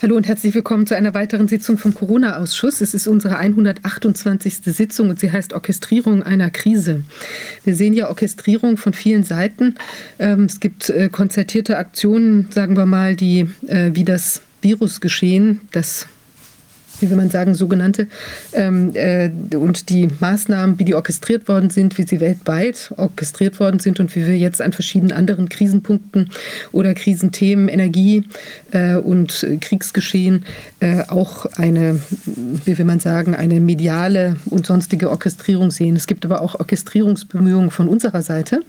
Hallo und herzlich willkommen zu einer weiteren Sitzung vom Corona-Ausschuss. Es ist unsere 128. Sitzung und sie heißt Orchestrierung einer Krise. Wir sehen ja Orchestrierung von vielen Seiten. Ähm, es gibt äh, konzertierte Aktionen, sagen wir mal, die äh, wie das Virusgeschehen, das wie will man sagen, sogenannte, ähm, äh, und die Maßnahmen, wie die orchestriert worden sind, wie sie weltweit orchestriert worden sind und wie wir jetzt an verschiedenen anderen Krisenpunkten oder Krisenthemen, Energie äh, und Kriegsgeschehen äh, auch eine, wie will man sagen, eine mediale und sonstige Orchestrierung sehen. Es gibt aber auch Orchestrierungsbemühungen von unserer Seite.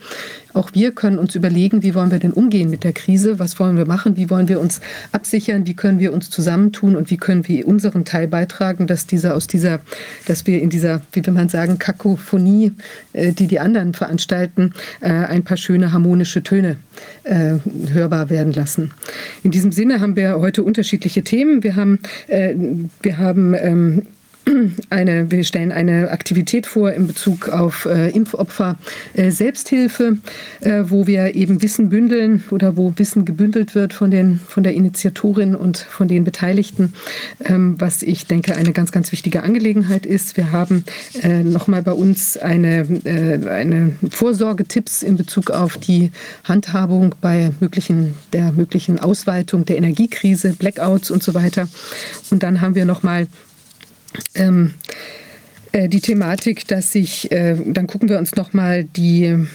Auch wir können uns überlegen, wie wollen wir denn umgehen mit der Krise, was wollen wir machen, wie wollen wir uns absichern, wie können wir uns zusammentun und wie können wir unseren Teil beitragen, dass dieser aus dieser, dass wir in dieser, wie will man sagen, Kakophonie, äh, die die anderen veranstalten, äh, ein paar schöne harmonische Töne äh, hörbar werden lassen. In diesem Sinne haben wir heute unterschiedliche Themen. Wir haben, wir haben ähm, eine, wir stellen eine Aktivität vor in Bezug auf äh, Impfopfer äh, Selbsthilfe, äh, wo wir eben Wissen bündeln oder wo Wissen gebündelt wird von, den, von der Initiatorin und von den Beteiligten, ähm, was ich denke eine ganz, ganz wichtige Angelegenheit ist. Wir haben äh, nochmal bei uns eine, äh, eine Vorsorgetipps in Bezug auf die Handhabung bei möglichen, der möglichen Ausweitung der Energiekrise, Blackouts und so weiter. Und dann haben wir nochmal ähm, äh, die Thematik, dass sich, äh, dann gucken wir uns nochmal die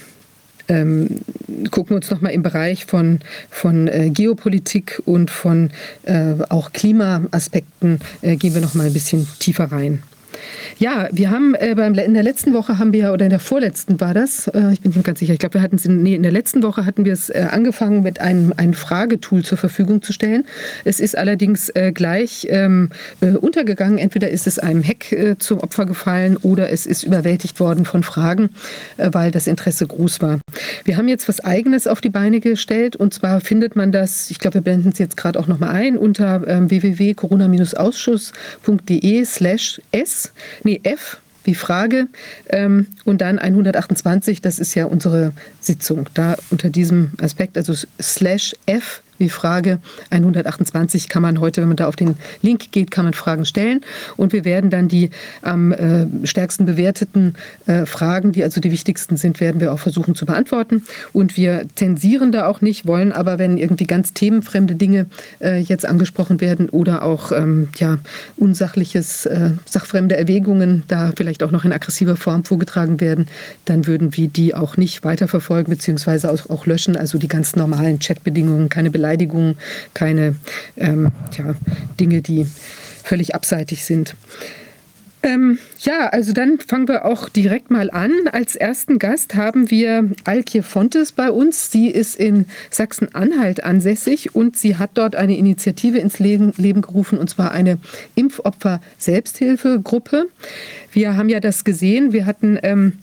ähm, gucken wir uns nochmal im Bereich von, von äh, Geopolitik und von äh, auch Klimaaspekten, äh, gehen wir nochmal ein bisschen tiefer rein. Ja, wir haben äh, beim, in der letzten Woche haben wir, oder in der vorletzten war das, äh, ich bin nicht ganz sicher, ich glaube, wir hatten es, in, nee, in der letzten Woche hatten wir es äh, angefangen, mit einem ein Fragetool zur Verfügung zu stellen. Es ist allerdings äh, gleich ähm, äh, untergegangen. Entweder ist es einem Hack äh, zum Opfer gefallen oder es ist überwältigt worden von Fragen, weil das Interesse groß war. Wir haben jetzt was Eigenes auf die Beine gestellt und zwar findet man das, ich glaube, wir blenden es jetzt gerade auch nochmal ein, unter ähm, www.corona-ausschuss.de slash s nee, F wie Frage ähm, und dann 128, das ist ja unsere Sitzung. Da unter diesem Aspekt, also slash F wie Frage 128 kann man heute, wenn man da auf den Link geht, kann man Fragen stellen. Und wir werden dann die am äh, stärksten bewerteten äh, Fragen, die also die wichtigsten sind, werden wir auch versuchen zu beantworten. Und wir zensieren da auch nicht, wollen aber, wenn irgendwie ganz themenfremde Dinge äh, jetzt angesprochen werden oder auch ähm, ja, unsachliches, äh, sachfremde Erwägungen da vielleicht auch noch in aggressiver Form vorgetragen werden, dann würden wir die auch nicht weiterverfolgen beziehungsweise auch, auch löschen. Also die ganz normalen Chatbedingungen, keine Beleidigungen Beleidigungen, keine ähm, tja, Dinge, die völlig abseitig sind. Ähm, ja, also dann fangen wir auch direkt mal an. Als ersten Gast haben wir Alkje Fontes bei uns. Sie ist in Sachsen-Anhalt ansässig und sie hat dort eine Initiative ins Leben, Leben gerufen, und zwar eine Impfopfer-Selbsthilfegruppe. Wir haben ja das gesehen. Wir hatten ähm,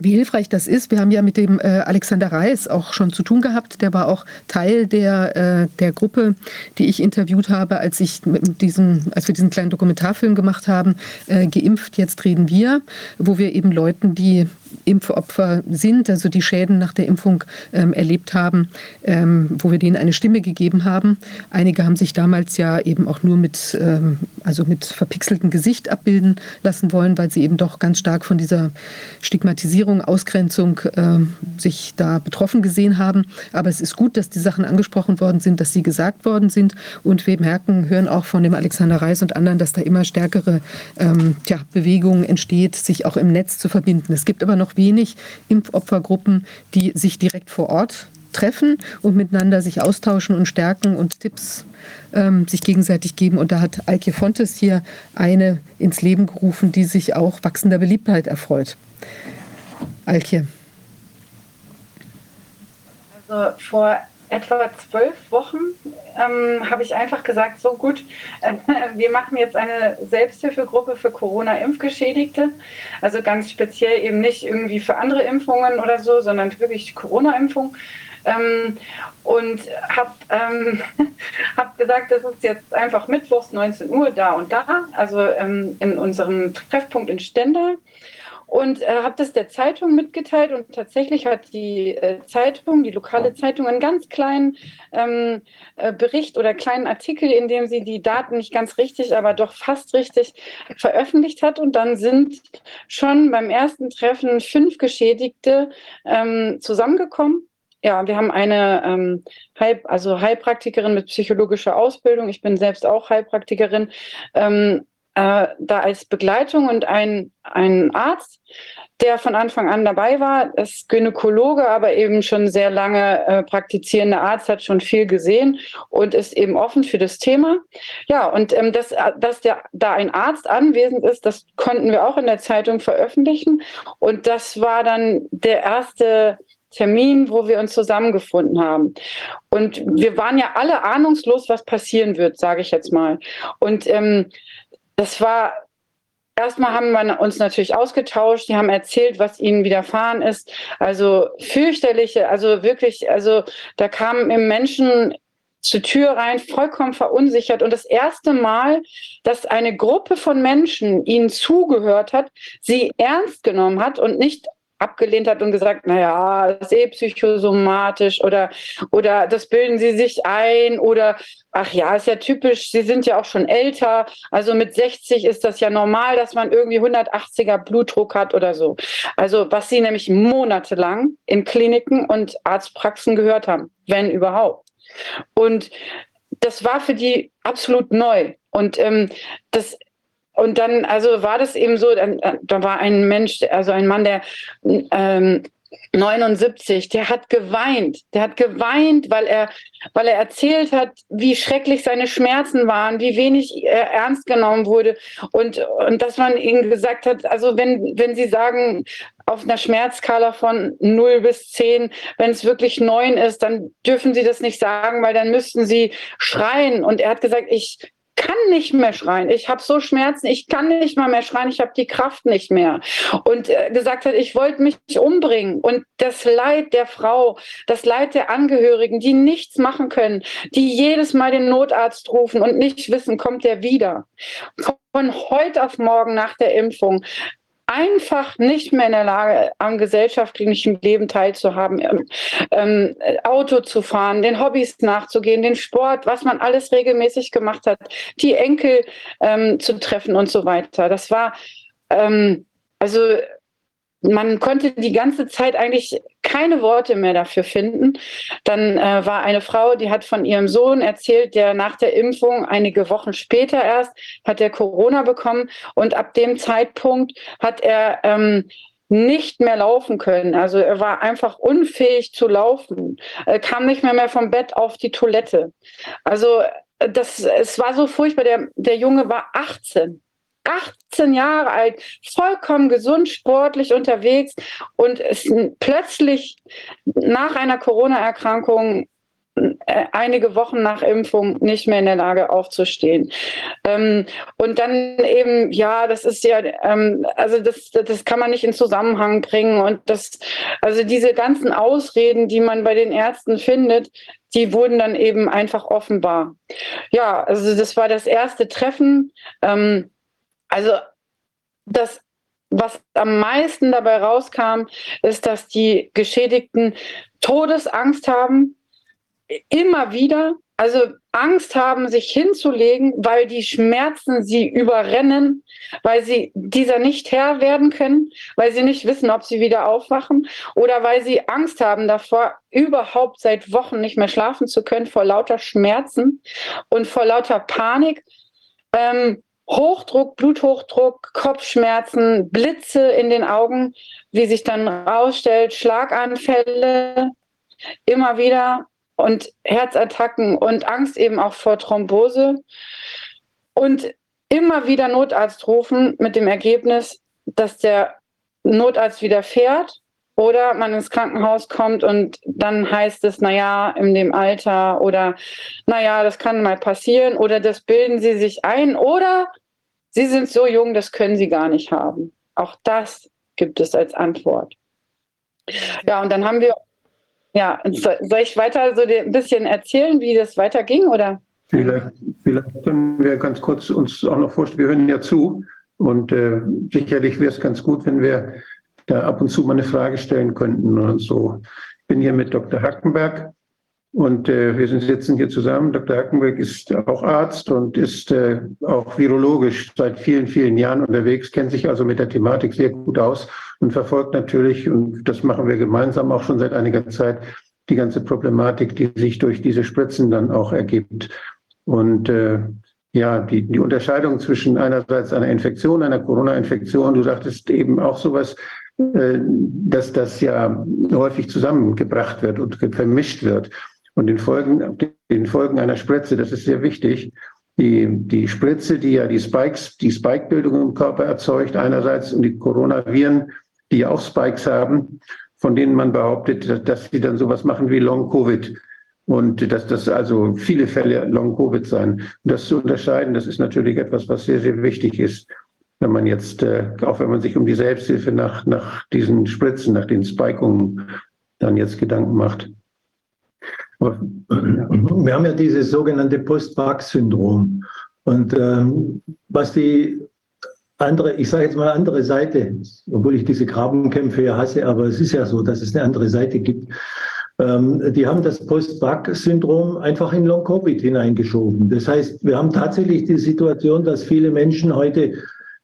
wie hilfreich das ist. Wir haben ja mit dem äh, Alexander Reis auch schon zu tun gehabt. Der war auch Teil der, äh, der Gruppe, die ich interviewt habe, als ich mit diesem, als wir diesen kleinen Dokumentarfilm gemacht haben, äh, geimpft, jetzt reden wir, wo wir eben Leuten, die Impfopfer sind, also die Schäden nach der Impfung ähm, erlebt haben, ähm, wo wir denen eine Stimme gegeben haben. Einige haben sich damals ja eben auch nur mit, ähm, also mit verpixeltem Gesicht abbilden lassen wollen, weil sie eben doch ganz stark von dieser Stigmatisierung, Ausgrenzung ähm, sich da betroffen gesehen haben. Aber es ist gut, dass die Sachen angesprochen worden sind, dass sie gesagt worden sind. Und wir merken, hören auch von dem Alexander Reis und anderen, dass da immer stärkere ähm, ja, Bewegungen entsteht, sich auch im Netz zu verbinden. Es gibt aber noch wenig Impfopfergruppen, die sich direkt vor Ort treffen und miteinander sich austauschen und stärken und Tipps ähm, sich gegenseitig geben. Und da hat Alke Fontes hier eine ins Leben gerufen, die sich auch wachsender Beliebtheit erfreut. Alke. Also vor etwa zwölf Wochen ähm, habe ich einfach gesagt, so gut, äh, wir machen jetzt eine Selbsthilfegruppe für Corona-Impfgeschädigte. Also ganz speziell eben nicht irgendwie für andere Impfungen oder so, sondern wirklich Corona-Impfung. Ähm, und habe ähm, hab gesagt, das ist jetzt einfach Mittwochs 19 Uhr da und da, also ähm, in unserem Treffpunkt in Stendal. Und äh, habe das der Zeitung mitgeteilt und tatsächlich hat die äh, Zeitung, die lokale Zeitung, einen ganz kleinen ähm, äh, Bericht oder kleinen Artikel, in dem sie die Daten nicht ganz richtig, aber doch fast richtig veröffentlicht hat. Und dann sind schon beim ersten Treffen fünf Geschädigte ähm, zusammengekommen. Ja, wir haben eine ähm, Heil, also Heilpraktikerin mit psychologischer Ausbildung. Ich bin selbst auch Heilpraktikerin. Ähm, äh, da als Begleitung und ein, ein Arzt, der von Anfang an dabei war, ist Gynäkologe, aber eben schon sehr lange äh, praktizierender Arzt, hat schon viel gesehen und ist eben offen für das Thema. Ja, und ähm, dass, dass der, da ein Arzt anwesend ist, das konnten wir auch in der Zeitung veröffentlichen. Und das war dann der erste Termin, wo wir uns zusammengefunden haben. Und wir waren ja alle ahnungslos, was passieren wird, sage ich jetzt mal. Und ähm, das war Erstmal haben wir uns natürlich ausgetauscht. Die haben erzählt, was ihnen widerfahren ist. Also fürchterliche, also wirklich, also da kamen im Menschen zur Tür rein, vollkommen verunsichert. Und das erste Mal, dass eine Gruppe von Menschen ihnen zugehört hat, sie ernst genommen hat und nicht abgelehnt hat und gesagt, naja, das ist eh psychosomatisch oder, oder das bilden sie sich ein oder ach ja, ist ja typisch, sie sind ja auch schon älter, also mit 60 ist das ja normal, dass man irgendwie 180er Blutdruck hat oder so. Also was sie nämlich monatelang in Kliniken und Arztpraxen gehört haben, wenn überhaupt. Und das war für die absolut neu. Und ähm, das und dann, also war das eben so, dann, äh, da war ein Mensch, also ein Mann, der ähm, 79, der hat geweint. Der hat geweint, weil er, weil er erzählt hat, wie schrecklich seine Schmerzen waren, wie wenig er ernst genommen wurde und, und dass man ihm gesagt hat, also wenn, wenn Sie sagen, auf einer Schmerzskala von 0 bis 10, wenn es wirklich 9 ist, dann dürfen Sie das nicht sagen, weil dann müssten Sie schreien. Und er hat gesagt, ich, kann nicht mehr schreien. Ich habe so Schmerzen, ich kann nicht mal mehr schreien, ich habe die Kraft nicht mehr. Und äh, gesagt hat, ich wollte mich umbringen. Und das Leid der Frau, das Leid der Angehörigen, die nichts machen können, die jedes Mal den Notarzt rufen und nicht wissen, kommt er wieder. Von heute auf morgen nach der Impfung einfach nicht mehr in der Lage, am gesellschaftlichen Leben teilzuhaben, ähm, ähm, Auto zu fahren, den Hobbys nachzugehen, den Sport, was man alles regelmäßig gemacht hat, die Enkel ähm, zu treffen und so weiter. Das war ähm, also man konnte die ganze Zeit eigentlich keine Worte mehr dafür finden. Dann äh, war eine Frau, die hat von ihrem Sohn erzählt, der nach der Impfung einige Wochen später erst hat er Corona bekommen und ab dem Zeitpunkt hat er ähm, nicht mehr laufen können. Also er war einfach unfähig zu laufen, er kam nicht mehr mehr vom Bett auf die Toilette. Also äh, das, es war so furchtbar. Der, der Junge war 18. 18 Jahre alt, vollkommen gesund, sportlich unterwegs und ist plötzlich nach einer Corona-Erkrankung äh, einige Wochen nach Impfung nicht mehr in der Lage aufzustehen. Ähm, und dann eben, ja, das ist ja, ähm, also das, das kann man nicht in Zusammenhang bringen. Und das, also diese ganzen Ausreden, die man bei den Ärzten findet, die wurden dann eben einfach offenbar. Ja, also das war das erste Treffen. Ähm, also das, was am meisten dabei rauskam, ist, dass die Geschädigten Todesangst haben, immer wieder, also Angst haben, sich hinzulegen, weil die Schmerzen sie überrennen, weil sie dieser nicht Herr werden können, weil sie nicht wissen, ob sie wieder aufwachen oder weil sie Angst haben davor, überhaupt seit Wochen nicht mehr schlafen zu können vor lauter Schmerzen und vor lauter Panik. Ähm, Hochdruck, Bluthochdruck, Kopfschmerzen, Blitze in den Augen, wie sich dann rausstellt, Schlaganfälle immer wieder und Herzattacken und Angst eben auch vor Thrombose und immer wieder Notarzt rufen mit dem Ergebnis, dass der Notarzt wieder fährt oder man ins Krankenhaus kommt und dann heißt es, naja, in dem Alter oder naja, das kann mal passieren oder das bilden sie sich ein oder Sie sind so jung, das können Sie gar nicht haben. Auch das gibt es als Antwort. Ja, und dann haben wir, ja, soll ich weiter so ein bisschen erzählen, wie das weiterging, oder? Vielleicht, vielleicht können wir ganz kurz uns auch noch vorstellen, wir hören ja zu. Und äh, sicherlich wäre es ganz gut, wenn wir da ab und zu mal eine Frage stellen könnten und so. Ich bin hier mit Dr. Hackenberg und äh, wir sitzen hier zusammen. Dr. Hackenberg ist auch Arzt und ist äh, auch virologisch seit vielen, vielen Jahren unterwegs, kennt sich also mit der Thematik sehr gut aus und verfolgt natürlich, und das machen wir gemeinsam auch schon seit einiger Zeit, die ganze Problematik, die sich durch diese Spritzen dann auch ergibt. Und äh, ja, die, die Unterscheidung zwischen einerseits einer Infektion, einer Corona-Infektion, du sagtest eben auch sowas, dass das ja häufig zusammengebracht wird und vermischt wird. Und den Folgen, den Folgen einer Spritze, das ist sehr wichtig. Die, die Spritze, die ja die Spikes, die Spike-Bildung im Körper erzeugt, einerseits und die Coronaviren, die ja auch Spikes haben, von denen man behauptet, dass sie dann sowas machen wie Long-Covid. Und dass das also viele Fälle Long-Covid sein. Und das zu unterscheiden, das ist natürlich etwas, was sehr, sehr wichtig ist, wenn man jetzt, äh, auch wenn man sich um die Selbsthilfe nach, nach diesen Spritzen, nach den Spikungen dann jetzt Gedanken macht. Wir haben ja dieses sogenannte Post-Vax-Syndrom. Und ähm, was die andere, ich sage jetzt mal andere Seite, obwohl ich diese Grabenkämpfe ja hasse, aber es ist ja so, dass es eine andere Seite gibt. Ähm, die haben das Post-Vax-Syndrom einfach in Long-Covid hineingeschoben. Das heißt, wir haben tatsächlich die Situation, dass viele Menschen heute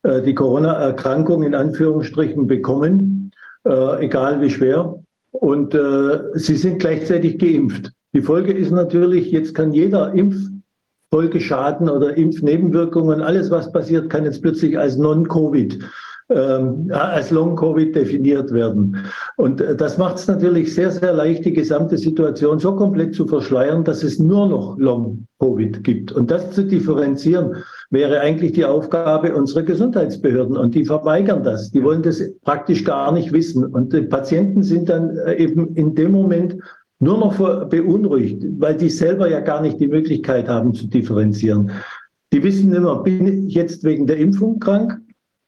äh, die Corona-Erkrankung in Anführungsstrichen bekommen, äh, egal wie schwer. Und äh, sie sind gleichzeitig geimpft. Die Folge ist natürlich, jetzt kann jeder Impffolgeschaden oder Impfnebenwirkungen, alles was passiert, kann jetzt plötzlich als Non-Covid ähm, als Long-Covid definiert werden. Und äh, das macht es natürlich sehr, sehr leicht, die gesamte Situation so komplett zu verschleiern, dass es nur noch Long-Covid gibt. Und das zu differenzieren, wäre eigentlich die Aufgabe unserer Gesundheitsbehörden. Und die verweigern das. Die wollen das praktisch gar nicht wissen. Und die Patienten sind dann äh, eben in dem Moment nur noch beunruhigt, weil die selber ja gar nicht die Möglichkeit haben zu differenzieren. Die wissen immer, bin ich jetzt wegen der Impfung krank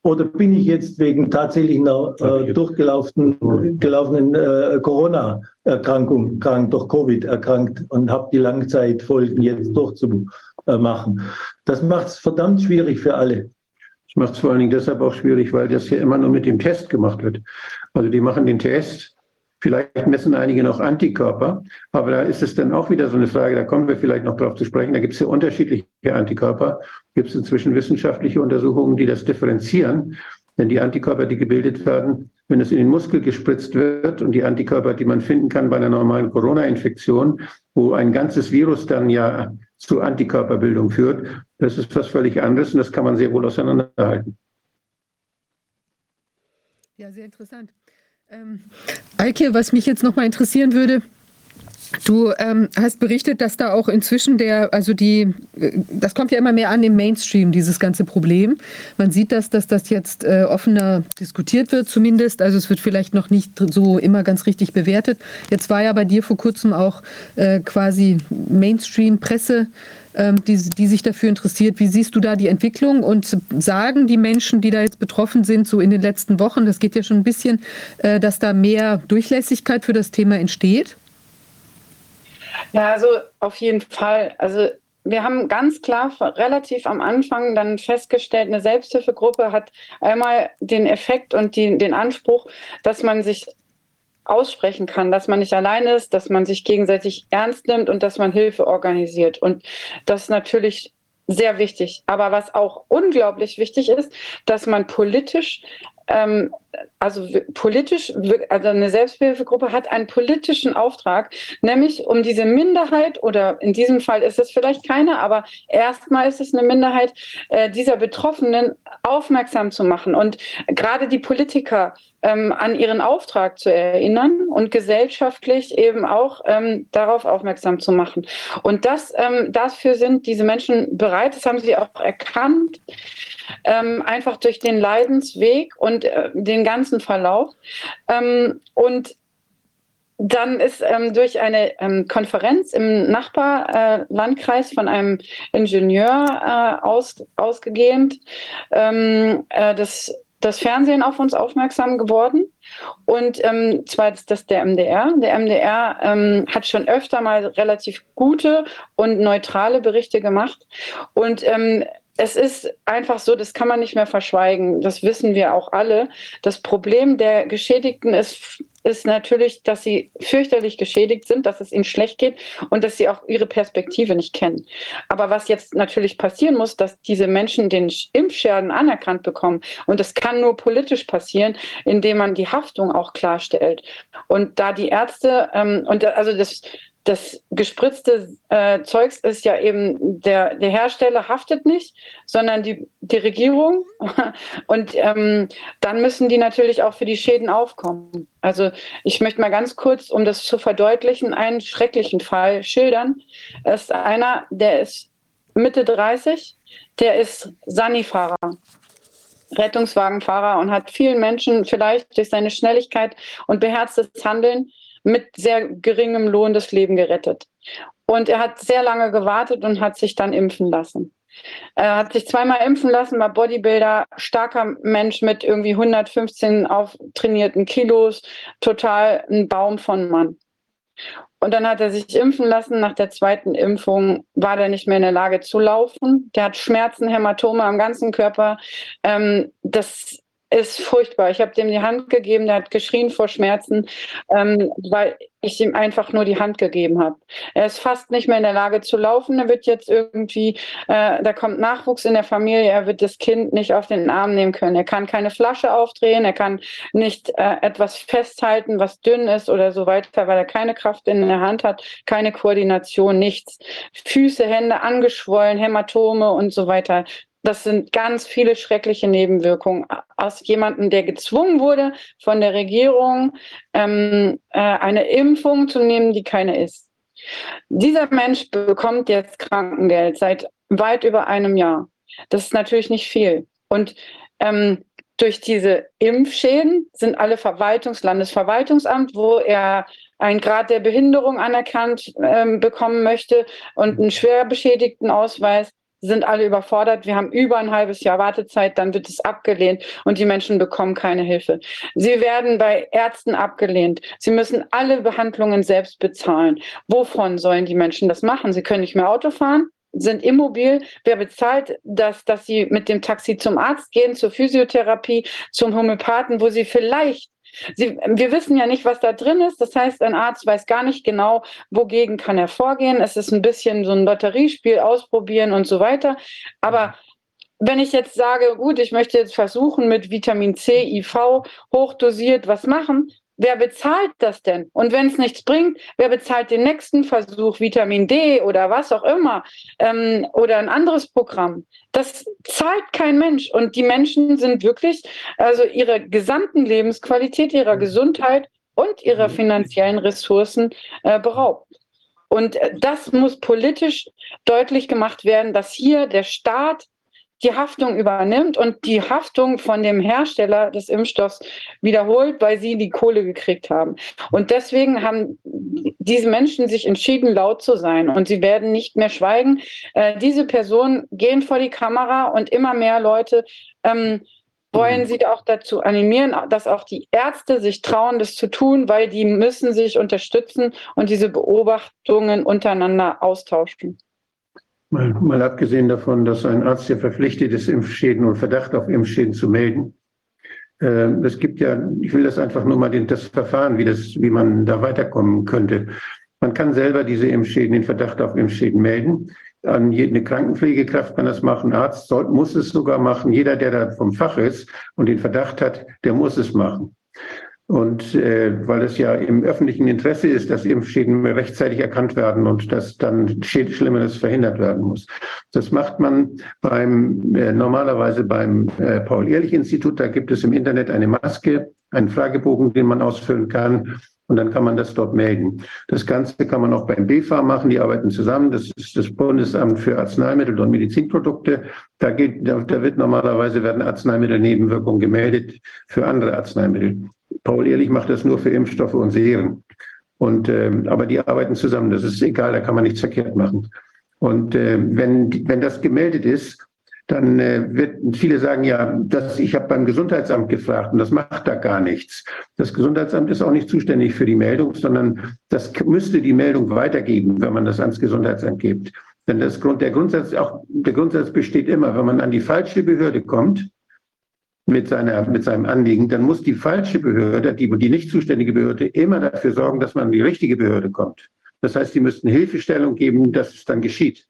oder bin ich jetzt wegen tatsächlich einer äh, durchgelaufenen gelaufenen, äh, Corona-Erkrankung krank, durch Covid erkrankt und habe die Langzeitfolgen jetzt durchzumachen. Das macht es verdammt schwierig für alle. Das macht es vor allen Dingen deshalb auch schwierig, weil das ja immer nur mit dem Test gemacht wird. Also die machen den Test, Vielleicht messen einige noch Antikörper, aber da ist es dann auch wieder so eine Frage, da kommen wir vielleicht noch drauf zu sprechen. Da gibt es ja unterschiedliche Antikörper. Gibt es inzwischen wissenschaftliche Untersuchungen, die das differenzieren. Denn die Antikörper, die gebildet werden, wenn es in den Muskel gespritzt wird und die Antikörper, die man finden kann bei einer normalen Corona-Infektion, wo ein ganzes Virus dann ja zu Antikörperbildung führt, das ist was völlig anderes und das kann man sehr wohl auseinanderhalten. Ja, sehr interessant. Ähm, Eike, was mich jetzt nochmal interessieren würde, Du ähm, hast berichtet, dass da auch inzwischen der, also die, äh, das kommt ja immer mehr an im Mainstream, dieses ganze Problem. Man sieht das, dass das jetzt äh, offener diskutiert wird, zumindest. Also es wird vielleicht noch nicht so immer ganz richtig bewertet. Jetzt war ja bei dir vor kurzem auch äh, quasi Mainstream-Presse die, die sich dafür interessiert. Wie siehst du da die Entwicklung und sagen die Menschen, die da jetzt betroffen sind, so in den letzten Wochen, das geht ja schon ein bisschen, äh, dass da mehr Durchlässigkeit für das Thema entsteht? Ja, also auf jeden Fall. Also wir haben ganz klar relativ am Anfang dann festgestellt, eine Selbsthilfegruppe hat einmal den Effekt und die, den Anspruch, dass man sich aussprechen kann, dass man nicht allein ist, dass man sich gegenseitig ernst nimmt und dass man Hilfe organisiert. Und das ist natürlich sehr wichtig. Aber was auch unglaublich wichtig ist, dass man politisch ähm, also politisch, also eine Selbsthilfegruppe hat einen politischen Auftrag, nämlich um diese Minderheit oder in diesem Fall ist es vielleicht keine, aber erstmal ist es eine Minderheit äh, dieser Betroffenen aufmerksam zu machen und gerade die Politiker ähm, an ihren Auftrag zu erinnern und gesellschaftlich eben auch ähm, darauf aufmerksam zu machen. Und das, ähm, dafür sind diese Menschen bereit, das haben sie auch erkannt ähm, einfach durch den Leidensweg und äh, den ganzen Verlauf. Ähm, und dann ist ähm, durch eine ähm, Konferenz im Nachbarlandkreis äh, von einem Ingenieur äh, aus, ausgehend ähm, äh, das, das Fernsehen auf uns aufmerksam geworden. Und ähm, zwar ist das der MDR. Der MDR ähm, hat schon öfter mal relativ gute und neutrale Berichte gemacht. Und ähm, es ist einfach so, das kann man nicht mehr verschweigen. Das wissen wir auch alle. Das Problem der Geschädigten ist, ist natürlich, dass sie fürchterlich geschädigt sind, dass es ihnen schlecht geht und dass sie auch ihre Perspektive nicht kennen. Aber was jetzt natürlich passieren muss, dass diese Menschen den Impfschaden anerkannt bekommen. Und das kann nur politisch passieren, indem man die Haftung auch klarstellt. Und da die Ärzte, ähm, und also das, das gespritzte äh, Zeugs ist ja eben, der, der Hersteller haftet nicht, sondern die, die Regierung. Und ähm, dann müssen die natürlich auch für die Schäden aufkommen. Also ich möchte mal ganz kurz, um das zu verdeutlichen, einen schrecklichen Fall schildern. Es ist einer, der ist Mitte 30, der ist Sani-Fahrer. Rettungswagenfahrer und hat vielen Menschen vielleicht durch seine Schnelligkeit und beherztes Handeln mit sehr geringem Lohn das Leben gerettet. Und er hat sehr lange gewartet und hat sich dann impfen lassen. Er hat sich zweimal impfen lassen, war Bodybuilder, starker Mensch mit irgendwie 115 auftrainierten Kilos, total ein Baum von Mann. Und dann hat er sich impfen lassen. Nach der zweiten Impfung war er nicht mehr in der Lage zu laufen. Der hat Schmerzen, Hämatome am ganzen Körper. Ähm, das ist furchtbar. Ich habe dem die Hand gegeben, der hat geschrien vor Schmerzen, ähm, weil ich ihm einfach nur die Hand gegeben habe. Er ist fast nicht mehr in der Lage zu laufen. Er wird jetzt irgendwie, äh, da kommt Nachwuchs in der Familie, er wird das Kind nicht auf den Arm nehmen können. Er kann keine Flasche aufdrehen, er kann nicht äh, etwas festhalten, was dünn ist oder so weiter, weil er keine Kraft in der Hand hat, keine Koordination, nichts. Füße, Hände angeschwollen, Hämatome und so weiter. Das sind ganz viele schreckliche Nebenwirkungen aus jemandem, der gezwungen wurde von der Regierung, ähm, äh, eine Impfung zu nehmen, die keine ist. Dieser Mensch bekommt jetzt Krankengeld seit weit über einem Jahr. Das ist natürlich nicht viel. Und ähm, durch diese Impfschäden sind alle Verwaltungs-, Landesverwaltungsamt, wo er einen Grad der Behinderung anerkannt ähm, bekommen möchte und einen schwer beschädigten Ausweis, sind alle überfordert. Wir haben über ein halbes Jahr Wartezeit, dann wird es abgelehnt und die Menschen bekommen keine Hilfe. Sie werden bei Ärzten abgelehnt. Sie müssen alle Behandlungen selbst bezahlen. Wovon sollen die Menschen das machen? Sie können nicht mehr Auto fahren sind immobil. Wer bezahlt das, dass sie mit dem Taxi zum Arzt gehen, zur Physiotherapie, zum Homöopathen, wo sie vielleicht Sie, wir wissen ja nicht, was da drin ist. Das heißt, ein Arzt weiß gar nicht genau, wogegen kann er vorgehen. Es ist ein bisschen so ein Lotteriespiel, ausprobieren und so weiter. Aber wenn ich jetzt sage, gut, ich möchte jetzt versuchen, mit Vitamin C, IV hochdosiert was machen, wer bezahlt das denn? Und wenn es nichts bringt, wer bezahlt den nächsten Versuch, Vitamin D oder was auch immer ähm, oder ein anderes Programm? Das zahlt kein Mensch. Und die Menschen sind wirklich, also ihre gesamten Lebensqualität, ihrer mhm. Gesundheit und ihrer mhm. finanziellen Ressourcen äh, beraubt. Und äh, das muss politisch deutlich gemacht werden, dass hier der Staat die Haftung übernimmt und die Haftung von dem Hersteller des Impfstoffs wiederholt, weil sie die Kohle gekriegt haben. Und deswegen haben diese Menschen sich entschieden, laut zu sein und sie werden nicht mehr schweigen. Äh, diese Personen gehen vor die Kamera und immer mehr Leute ähm, wollen sie auch dazu animieren, dass auch die Ärzte sich trauen, das zu tun, weil die müssen sich unterstützen und diese Beobachtungen untereinander austauschen. Mal, mal abgesehen davon, dass ein Arzt ja verpflichtet ist, Impfschäden und Verdacht auf Impfschäden zu melden. Äh, es gibt ja, ich will das einfach nur mal den, das Verfahren, wie, das, wie man da weiterkommen könnte. Man kann selber diese Impfschäden, den Verdacht auf Impfschäden melden. An jede Krankenpflegekraft kann das machen, Arzt soll, muss es sogar machen. Jeder, der da vom Fach ist und den Verdacht hat, der muss es machen. Und äh, weil es ja im öffentlichen Interesse ist, dass Impfschäden rechtzeitig erkannt werden und dass dann Schlimmeres verhindert werden muss. Das macht man beim äh, normalerweise beim äh, Paul-Ehrlich-Institut. Da gibt es im Internet eine Maske, einen Fragebogen, den man ausfüllen kann. Und dann kann man das dort melden. Das Ganze kann man auch beim BFA machen. Die arbeiten zusammen. Das ist das Bundesamt für Arzneimittel und Medizinprodukte. Da, geht, da, wird normalerweise werden Arzneimittelnebenwirkungen gemeldet für andere Arzneimittel. Paul Ehrlich macht das nur für Impfstoffe und Serien. Und, ähm, aber die arbeiten zusammen. Das ist egal, da kann man nichts verkehrt machen. Und äh, wenn, wenn das gemeldet ist, dann äh, wird viele sagen, ja, das, ich habe beim Gesundheitsamt gefragt und das macht da gar nichts. Das Gesundheitsamt ist auch nicht zuständig für die Meldung, sondern das müsste die Meldung weitergeben, wenn man das ans Gesundheitsamt gibt. Denn das Grund, der, Grundsatz, auch, der Grundsatz besteht immer, wenn man an die falsche Behörde kommt mit, seiner, mit seinem Anliegen, dann muss die falsche Behörde, die, die nicht zuständige Behörde, immer dafür sorgen, dass man an die richtige Behörde kommt. Das heißt, sie müssten Hilfestellung geben, dass es dann geschieht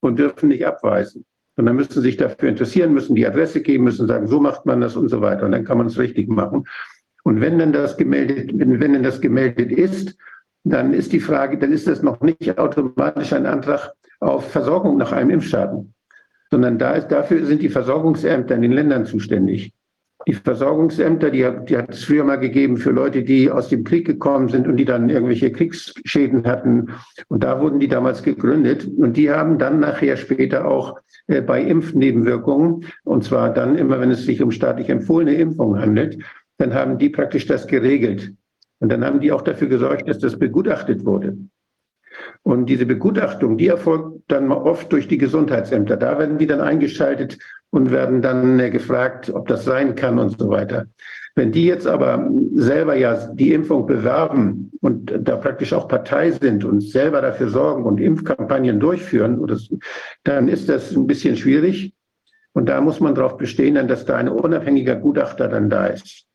und dürfen nicht abweisen. Und dann müssen sich dafür interessieren, müssen die Adresse geben, müssen sagen, so macht man das und so weiter. Und dann kann man es richtig machen. Und wenn dann das gemeldet, wenn, wenn dann das gemeldet ist, dann ist die Frage, dann ist das noch nicht automatisch ein Antrag auf Versorgung nach einem Impfschaden, sondern da ist, dafür sind die Versorgungsämter in den Ländern zuständig. Die Versorgungsämter, die, die hat es früher mal gegeben für Leute, die aus dem Krieg gekommen sind und die dann irgendwelche Kriegsschäden hatten. Und da wurden die damals gegründet. Und die haben dann nachher später auch äh, bei Impfnebenwirkungen, und zwar dann immer, wenn es sich um staatlich empfohlene Impfungen handelt, dann haben die praktisch das geregelt. Und dann haben die auch dafür gesorgt, dass das begutachtet wurde. Und diese Begutachtung, die erfolgt dann oft durch die Gesundheitsämter. Da werden die dann eingeschaltet und werden dann äh, gefragt, ob das sein kann und so weiter. Wenn die jetzt aber selber ja die Impfung bewerben und da praktisch auch Partei sind und selber dafür sorgen und Impfkampagnen durchführen, dann ist das ein bisschen schwierig. Und da muss man darauf bestehen, dass da ein unabhängiger Gutachter dann da ist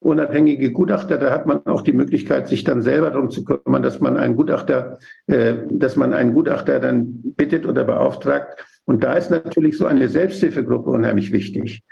unabhängige Gutachter, da hat man auch die Möglichkeit, sich dann selber darum zu kümmern, dass man einen Gutachter, äh, dass man einen Gutachter dann bittet oder beauftragt. Und da ist natürlich so eine Selbsthilfegruppe unheimlich wichtig.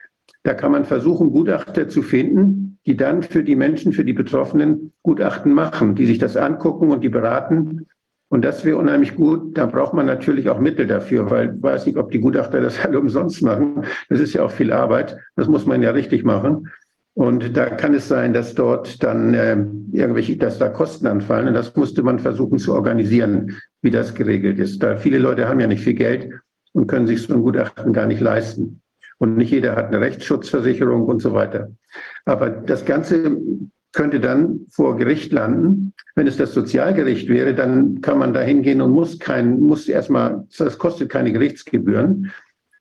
Da kann man versuchen, Gutachter zu finden, die dann für die Menschen, für die Betroffenen Gutachten machen, die sich das angucken und die beraten. Und das wäre unheimlich gut. Da braucht man natürlich auch Mittel dafür, weil ich weiß nicht, ob die Gutachter das alle umsonst machen. Das ist ja auch viel Arbeit. Das muss man ja richtig machen. Und da kann es sein, dass dort dann äh, irgendwelche, dass da Kosten anfallen. Und das musste man versuchen zu organisieren, wie das geregelt ist. Da viele Leute haben ja nicht viel Geld und können sich so ein Gutachten gar nicht leisten. Und nicht jeder hat eine Rechtsschutzversicherung und so weiter. Aber das Ganze könnte dann vor Gericht landen. Wenn es das Sozialgericht wäre, dann kann man da hingehen und muss kein, muss erstmal, das kostet keine Gerichtsgebühren.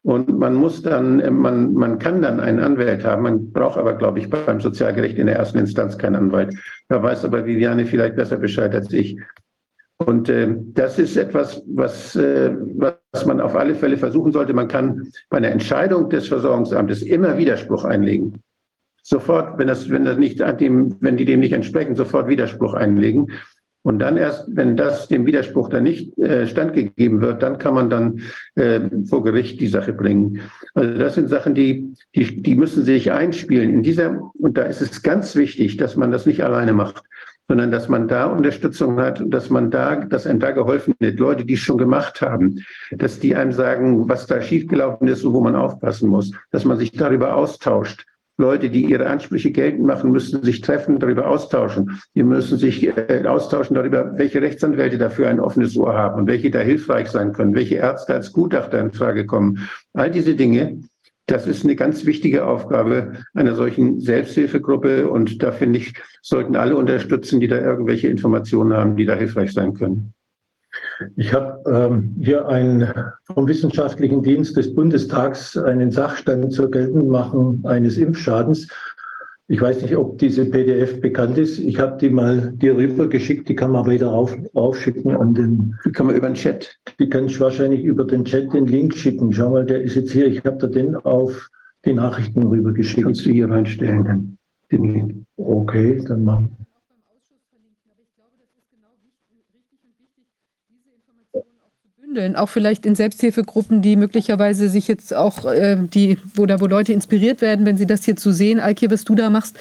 Und man muss dann, äh, man, man kann dann einen Anwalt haben. Man braucht aber, glaube ich, beim Sozialgericht in der ersten Instanz keinen Anwalt. Da weiß aber Viviane vielleicht besser Bescheid als ich. Und äh, das ist etwas, was, äh, was man auf alle Fälle versuchen sollte. Man kann bei einer Entscheidung des Versorgungsamtes immer Widerspruch einlegen. Sofort, wenn das, wenn das nicht dem, wenn die dem nicht entsprechen, sofort Widerspruch einlegen. Und dann erst, wenn das dem Widerspruch dann nicht äh, standgegeben wird, dann kann man dann äh, vor Gericht die Sache bringen. Also das sind Sachen, die, die, die müssen sich einspielen. In dieser, und da ist es ganz wichtig, dass man das nicht alleine macht, sondern dass man da Unterstützung hat und dass man da, dass einem da geholfen wird. Leute, die es schon gemacht haben, dass die einem sagen, was da schiefgelaufen ist und wo man aufpassen muss, dass man sich darüber austauscht Leute, die ihre Ansprüche geltend machen, müssen sich treffen, darüber austauschen. Die müssen sich äh, austauschen darüber, welche Rechtsanwälte dafür ein offenes Ohr haben und welche da hilfreich sein können, welche Ärzte als Gutachter in Frage kommen. All diese Dinge, das ist eine ganz wichtige Aufgabe einer solchen Selbsthilfegruppe und da finde ich, sollten alle unterstützen, die da irgendwelche Informationen haben, die da hilfreich sein können. Ich habe ähm, hier ein, vom Wissenschaftlichen Dienst des Bundestags einen Sachstand zur Geltendmachung eines Impfschadens. Ich weiß nicht, ob diese PDF bekannt ist. Ich habe die mal dir rüber geschickt. Die kann man wieder auf, aufschicken an den. Die kann man über den Chat. Die kann ich wahrscheinlich über den Chat den Link schicken. Schau mal, der ist jetzt hier. Ich habe da den auf die Nachrichten rüber geschickt. Kannst du hier reinstellen, den Link. Okay, dann machen wir. Bündeln, auch vielleicht in Selbsthilfegruppen, die möglicherweise sich jetzt auch, äh, die, wo da, wo Leute inspiriert werden, wenn sie das hier zu sehen, Alkir, was du da machst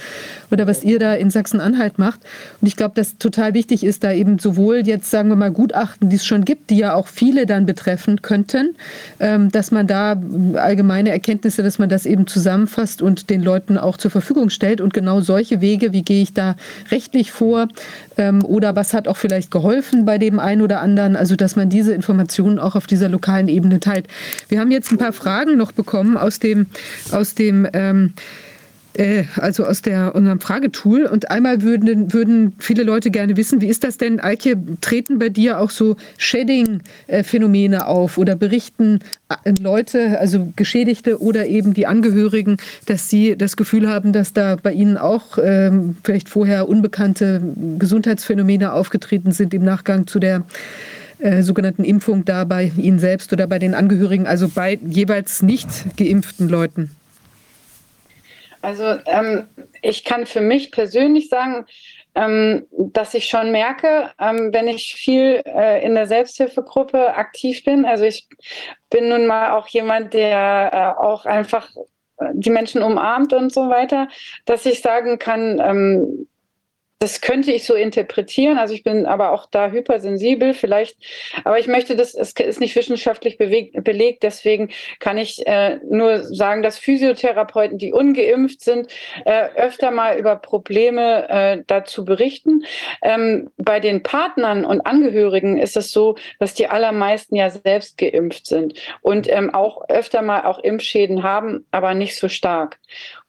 oder was ihr da in Sachsen-Anhalt macht. Und ich glaube, dass total wichtig ist, da eben sowohl jetzt, sagen wir mal, Gutachten, die es schon gibt, die ja auch viele dann betreffen könnten, ähm, dass man da allgemeine Erkenntnisse, dass man das eben zusammenfasst und den Leuten auch zur Verfügung stellt. Und genau solche Wege, wie gehe ich da rechtlich vor? Ähm, oder was hat auch vielleicht geholfen bei dem einen oder anderen, also dass man diese Informationen Informationen auch auf dieser lokalen Ebene teilt. Wir haben jetzt ein paar Fragen noch bekommen aus dem, aus dem ähm, äh, also aus der, unserem Fragetool. Und einmal würden, würden viele Leute gerne wissen, wie ist das denn, Eike, treten bei dir auch so Shedding-Phänomene auf oder berichten äh, Leute, also Geschädigte oder eben die Angehörigen, dass sie das Gefühl haben, dass da bei ihnen auch ähm, vielleicht vorher unbekannte Gesundheitsphänomene aufgetreten sind im Nachgang zu der äh, sogenannten Impfung da bei Ihnen selbst oder bei den Angehörigen, also bei jeweils nicht geimpften Leuten? Also ähm, ich kann für mich persönlich sagen, ähm, dass ich schon merke, ähm, wenn ich viel äh, in der Selbsthilfegruppe aktiv bin. Also ich bin nun mal auch jemand, der äh, auch einfach äh, die Menschen umarmt und so weiter, dass ich sagen kann, ähm, das könnte ich so interpretieren. Also ich bin aber auch da hypersensibel vielleicht. Aber ich möchte das, es ist nicht wissenschaftlich bewegt, belegt. Deswegen kann ich äh, nur sagen, dass Physiotherapeuten, die ungeimpft sind, äh, öfter mal über Probleme äh, dazu berichten. Ähm, bei den Partnern und Angehörigen ist es so, dass die allermeisten ja selbst geimpft sind und ähm, auch öfter mal auch Impfschäden haben, aber nicht so stark.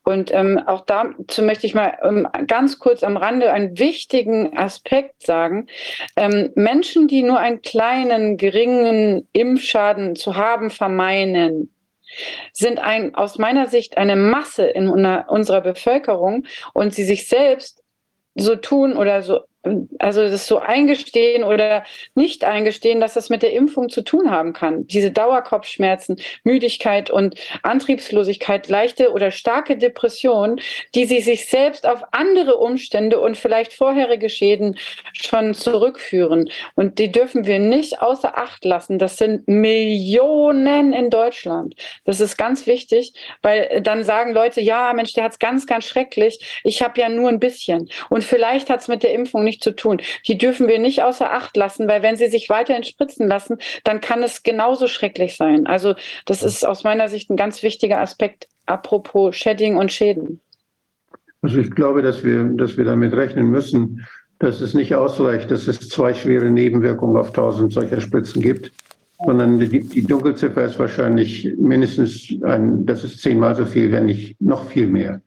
Und ähm, auch dazu möchte ich mal ähm, ganz kurz am Rande einen wichtigen Aspekt sagen. Ähm, Menschen, die nur einen kleinen, geringen Impfschaden zu haben vermeinen, sind ein, aus meiner Sicht eine Masse in unserer Bevölkerung und sie sich selbst so tun oder so also das so eingestehen oder nicht eingestehen, dass das mit der Impfung zu tun haben kann. Diese Dauerkopfschmerzen, Müdigkeit und Antriebslosigkeit, leichte oder starke Depressionen, die sie sich selbst auf andere Umstände und vielleicht vorherige Schäden schon zurückführen. Und die dürfen wir nicht außer Acht lassen. Das sind Millionen in Deutschland. Das ist ganz wichtig, weil dann sagen Leute, ja, Mensch, der hat es ganz, ganz schrecklich. Ich habe ja nur ein bisschen. Und vielleicht hat es mit der Impfung nicht zu tun. Die dürfen wir nicht außer Acht lassen, weil wenn sie sich weiterhin spritzen lassen, dann kann es genauso schrecklich sein. Also das ist aus meiner Sicht ein ganz wichtiger Aspekt, apropos Shedding und Schäden. Also ich glaube, dass wir, dass wir damit rechnen müssen, dass es nicht ausreicht, dass es zwei schwere Nebenwirkungen auf 1000 solcher Spritzen gibt, sondern die, die Dunkelziffer ist wahrscheinlich mindestens ein, das ist zehnmal so viel, wenn nicht noch viel mehr.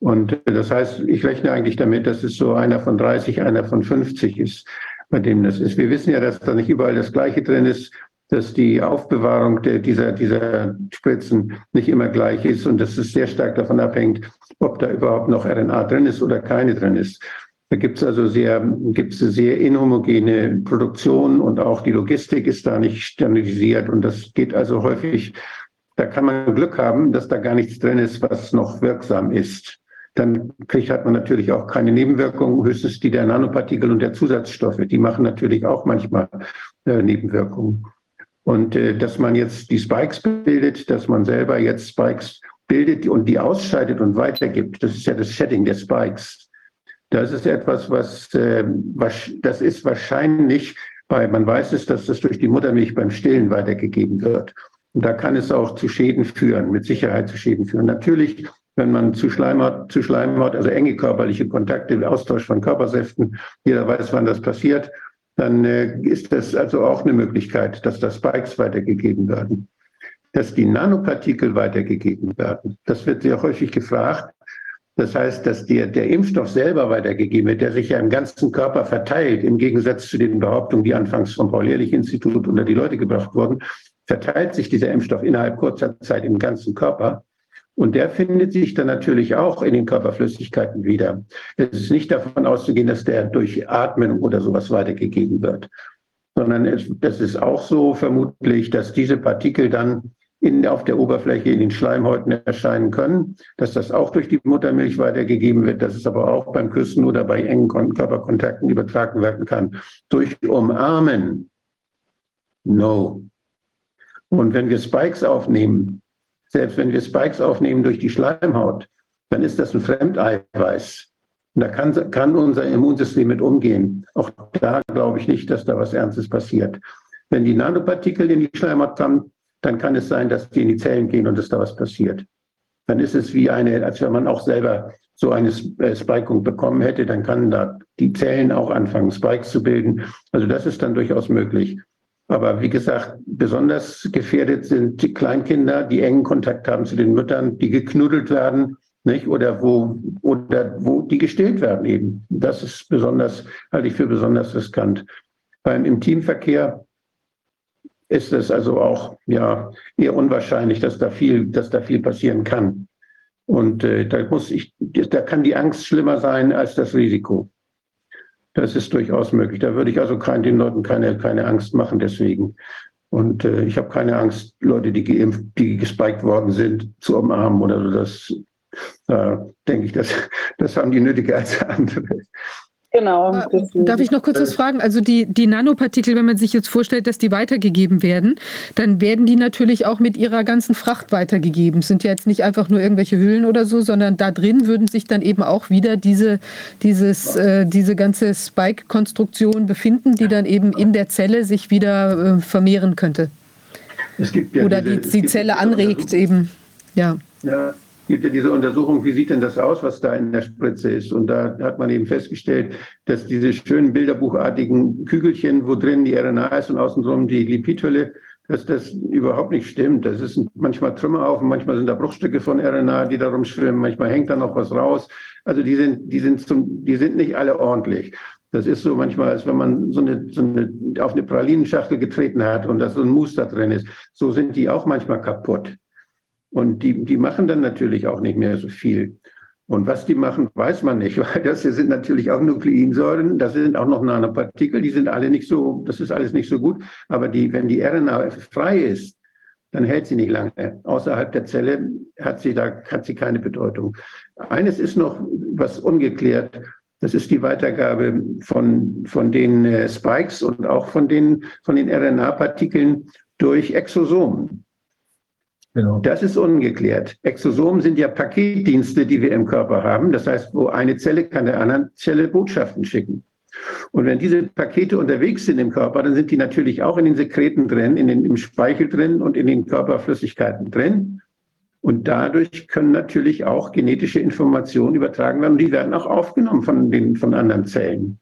Und das heißt, ich rechne eigentlich damit, dass es so einer von 30, einer von 50 ist, bei dem das ist. Wir wissen ja, dass da nicht überall das Gleiche drin ist, dass die Aufbewahrung der, dieser, dieser Spritzen nicht immer gleich ist und dass es sehr stark davon abhängt, ob da überhaupt noch RNA drin ist oder keine drin ist. Da gibt es also sehr, gibt's sehr inhomogene Produktion und auch die Logistik ist da nicht standardisiert und das geht also häufig, da kann man Glück haben, dass da gar nichts drin ist, was noch wirksam ist dann kriegt, hat man natürlich auch keine Nebenwirkungen, höchstens die der Nanopartikel und der Zusatzstoffe. Die machen natürlich auch manchmal äh, Nebenwirkungen. Und äh, dass man jetzt die Spikes bildet, dass man selber jetzt Spikes bildet und die ausscheidet und weitergibt, das ist ja das Shedding der Spikes. Das ist etwas, was, äh, was das ist wahrscheinlich, weil man weiß es, dass das durch die Muttermilch beim Stillen weitergegeben wird. Und da kann es auch zu Schäden führen, mit Sicherheit zu Schäden führen. Natürlich wenn man zu Schleimhaut, zu Schleimhaut, also enge körperliche Kontakte, Austausch von Körpersäften, jeder weiß, wann das passiert, dann äh, ist das also auch eine Möglichkeit, dass da Spikes weitergegeben werden. Dass die Nanopartikel weitergegeben werden, das wird sehr häufig gefragt. Das heißt, dass der, der Impfstoff selber weitergegeben wird, der sich ja im ganzen Körper verteilt, im Gegensatz zu den Behauptungen, die anfangs vom Paul-Ehrlich-Institut unter die Leute gebracht wurden, verteilt sich dieser Impfstoff innerhalb kurzer Zeit im ganzen Körper. Und der findet sich dann natürlich auch in den Körperflüssigkeiten wieder. Es ist nicht davon auszugehen, dass der durch Atmen oder sowas weitergegeben wird, sondern es, das ist auch so vermutlich, dass diese Partikel dann in, auf der Oberfläche in den Schleimhäuten erscheinen können, dass das auch durch die Muttermilch weitergegeben wird, dass es aber auch beim Küssen oder bei engen Körperkontakten übertragen werden kann. Durch Umarmen. No. Und wenn wir Spikes aufnehmen, selbst wenn wir Spikes aufnehmen durch die Schleimhaut, dann ist das ein Fremdeiweiß. Und da kann, kann unser Immunsystem mit umgehen. Auch da glaube ich nicht, dass da was Ernstes passiert. Wenn die Nanopartikel in die Schleimhaut kommen, dann kann es sein, dass die in die Zellen gehen und dass da was passiert. Dann ist es wie eine, als wenn man auch selber so eine äh, Spikung bekommen hätte, dann kann da die Zellen auch anfangen, Spikes zu bilden. Also das ist dann durchaus möglich. Aber wie gesagt, besonders gefährdet sind die Kleinkinder, die engen Kontakt haben zu den Müttern, die geknuddelt werden, nicht? Oder wo, oder wo die gestillt werden eben. Das ist besonders, halte ich für besonders riskant. Beim Intimverkehr ist es also auch ja eher unwahrscheinlich, dass da viel, dass da viel passieren kann. Und äh, da muss ich, da kann die Angst schlimmer sein als das Risiko. Das ist durchaus möglich. Da würde ich also kein, den Leuten keine, keine Angst machen deswegen. Und äh, ich habe keine Angst, Leute, die geimpft, die gespiked worden sind, zu umarmen oder so. Das äh, denke ich, das, das haben die nötiger als andere. Genau. Darf ich noch kurz was fragen? Also die, die Nanopartikel, wenn man sich jetzt vorstellt, dass die weitergegeben werden, dann werden die natürlich auch mit ihrer ganzen Fracht weitergegeben. Es sind ja jetzt nicht einfach nur irgendwelche Hüllen oder so, sondern da drin würden sich dann eben auch wieder diese, dieses, äh, diese ganze Spike-Konstruktion befinden, die dann eben in der Zelle sich wieder äh, vermehren könnte. Ja oder diese, die, die Zelle anregt eben. Ja. ja gibt ja diese Untersuchung, wie sieht denn das aus, was da in der Spritze ist? Und da hat man eben festgestellt, dass diese schönen bilderbuchartigen Kügelchen, wo drin die RNA ist und außenrum die Lipidhülle, dass das überhaupt nicht stimmt. Das ist manchmal Trümmer auf, manchmal sind da Bruchstücke von RNA, die da rumschwimmen, manchmal hängt da noch was raus. Also die sind, die sind zum, die sind nicht alle ordentlich. Das ist so manchmal, als wenn man so eine, so eine auf eine Pralinenschachtel getreten hat und da so ein Muster drin ist. So sind die auch manchmal kaputt. Und die, die machen dann natürlich auch nicht mehr so viel. Und was die machen, weiß man nicht, weil das hier sind natürlich auch Nukleinsäuren, das sind auch noch Nanopartikel, die sind alle nicht so, das ist alles nicht so gut. Aber die, wenn die RNA frei ist, dann hält sie nicht lange. Außerhalb der Zelle hat sie da hat sie keine Bedeutung. Eines ist noch was ungeklärt. Das ist die Weitergabe von, von den äh, Spikes und auch von den, von den RNA-Partikeln durch Exosomen. Genau. Das ist ungeklärt. Exosomen sind ja Paketdienste, die wir im Körper haben. Das heißt, wo eine Zelle kann der anderen Zelle Botschaften schicken. Und wenn diese Pakete unterwegs sind im Körper, dann sind die natürlich auch in den Sekreten drin, in den, im Speichel drin und in den Körperflüssigkeiten drin. Und dadurch können natürlich auch genetische Informationen übertragen werden und die werden auch aufgenommen von den, von anderen Zellen.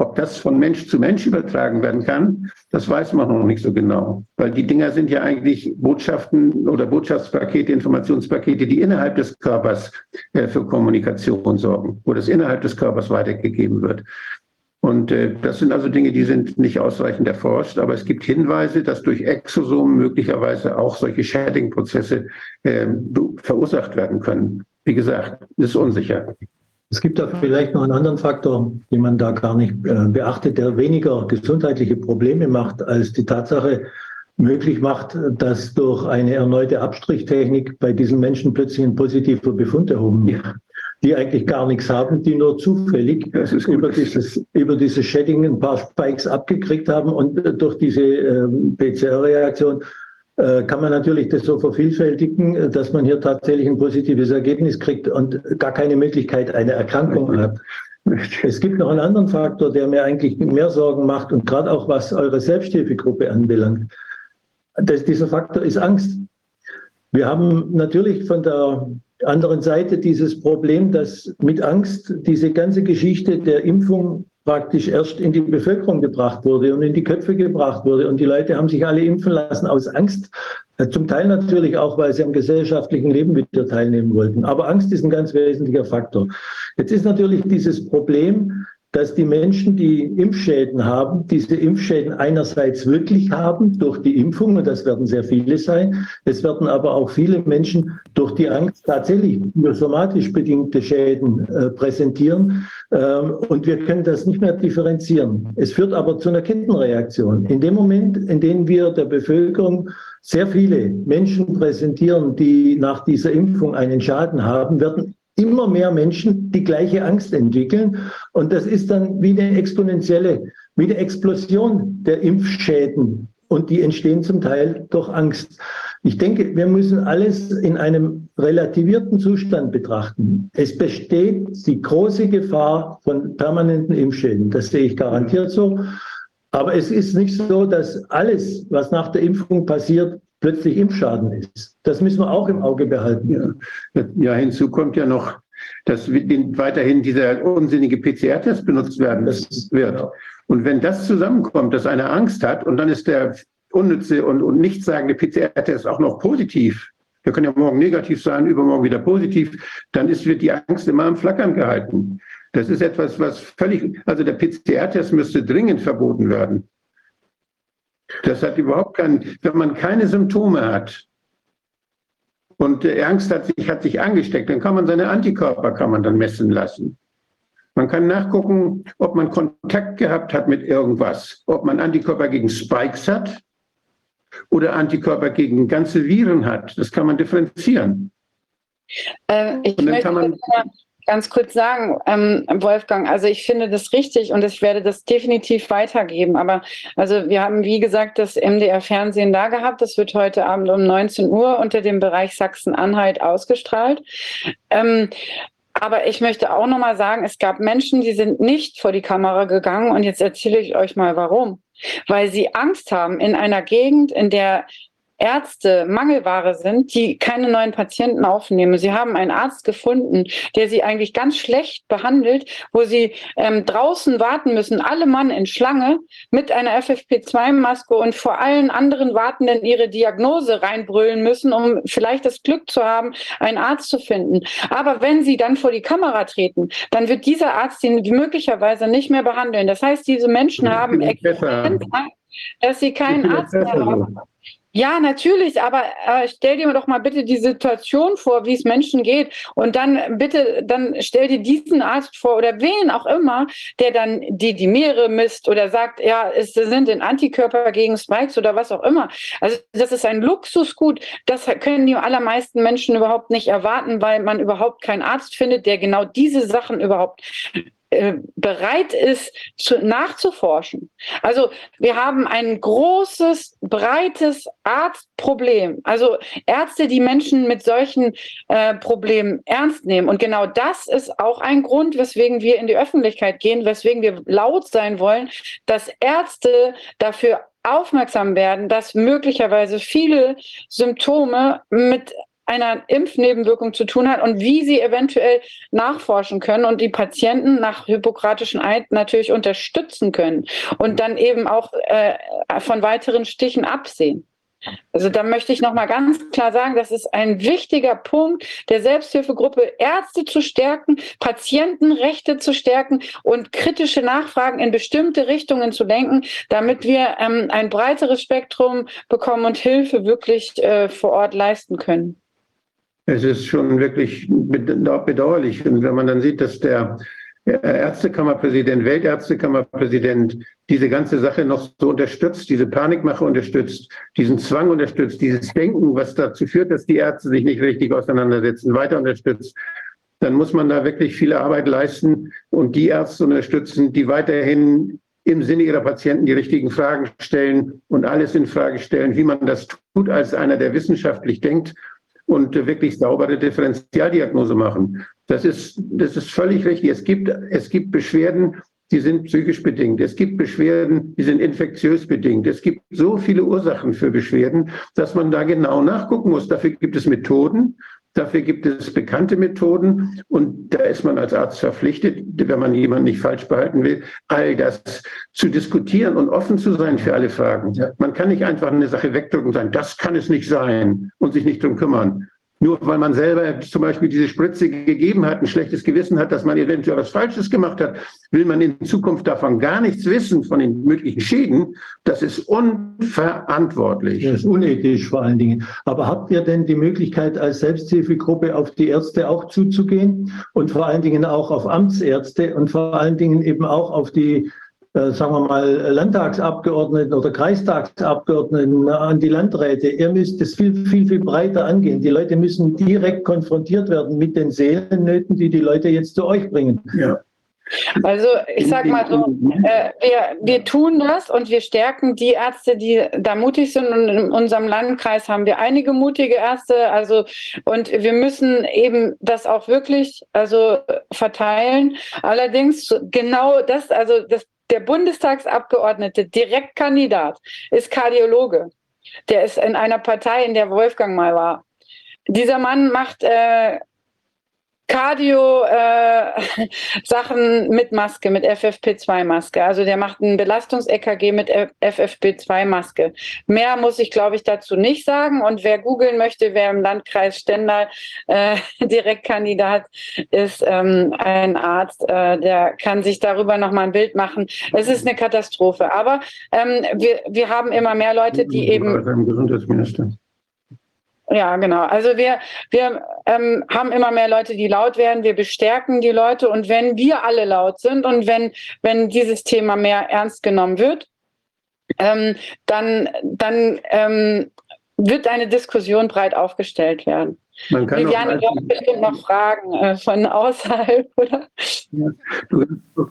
Ob das von Mensch zu Mensch übertragen werden kann, das weiß man noch nicht so genau. Weil die Dinger sind ja eigentlich Botschaften oder Botschaftspakete, Informationspakete, die innerhalb des Körpers äh, für Kommunikation sorgen, wo das innerhalb des Körpers weitergegeben wird. Und äh, das sind also Dinge, die sind nicht ausreichend erforscht, aber es gibt Hinweise, dass durch Exosomen möglicherweise auch solche Shedding-Prozesse äh, verursacht werden können. Wie gesagt, ist unsicher. Es gibt da vielleicht noch einen anderen Faktor, den man da gar nicht äh, beachtet, der weniger gesundheitliche Probleme macht, als die Tatsache möglich macht, dass durch eine erneute Abstrichtechnik bei diesen Menschen plötzlich ein positiver Befund erhoben wird. Die eigentlich gar nichts haben, die nur zufällig über dieses, über dieses Shedding ein paar Spikes abgekriegt haben und durch diese äh, PCR-Reaktion äh, kann man natürlich das so vervielfältigen, äh, dass man hier tatsächlich ein positives Ergebnis kriegt und gar keine Möglichkeit eine Erkrankung hat. Es gibt noch einen anderen Faktor, der mir eigentlich mehr Sorgen macht und gerade auch was eure Selbsthilfegruppe anbelangt. Das, dieser Faktor ist Angst. Wir haben natürlich von der anderen Seite dieses Problem, dass mit Angst diese ganze Geschichte der Impfung praktisch erst in die Bevölkerung gebracht wurde und in die Köpfe gebracht wurde. Und die Leute haben sich alle impfen lassen aus Angst. Äh, zum Teil natürlich auch, weil sie am gesellschaftlichen Leben wieder teilnehmen wollten. Aber Angst ist ein ganz wesentlicher Faktor. Jetzt ist natürlich dieses Problem, dass die Menschen, die Impfschäden haben, diese Impfschäden einerseits wirklich haben durch die Impfung, und das werden sehr viele sein. Es werden aber auch viele Menschen durch die Angst tatsächlich somatisch bedingte Schäden äh, präsentieren. Ähm, und wir können das nicht mehr differenzieren. Es führt aber zu einer Kettenreaktion. In dem Moment, in dem wir der Bevölkerung sehr viele Menschen präsentieren, die nach dieser Impfung einen Schaden haben, werden immer mehr Menschen die gleiche Angst entwickeln. Und das ist dann wie eine exponentielle, wie eine Explosion der Impfschäden. Und die entstehen zum Teil durch Angst. Ich denke, wir müssen alles in einem relativierten Zustand betrachten. Es besteht die große Gefahr von permanenten Impfschäden. Das sehe ich garantiert so. Aber es ist nicht so, dass alles, was nach der Impfung passiert, plötzlich Impfschaden ist. Das müssen wir auch im Auge behalten. Ja, ja hinzu kommt ja noch, dass weiterhin dieser unsinnige PCR-Test benutzt werden das wird. Und wenn das zusammenkommt, dass einer Angst hat und dann ist der unnütze und, und nichtssagende PCR-Test auch noch positiv, der kann ja morgen negativ sein, übermorgen wieder positiv, dann ist, wird die Angst immer am Flackern gehalten. Das ist etwas, was völlig, also der PCR-Test müsste dringend verboten werden. Das hat überhaupt keinen, wenn man keine Symptome hat und Angst hat sich, hat sich angesteckt, dann kann man seine Antikörper kann man dann messen lassen. Man kann nachgucken, ob man Kontakt gehabt hat mit irgendwas, ob man Antikörper gegen Spikes hat oder Antikörper gegen ganze Viren hat. Das kann man differenzieren. Äh, ich möchte man ganz kurz sagen, ähm, Wolfgang, also ich finde das richtig und ich werde das definitiv weitergeben. Aber also wir haben, wie gesagt, das MDR-Fernsehen da gehabt. Das wird heute Abend um 19 Uhr unter dem Bereich Sachsen-Anhalt ausgestrahlt. Ähm, aber ich möchte auch nochmal sagen, es gab Menschen, die sind nicht vor die Kamera gegangen und jetzt erzähle ich euch mal warum. Weil sie Angst haben in einer Gegend, in der Ärzte Mangelware sind, die keine neuen Patienten aufnehmen. Sie haben einen Arzt gefunden, der sie eigentlich ganz schlecht behandelt, wo sie ähm, draußen warten müssen, alle Mann in Schlange mit einer FFP2-Maske und vor allen anderen Wartenden ihre Diagnose reinbrüllen müssen, um vielleicht das Glück zu haben, einen Arzt zu finden. Aber wenn sie dann vor die Kamera treten, dann wird dieser Arzt ihn möglicherweise nicht mehr behandeln. Das heißt, diese Menschen haben dass sie keinen Arzt mehr haben. Ja, natürlich, aber äh, stell dir doch mal bitte die Situation vor, wie es Menschen geht. Und dann bitte, dann stell dir diesen Arzt vor oder wen auch immer, der dann die, die Meere misst oder sagt, ja, es sind in Antikörper gegen Spikes oder was auch immer. Also das ist ein Luxusgut. Das können die allermeisten Menschen überhaupt nicht erwarten, weil man überhaupt keinen Arzt findet, der genau diese Sachen überhaupt äh, bereit ist, zu, nachzuforschen. Also wir haben ein großes, breites Arztproblem. Also Ärzte, die Menschen mit solchen äh, Problemen ernst nehmen. Und genau das ist auch ein Grund, weswegen wir in die Öffentlichkeit gehen, weswegen wir laut sein wollen, dass Ärzte dafür aufmerksam werden, dass möglicherweise viele Symptome mit einer Impfnebenwirkung zu tun hat und wie sie eventuell nachforschen können und die Patienten nach hippokratischen Eid natürlich unterstützen können und dann eben auch äh, von weiteren Stichen absehen. Also da möchte ich noch mal ganz klar sagen, das ist ein wichtiger Punkt der Selbsthilfegruppe, Ärzte zu stärken, Patientenrechte zu stärken und kritische Nachfragen in bestimmte Richtungen zu lenken, damit wir ähm, ein breiteres Spektrum bekommen und Hilfe wirklich äh, vor Ort leisten können. Es ist schon wirklich bedauerlich. Und wenn man dann sieht, dass der Ärztekammerpräsident, Weltärztekammerpräsident diese ganze Sache noch so unterstützt, diese Panikmache unterstützt, diesen Zwang unterstützt, dieses Denken, was dazu führt, dass die Ärzte sich nicht richtig auseinandersetzen, weiter unterstützt, dann muss man da wirklich viel Arbeit leisten und die Ärzte unterstützen, die weiterhin im Sinne ihrer Patienten die richtigen Fragen stellen und alles in Frage stellen, wie man das tut als einer, der wissenschaftlich denkt und wirklich saubere Differentialdiagnose machen. Das ist, das ist völlig richtig. Es gibt, es gibt Beschwerden, die sind psychisch bedingt. Es gibt Beschwerden, die sind infektiös bedingt. Es gibt so viele Ursachen für Beschwerden, dass man da genau nachgucken muss. Dafür gibt es Methoden. Dafür gibt es bekannte Methoden und da ist man als Arzt verpflichtet, wenn man jemanden nicht falsch behalten will, all das zu diskutieren und offen zu sein für alle Fragen. Man kann nicht einfach eine Sache wegdrücken und sagen, das kann es nicht sein und sich nicht drum kümmern. Nur weil man selber zum Beispiel diese Spritze gegeben hat, ein schlechtes Gewissen hat, dass man eventuell was Falsches gemacht hat, will man in Zukunft davon gar nichts wissen, von den möglichen Schäden. Das ist unverantwortlich. Das ist unethisch vor allen Dingen. Aber habt ihr denn die Möglichkeit, als Selbsthilfegruppe auf die Ärzte auch zuzugehen und vor allen Dingen auch auf Amtsärzte und vor allen Dingen eben auch auf die sagen wir mal, Landtagsabgeordneten oder Kreistagsabgeordneten äh, an die Landräte. Ihr müsst es viel, viel, viel breiter angehen. Die Leute müssen direkt konfrontiert werden mit den Seelennöten, die die Leute jetzt zu euch bringen. Ja. Also ich sag mal so, äh, wir, wir tun das und wir stärken die Ärzte, die da mutig sind. Und in unserem Landkreis haben wir einige mutige Ärzte. Also und wir müssen eben das auch wirklich also verteilen. Allerdings genau das, also das der Bundestagsabgeordnete, Direktkandidat, ist Kardiologe. Der ist in einer Partei, in der Wolfgang mal war. Dieser Mann macht äh, Cardio-Sachen äh, mit Maske, mit FFP2-Maske. Also der macht ein Belastungs-EKG mit FFP2-Maske. Mehr muss ich, glaube ich, dazu nicht sagen. Und wer googeln möchte, wer im Landkreis Stendal äh, Direktkandidat ist, ähm, ein Arzt, äh, der kann sich darüber nochmal ein Bild machen. Es ist eine Katastrophe. Aber ähm, wir, wir haben immer mehr Leute, die eben... Gesundheitsminister. Ja, genau. Also wir, wir ähm, haben immer mehr Leute, die laut werden. Wir bestärken die Leute. Und wenn wir alle laut sind und wenn, wenn dieses Thema mehr ernst genommen wird, ähm, dann, dann ähm, wird eine Diskussion breit aufgestellt werden. Man kann Viviane, du hast bestimmt noch Fragen äh, von außerhalb, oder? Ja,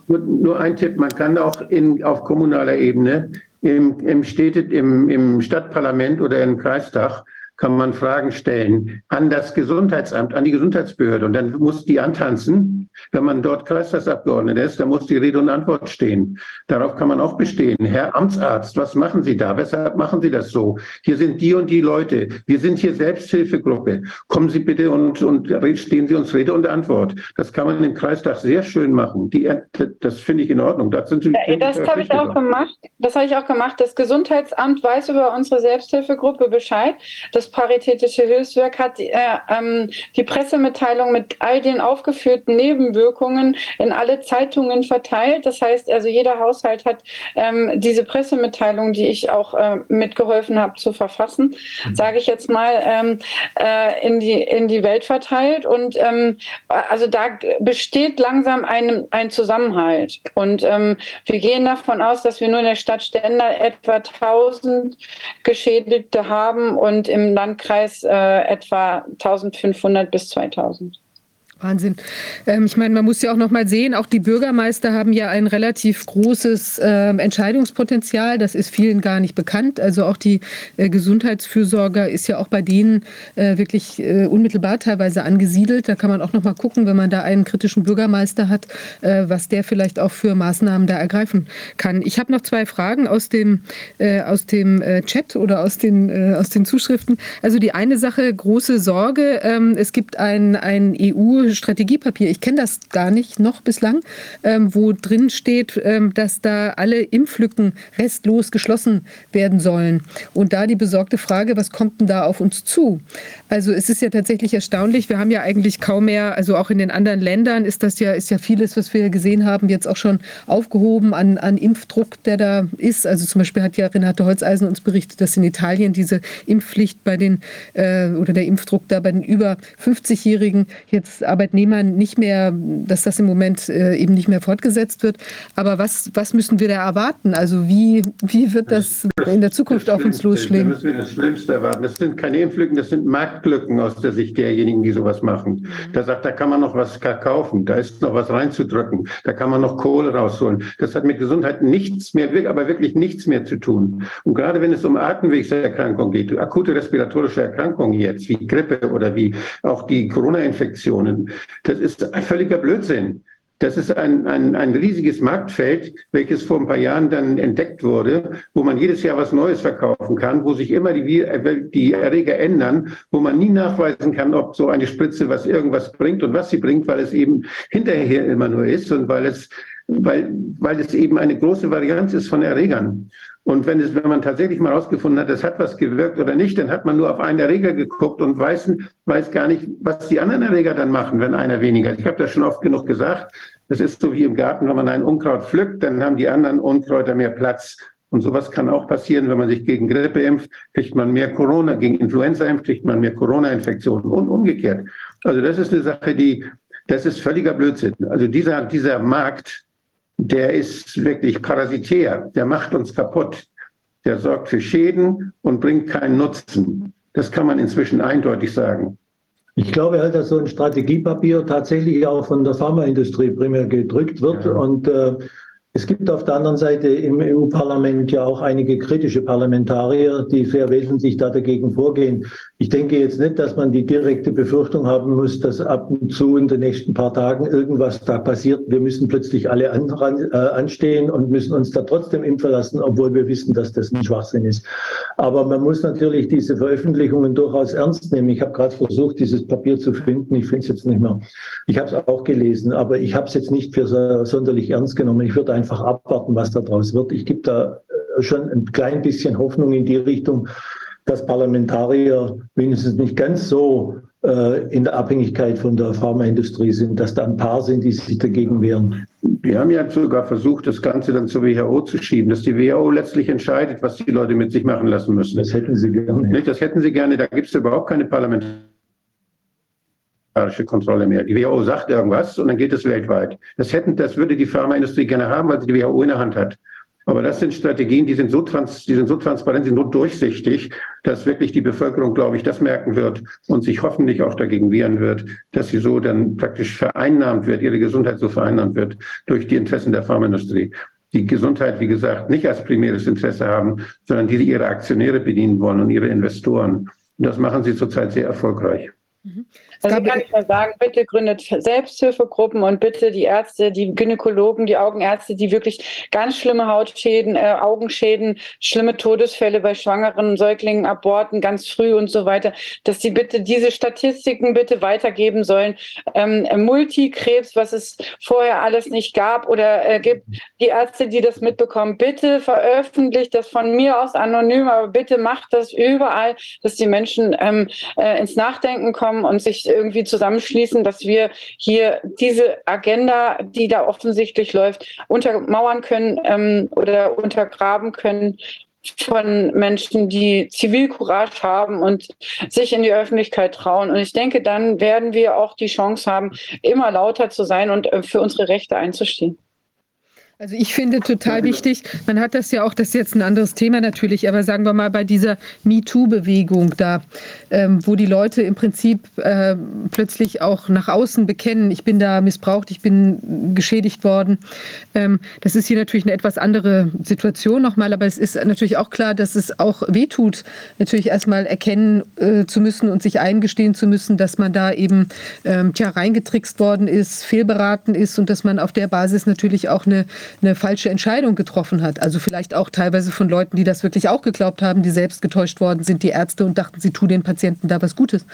nur ein Tipp, man kann auch in, auf kommunaler Ebene im, im, Städte, im, im Stadtparlament oder im Kreistag kann man Fragen stellen an das Gesundheitsamt, an die Gesundheitsbehörde. Und dann muss die antanzen. Wenn man dort Kreistagsabgeordneter ist, dann muss die Rede und Antwort stehen. Darauf kann man auch bestehen. Herr Amtsarzt, was machen Sie da? Weshalb machen Sie das so? Hier sind die und die Leute. Wir sind hier Selbsthilfegruppe. Kommen Sie bitte und, und stehen Sie uns Rede und Antwort. Das kann man im Kreistag sehr schön machen. Die, das finde ich in Ordnung. Das, ja, das habe ich auch gemacht. Das habe ich auch gemacht. Das Gesundheitsamt weiß über unsere Selbsthilfegruppe Bescheid. Das Paritätische Hilfswerk hat äh, ähm, die Pressemitteilung mit all den aufgeführten Nebenwirkungen in alle Zeitungen verteilt. Das heißt, also jeder Haushalt hat ähm, diese Pressemitteilung, die ich auch äh, mitgeholfen habe zu verfassen, mhm. sage ich jetzt mal, ähm, äh, in, die, in die Welt verteilt. Und ähm, also da besteht langsam ein, ein Zusammenhalt. Und ähm, wir gehen davon aus, dass wir nur in der Stadt Stendal etwa 1000 Geschädigte haben und im Landkreis äh, etwa 1500 bis 2000. Wahnsinn. Ähm, ich meine, man muss ja auch noch mal sehen, auch die Bürgermeister haben ja ein relativ großes äh, Entscheidungspotenzial. Das ist vielen gar nicht bekannt. Also auch die äh, Gesundheitsfürsorger ist ja auch bei denen äh, wirklich äh, unmittelbar teilweise angesiedelt. Da kann man auch noch mal gucken, wenn man da einen kritischen Bürgermeister hat, äh, was der vielleicht auch für Maßnahmen da ergreifen kann. Ich habe noch zwei Fragen aus dem, äh, aus dem Chat oder aus den, aus den Zuschriften. Also die eine Sache, große Sorge. Ähm, es gibt ein, ein EU- Strategiepapier, ich kenne das gar nicht noch bislang, ähm, wo drin steht, ähm, dass da alle Impflücken restlos geschlossen werden sollen. Und da die besorgte Frage, was kommt denn da auf uns zu? Also es ist ja tatsächlich erstaunlich, wir haben ja eigentlich kaum mehr, also auch in den anderen Ländern ist das ja, ist ja vieles, was wir gesehen haben, jetzt auch schon aufgehoben an, an Impfdruck, der da ist. Also zum Beispiel hat ja Renate Holzeisen uns berichtet, dass in Italien diese Impfpflicht bei den äh, oder der Impfdruck da bei den über 50-Jährigen jetzt aber Arbeitnehmern nicht mehr, dass das im Moment äh, eben nicht mehr fortgesetzt wird. Aber was, was müssen wir da erwarten? Also wie, wie wird das, das in der Zukunft auf uns losschlägen? Da müssen wir das Schlimmste erwarten. Das sind keine Impflücken, das sind Marktglücken aus der Sicht derjenigen, die sowas machen. Da sagt, da kann man noch was kaufen, da ist noch was reinzudrücken, da kann man noch Kohle rausholen. Das hat mit Gesundheit nichts mehr, aber wirklich nichts mehr zu tun. Und gerade wenn es um Atemwegserkrankungen geht, akute respiratorische Erkrankungen jetzt, wie Grippe oder wie auch die Corona-Infektionen, das ist völliger Blödsinn. Das ist ein, ein, ein riesiges Marktfeld, welches vor ein paar Jahren dann entdeckt wurde, wo man jedes Jahr was Neues verkaufen kann, wo sich immer die, die Erreger ändern, wo man nie nachweisen kann, ob so eine Spritze was irgendwas bringt und was sie bringt, weil es eben hinterher immer nur ist und weil es, weil, weil es eben eine große Varianz ist von Erregern. Und wenn, es, wenn man tatsächlich mal herausgefunden hat, es hat was gewirkt oder nicht, dann hat man nur auf einen Erreger geguckt und weiß, weiß gar nicht, was die anderen Erreger dann machen, wenn einer weniger. Ich habe das schon oft genug gesagt. Das ist so wie im Garten, wenn man ein Unkraut pflückt, dann haben die anderen Unkräuter mehr Platz. Und sowas kann auch passieren, wenn man sich gegen Grippe impft, kriegt man mehr Corona, gegen Influenza impft, kriegt man mehr Corona-Infektionen und umgekehrt. Also das ist eine Sache, die, das ist völliger Blödsinn. Also dieser, dieser Markt, der ist wirklich parasitär, der macht uns kaputt, der sorgt für Schäden und bringt keinen Nutzen. Das kann man inzwischen eindeutig sagen. Ich glaube halt, dass so ein Strategiepapier tatsächlich auch von der Pharmaindustrie primär gedrückt wird ja. und äh, es gibt auf der anderen Seite im EU-Parlament ja auch einige kritische Parlamentarier, die sehr wesentlich da dagegen vorgehen. Ich denke jetzt nicht, dass man die direkte Befürchtung haben muss, dass ab und zu in den nächsten paar Tagen irgendwas da passiert. Wir müssen plötzlich alle an, äh, anstehen und müssen uns da trotzdem impfen lassen, obwohl wir wissen, dass das ein Schwachsinn ist. Aber man muss natürlich diese Veröffentlichungen durchaus ernst nehmen. Ich habe gerade versucht, dieses Papier zu finden. Ich finde es jetzt nicht mehr. Ich habe es auch gelesen, aber ich habe es jetzt nicht für so, sonderlich ernst genommen. Ich würde abwarten, was daraus wird. Ich gebe da äh, schon ein klein bisschen Hoffnung in die Richtung, dass Parlamentarier wenigstens nicht ganz so äh, in der Abhängigkeit von der Pharmaindustrie sind, dass da ein paar sind, die sich dagegen wehren. Wir haben ja sogar versucht, das Ganze dann zur WHO zu schieben, dass die WHO letztlich entscheidet, was die Leute mit sich machen lassen müssen. Das hätten sie gerne. Das hätten sie gerne. Da gibt es überhaupt keine parlamentarische Kontrolle mehr. Die WHO sagt irgendwas und dann geht es weltweit. Das, hätten, das würde die Pharmaindustrie gerne haben, weil sie die WHO in der Hand hat. Aber das sind Strategien, die sind so, trans, die sind so transparent, sind so durchsichtig, dass wirklich die Bevölkerung, glaube ich, das merken wird und sich hoffentlich auch dagegen wehren wird, dass sie so dann praktisch vereinnahmt wird, ihre Gesundheit so vereinnahmt wird durch die Interessen der Pharmaindustrie. Die Gesundheit, wie gesagt, nicht als primäres Interesse haben, sondern die ihre Aktionäre bedienen wollen und ihre Investoren. Und das machen sie zurzeit sehr erfolgreich. Mhm. Also kann ich nur sagen, bitte gründet Selbsthilfegruppen und bitte die Ärzte, die Gynäkologen, die Augenärzte, die wirklich ganz schlimme Hautschäden, äh, Augenschäden, schlimme Todesfälle bei schwangeren Säuglingen, Aborten ganz früh und so weiter, dass sie bitte diese Statistiken bitte weitergeben sollen. Ähm, Multikrebs, was es vorher alles nicht gab oder äh, gibt, die Ärzte, die das mitbekommen, bitte veröffentlicht das von mir aus anonym, aber bitte macht das überall, dass die Menschen ähm, äh, ins Nachdenken kommen und sich irgendwie zusammenschließen, dass wir hier diese Agenda, die da offensichtlich läuft, untermauern können ähm, oder untergraben können von Menschen, die Zivilcourage haben und sich in die Öffentlichkeit trauen. Und ich denke, dann werden wir auch die Chance haben, immer lauter zu sein und äh, für unsere Rechte einzustehen. Also ich finde total wichtig, man hat das ja auch, das ist jetzt ein anderes Thema natürlich, aber sagen wir mal bei dieser MeToo-Bewegung da, ähm, wo die Leute im Prinzip äh, plötzlich auch nach außen bekennen, ich bin da missbraucht, ich bin geschädigt worden. Ähm, das ist hier natürlich eine etwas andere Situation nochmal, aber es ist natürlich auch klar, dass es auch wehtut, natürlich erstmal erkennen äh, zu müssen und sich eingestehen zu müssen, dass man da eben ähm, tja, reingetrickst worden ist, fehlberaten ist und dass man auf der Basis natürlich auch eine eine falsche Entscheidung getroffen hat. Also vielleicht auch teilweise von Leuten, die das wirklich auch geglaubt haben, die selbst getäuscht worden sind, die Ärzte und dachten, sie tun den Patienten da was Gutes.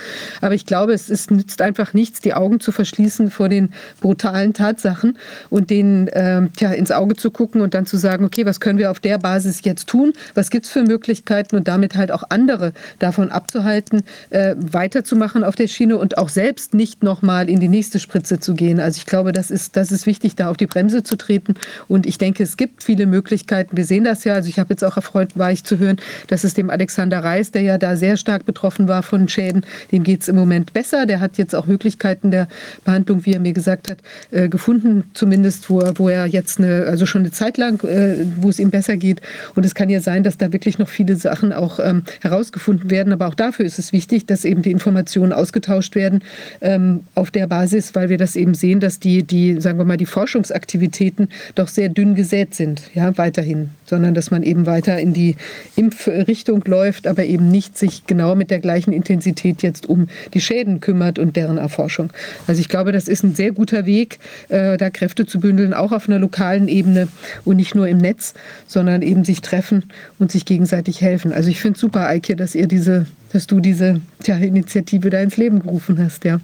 Aber ich glaube, es ist, nützt einfach nichts, die Augen zu verschließen vor den brutalen Tatsachen und denen äh, tja, ins Auge zu gucken und dann zu sagen, okay, was können wir auf der Basis jetzt tun? Was gibt es für Möglichkeiten und damit halt auch andere davon abzuhalten, äh, weiterzumachen auf der Schiene und auch selbst nicht nochmal in die nächste Spritze zu gehen. Also ich glaube, das ist, das ist wichtig, da auf die Bremse zu treten und ich denke, es gibt viele Möglichkeiten. Wir sehen das ja. Also ich habe jetzt auch erfreut, war ich zu hören, dass es dem Alexander Reis, der ja da sehr stark betroffen war von Schäden, dem geht es im Moment besser. Der hat jetzt auch Möglichkeiten der Behandlung, wie er mir gesagt hat, äh, gefunden, zumindest wo, wo er jetzt eine, also schon eine Zeit lang, äh, wo es ihm besser geht. Und es kann ja sein, dass da wirklich noch viele Sachen auch ähm, herausgefunden werden. Aber auch dafür ist es wichtig, dass eben die Informationen ausgetauscht werden ähm, auf der Basis, weil wir das eben sehen, dass die, die, sagen wir mal, die Forschungsaktivitäten doch sehr dünn gesät sind, ja, weiterhin, sondern dass man eben weiter in die Impfrichtung läuft, aber eben nicht sich genau mit der gleichen Intensität jetzt um die Schäden kümmert und deren Erforschung. Also ich glaube, das ist ein sehr guter Weg, äh, da Kräfte zu bündeln, auch auf einer lokalen Ebene und nicht nur im Netz, sondern eben sich treffen und sich gegenseitig helfen. Also ich finde es super, Eike, dass ihr diese, dass du diese tja, Initiative da ins Leben gerufen hast, ja.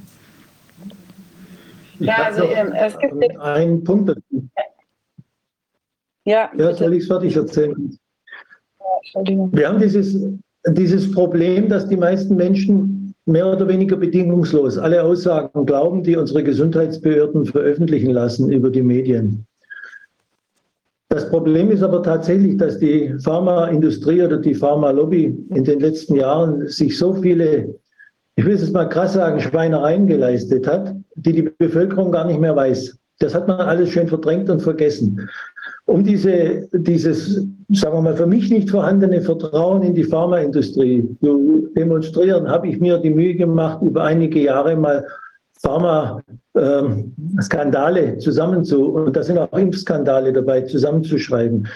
Ja, also ähm, es gibt einen Punkt dazu. Ja, ja soll ich es fertig erzählen? Wir haben dieses, dieses Problem, dass die meisten Menschen mehr oder weniger bedingungslos alle Aussagen glauben, die unsere Gesundheitsbehörden veröffentlichen lassen über die Medien. Das Problem ist aber tatsächlich, dass die Pharmaindustrie oder die Pharmalobby in den letzten Jahren sich so viele, ich will es mal krass sagen, Schweinereien geleistet hat, die die Bevölkerung gar nicht mehr weiß. Das hat man alles schön verdrängt und vergessen um diese, dieses, sagen wir mal, für mich nicht vorhandene Vertrauen in die Pharmaindustrie zu demonstrieren, habe ich mir die Mühe gemacht, über einige Jahre mal Pharma-Skandale ähm, zusammenzu, und da sind auch Impfskandale dabei, zusammenzuschreiben.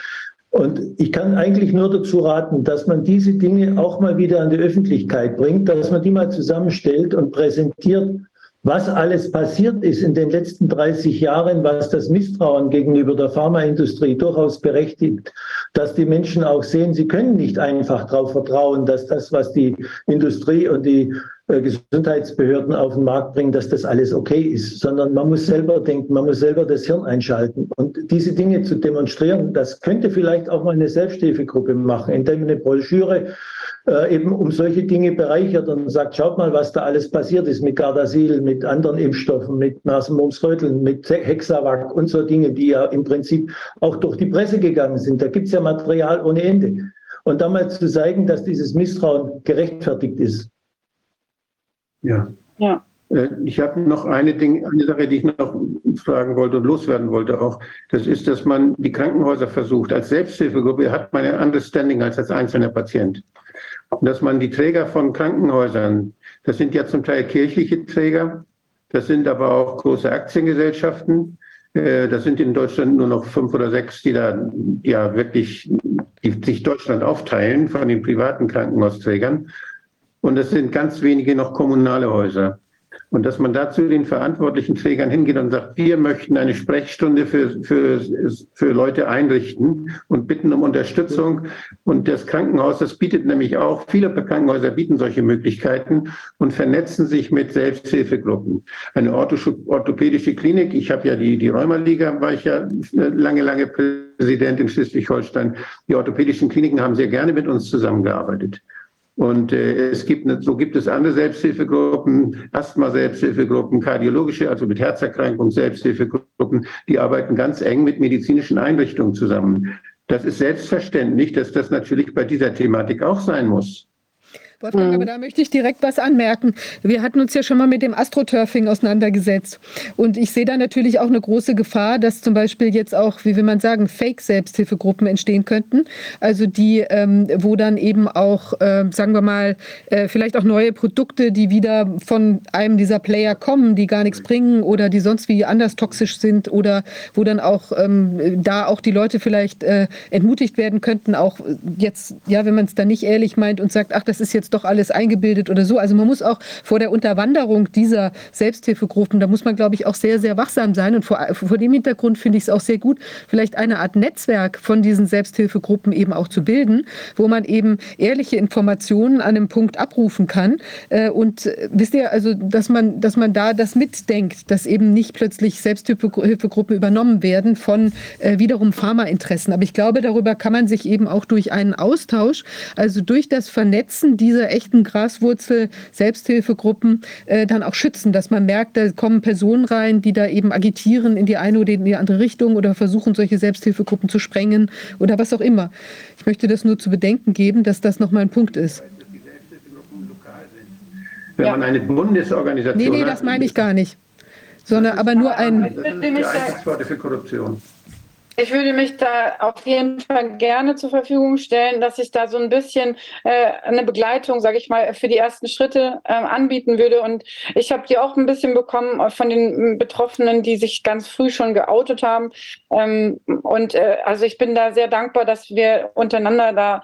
Und ich kann eigentlich nur dazu raten, dass man diese Dinge auch mal wieder an die Öffentlichkeit bringt, dass man die mal zusammenstellt und präsentiert, was alles passiert ist in den letzten 30 Jahren, was das Misstrauen gegenüber der Pharmaindustrie durchaus berechtigt, dass die Menschen auch sehen, sie können nicht einfach darauf vertrauen, dass das, was die Industrie und die äh, Gesundheitsbehörden auf den Markt bringen, dass das alles okay ist, sondern man muss selber denken, man muss selber das Hirn einschalten. Und diese Dinge zu demonstrieren, das könnte vielleicht auch mal eine Selbsthilfegruppe machen, indem eine Broschüre äh, eben um solche Dinge bereichert und sagt, schaut mal, was da alles passiert ist mit Gardasil, mit anderen Impfstoffen, mit Nasenmumsröteln, mit Hexavac und so Dinge, die ja im Prinzip auch durch die Presse gegangen sind. Da gibt es ja Material ohne Ende. Und damals zu zeigen, dass dieses Misstrauen gerechtfertigt ist. Ja. Ja. Äh, ich habe noch eine, Ding, eine Sache, die ich noch fragen wollte und loswerden wollte auch. Das ist, dass man die Krankenhäuser versucht, als Selbsthilfegruppe hat man ein anderes Standing als als einzelner Patient. Dass man die Träger von Krankenhäusern, das sind ja zum Teil kirchliche Träger, das sind aber auch große Aktiengesellschaften, äh, das sind in Deutschland nur noch fünf oder sechs, die da ja wirklich die sich Deutschland aufteilen von den privaten Krankenhausträgern. Und es sind ganz wenige noch kommunale Häuser. Und dass man dazu den verantwortlichen Trägern hingeht und sagt, wir möchten eine Sprechstunde für, für, für Leute einrichten und bitten um Unterstützung. Und das Krankenhaus, das bietet nämlich auch, viele Krankenhäuser bieten solche Möglichkeiten und vernetzen sich mit Selbsthilfegruppen. Eine orthopädische Klinik, ich habe ja die, die Rheumaliga, war ich ja lange, lange Präsident in Schleswig-Holstein. Die orthopädischen Kliniken haben sehr gerne mit uns zusammengearbeitet. Und äh, es gibt, so gibt es andere Selbsthilfegruppen, Asthma-Selbsthilfegruppen, kardiologische, also mit Herzerkrankungen Selbsthilfegruppen, die arbeiten ganz eng mit medizinischen Einrichtungen zusammen. Das ist selbstverständlich, dass das natürlich bei dieser Thematik auch sein muss. Wolfgang, aber da möchte ich direkt was anmerken. Wir hatten uns ja schon mal mit dem Astroturfing auseinandergesetzt. Und ich sehe da natürlich auch eine große Gefahr, dass zum Beispiel jetzt auch, wie will man sagen, Fake-Selbsthilfegruppen entstehen könnten. Also die, ähm, wo dann eben auch, äh, sagen wir mal, äh, vielleicht auch neue Produkte, die wieder von einem dieser Player kommen, die gar nichts bringen oder die sonst wie anders toxisch sind oder wo dann auch ähm, da auch die Leute vielleicht äh, entmutigt werden könnten, auch jetzt, ja, wenn man es da nicht ehrlich meint und sagt, ach, das ist jetzt doch alles eingebildet oder so. Also man muss auch vor der Unterwanderung dieser Selbsthilfegruppen, da muss man, glaube ich, auch sehr, sehr wachsam sein. Und vor, vor dem Hintergrund finde ich es auch sehr gut, vielleicht eine Art Netzwerk von diesen Selbsthilfegruppen eben auch zu bilden, wo man eben ehrliche Informationen an einem Punkt abrufen kann. Äh, und äh, wisst ihr, also, dass man, dass man da das mitdenkt, dass eben nicht plötzlich Selbsthilfegruppen übernommen werden von äh, wiederum Pharmainteressen. Aber ich glaube, darüber kann man sich eben auch durch einen Austausch, also durch das Vernetzen dieser diese echten Graswurzel-Selbsthilfegruppen äh, dann auch schützen, dass man merkt, da kommen Personen rein, die da eben agitieren in die eine oder in die andere Richtung oder versuchen, solche Selbsthilfegruppen zu sprengen oder was auch immer. Ich möchte das nur zu bedenken geben, dass das nochmal ein Punkt ist. Wenn man eine Bundesorganisation Nee, nee, das meine ich gar nicht. Sondern aber nur ein. Das ist die für Korruption. Ich würde mich da auf jeden Fall gerne zur Verfügung stellen, dass ich da so ein bisschen äh, eine Begleitung, sage ich mal, für die ersten Schritte äh, anbieten würde. Und ich habe die auch ein bisschen bekommen von den Betroffenen, die sich ganz früh schon geoutet haben. Ähm, und äh, also ich bin da sehr dankbar, dass wir untereinander da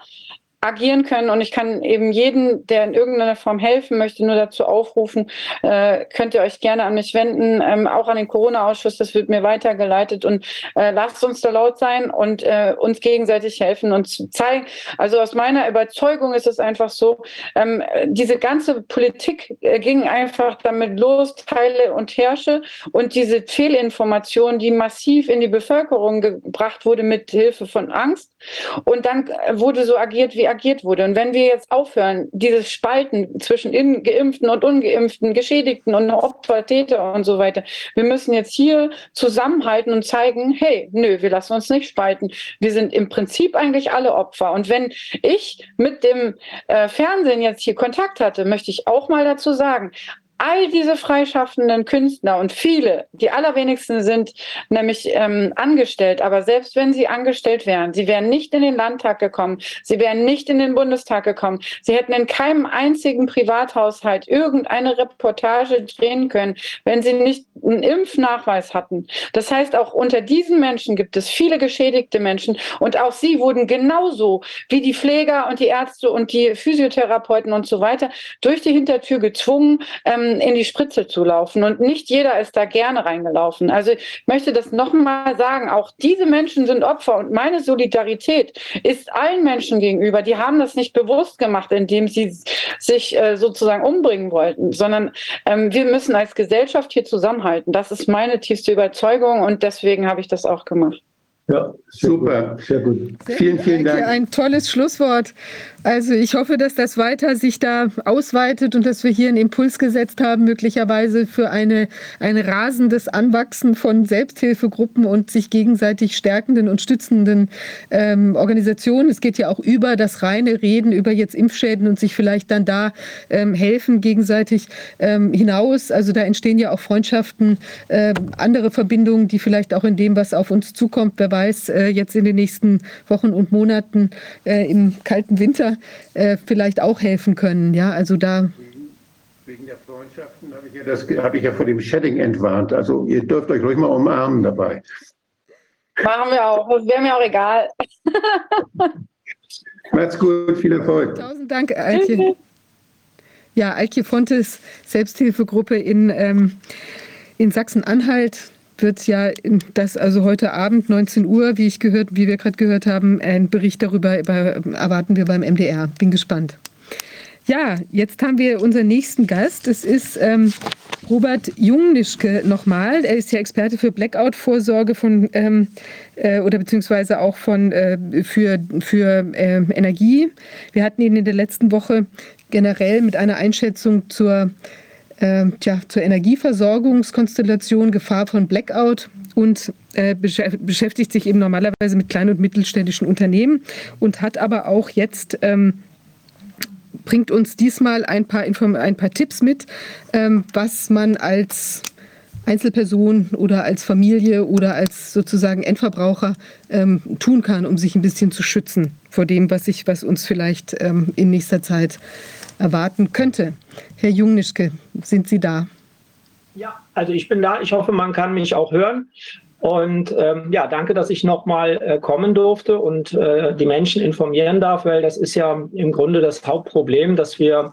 agieren können. Und ich kann eben jeden, der in irgendeiner Form helfen möchte, nur dazu aufrufen, äh, könnt ihr euch gerne an mich wenden, ähm, auch an den Corona-Ausschuss, das wird mir weitergeleitet. Und äh, lasst uns da laut sein und äh, uns gegenseitig helfen und zeigen. Also aus meiner Überzeugung ist es einfach so, ähm, diese ganze Politik äh, ging einfach damit los, teile und herrsche. Und diese Fehlinformation, die massiv in die Bevölkerung gebracht wurde mit Hilfe von Angst. Und dann wurde so agiert, wie agiert wurde. Und wenn wir jetzt aufhören, dieses Spalten zwischen Geimpften und Ungeimpften, Geschädigten und Opfer, Täter und so weiter, wir müssen jetzt hier zusammenhalten und zeigen, hey, nö, wir lassen uns nicht spalten. Wir sind im Prinzip eigentlich alle Opfer. Und wenn ich mit dem äh, Fernsehen jetzt hier Kontakt hatte, möchte ich auch mal dazu sagen, all diese freischaffenden Künstler und viele, die allerwenigsten sind nämlich ähm, angestellt, aber selbst wenn sie angestellt wären, sie wären nicht in den Landtag gekommen, sie wären nicht in den Bundestag gekommen, sie hätten in keinem einzigen Privathaushalt irgendeine Reportage drehen können, wenn sie nicht einen Impfnachweis hatten. Das heißt, auch unter diesen Menschen gibt es viele geschädigte Menschen und auch sie wurden genauso wie die Pfleger und die Ärzte und die Physiotherapeuten und so weiter durch die Hintertür gezwungen, ähm, in die Spritze zu laufen. Und nicht jeder ist da gerne reingelaufen. Also ich möchte das nochmal sagen. Auch diese Menschen sind Opfer. Und meine Solidarität ist allen Menschen gegenüber. Die haben das nicht bewusst gemacht, indem sie sich äh, sozusagen umbringen wollten, sondern ähm, wir müssen als Gesellschaft hier zusammenhalten. Das ist meine tiefste Überzeugung. Und deswegen habe ich das auch gemacht. Ja, super. Gut. Sehr gut. Sehr vielen, vielen Dank. Ein tolles Schlusswort. Also ich hoffe, dass das weiter sich da ausweitet und dass wir hier einen Impuls gesetzt haben, möglicherweise für eine, ein rasendes Anwachsen von Selbsthilfegruppen und sich gegenseitig stärkenden und stützenden ähm, Organisationen. Es geht ja auch über das reine Reden, über jetzt Impfschäden und sich vielleicht dann da ähm, helfen gegenseitig ähm, hinaus. Also da entstehen ja auch Freundschaften, äh, andere Verbindungen, die vielleicht auch in dem, was auf uns zukommt, wer weiß, äh, jetzt in den nächsten Wochen und Monaten äh, im kalten Winter äh, vielleicht auch helfen können. Ja, also da. Wegen der Freundschaften habe ich, ja das, habe ich ja vor dem Shedding entwarnt. Also ihr dürft euch ruhig mal umarmen dabei. Machen wir auch. Wäre mir auch egal. Macht's gut, viel Erfolg. Tausend Dank, Altje. Ja, Altje Fontes, Selbsthilfegruppe in, ähm, in Sachsen-Anhalt wird ja das also heute Abend 19 Uhr, wie ich gehört, wie wir gerade gehört haben, ein Bericht darüber erwarten wir beim MDR. Bin gespannt. Ja, jetzt haben wir unseren nächsten Gast. Das ist ähm, Robert Jungnischke nochmal. Er ist ja Experte für Blackout-Vorsorge von ähm, äh, oder beziehungsweise auch von äh, für, für äh, Energie. Wir hatten ihn in der letzten Woche generell mit einer Einschätzung zur äh, tja, zur Energieversorgungskonstellation, Gefahr von Blackout und äh, beschäftigt sich eben normalerweise mit kleinen und mittelständischen Unternehmen und hat aber auch jetzt ähm, bringt uns diesmal ein paar, Inform ein paar Tipps mit, ähm, was man als Einzelperson oder als Familie oder als sozusagen Endverbraucher ähm, tun kann, um sich ein bisschen zu schützen vor dem, was, ich, was uns vielleicht ähm, in nächster Zeit erwarten könnte. Herr Jungnischke, sind Sie da? Ja, also ich bin da. Ich hoffe, man kann mich auch hören. Und ähm, ja, danke, dass ich nochmal äh, kommen durfte und äh, die Menschen informieren darf, weil das ist ja im Grunde das Hauptproblem, dass wir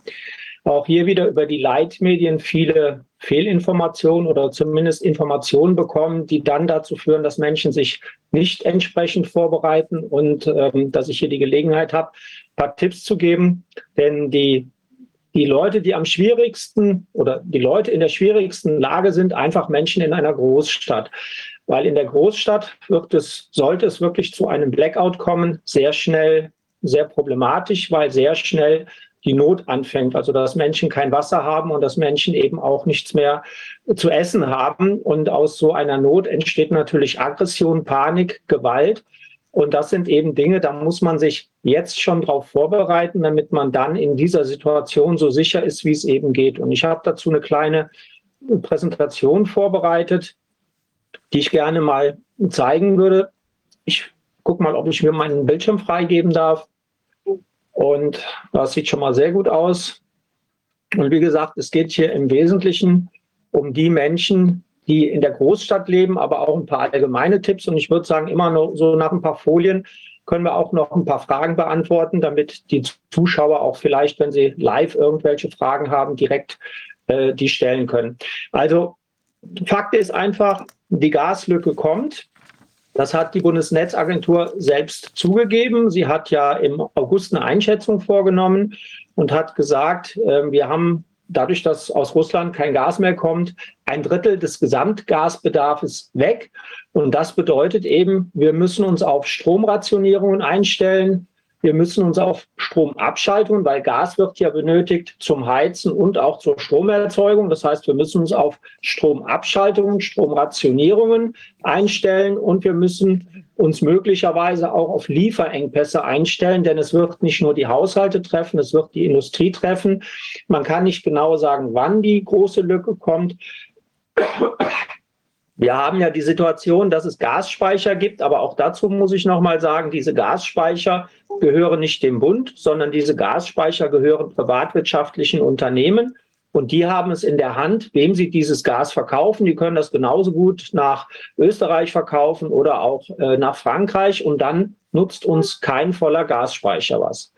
auch hier wieder über die Leitmedien viele Fehlinformationen oder zumindest Informationen bekommen, die dann dazu führen, dass Menschen sich nicht entsprechend vorbereiten und ähm, dass ich hier die Gelegenheit habe, ein paar Tipps zu geben. Denn die die Leute, die am schwierigsten oder die Leute in der schwierigsten Lage sind, einfach Menschen in einer Großstadt. Weil in der Großstadt wird es, sollte es wirklich zu einem Blackout kommen, sehr schnell, sehr problematisch, weil sehr schnell die Not anfängt. Also dass Menschen kein Wasser haben und dass Menschen eben auch nichts mehr zu essen haben. Und aus so einer Not entsteht natürlich Aggression, Panik, Gewalt. Und das sind eben Dinge, da muss man sich jetzt schon darauf vorbereiten, damit man dann in dieser Situation so sicher ist, wie es eben geht. Und ich habe dazu eine kleine Präsentation vorbereitet, die ich gerne mal zeigen würde. Ich gucke mal, ob ich mir meinen Bildschirm freigeben darf. Und das sieht schon mal sehr gut aus. Und wie gesagt, es geht hier im Wesentlichen um die Menschen, die in der Großstadt leben, aber auch ein paar allgemeine Tipps. Und ich würde sagen, immer noch so nach ein paar Folien können wir auch noch ein paar Fragen beantworten, damit die Zuschauer auch vielleicht, wenn sie live irgendwelche Fragen haben, direkt äh, die stellen können. Also Fakt ist einfach, die Gaslücke kommt. Das hat die Bundesnetzagentur selbst zugegeben. Sie hat ja im August eine Einschätzung vorgenommen und hat gesagt, äh, wir haben dadurch, dass aus Russland kein Gas mehr kommt, ein Drittel des Gesamtgasbedarfs weg. Und das bedeutet eben, wir müssen uns auf Stromrationierungen einstellen. Wir müssen uns auf Stromabschaltungen, weil Gas wird ja benötigt zum Heizen und auch zur Stromerzeugung. Das heißt, wir müssen uns auf Stromabschaltungen, Stromrationierungen einstellen und wir müssen uns möglicherweise auch auf Lieferengpässe einstellen, denn es wird nicht nur die Haushalte treffen, es wird die Industrie treffen. Man kann nicht genau sagen, wann die große Lücke kommt. Wir haben ja die Situation, dass es Gasspeicher gibt, aber auch dazu muss ich noch mal sagen, diese Gasspeicher gehören nicht dem Bund, sondern diese Gasspeicher gehören privatwirtschaftlichen Unternehmen. Und die haben es in der Hand, wem sie dieses Gas verkaufen. Die können das genauso gut nach Österreich verkaufen oder auch äh, nach Frankreich. Und dann nutzt uns kein voller Gasspeicher was.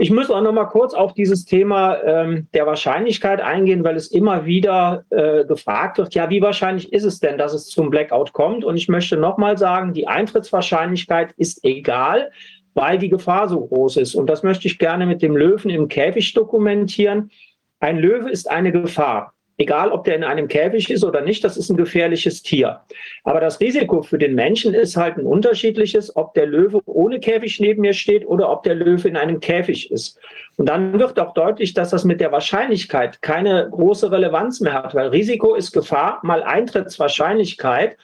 Ich muss auch noch mal kurz auf dieses Thema ähm, der Wahrscheinlichkeit eingehen, weil es immer wieder äh, gefragt wird, ja, wie wahrscheinlich ist es denn, dass es zum Blackout kommt? Und ich möchte noch mal sagen, die Eintrittswahrscheinlichkeit ist egal, weil die Gefahr so groß ist. Und das möchte ich gerne mit dem Löwen im Käfig dokumentieren. Ein Löwe ist eine Gefahr. Egal ob der in einem Käfig ist oder nicht, das ist ein gefährliches Tier. Aber das Risiko für den Menschen ist halt ein unterschiedliches, ob der Löwe ohne Käfig neben mir steht oder ob der Löwe in einem Käfig ist. Und dann wird auch deutlich, dass das mit der Wahrscheinlichkeit keine große Relevanz mehr hat, weil Risiko ist Gefahr mal Eintrittswahrscheinlichkeit.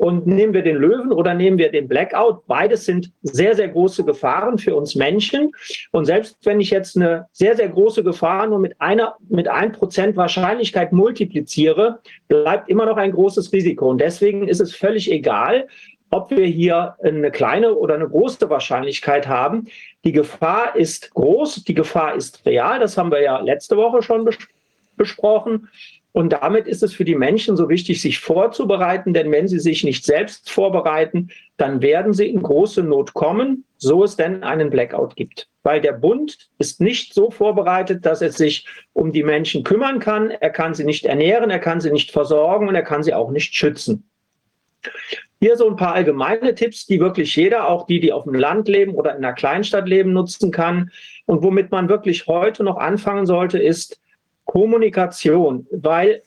Und nehmen wir den Löwen oder nehmen wir den Blackout, beides sind sehr, sehr große Gefahren für uns Menschen. Und selbst wenn ich jetzt eine sehr, sehr große Gefahr nur mit einer, mit ein Prozent Wahrscheinlichkeit multipliziere, bleibt immer noch ein großes Risiko. Und deswegen ist es völlig egal, ob wir hier eine kleine oder eine große Wahrscheinlichkeit haben. Die Gefahr ist groß, die Gefahr ist real. Das haben wir ja letzte Woche schon besprochen. Und damit ist es für die Menschen so wichtig, sich vorzubereiten, denn wenn sie sich nicht selbst vorbereiten, dann werden sie in große Not kommen, so es denn einen Blackout gibt. Weil der Bund ist nicht so vorbereitet, dass er sich um die Menschen kümmern kann. Er kann sie nicht ernähren, er kann sie nicht versorgen und er kann sie auch nicht schützen. Hier so ein paar allgemeine Tipps, die wirklich jeder, auch die, die auf dem Land leben oder in einer Kleinstadt leben, nutzen kann. Und womit man wirklich heute noch anfangen sollte, ist, Kommunikation, weil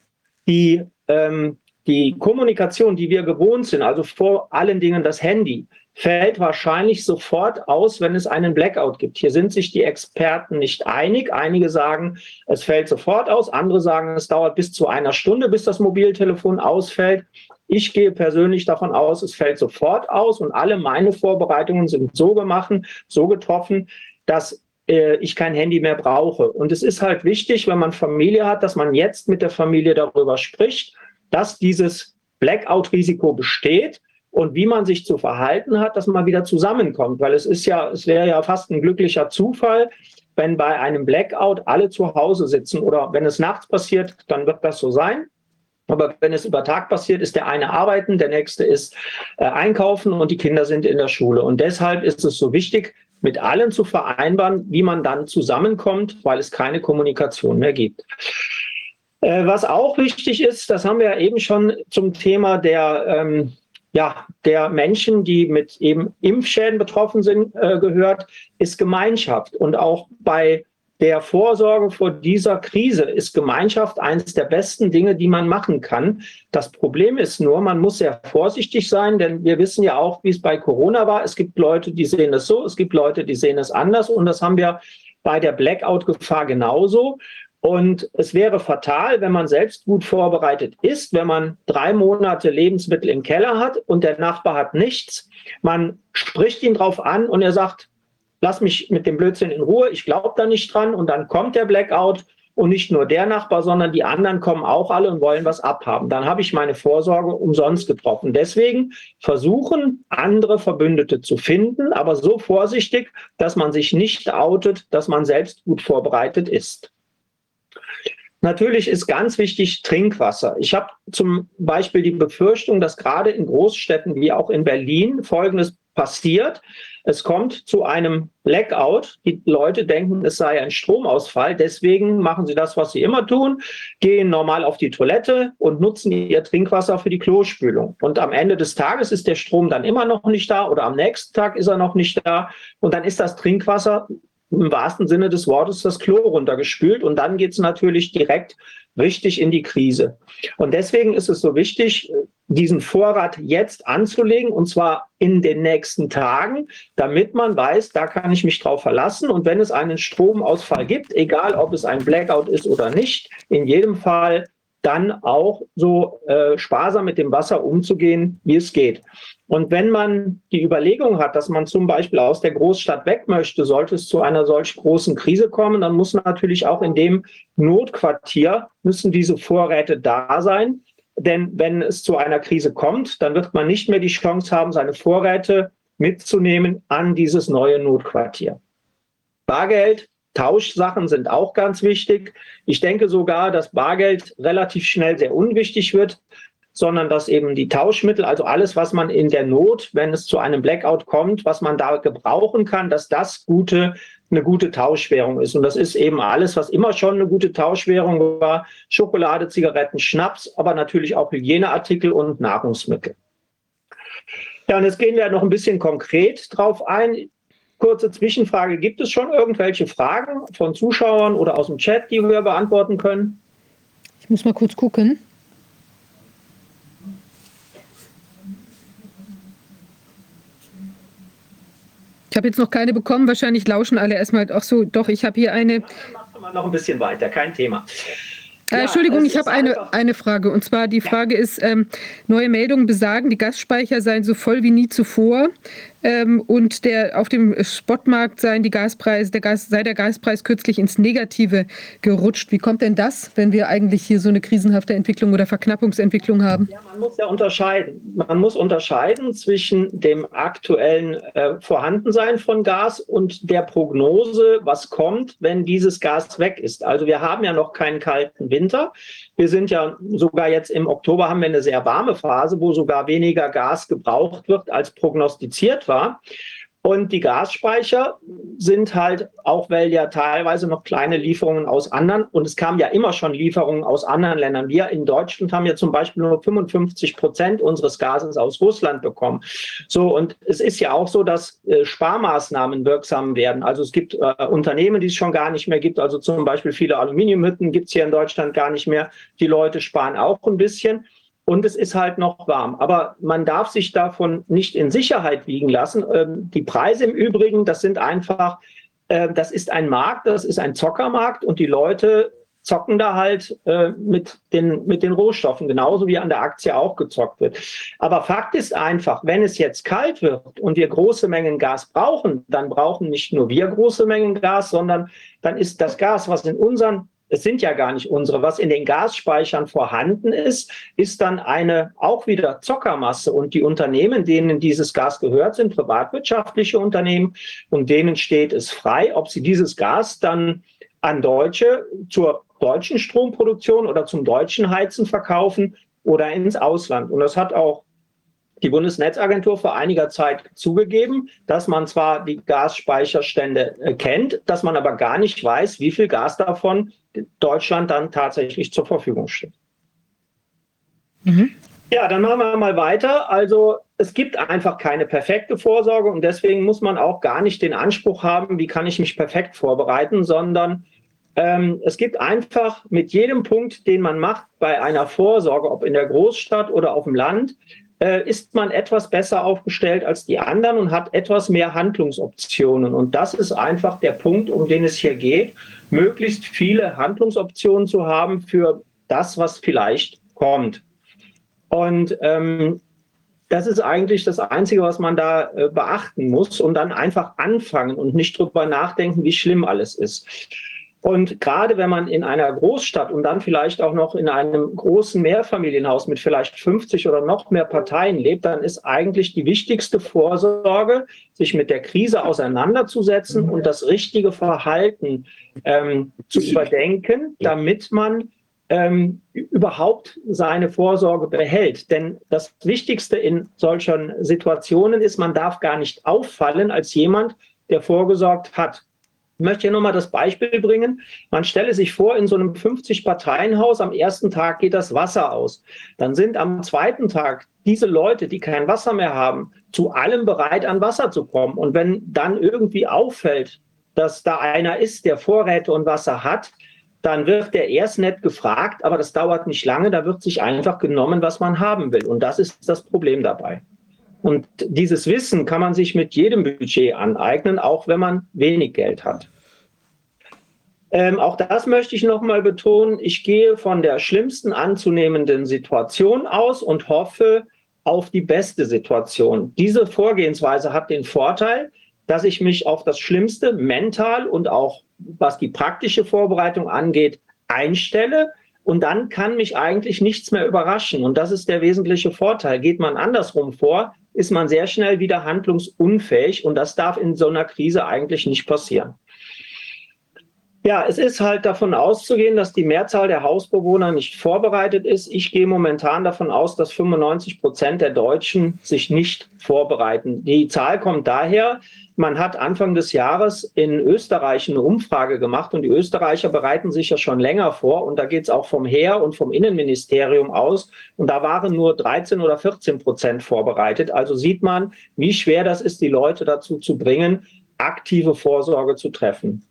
die, ähm, die Kommunikation, die wir gewohnt sind, also vor allen Dingen das Handy, fällt wahrscheinlich sofort aus, wenn es einen Blackout gibt. Hier sind sich die Experten nicht einig. Einige sagen, es fällt sofort aus. Andere sagen, es dauert bis zu einer Stunde, bis das Mobiltelefon ausfällt. Ich gehe persönlich davon aus, es fällt sofort aus und alle meine Vorbereitungen sind so gemacht, so getroffen, dass äh, ich kein Handy mehr brauche. Und es ist halt wichtig, wenn man Familie hat, dass man jetzt mit der Familie darüber spricht, dass dieses Blackout-Risiko besteht und wie man sich zu verhalten hat, dass man wieder zusammenkommt. Weil es ist ja, es wäre ja fast ein glücklicher Zufall, wenn bei einem Blackout alle zu Hause sitzen oder wenn es nachts passiert, dann wird das so sein. Aber wenn es über Tag passiert, ist der eine arbeiten, der nächste ist äh, einkaufen und die Kinder sind in der Schule. Und deshalb ist es so wichtig, mit allen zu vereinbaren, wie man dann zusammenkommt, weil es keine Kommunikation mehr gibt. Äh, was auch wichtig ist, das haben wir ja eben schon zum Thema der, ähm, ja, der Menschen, die mit eben Impfschäden betroffen sind, äh, gehört, ist Gemeinschaft. Und auch bei der Vorsorge vor dieser Krise ist Gemeinschaft eines der besten Dinge, die man machen kann. Das Problem ist nur, man muss sehr vorsichtig sein, denn wir wissen ja auch, wie es bei Corona war. Es gibt Leute, die sehen es so, es gibt Leute, die sehen es anders und das haben wir bei der Blackout-Gefahr genauso. Und es wäre fatal, wenn man selbst gut vorbereitet ist, wenn man drei Monate Lebensmittel im Keller hat und der Nachbar hat nichts. Man spricht ihn drauf an und er sagt, lass mich mit dem Blödsinn in Ruhe, ich glaube da nicht dran und dann kommt der Blackout und nicht nur der Nachbar, sondern die anderen kommen auch alle und wollen was abhaben. Dann habe ich meine Vorsorge umsonst getroffen. Deswegen versuchen, andere Verbündete zu finden, aber so vorsichtig, dass man sich nicht outet, dass man selbst gut vorbereitet ist. Natürlich ist ganz wichtig Trinkwasser. Ich habe zum Beispiel die Befürchtung, dass gerade in Großstädten wie auch in Berlin Folgendes passiert. Es kommt zu einem Blackout. Die Leute denken, es sei ein Stromausfall. Deswegen machen sie das, was sie immer tun, gehen normal auf die Toilette und nutzen ihr Trinkwasser für die Klospülung. Und am Ende des Tages ist der Strom dann immer noch nicht da oder am nächsten Tag ist er noch nicht da. Und dann ist das Trinkwasser im wahrsten Sinne des Wortes das Klo runtergespült und dann geht es natürlich direkt richtig in die Krise. Und deswegen ist es so wichtig, diesen Vorrat jetzt anzulegen und zwar in den nächsten Tagen, damit man weiß, da kann ich mich drauf verlassen. Und wenn es einen Stromausfall gibt, egal ob es ein Blackout ist oder nicht, in jedem Fall dann auch so äh, sparsam mit dem Wasser umzugehen, wie es geht. Und wenn man die Überlegung hat, dass man zum Beispiel aus der Großstadt weg möchte, sollte es zu einer solch großen Krise kommen, dann muss natürlich auch in dem Notquartier müssen diese Vorräte da sein. Denn wenn es zu einer Krise kommt, dann wird man nicht mehr die Chance haben, seine Vorräte mitzunehmen an dieses neue Notquartier. Bargeld Tauschsachen sind auch ganz wichtig. Ich denke sogar, dass Bargeld relativ schnell sehr unwichtig wird, sondern dass eben die Tauschmittel, also alles, was man in der Not, wenn es zu einem Blackout kommt, was man da gebrauchen kann, dass das gute, eine gute Tauschwährung ist. Und das ist eben alles, was immer schon eine gute Tauschwährung war. Schokolade, Zigaretten, Schnaps, aber natürlich auch Hygieneartikel und Nahrungsmittel. Ja, und jetzt gehen wir noch ein bisschen konkret drauf ein kurze Zwischenfrage. Gibt es schon irgendwelche Fragen von Zuschauern oder aus dem Chat, die wir beantworten können? Ich muss mal kurz gucken. Ich habe jetzt noch keine bekommen. Wahrscheinlich lauschen alle erstmal. Ach so, doch, ich habe hier eine. Dann machen wir noch ein bisschen weiter, kein Thema. Äh, Entschuldigung, ich habe eine, eine Frage. Und zwar die Frage ist, ähm, neue Meldungen besagen, die Gasspeicher seien so voll wie nie zuvor. Ähm, und der, auf dem Spotmarkt seien die Gaspreise, der Gas, sei der Gaspreis kürzlich ins Negative gerutscht. Wie kommt denn das, wenn wir eigentlich hier so eine krisenhafte Entwicklung oder Verknappungsentwicklung haben? Ja, man muss ja unterscheiden. Man muss unterscheiden zwischen dem aktuellen äh, Vorhandensein von Gas und der Prognose, was kommt, wenn dieses Gas weg ist. Also wir haben ja noch keinen kalten Winter. Wir sind ja sogar jetzt im Oktober haben wir eine sehr warme Phase, wo sogar weniger Gas gebraucht wird, als prognostiziert war. Und die Gasspeicher sind halt, auch weil ja teilweise noch kleine Lieferungen aus anderen, und es kamen ja immer schon Lieferungen aus anderen Ländern. Wir in Deutschland haben ja zum Beispiel nur 55 Prozent unseres Gases aus Russland bekommen. So, und es ist ja auch so, dass äh, Sparmaßnahmen wirksam werden. Also es gibt äh, Unternehmen, die es schon gar nicht mehr gibt. Also zum Beispiel viele Aluminiumhütten gibt es hier in Deutschland gar nicht mehr. Die Leute sparen auch ein bisschen und es ist halt noch warm. Aber man darf sich davon nicht in Sicherheit wiegen lassen. Ähm, die Preise im Übrigen, das sind einfach, äh, das ist ein Markt, das ist ein Zockermarkt und die Leute zocken da halt äh, mit, den, mit den Rohstoffen, genauso wie an der Aktie auch gezockt wird. Aber Fakt ist einfach, wenn es jetzt kalt wird und wir große Mengen Gas brauchen, dann brauchen nicht nur wir große Mengen Gas, sondern dann ist das Gas, was in unseren es sind ja gar nicht unsere, was in den Gasspeichern vorhanden ist, ist dann eine auch wieder Zockermasse. Und die Unternehmen, denen dieses Gas gehört, sind privatwirtschaftliche Unternehmen und denen steht es frei, ob sie dieses Gas dann an Deutsche zur deutschen Stromproduktion oder zum deutschen Heizen verkaufen oder ins Ausland. Und das hat auch die Bundesnetzagentur vor einiger Zeit zugegeben, dass man zwar die Gasspeicherstände äh, kennt, dass man aber gar nicht weiß, wie viel Gas davon Deutschland dann tatsächlich zur Verfügung steht. Mhm. Ja, dann machen wir mal weiter. Also es gibt einfach keine perfekte Vorsorge und deswegen muss man auch gar nicht den Anspruch haben, wie kann ich mich perfekt vorbereiten, sondern ähm, es gibt einfach mit jedem Punkt, den man macht bei einer Vorsorge, ob in der Großstadt oder auf dem Land, äh, ist man etwas besser aufgestellt als die anderen und hat etwas mehr Handlungsoptionen. Und das ist einfach der Punkt, um den es hier geht, möglichst viele Handlungsoptionen zu haben für das, was vielleicht kommt. Und ähm, das ist eigentlich das Einzige, was man da äh, beachten muss und dann einfach anfangen und nicht drüber nachdenken, wie schlimm alles ist. Und gerade wenn man in einer Großstadt und dann vielleicht auch noch in einem großen Mehrfamilienhaus mit vielleicht 50 oder noch mehr Parteien lebt, dann ist eigentlich die wichtigste Vorsorge, sich mit der Krise auseinanderzusetzen und das richtige Verhalten ähm, zu überdenken, damit man ähm, überhaupt seine Vorsorge behält. Denn das Wichtigste in solchen Situationen ist, man darf gar nicht auffallen als jemand, der vorgesorgt hat. Ich möchte hier nochmal das Beispiel bringen. Man stelle sich vor, in so einem 50-Parteien-Haus am ersten Tag geht das Wasser aus. Dann sind am zweiten Tag diese Leute, die kein Wasser mehr haben, zu allem bereit, an Wasser zu kommen. Und wenn dann irgendwie auffällt, dass da einer ist, der Vorräte und Wasser hat, dann wird der erst nett gefragt, aber das dauert nicht lange, da wird sich einfach genommen, was man haben will. Und das ist das Problem dabei. Und dieses Wissen kann man sich mit jedem Budget aneignen, auch wenn man wenig Geld hat. Ähm, auch das möchte ich nochmal betonen. Ich gehe von der schlimmsten anzunehmenden Situation aus und hoffe auf die beste Situation. Diese Vorgehensweise hat den Vorteil, dass ich mich auf das Schlimmste mental und auch was die praktische Vorbereitung angeht, einstelle. Und dann kann mich eigentlich nichts mehr überraschen. Und das ist der wesentliche Vorteil. Geht man andersrum vor, ist man sehr schnell wieder handlungsunfähig und das darf in so einer Krise eigentlich nicht passieren. Ja, es ist halt davon auszugehen, dass die Mehrzahl der Hausbewohner nicht vorbereitet ist. Ich gehe momentan davon aus, dass 95 Prozent der Deutschen sich nicht vorbereiten. Die Zahl kommt daher, man hat Anfang des Jahres in Österreich eine Umfrage gemacht und die Österreicher bereiten sich ja schon länger vor und da geht es auch vom Heer und vom Innenministerium aus und da waren nur 13 oder 14 Prozent vorbereitet. Also sieht man, wie schwer das ist, die Leute dazu zu bringen, aktive Vorsorge zu treffen.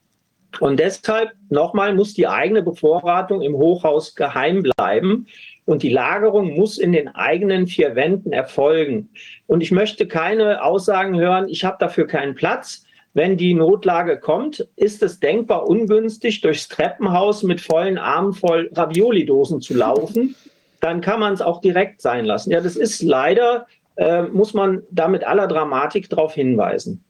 Und deshalb nochmal muss die eigene Bevorratung im Hochhaus geheim bleiben und die Lagerung muss in den eigenen vier Wänden erfolgen. Und ich möchte keine Aussagen hören, ich habe dafür keinen Platz. Wenn die Notlage kommt, ist es denkbar ungünstig, durchs Treppenhaus mit vollen Armen voll Ravioli-Dosen zu laufen. Dann kann man es auch direkt sein lassen. Ja, das ist leider, äh, muss man da mit aller Dramatik darauf hinweisen.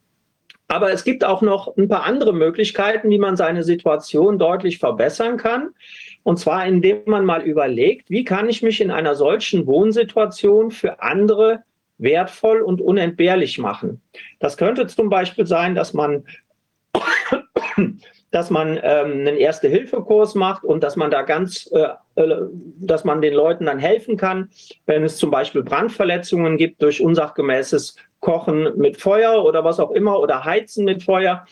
Aber es gibt auch noch ein paar andere Möglichkeiten, wie man seine Situation deutlich verbessern kann. Und zwar, indem man mal überlegt, wie kann ich mich in einer solchen Wohnsituation für andere wertvoll und unentbehrlich machen. Das könnte zum Beispiel sein, dass man, dass man ähm, einen Erste-Hilfe-Kurs macht und dass man da ganz, äh, äh, dass man den Leuten dann helfen kann, wenn es zum Beispiel Brandverletzungen gibt durch unsachgemäßes Kochen mit Feuer oder was auch immer oder Heizen mit Feuer.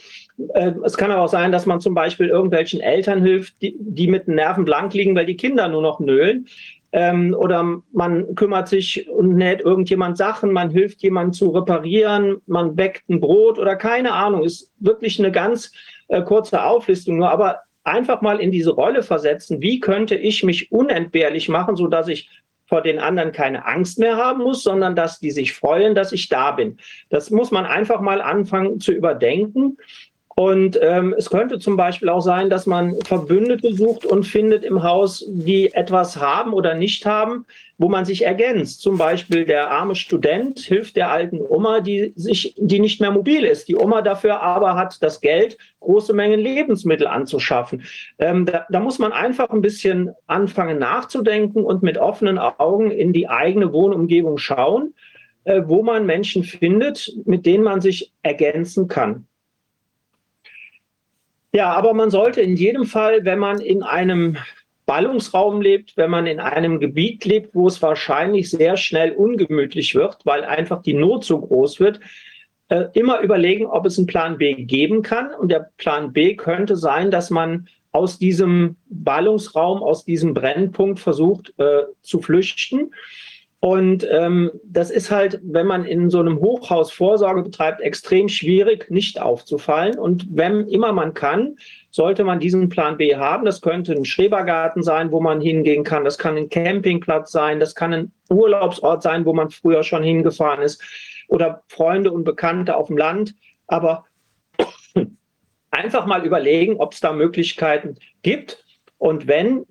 Äh, es kann aber auch sein, dass man zum Beispiel irgendwelchen Eltern hilft, die, die mit den Nerven blank liegen, weil die Kinder nur noch nölen. Ähm, oder man kümmert sich und näht irgendjemand Sachen, man hilft jemandem zu reparieren, man bäckt ein Brot oder keine Ahnung. Ist wirklich eine ganz äh, kurze Auflistung nur, aber einfach mal in diese Rolle versetzen. Wie könnte ich mich unentbehrlich machen, so dass ich vor den anderen keine Angst mehr haben muss, sondern dass die sich freuen, dass ich da bin. Das muss man einfach mal anfangen zu überdenken. Und ähm, es könnte zum Beispiel auch sein, dass man Verbündete sucht und findet im Haus, die etwas haben oder nicht haben, wo man sich ergänzt. Zum Beispiel der arme Student hilft der alten Oma, die sich, die nicht mehr mobil ist. Die Oma dafür aber hat das Geld, große Mengen Lebensmittel anzuschaffen. Ähm, da, da muss man einfach ein bisschen anfangen nachzudenken und mit offenen Augen in die eigene Wohnumgebung schauen, äh, wo man Menschen findet, mit denen man sich ergänzen kann. Ja, aber man sollte in jedem Fall, wenn man in einem Ballungsraum lebt, wenn man in einem Gebiet lebt, wo es wahrscheinlich sehr schnell ungemütlich wird, weil einfach die Not so groß wird, äh, immer überlegen, ob es einen Plan B geben kann. Und der Plan B könnte sein, dass man aus diesem Ballungsraum, aus diesem Brennpunkt versucht äh, zu flüchten und ähm, das ist halt, wenn man in so einem Hochhaus Vorsorge betreibt, extrem schwierig, nicht aufzufallen. Und wenn immer man kann, sollte man diesen Plan B haben. Das könnte ein Schrebergarten sein, wo man hingehen kann. Das kann ein Campingplatz sein. Das kann ein Urlaubsort sein, wo man früher schon hingefahren ist. Oder Freunde und Bekannte auf dem Land. Aber einfach mal überlegen, ob es da Möglichkeiten gibt. Und wenn,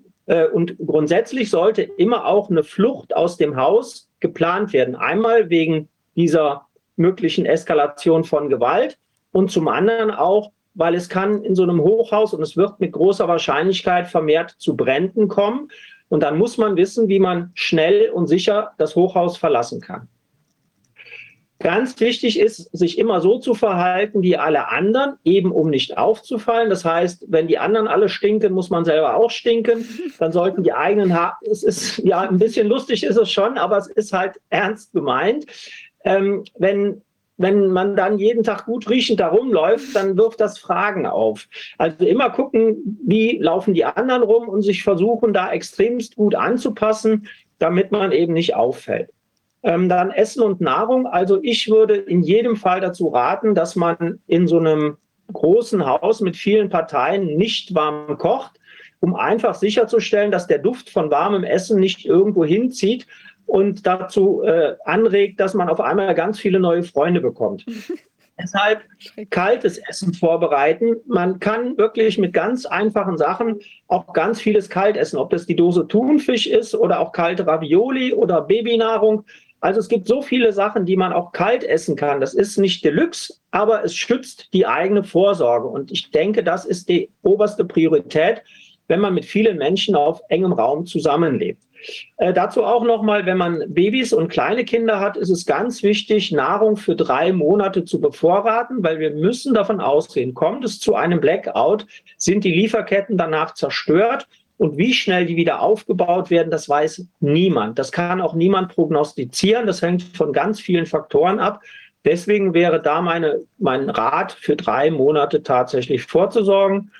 und grundsätzlich sollte immer auch eine Flucht aus dem Haus geplant werden. Einmal wegen dieser möglichen Eskalation von Gewalt und zum anderen auch, weil es kann in so einem Hochhaus und es wird mit großer Wahrscheinlichkeit vermehrt zu Bränden kommen. Und dann muss man wissen, wie man schnell und sicher das Hochhaus verlassen kann. Ganz wichtig ist, sich immer so zu verhalten wie alle anderen, eben um nicht aufzufallen. Das heißt, wenn die anderen alle stinken, muss man selber auch stinken. Dann sollten die eigenen Haare, es ist ja ein bisschen lustig ist es schon, aber es ist halt ernst gemeint. Ähm, wenn wenn man dann jeden Tag gut riechend da rumläuft, dann wirft das Fragen auf. Also immer gucken, wie laufen die anderen rum und sich versuchen, da extremst gut anzupassen, damit man eben nicht auffällt. Ähm, dann Essen und Nahrung. Also ich würde in jedem Fall dazu raten, dass man in so einem großen Haus mit vielen Parteien nicht warm kocht, um einfach sicherzustellen, dass der Duft von warmem Essen nicht irgendwo hinzieht und dazu äh, anregt, dass man auf einmal ganz viele neue Freunde bekommt. Deshalb kaltes Essen vorbereiten. Man kann wirklich mit ganz einfachen Sachen auch ganz vieles kalt essen, ob das die Dose Thunfisch ist oder auch kalte Ravioli oder Babynahrung. Also es gibt so viele Sachen, die man auch kalt essen kann. Das ist nicht Deluxe, aber es schützt die eigene Vorsorge. Und ich denke, das ist die oberste Priorität, wenn man mit vielen Menschen auf engem Raum zusammenlebt. Äh, dazu auch nochmal, wenn man Babys und kleine Kinder hat, ist es ganz wichtig, Nahrung für drei Monate zu bevorraten, weil wir müssen davon ausgehen, kommt es zu einem Blackout, sind die Lieferketten danach zerstört und wie schnell die wieder aufgebaut werden, das weiß niemand. Das kann auch niemand prognostizieren. Das hängt von ganz vielen Faktoren ab. Deswegen wäre da meine, mein Rat für drei Monate tatsächlich vorzusorgen.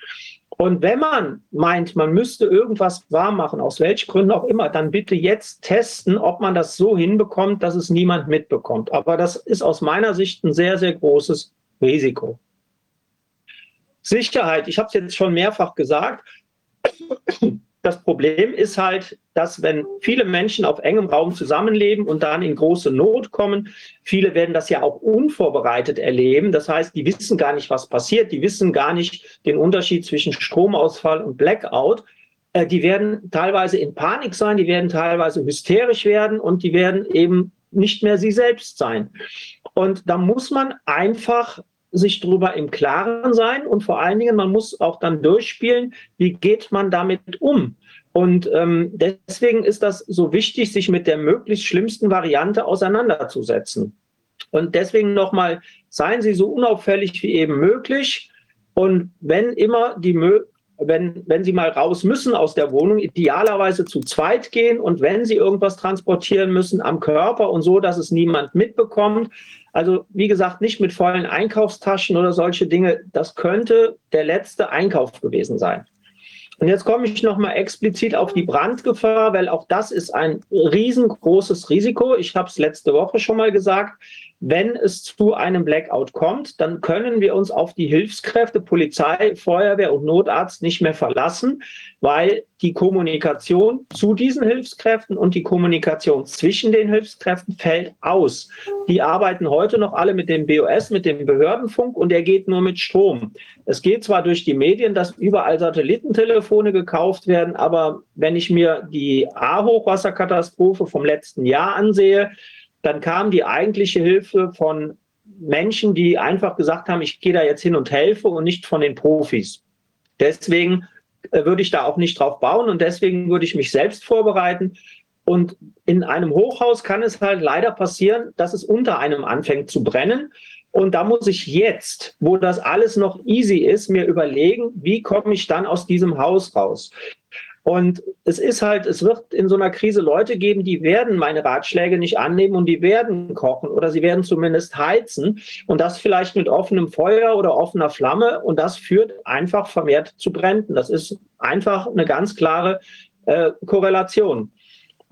Und wenn man meint, man müsste irgendwas wahr machen, aus welchen Gründen auch immer, dann bitte jetzt testen, ob man das so hinbekommt, dass es niemand mitbekommt. Aber das ist aus meiner Sicht ein sehr, sehr großes Risiko. Sicherheit, ich habe es jetzt schon mehrfach gesagt, das Problem ist halt, dass wenn viele Menschen auf engem Raum zusammenleben und dann in große Not kommen, viele werden das ja auch unvorbereitet erleben. Das heißt, die wissen gar nicht, was passiert. Die wissen gar nicht den Unterschied zwischen Stromausfall und Blackout. Äh, die werden teilweise in Panik sein, die werden teilweise hysterisch werden und die werden eben nicht mehr sie selbst sein. Und da muss man einfach sich darüber im Klaren sein und vor allen Dingen, man muss auch dann durchspielen, wie geht man damit um. Und ähm, deswegen ist das so wichtig, sich mit der möglichst schlimmsten Variante auseinanderzusetzen. Und deswegen nochmal, seien Sie so unauffällig wie eben möglich. Und wenn immer die wenn, wenn Sie mal raus müssen aus der Wohnung, idealerweise zu zweit gehen und wenn Sie irgendwas transportieren müssen am Körper und so, dass es niemand mitbekommt. Also wie gesagt, nicht mit vollen Einkaufstaschen oder solche Dinge. Das könnte der letzte Einkauf gewesen sein. Und jetzt komme ich nochmal explizit auf die Brandgefahr, weil auch das ist ein riesengroßes Risiko. Ich habe es letzte Woche schon mal gesagt. Wenn es zu einem Blackout kommt, dann können wir uns auf die Hilfskräfte, Polizei, Feuerwehr und Notarzt nicht mehr verlassen, weil die Kommunikation zu diesen Hilfskräften und die Kommunikation zwischen den Hilfskräften fällt aus. Die arbeiten heute noch alle mit dem BOS, mit dem Behördenfunk und der geht nur mit Strom. Es geht zwar durch die Medien, dass überall Satellitentelefone gekauft werden, aber wenn ich mir die A-Hochwasserkatastrophe vom letzten Jahr ansehe, dann kam die eigentliche Hilfe von Menschen, die einfach gesagt haben, ich gehe da jetzt hin und helfe und nicht von den Profis. Deswegen äh, würde ich da auch nicht drauf bauen und deswegen würde ich mich selbst vorbereiten. Und in einem Hochhaus kann es halt leider passieren, dass es unter einem anfängt zu brennen. Und da muss ich jetzt, wo das alles noch easy ist, mir überlegen, wie komme ich dann aus diesem Haus raus? Und es ist halt, es wird in so einer Krise Leute geben, die werden meine Ratschläge nicht annehmen und die werden kochen oder sie werden zumindest heizen und das vielleicht mit offenem Feuer oder offener Flamme und das führt einfach vermehrt zu Bränden. Das ist einfach eine ganz klare äh, Korrelation.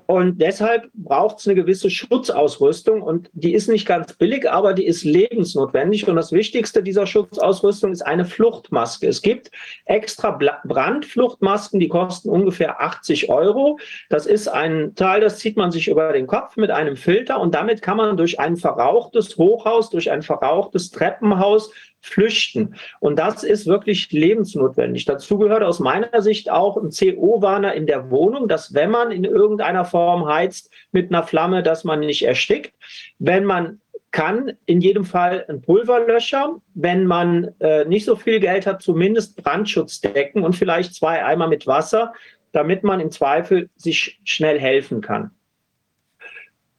Und deshalb braucht es eine gewisse Schutzausrüstung und die ist nicht ganz billig, aber die ist lebensnotwendig. Und das Wichtigste dieser Schutzausrüstung ist eine Fluchtmaske. Es gibt extra Brandfluchtmasken, die kosten ungefähr 80 Euro. Das ist ein Teil, das zieht man sich über den Kopf mit einem Filter und damit kann man durch ein verrauchtes Hochhaus, durch ein verrauchtes Treppenhaus flüchten. Und das ist wirklich lebensnotwendig. Dazu gehört aus meiner Sicht auch ein CO-Warner in der Wohnung, dass wenn man in irgendeiner Form heizt mit einer Flamme, dass man nicht erstickt. Wenn man kann, in jedem Fall ein Pulverlöscher. Wenn man äh, nicht so viel Geld hat, zumindest Brandschutzdecken und vielleicht zwei Eimer mit Wasser, damit man im Zweifel sich schnell helfen kann.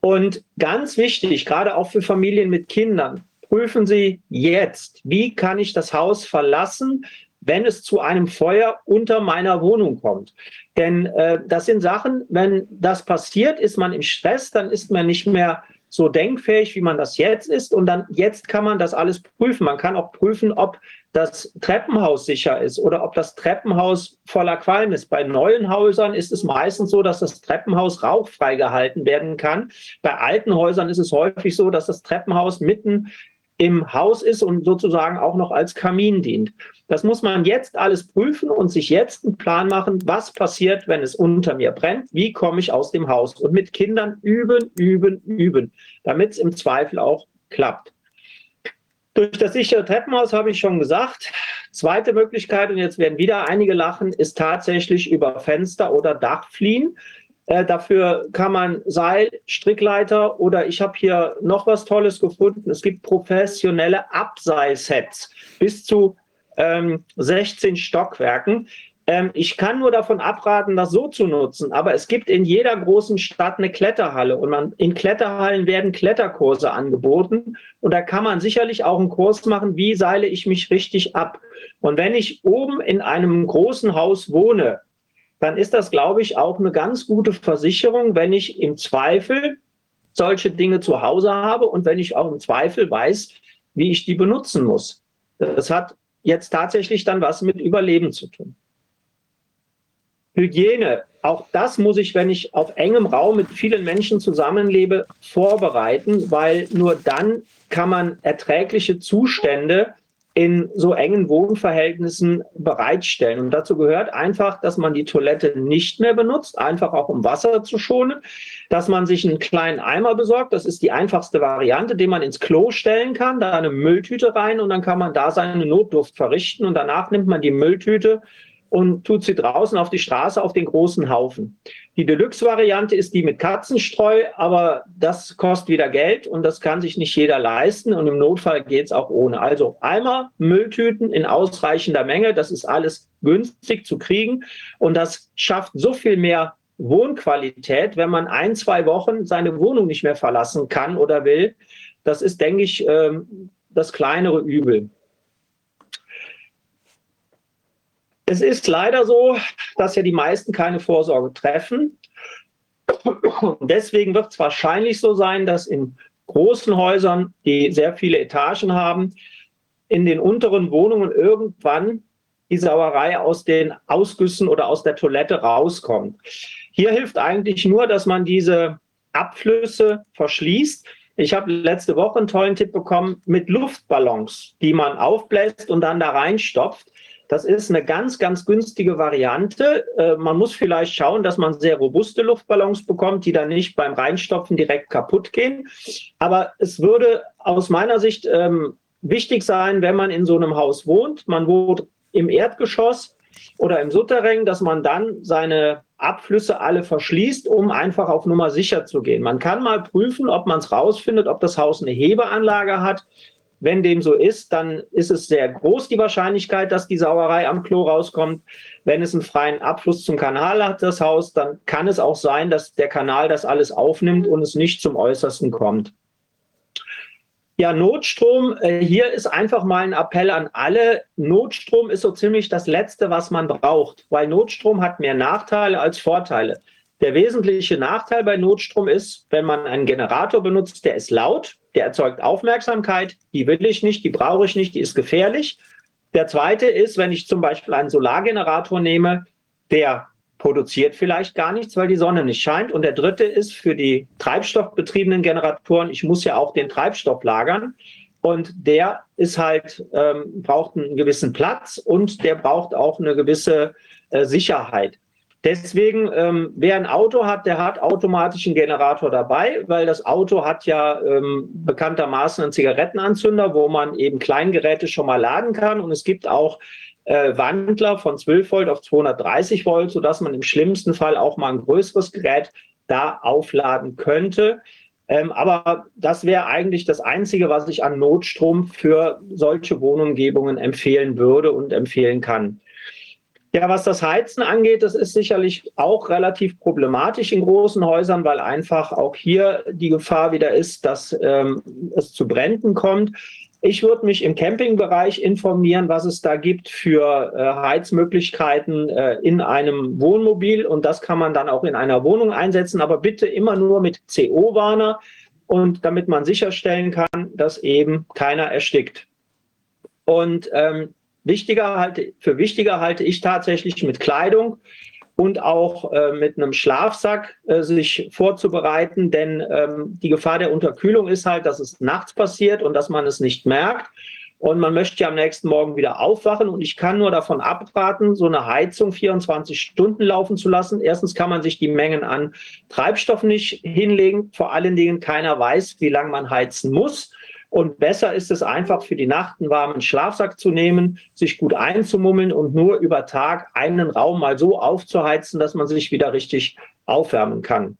Und ganz wichtig, gerade auch für Familien mit Kindern, prüfen Sie jetzt, wie kann ich das Haus verlassen, wenn es zu einem Feuer unter meiner Wohnung kommt. Denn äh, das sind Sachen, wenn das passiert, ist man im Stress, dann ist man nicht mehr so denkfähig, wie man das jetzt ist. Und dann jetzt kann man das alles prüfen. Man kann auch prüfen, ob das Treppenhaus sicher ist oder ob das Treppenhaus voller Qualm ist. Bei neuen Häusern ist es meistens so, dass das Treppenhaus rauchfrei gehalten werden kann. Bei alten Häusern ist es häufig so, dass das Treppenhaus mitten im Haus ist und sozusagen auch noch als Kamin dient. Das muss man jetzt alles prüfen und sich jetzt einen Plan machen, was passiert, wenn es unter mir brennt, wie komme ich aus dem Haus und mit Kindern üben, üben, üben, damit es im Zweifel auch klappt. Durch das sichere Treppenhaus habe ich schon gesagt. Zweite Möglichkeit, und jetzt werden wieder einige lachen, ist tatsächlich über Fenster oder Dach fliehen. Äh, dafür kann man Seil, Strickleiter oder ich habe hier noch was Tolles gefunden. Es gibt professionelle Abseilsets bis zu ähm, 16 Stockwerken. Ähm, ich kann nur davon abraten, das so zu nutzen. Aber es gibt in jeder großen Stadt eine Kletterhalle und man, in Kletterhallen werden Kletterkurse angeboten. Und da kann man sicherlich auch einen Kurs machen, wie seile ich mich richtig ab. Und wenn ich oben in einem großen Haus wohne, dann ist das, glaube ich, auch eine ganz gute Versicherung, wenn ich im Zweifel solche Dinge zu Hause habe und wenn ich auch im Zweifel weiß, wie ich die benutzen muss. Das hat jetzt tatsächlich dann was mit Überleben zu tun. Hygiene, auch das muss ich, wenn ich auf engem Raum mit vielen Menschen zusammenlebe, vorbereiten, weil nur dann kann man erträgliche Zustände in so engen Wohnverhältnissen bereitstellen. Und dazu gehört einfach, dass man die Toilette nicht mehr benutzt, einfach auch um Wasser zu schonen, dass man sich einen kleinen Eimer besorgt. Das ist die einfachste Variante, den man ins Klo stellen kann, da eine Mülltüte rein und dann kann man da seine Notduft verrichten und danach nimmt man die Mülltüte und tut sie draußen auf die Straße auf den großen Haufen. Die Deluxe-Variante ist die mit Katzenstreu, aber das kostet wieder Geld und das kann sich nicht jeder leisten und im Notfall geht es auch ohne. Also Eimer, Mülltüten in ausreichender Menge, das ist alles günstig zu kriegen und das schafft so viel mehr Wohnqualität, wenn man ein, zwei Wochen seine Wohnung nicht mehr verlassen kann oder will. Das ist, denke ich, ähm, das kleinere Übel. Es ist leider so, dass ja die meisten keine Vorsorge treffen. Deswegen wird es wahrscheinlich so sein, dass in großen Häusern, die sehr viele Etagen haben, in den unteren Wohnungen irgendwann die Sauerei aus den Ausgüssen oder aus der Toilette rauskommt. Hier hilft eigentlich nur, dass man diese Abflüsse verschließt. Ich habe letzte Woche einen tollen Tipp bekommen mit Luftballons, die man aufbläst und dann da reinstopft. Das ist eine ganz, ganz günstige Variante. Äh, man muss vielleicht schauen, dass man sehr robuste Luftballons bekommt, die dann nicht beim Reinstopfen direkt kaputt gehen. Aber es würde aus meiner Sicht ähm, wichtig sein, wenn man in so einem Haus wohnt, man wohnt im Erdgeschoss oder im Souterrain, dass man dann seine Abflüsse alle verschließt, um einfach auf Nummer sicher zu gehen. Man kann mal prüfen, ob man es rausfindet, ob das Haus eine Hebeanlage hat. Wenn dem so ist, dann ist es sehr groß die Wahrscheinlichkeit, dass die Sauerei am Klo rauskommt. Wenn es einen freien Abfluss zum Kanal hat, das Haus, dann kann es auch sein, dass der Kanal das alles aufnimmt und es nicht zum Äußersten kommt. Ja, Notstrom, äh, hier ist einfach mal ein Appell an alle. Notstrom ist so ziemlich das Letzte, was man braucht, weil Notstrom hat mehr Nachteile als Vorteile. Der wesentliche Nachteil bei Notstrom ist, wenn man einen Generator benutzt, der ist laut, der erzeugt Aufmerksamkeit, die will ich nicht, die brauche ich nicht, die ist gefährlich. Der zweite ist, wenn ich zum Beispiel einen Solargenerator nehme, der produziert vielleicht gar nichts, weil die Sonne nicht scheint. Und der dritte ist für die treibstoffbetriebenen Generatoren, ich muss ja auch den Treibstoff lagern. Und der ist halt, ähm, braucht einen gewissen Platz und der braucht auch eine gewisse äh, Sicherheit. Deswegen, ähm, wer ein Auto hat, der hat automatisch einen Generator dabei, weil das Auto hat ja ähm, bekanntermaßen einen Zigarettenanzünder, wo man eben Kleingeräte schon mal laden kann. Und es gibt auch äh, Wandler von 12 Volt auf 230 Volt, sodass man im schlimmsten Fall auch mal ein größeres Gerät da aufladen könnte. Ähm, aber das wäre eigentlich das Einzige, was ich an Notstrom für solche Wohnumgebungen empfehlen würde und empfehlen kann. Ja, was das Heizen angeht, das ist sicherlich auch relativ problematisch in großen Häusern, weil einfach auch hier die Gefahr wieder ist, dass ähm, es zu Bränden kommt. Ich würde mich im Campingbereich informieren, was es da gibt für äh, Heizmöglichkeiten äh, in einem Wohnmobil und das kann man dann auch in einer Wohnung einsetzen, aber bitte immer nur mit CO-Warner und damit man sicherstellen kann, dass eben keiner erstickt. Und ähm, Wichtiger halte, für wichtiger halte ich tatsächlich mit Kleidung und auch äh, mit einem Schlafsack äh, sich vorzubereiten, denn ähm, die Gefahr der Unterkühlung ist halt, dass es nachts passiert und dass man es nicht merkt. Und man möchte ja am nächsten Morgen wieder aufwachen. Und ich kann nur davon abraten, so eine Heizung 24 Stunden laufen zu lassen. Erstens kann man sich die Mengen an Treibstoff nicht hinlegen. Vor allen Dingen keiner weiß, wie lange man heizen muss. Und besser ist es einfach für die Nacht einen warmen Schlafsack zu nehmen, sich gut einzumummeln und nur über Tag einen Raum mal so aufzuheizen, dass man sich wieder richtig aufwärmen kann.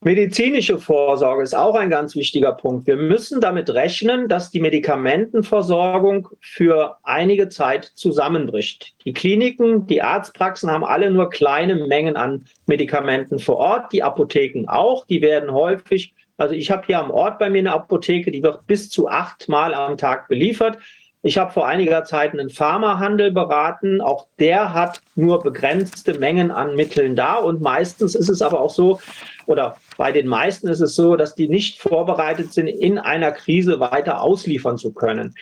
Medizinische Vorsorge ist auch ein ganz wichtiger Punkt. Wir müssen damit rechnen, dass die Medikamentenversorgung für einige Zeit zusammenbricht. Die Kliniken, die Arztpraxen haben alle nur kleine Mengen an Medikamenten vor Ort, die Apotheken auch. Die werden häufig also ich habe hier am Ort bei mir eine Apotheke, die wird bis zu achtmal am Tag beliefert. Ich habe vor einiger Zeit einen Pharmahandel beraten. Auch der hat nur begrenzte Mengen an Mitteln da. Und meistens ist es aber auch so, oder bei den meisten ist es so, dass die nicht vorbereitet sind, in einer Krise weiter ausliefern zu können.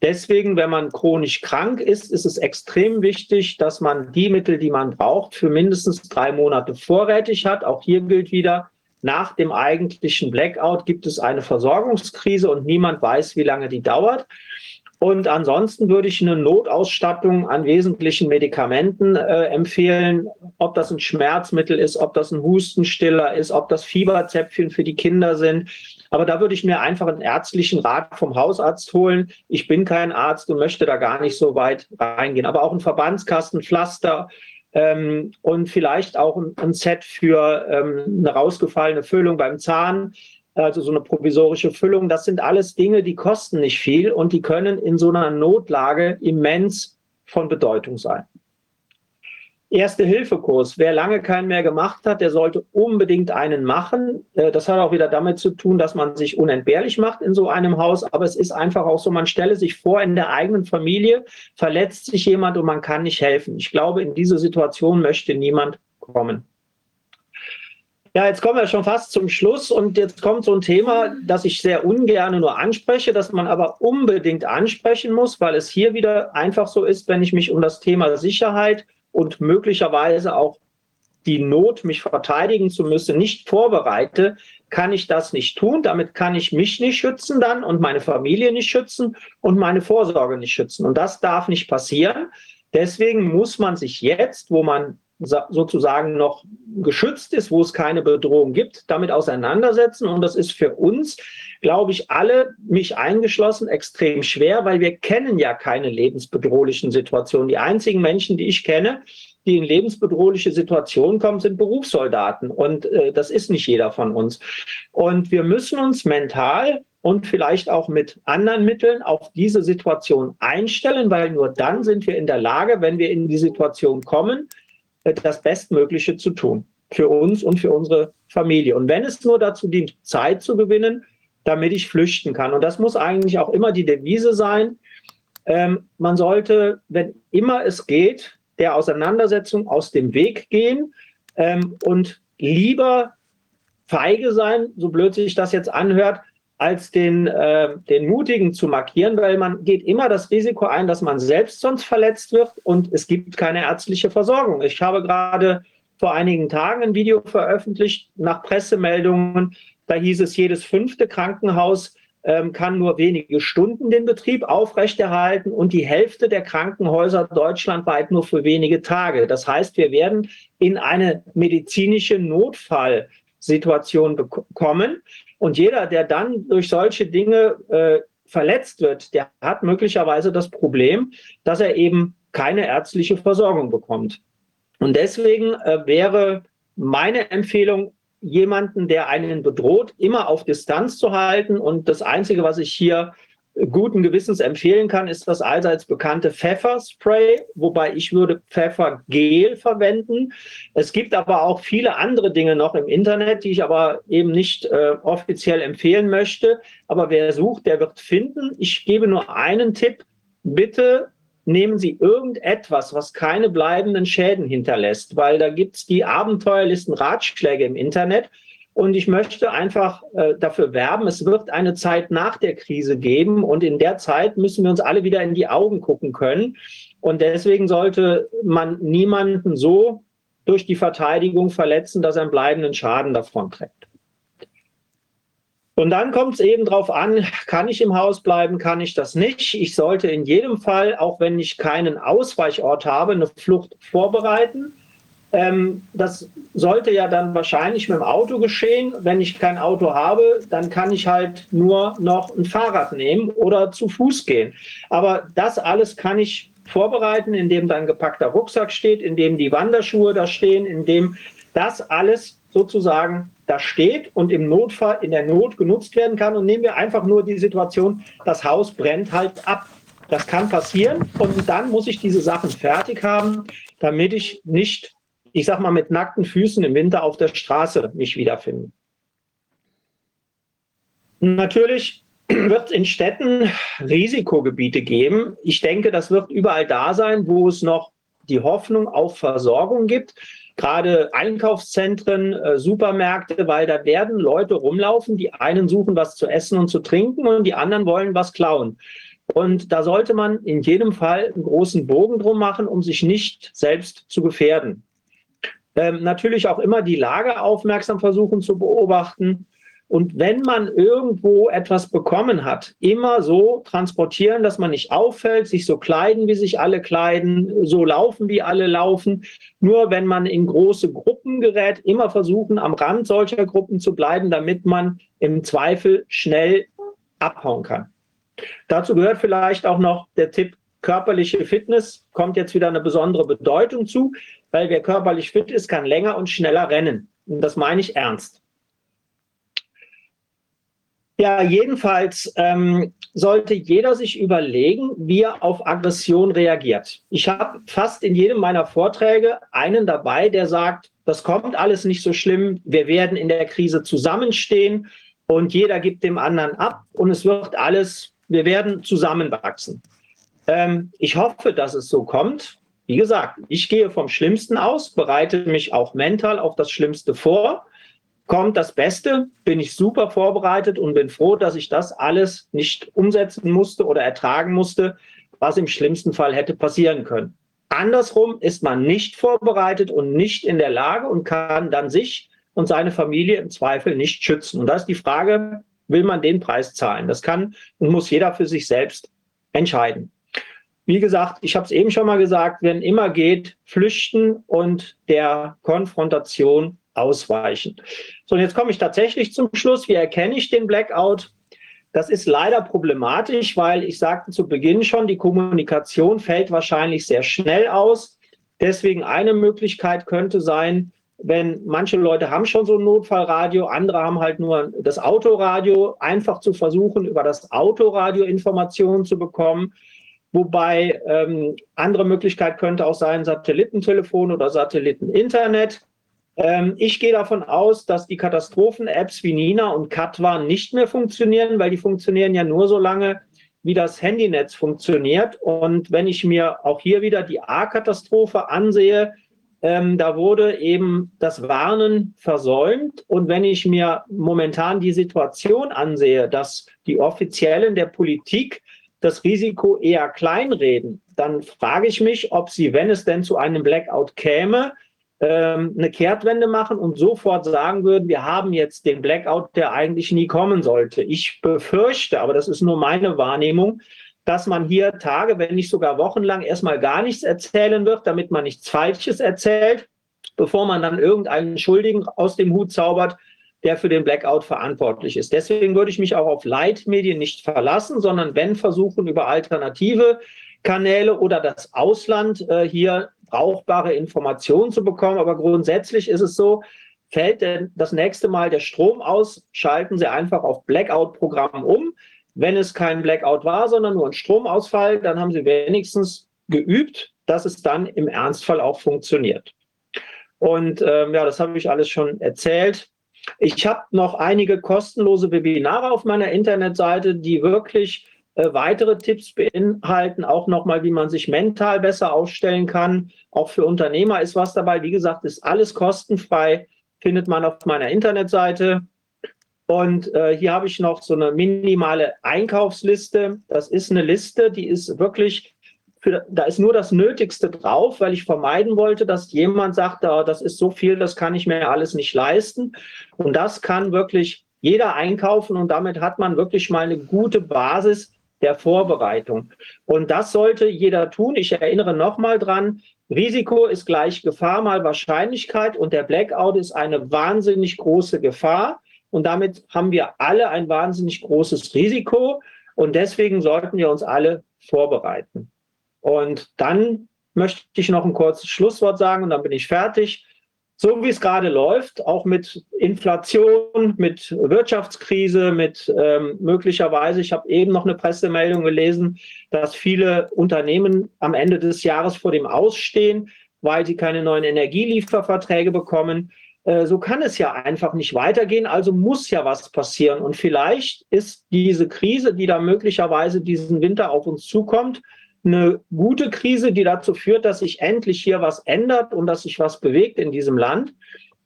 Deswegen, wenn man chronisch krank ist, ist es extrem wichtig, dass man die Mittel, die man braucht, für mindestens drei Monate vorrätig hat. Auch hier gilt wieder, nach dem eigentlichen Blackout gibt es eine Versorgungskrise und niemand weiß, wie lange die dauert. Und ansonsten würde ich eine Notausstattung an wesentlichen Medikamenten äh, empfehlen, ob das ein Schmerzmittel ist, ob das ein Hustenstiller ist, ob das Fieberzäpfchen für die Kinder sind. Aber da würde ich mir einfach einen ärztlichen Rat vom Hausarzt holen. Ich bin kein Arzt und möchte da gar nicht so weit reingehen. Aber auch ein Verbandskasten, Pflaster ähm, und vielleicht auch ein, ein Set für ähm, eine rausgefallene Füllung beim Zahn also so eine provisorische Füllung, das sind alles Dinge, die kosten nicht viel und die können in so einer Notlage immens von Bedeutung sein. Erste-Hilfe-Kurs. Wer lange keinen mehr gemacht hat, der sollte unbedingt einen machen. Äh, das hat auch wieder damit zu tun, dass man sich unentbehrlich macht in so einem Haus. Aber es ist einfach auch so, man stelle sich vor, in der eigenen Familie verletzt sich jemand und man kann nicht helfen. Ich glaube, in diese Situation möchte niemand kommen. Ja, jetzt kommen wir schon fast zum Schluss und jetzt kommt so ein Thema, das ich sehr ungern nur anspreche, das man aber unbedingt ansprechen muss, weil es hier wieder einfach so ist, wenn ich mich um das Thema Sicherheit und möglicherweise auch die Not, mich verteidigen zu müssen, nicht vorbereite, kann ich das nicht tun. Damit kann ich mich nicht schützen dann und meine Familie nicht schützen und meine Vorsorge nicht schützen. Und das darf nicht passieren. Deswegen muss man sich jetzt, wo man sozusagen noch geschützt ist, wo es keine Bedrohung gibt, damit auseinandersetzen. Und das ist für uns, glaube ich, alle, mich eingeschlossen, extrem schwer, weil wir kennen ja keine lebensbedrohlichen Situationen. Die einzigen Menschen, die ich kenne, die in lebensbedrohliche Situationen kommen, sind Berufssoldaten. Und äh, das ist nicht jeder von uns. Und wir müssen uns mental und vielleicht auch mit anderen Mitteln auf diese Situation einstellen, weil nur dann sind wir in der Lage, wenn wir in die Situation kommen, das Bestmögliche zu tun für uns und für unsere Familie. Und wenn es nur dazu dient, Zeit zu gewinnen, damit ich flüchten kann. Und das muss eigentlich auch immer die Devise sein. Ähm, man sollte, wenn immer es geht, der Auseinandersetzung aus dem Weg gehen ähm, und lieber feige sein, so blöd sich das jetzt anhört, als den, äh, den Mutigen zu markieren, weil man geht immer das Risiko ein, dass man selbst sonst verletzt wird und es gibt keine ärztliche Versorgung. Ich habe gerade vor einigen Tagen ein Video veröffentlicht nach Pressemeldungen. Da hieß es, jedes fünfte Krankenhaus ähm, kann nur wenige Stunden den Betrieb aufrechterhalten und die Hälfte der Krankenhäuser deutschlandweit nur für wenige Tage. Das heißt, wir werden in eine medizinische Notfallsituation kommen. Und jeder, der dann durch solche Dinge äh, verletzt wird, der hat möglicherweise das Problem, dass er eben keine ärztliche Versorgung bekommt. Und deswegen äh, wäre meine Empfehlung, jemanden, der einen bedroht, immer auf Distanz zu halten. Und das Einzige, was ich hier guten Gewissens empfehlen kann, ist das allseits bekannte Pfefferspray, wobei ich würde Pfeffergel verwenden. Es gibt aber auch viele andere Dinge noch im Internet, die ich aber eben nicht äh, offiziell empfehlen möchte. Aber wer sucht, der wird finden. Ich gebe nur einen Tipp. Bitte nehmen Sie irgendetwas, was keine bleibenden Schäden hinterlässt, weil da gibt es die abenteuerlichsten Ratschläge im Internet. Und ich möchte einfach äh, dafür werben, es wird eine Zeit nach der Krise geben und in der Zeit müssen wir uns alle wieder in die Augen gucken können. Und deswegen sollte man niemanden so durch die Verteidigung verletzen, dass er einen bleibenden Schaden davon trägt. Und dann kommt es eben darauf an, kann ich im Haus bleiben, kann ich das nicht. Ich sollte in jedem Fall, auch wenn ich keinen Ausweichort habe, eine Flucht vorbereiten. Ähm, das sollte ja dann wahrscheinlich mit dem Auto geschehen. Wenn ich kein Auto habe, dann kann ich halt nur noch ein Fahrrad nehmen oder zu Fuß gehen. Aber das alles kann ich vorbereiten, indem dann gepackter Rucksack steht, indem die Wanderschuhe da stehen, indem das alles sozusagen da steht und im Notfall in der Not genutzt werden kann. Und nehmen wir einfach nur die Situation, das Haus brennt halt ab. Das kann passieren und dann muss ich diese Sachen fertig haben, damit ich nicht ich sag mal, mit nackten Füßen im Winter auf der Straße mich wiederfinden. Natürlich wird es in Städten Risikogebiete geben. Ich denke, das wird überall da sein, wo es noch die Hoffnung auf Versorgung gibt. Gerade Einkaufszentren, äh, Supermärkte, weil da werden Leute rumlaufen. Die einen suchen was zu essen und zu trinken und die anderen wollen was klauen. Und da sollte man in jedem Fall einen großen Bogen drum machen, um sich nicht selbst zu gefährden. Ähm, natürlich auch immer die Lage aufmerksam versuchen zu beobachten. Und wenn man irgendwo etwas bekommen hat, immer so transportieren, dass man nicht auffällt, sich so kleiden, wie sich alle kleiden, so laufen, wie alle laufen. Nur wenn man in große Gruppen gerät, immer versuchen, am Rand solcher Gruppen zu bleiben, damit man im Zweifel schnell abhauen kann. Dazu gehört vielleicht auch noch der Tipp, körperliche Fitness kommt jetzt wieder eine besondere Bedeutung zu, weil wer körperlich fit ist, kann länger und schneller rennen. Und das meine ich ernst. Ja, jedenfalls ähm, sollte jeder sich überlegen, wie er auf Aggression reagiert. Ich habe fast in jedem meiner Vorträge einen dabei, der sagt, das kommt alles nicht so schlimm, wir werden in der Krise zusammenstehen und jeder gibt dem anderen ab und es wird alles, wir werden zusammenwachsen. Ähm, ich hoffe, dass es so kommt. Wie gesagt, ich gehe vom Schlimmsten aus, bereite mich auch mental auf das Schlimmste vor. Kommt das Beste, bin ich super vorbereitet und bin froh, dass ich das alles nicht umsetzen musste oder ertragen musste, was im schlimmsten Fall hätte passieren können. Andersrum ist man nicht vorbereitet und nicht in der Lage und kann dann sich und seine Familie im Zweifel nicht schützen. Und da ist die Frage, will man den Preis zahlen? Das kann und muss jeder für sich selbst entscheiden. Wie gesagt, ich habe es eben schon mal gesagt, wenn immer geht, flüchten und der Konfrontation ausweichen. So, und jetzt komme ich tatsächlich zum Schluss. Wie erkenne ich den Blackout? Das ist leider problematisch, weil ich sagte zu Beginn schon, die Kommunikation fällt wahrscheinlich sehr schnell aus. Deswegen eine Möglichkeit könnte sein, wenn manche Leute haben schon so ein Notfallradio, andere haben halt nur das Autoradio, einfach zu versuchen, über das Autoradio Informationen zu bekommen. Wobei ähm, andere Möglichkeit könnte auch sein Satellitentelefon oder Satelliteninternet. Ähm, ich gehe davon aus, dass die Katastrophen-Apps wie Nina und Katwa nicht mehr funktionieren, weil die funktionieren ja nur so lange, wie das Handynetz funktioniert. Und wenn ich mir auch hier wieder die A-Katastrophe ansehe, ähm, da wurde eben das Warnen versäumt. Und wenn ich mir momentan die Situation ansehe, dass die Offiziellen der Politik das Risiko eher kleinreden, dann frage ich mich, ob sie, wenn es denn zu einem Blackout käme, ähm, eine Kehrtwende machen und sofort sagen würden, wir haben jetzt den Blackout, der eigentlich nie kommen sollte. Ich befürchte, aber das ist nur meine Wahrnehmung, dass man hier Tage, wenn nicht sogar wochenlang erstmal gar nichts erzählen wird, damit man nichts Falsches erzählt, bevor man dann irgendeinen Schuldigen aus dem Hut zaubert, der für den Blackout verantwortlich ist. Deswegen würde ich mich auch auf Leitmedien nicht verlassen, sondern wenn versuchen, über alternative Kanäle oder das Ausland äh, hier brauchbare Informationen zu bekommen. Aber grundsätzlich ist es so, fällt denn das nächste Mal der Strom aus, schalten Sie einfach auf Blackout-Programm um. Wenn es kein Blackout war, sondern nur ein Stromausfall, dann haben Sie wenigstens geübt, dass es dann im Ernstfall auch funktioniert. Und ähm, ja, das habe ich alles schon erzählt. Ich habe noch einige kostenlose Webinare auf meiner Internetseite, die wirklich äh, weitere Tipps beinhalten, auch nochmal, wie man sich mental besser aufstellen kann. Auch für Unternehmer ist was dabei. Wie gesagt, ist alles kostenfrei, findet man auf meiner Internetseite. Und äh, hier habe ich noch so eine minimale Einkaufsliste. Das ist eine Liste, die ist wirklich, für, da ist nur das Nötigste drauf, weil ich vermeiden wollte, dass jemand sagt, oh, das ist so viel, das kann ich mir alles nicht leisten. Und das kann wirklich jeder einkaufen und damit hat man wirklich mal eine gute Basis der Vorbereitung. Und das sollte jeder tun. Ich erinnere nochmal dran, Risiko ist gleich Gefahr mal Wahrscheinlichkeit und der Blackout ist eine wahnsinnig große Gefahr. Und damit haben wir alle ein wahnsinnig großes Risiko. Und deswegen sollten wir uns alle vorbereiten. Und dann möchte ich noch ein kurzes Schlusswort sagen und dann bin ich fertig. So wie es gerade läuft, auch mit Inflation, mit Wirtschaftskrise, mit ähm, möglicherweise, ich habe eben noch eine Pressemeldung gelesen, dass viele Unternehmen am Ende des Jahres vor dem Ausstehen, weil sie keine neuen Energielieferverträge bekommen. Äh, so kann es ja einfach nicht weitergehen. Also muss ja was passieren. Und vielleicht ist diese Krise, die da möglicherweise diesen Winter auf uns zukommt, eine gute Krise, die dazu führt, dass sich endlich hier was ändert und dass sich was bewegt in diesem Land.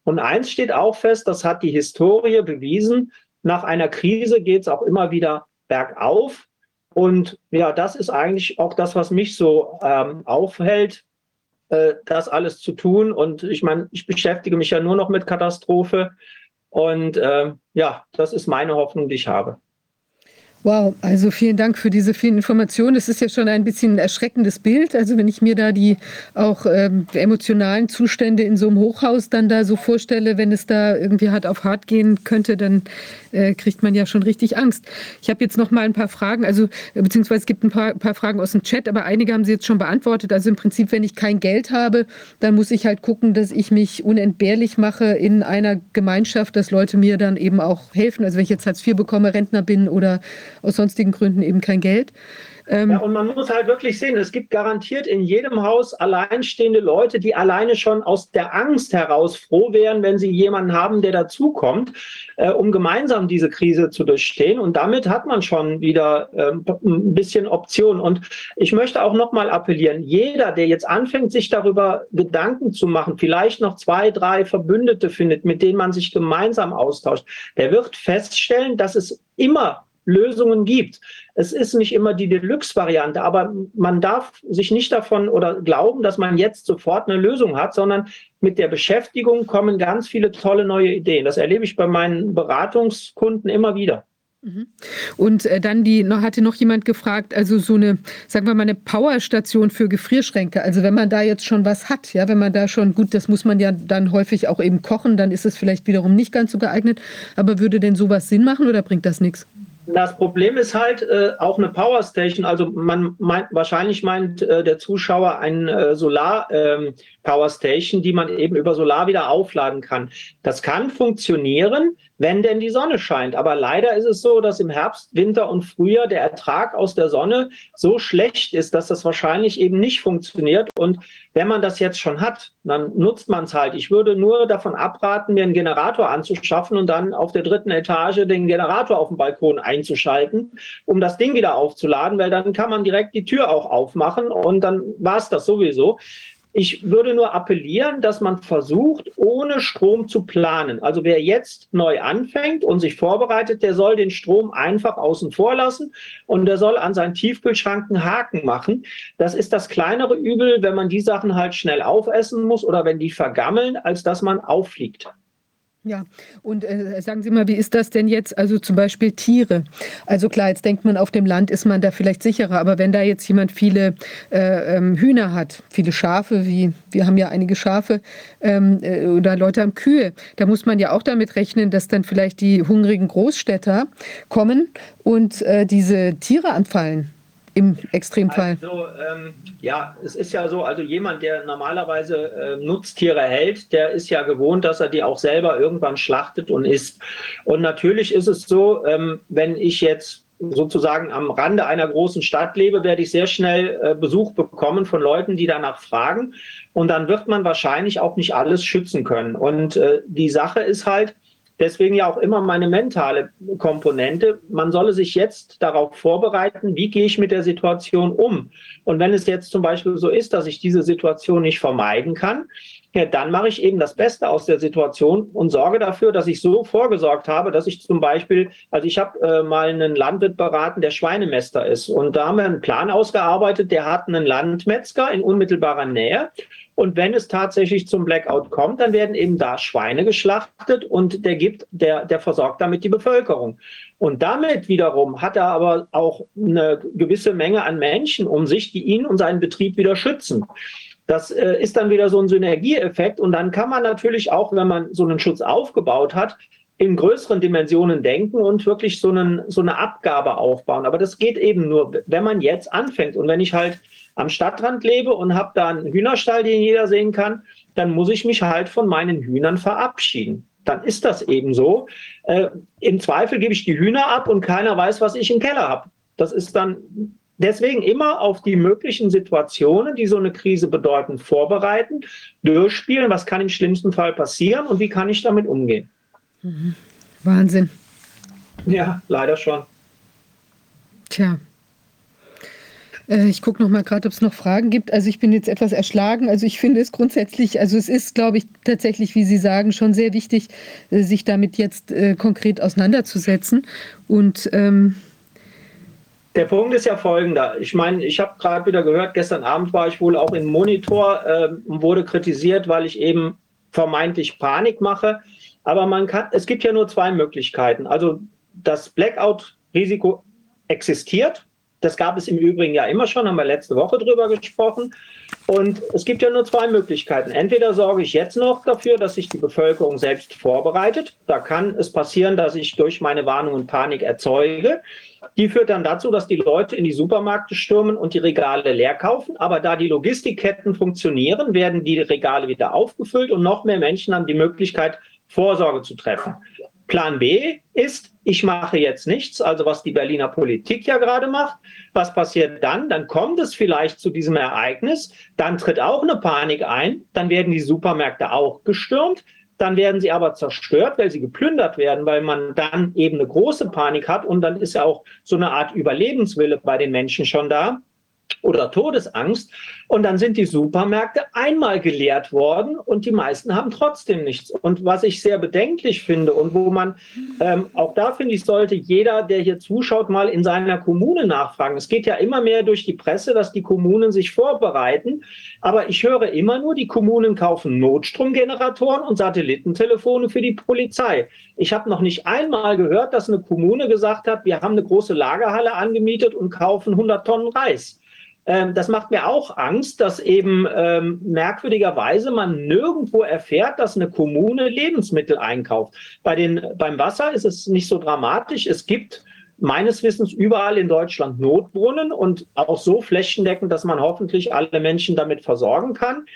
Und eins steht auch fest, das hat die Historie bewiesen, nach einer Krise geht es auch immer wieder bergauf. Und ja, das ist eigentlich auch das, was mich so ähm, aufhält äh, das alles zu tun. Und ich meine, ich beschäftige mich ja nur noch mit Katastrophe. Und äh, ja, das ist meine Hoffnung, die ich habe. Wow, also vielen Dank für diese vielen Informationen. Es ist ja schon ein bisschen ein erschreckendes Bild. Also wenn ich mir da die auch ähm, emotionalen Zustände in so einem Hochhaus dann da so vorstelle, wenn es da irgendwie hart auf hart gehen könnte, dann äh, kriegt man ja schon richtig Angst. Ich habe jetzt noch mal ein paar Fragen, also beziehungsweise es gibt ein paar, paar Fragen aus dem Chat, aber einige haben Sie jetzt schon beantwortet. Also im Prinzip, wenn ich kein Geld habe, dann muss ich halt gucken, dass ich mich unentbehrlich mache in einer Gemeinschaft, dass Leute mir dann eben auch helfen. Also wenn ich jetzt Hartz IV bekomme, Rentner bin oder aus sonstigen Gründen eben kein Geld. Ähm ja, und man muss halt wirklich sehen, es gibt garantiert in jedem Haus alleinstehende Leute, die alleine schon aus der Angst heraus froh wären, wenn sie jemanden haben, der dazukommt, äh, um gemeinsam diese Krise zu durchstehen. Und damit hat man schon wieder äh, ein bisschen Option. Und ich möchte auch nochmal appellieren, jeder, der jetzt anfängt, sich darüber Gedanken zu machen, vielleicht noch zwei, drei Verbündete findet, mit denen man sich gemeinsam austauscht, der wird feststellen, dass es immer Lösungen gibt. Es ist nicht immer die Deluxe-Variante, aber man darf sich nicht davon oder glauben, dass man jetzt sofort eine Lösung hat, sondern mit der Beschäftigung kommen ganz viele tolle neue Ideen. Das erlebe ich bei meinen Beratungskunden immer wieder. Mhm. Und äh, dann die, noch, hatte noch jemand gefragt, also so eine, sagen wir mal, eine Powerstation für Gefrierschränke. Also wenn man da jetzt schon was hat, ja, wenn man da schon, gut, das muss man ja dann häufig auch eben kochen, dann ist es vielleicht wiederum nicht ganz so geeignet. Aber würde denn sowas Sinn machen oder bringt das nichts? Das Problem ist halt äh, auch eine Powerstation. Also man meint, wahrscheinlich meint äh, der Zuschauer eine äh, Solar ähm, Powerstation, die man eben über Solar wieder aufladen kann. Das kann funktionieren, wenn denn die Sonne scheint. Aber leider ist es so, dass im Herbst, Winter und Frühjahr der Ertrag aus der Sonne so schlecht ist, dass das wahrscheinlich eben nicht funktioniert. Und wenn man das jetzt schon hat, dann nutzt man es halt. Ich würde nur davon abraten, mir einen Generator anzuschaffen und dann auf der dritten Etage den Generator auf dem Balkon einzuschalten, um das Ding wieder aufzuladen, weil dann kann man direkt die Tür auch aufmachen und dann war es das sowieso. Ich würde nur appellieren, dass man versucht, ohne Strom zu planen. Also wer jetzt neu anfängt und sich vorbereitet, der soll den Strom einfach außen vor lassen und der soll an seinen Tiefkühlschrank einen Haken machen. Das ist das kleinere Übel, wenn man die Sachen halt schnell aufessen muss oder wenn die vergammeln, als dass man auffliegt. Ja, und äh, sagen Sie mal, wie ist das denn jetzt, also zum Beispiel Tiere? Also klar, jetzt denkt man, auf dem Land ist man da vielleicht sicherer, aber wenn da jetzt jemand viele äh, ähm, Hühner hat, viele Schafe, wie wir haben ja einige Schafe, ähm, äh, oder Leute haben Kühe, da muss man ja auch damit rechnen, dass dann vielleicht die hungrigen Großstädter kommen und äh, diese Tiere anfallen im Extremfall? Also, ähm, ja, es ist ja so, also jemand, der normalerweise äh, Nutztiere hält, der ist ja gewohnt, dass er die auch selber irgendwann schlachtet und isst. Und natürlich ist es so, ähm, wenn ich jetzt sozusagen am Rande einer großen Stadt lebe, werde ich sehr schnell äh, Besuch bekommen von Leuten, die danach fragen. Und dann wird man wahrscheinlich auch nicht alles schützen können. Und äh, die Sache ist halt, Deswegen ja auch immer meine mentale Komponente. Man solle sich jetzt darauf vorbereiten, wie gehe ich mit der Situation um. Und wenn es jetzt zum Beispiel so ist, dass ich diese Situation nicht vermeiden kann, ja, dann mache ich eben das Beste aus der Situation und sorge dafür, dass ich so vorgesorgt habe, dass ich zum Beispiel, also ich habe äh, mal einen Landwirt beraten, der Schweinemester ist. Und da haben wir einen Plan ausgearbeitet, der hat einen Landmetzger in unmittelbarer Nähe. Und wenn es tatsächlich zum Blackout kommt, dann werden eben da Schweine geschlachtet und der gibt, der, der versorgt damit die Bevölkerung. Und damit wiederum hat er aber auch eine gewisse Menge an Menschen um sich, die ihn und seinen Betrieb wieder schützen. Das äh, ist dann wieder so ein Synergieeffekt. Und dann kann man natürlich auch, wenn man so einen Schutz aufgebaut hat, in größeren Dimensionen denken und wirklich so, einen, so eine Abgabe aufbauen. Aber das geht eben nur, wenn man jetzt anfängt. Und wenn ich halt am Stadtrand lebe und habe da einen Hühnerstall, den jeder sehen kann, dann muss ich mich halt von meinen Hühnern verabschieden. Dann ist das eben so. Äh, Im Zweifel gebe ich die Hühner ab und keiner weiß, was ich im Keller habe. Das ist dann deswegen immer auf die möglichen Situationen, die so eine Krise bedeuten, vorbereiten, durchspielen. Was kann im schlimmsten Fall passieren und wie kann ich damit umgehen? Mhm. Wahnsinn. Ja, leider schon. Tja, äh, ich gucke noch mal gerade, ob es noch Fragen gibt. Also ich bin jetzt etwas erschlagen. Also ich finde es grundsätzlich, also es ist, glaube ich, tatsächlich, wie Sie sagen, schon sehr wichtig, äh, sich damit jetzt äh, konkret auseinanderzusetzen. Und ähm, Der Punkt ist ja folgender. Ich meine, ich habe gerade wieder gehört, gestern Abend war ich wohl auch im Monitor äh, und wurde kritisiert, weil ich eben vermeintlich Panik mache. Aber man kann, es gibt ja nur zwei Möglichkeiten. Also das Blackout-Risiko existiert. Das gab es im Übrigen ja immer schon, haben wir letzte Woche drüber gesprochen. Und es gibt ja nur zwei Möglichkeiten. Entweder sorge ich jetzt noch dafür, dass sich die Bevölkerung selbst vorbereitet. Da kann es passieren, dass ich durch meine Warnung und Panik erzeuge. Die führt dann dazu, dass die Leute in die Supermärkte stürmen und die Regale leer kaufen. Aber da die Logistikketten funktionieren, werden die Regale wieder aufgefüllt und noch mehr Menschen haben die Möglichkeit, Vorsorge zu treffen. Plan B ist, ich mache jetzt nichts, also was die Berliner Politik ja gerade macht. Was passiert dann? Dann kommt es vielleicht zu diesem Ereignis, dann tritt auch eine Panik ein, dann werden die Supermärkte auch gestürmt, dann werden sie aber zerstört, weil sie geplündert werden, weil man dann eben eine große Panik hat und dann ist ja auch so eine Art Überlebenswille bei den Menschen schon da oder Todesangst. Und dann sind die Supermärkte einmal geleert worden und die meisten haben trotzdem nichts. Und was ich sehr bedenklich finde und wo man, ähm, auch da finde ich, sollte jeder, der hier zuschaut, mal in seiner Kommune nachfragen. Es geht ja immer mehr durch die Presse, dass die Kommunen sich vorbereiten. Aber ich höre immer nur, die Kommunen kaufen Notstromgeneratoren und Satellitentelefone für die Polizei. Ich habe noch nicht einmal gehört, dass eine Kommune gesagt hat, wir haben eine große Lagerhalle angemietet und kaufen 100 Tonnen Reis. Ähm, das macht mir auch Angst, dass eben ähm, merkwürdigerweise man nirgendwo erfährt, dass eine Kommune Lebensmittel einkauft. Bei den, beim Wasser ist es nicht so dramatisch. Es gibt meines Wissens überall in Deutschland Notbrunnen und auch so flächendeckend, dass man hoffentlich alle Menschen damit versorgen kann.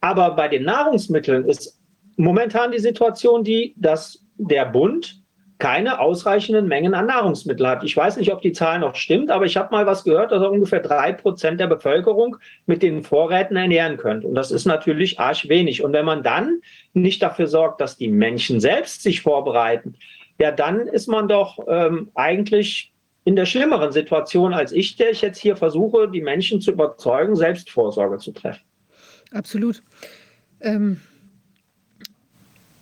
Aber bei den Nahrungsmitteln ist momentan die Situation die, dass der Bund keine ausreichenden Mengen an Nahrungsmitteln hat. Ich weiß nicht, ob die Zahl noch stimmt, aber ich habe mal was gehört, dass ungefähr drei Prozent der Bevölkerung mit den Vorräten ernähren könnte. Und das ist natürlich arsch wenig. Und wenn man dann nicht dafür sorgt, dass die Menschen selbst sich vorbereiten, ja, dann ist man doch ähm, eigentlich in der schlimmeren Situation als ich, der ich jetzt hier versuche, die Menschen zu überzeugen, Selbstvorsorge zu treffen. Absolut. Ähm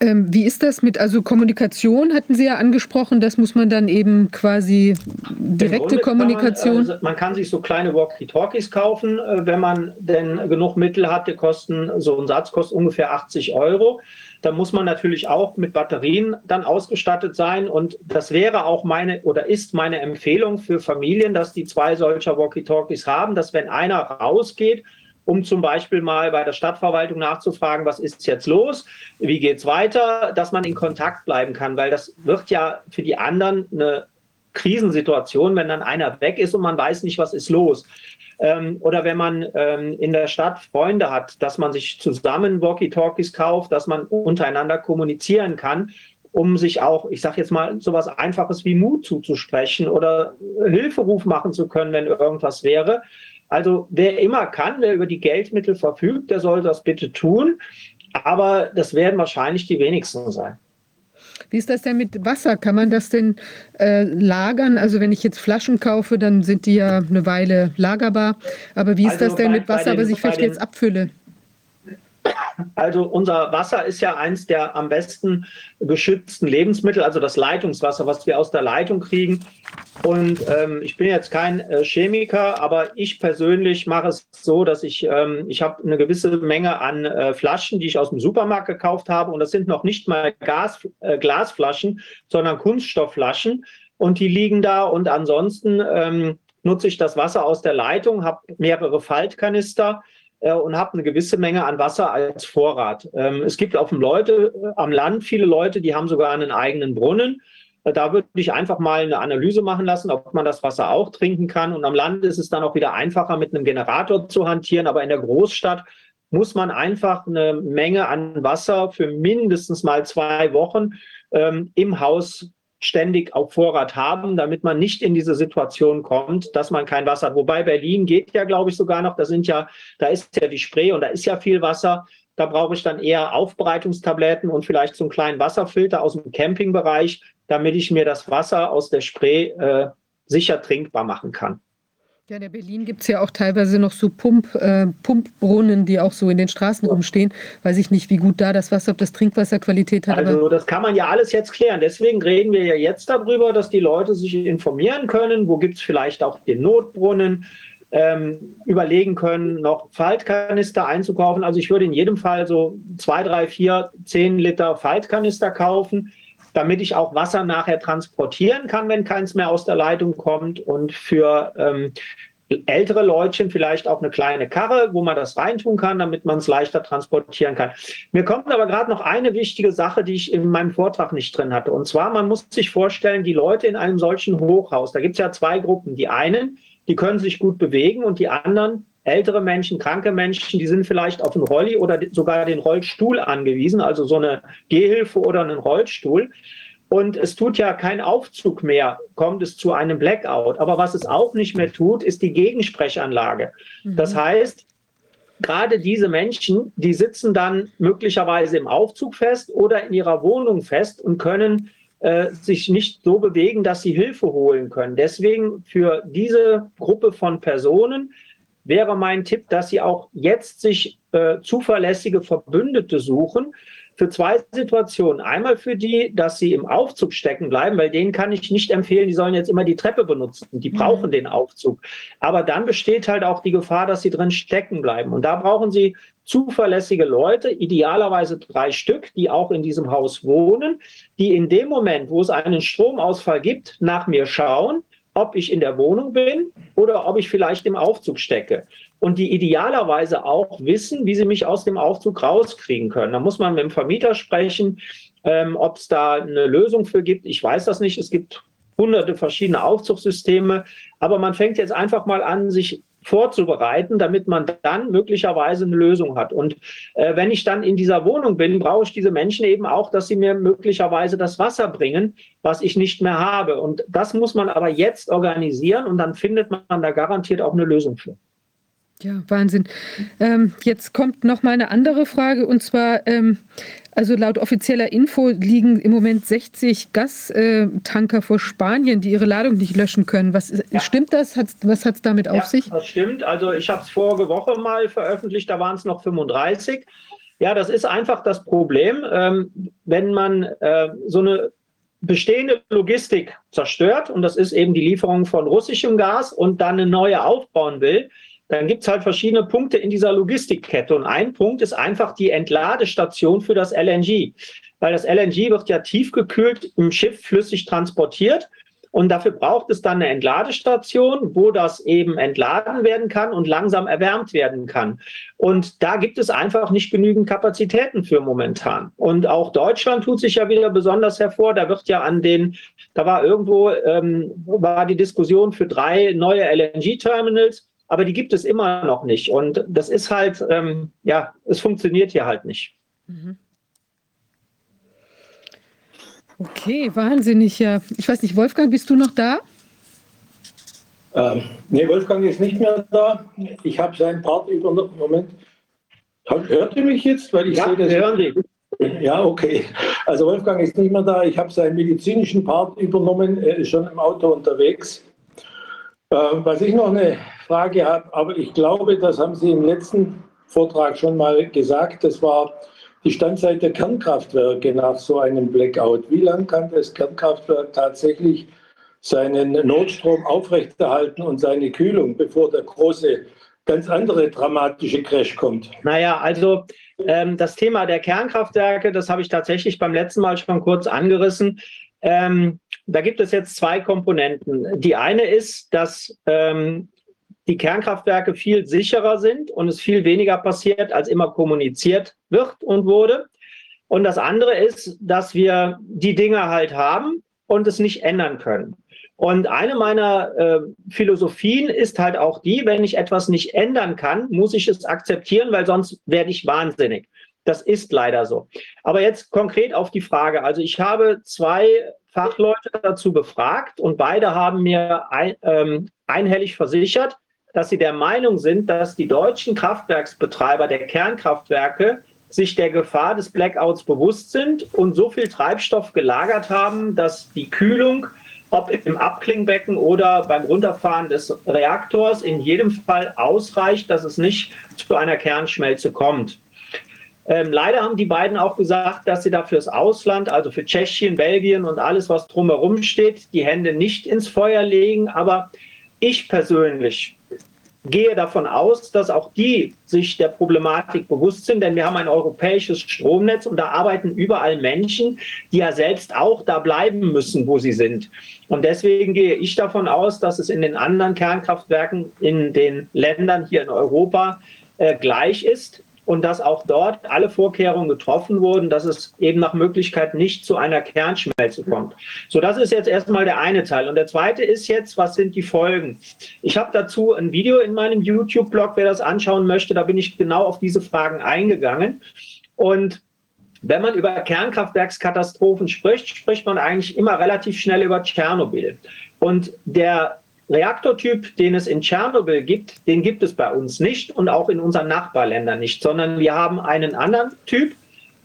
ähm, wie ist das mit, also Kommunikation hatten Sie ja angesprochen, das muss man dann eben quasi direkte Kommunikation. Man, äh, man, kann sich so kleine Walkie-Talkies kaufen, äh, wenn man denn genug Mittel hat, die kosten, so ein Satz kostet ungefähr 80 Euro. Da muss man natürlich auch mit Batterien dann ausgestattet sein. Und das wäre auch meine oder ist meine Empfehlung für Familien, dass die zwei solcher Walkie-Talkies haben, dass wenn einer rausgeht um zum Beispiel mal bei der Stadtverwaltung nachzufragen, was ist jetzt los, wie geht es weiter, dass man in Kontakt bleiben kann, weil das wird ja für die anderen eine Krisensituation, wenn dann einer weg ist und man weiß nicht, was ist los. Ähm, oder wenn man ähm, in der Stadt Freunde hat, dass man sich zusammen Walkie-Talkies kauft, dass man untereinander kommunizieren kann, um sich auch, ich sage jetzt mal, so etwas Einfaches wie Mut zuzusprechen oder Hilferuf machen zu können, wenn irgendwas wäre. Also wer immer kann, wer über die Geldmittel verfügt, der soll das bitte tun. Aber das werden wahrscheinlich die wenigsten sein. Wie ist das denn mit Wasser? Kann man das denn äh, lagern? Also wenn ich jetzt Flaschen kaufe, dann sind die ja eine Weile lagerbar. Aber wie ist also das denn bei, mit Wasser, den, was ich vielleicht den, jetzt abfülle? Also unser Wasser ist ja eins der am besten geschützten Lebensmittel, also das Leitungswasser, was wir aus der Leitung kriegen. Und ähm, ich bin jetzt kein äh, Chemiker, aber ich persönlich mache es so, dass ich, ähm, ich habe eine gewisse Menge an äh, Flaschen, die ich aus dem Supermarkt gekauft habe. Und das sind noch nicht mal Gas, äh, Glasflaschen, sondern Kunststoffflaschen. Und die liegen da. Und ansonsten ähm, nutze ich das Wasser aus der Leitung, habe mehrere Faltkanister äh, und habe eine gewisse Menge an Wasser als Vorrat. Ähm, es gibt auf dem Leute äh, am Land viele Leute, die haben sogar einen eigenen Brunnen. Äh, da würde ich einfach mal eine Analyse machen lassen, ob man das Wasser auch trinken kann. Und am Land ist es dann auch wieder einfacher, mit einem Generator zu hantieren. Aber in der Großstadt muss man einfach eine Menge an Wasser für mindestens mal zwei Wochen ähm, im Haus ständig auf Vorrat haben, damit man nicht in diese Situation kommt, dass man kein Wasser hat. Wobei Berlin geht ja, glaube ich, sogar noch. Da sind ja, da ist ja die Spree und da ist ja viel Wasser. Da brauche ich dann eher Aufbereitungstabletten und vielleicht so einen kleinen Wasserfilter aus dem Campingbereich, damit ich mir das Wasser aus der Spree äh, sicher trinkbar machen kann. Ja, in Berlin gibt es ja auch teilweise noch so Pump, äh, Pumpbrunnen, die auch so in den Straßen rumstehen. Weiß ich nicht, wie gut da das Wasser, ob das Trinkwasserqualität hat. Also das kann man ja alles jetzt klären. Deswegen reden wir ja jetzt darüber, dass die Leute sich informieren können. Wo gibt es vielleicht auch den Notbrunnen? Ähm, überlegen können, noch Faltkanister einzukaufen. Also ich würde in jedem Fall so zwei, drei, vier, zehn Liter Faltkanister kaufen damit ich auch Wasser nachher transportieren kann, wenn keins mehr aus der Leitung kommt. Und für ähm, ältere Leutchen vielleicht auch eine kleine Karre, wo man das reintun kann, damit man es leichter transportieren kann. Mir kommt aber gerade noch eine wichtige Sache, die ich in meinem Vortrag nicht drin hatte. Und zwar, man muss sich vorstellen, die Leute in einem solchen Hochhaus, da gibt es ja zwei Gruppen. Die einen, die können sich gut bewegen und die anderen, ältere Menschen, kranke Menschen, die sind vielleicht auf einen Rolli oder sogar den Rollstuhl angewiesen, also so eine Gehhilfe oder einen Rollstuhl. Und es tut ja kein Aufzug mehr, kommt es zu einem Blackout. Aber was es auch nicht mehr tut, ist die Gegensprechanlage. Mhm. Das heißt, gerade diese Menschen, die sitzen dann möglicherweise im Aufzug fest oder in ihrer Wohnung fest und können äh, sich nicht so bewegen, dass sie Hilfe holen können. Deswegen für diese Gruppe von Personen wäre mein Tipp, dass Sie auch jetzt sich äh, zuverlässige Verbündete suchen für zwei Situationen. Einmal für die, dass sie im Aufzug stecken bleiben, weil denen kann ich nicht empfehlen, die sollen jetzt immer die Treppe benutzen. Die brauchen mhm. den Aufzug. Aber dann besteht halt auch die Gefahr, dass sie drin stecken bleiben. Und da brauchen sie zuverlässige Leute, idealerweise drei Stück, die auch in diesem Haus wohnen, die in dem Moment, wo es einen Stromausfall gibt, nach mir schauen ob ich in der Wohnung bin oder ob ich vielleicht im Aufzug stecke. Und die idealerweise auch wissen, wie sie mich aus dem Aufzug rauskriegen können. Da muss man mit dem Vermieter sprechen, ähm, ob es da eine Lösung für gibt. Ich weiß das nicht. Es gibt hunderte verschiedene Aufzugssysteme. Aber man fängt jetzt einfach mal an, sich vorzubereiten, damit man dann möglicherweise eine Lösung hat. Und äh, wenn ich dann in dieser Wohnung bin, brauche ich diese Menschen eben auch, dass sie mir möglicherweise das Wasser bringen, was ich nicht mehr habe. Und das muss man aber jetzt organisieren und dann findet man da garantiert auch eine Lösung für. Ja, Wahnsinn. Ähm, jetzt kommt noch mal eine andere Frage und zwar, ähm, also laut offizieller Info liegen im Moment 60 Gastanker vor Spanien, die ihre Ladung nicht löschen können. Was ja. stimmt das? Hat, was hat es damit ja, auf sich? Das stimmt. Also ich habe es vorige Woche mal veröffentlicht, da waren es noch 35. Ja, das ist einfach das Problem, ähm, wenn man äh, so eine bestehende Logistik zerstört, und das ist eben die Lieferung von russischem Gas und dann eine neue aufbauen will, dann gibt es halt verschiedene Punkte in dieser Logistikkette. Und ein Punkt ist einfach die Entladestation für das LNG. Weil das LNG wird ja tiefgekühlt im Schiff flüssig transportiert. Und dafür braucht es dann eine Entladestation, wo das eben entladen werden kann und langsam erwärmt werden kann. Und da gibt es einfach nicht genügend Kapazitäten für momentan. Und auch Deutschland tut sich ja wieder besonders hervor. Da wird ja an den, da war irgendwo, ähm, war die Diskussion für drei neue LNG-Terminals aber die gibt es immer noch nicht. Und das ist halt, ähm, ja, es funktioniert hier halt nicht. Mhm. Okay, wahnsinnig. Ja. Ich weiß nicht, Wolfgang, bist du noch da? Ähm, nee, Wolfgang ist nicht mehr da. Ich habe seinen Part übernommen. Moment. Hört ihr mich jetzt? Weil ich ja, sehe, dass hören Sie. Ja, okay. Also Wolfgang ist nicht mehr da. Ich habe seinen medizinischen Part übernommen. Er ist schon im Auto unterwegs. Äh, was ich noch eine Frage habe, aber ich glaube, das haben Sie im letzten Vortrag schon mal gesagt, das war die Standzeit der Kernkraftwerke nach so einem Blackout. Wie lange kann das Kernkraftwerk tatsächlich seinen Notstrom aufrechterhalten und seine Kühlung, bevor der große, ganz andere dramatische Crash kommt? Naja, also ähm, das Thema der Kernkraftwerke, das habe ich tatsächlich beim letzten Mal schon kurz angerissen. Ähm, da gibt es jetzt zwei Komponenten. Die eine ist, dass ähm, die Kernkraftwerke viel sicherer sind und es viel weniger passiert, als immer kommuniziert wird und wurde. Und das andere ist, dass wir die Dinge halt haben und es nicht ändern können. Und eine meiner äh, Philosophien ist halt auch die, wenn ich etwas nicht ändern kann, muss ich es akzeptieren, weil sonst werde ich wahnsinnig. Das ist leider so. Aber jetzt konkret auf die Frage. Also ich habe zwei Fachleute dazu befragt und beide haben mir ein, ähm, einhellig versichert, dass sie der Meinung sind, dass die deutschen Kraftwerksbetreiber der Kernkraftwerke sich der Gefahr des Blackouts bewusst sind und so viel Treibstoff gelagert haben, dass die Kühlung ob im Abklingbecken oder beim Runterfahren des Reaktors, in jedem Fall ausreicht, dass es nicht zu einer Kernschmelze kommt. Ähm, leider haben die beiden auch gesagt, dass sie da fürs Ausland, also für Tschechien, Belgien und alles, was drumherum steht, die Hände nicht ins Feuer legen. Aber ich persönlich gehe davon aus, dass auch die sich der Problematik bewusst sind, denn wir haben ein europäisches Stromnetz und da arbeiten überall Menschen, die ja selbst auch da bleiben müssen, wo sie sind. Und deswegen gehe ich davon aus, dass es in den anderen Kernkraftwerken in den Ländern hier in Europa äh, gleich ist und dass auch dort alle Vorkehrungen getroffen wurden, dass es eben nach Möglichkeit nicht zu einer Kernschmelze kommt. So, das ist jetzt erstmal der eine Teil. Und der zweite ist jetzt, was sind die Folgen? Ich habe dazu ein Video in meinem YouTube-Blog, wer das anschauen möchte, da bin ich genau auf diese Fragen eingegangen. Und wenn man über Kernkraftwerkskatastrophen spricht, spricht man eigentlich immer relativ schnell über Tschernobyl. Und der Reaktortyp, den es in Tschernobyl gibt, den gibt es bei uns nicht und auch in unseren Nachbarländern nicht, sondern wir haben einen anderen Typ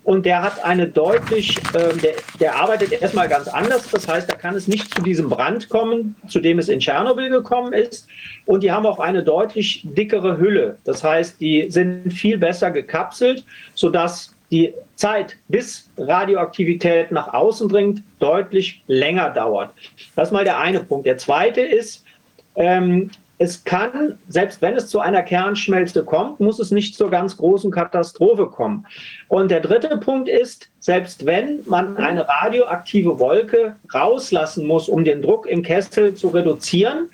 und der hat eine deutlich, äh, der, der arbeitet erstmal ganz anders. Das heißt, da kann es nicht zu diesem Brand kommen, zu dem es in Tschernobyl gekommen ist. Und die haben auch eine deutlich dickere Hülle. Das heißt, die sind viel besser gekapselt, sodass die Zeit, bis Radioaktivität nach außen dringt, deutlich länger dauert. Das ist mal der eine Punkt. Der zweite ist, ähm, es kann, selbst wenn es zu einer Kernschmelze kommt, muss es nicht zur ganz großen Katastrophe kommen. Und der dritte Punkt ist, selbst wenn man eine radioaktive Wolke rauslassen muss, um den Druck im Kessel zu reduzieren,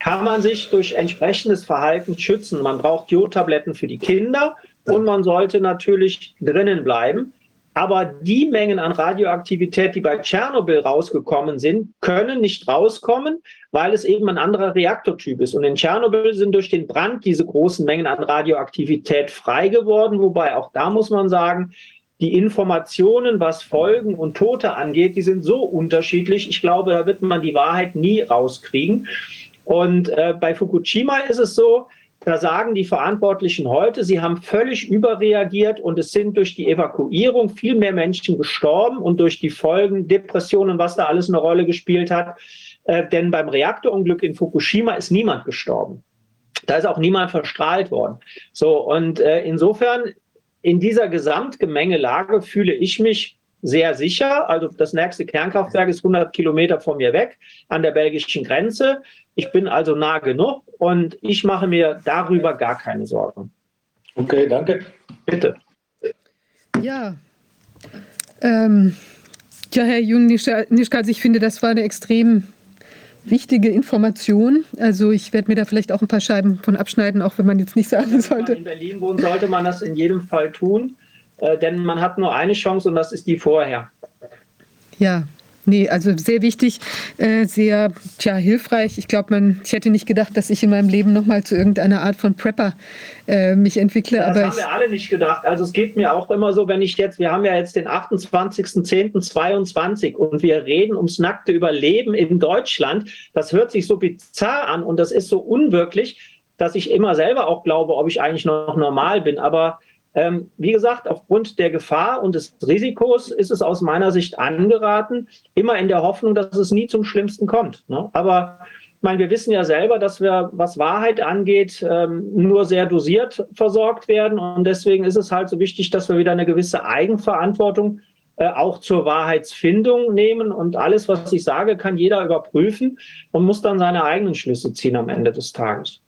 kann man sich durch entsprechendes Verhalten schützen. Man braucht Jodtabletten für die Kinder und man sollte natürlich drinnen bleiben. Aber die Mengen an Radioaktivität, die bei Tschernobyl rausgekommen sind, können nicht rauskommen, weil es eben ein anderer Reaktortyp ist. Und in Tschernobyl sind durch den Brand diese großen Mengen an Radioaktivität frei geworden. Wobei auch da muss man sagen, die Informationen, was Folgen und Tote angeht, die sind so unterschiedlich. Ich glaube, da wird man die Wahrheit nie rauskriegen. Und äh, bei Fukushima ist es so, da sagen die Verantwortlichen heute, sie haben völlig überreagiert und es sind durch die Evakuierung viel mehr Menschen gestorben und durch die Folgen, Depressionen, was da alles eine Rolle gespielt hat. Äh, denn beim Reaktorunglück in Fukushima ist niemand gestorben. Da ist auch niemand verstrahlt worden. So, und äh, insofern, in dieser Gesamtgemengelage fühle ich mich sehr sicher. Also das nächste Kernkraftwerk ist 100 Kilometer von mir weg an der belgischen Grenze. Ich bin also nah genug und ich mache mir darüber gar keine Sorgen. Okay, danke. Bitte. Ja. Ähm, ja, Herr Jung-Nischka, also ich finde, das war eine extrem wichtige Information. Also ich werde mir da vielleicht auch ein paar Scheiben von abschneiden, auch wenn man jetzt nicht sagen sollte. Wenn man in Berlin wohnt, sollte man das in jedem Fall tun, äh, denn man hat nur eine Chance und das ist die vorher. Ja, Nee, also sehr wichtig, äh, sehr tja, hilfreich. Ich glaube, man, ich hätte nicht gedacht, dass ich in meinem Leben nochmal zu irgendeiner Art von Prepper äh, mich entwickle. Das aber haben wir alle nicht gedacht. Also es geht mir auch immer so, wenn ich jetzt, wir haben ja jetzt den 28.10.22 und wir reden ums nackte Überleben in Deutschland. Das hört sich so bizarr an und das ist so unwirklich, dass ich immer selber auch glaube, ob ich eigentlich noch normal bin. Aber ähm, wie gesagt, aufgrund der Gefahr und des Risikos ist es aus meiner Sicht angeraten, immer in der Hoffnung, dass es nie zum Schlimmsten kommt. Ne? Aber ich meine, wir wissen ja selber, dass wir, was Wahrheit angeht, ähm, nur sehr dosiert versorgt werden. Und deswegen ist es halt so wichtig, dass wir wieder eine gewisse Eigenverantwortung äh, auch zur Wahrheitsfindung nehmen. Und alles, was ich sage, kann jeder überprüfen und muss dann seine eigenen Schlüsse ziehen am Ende des Tages.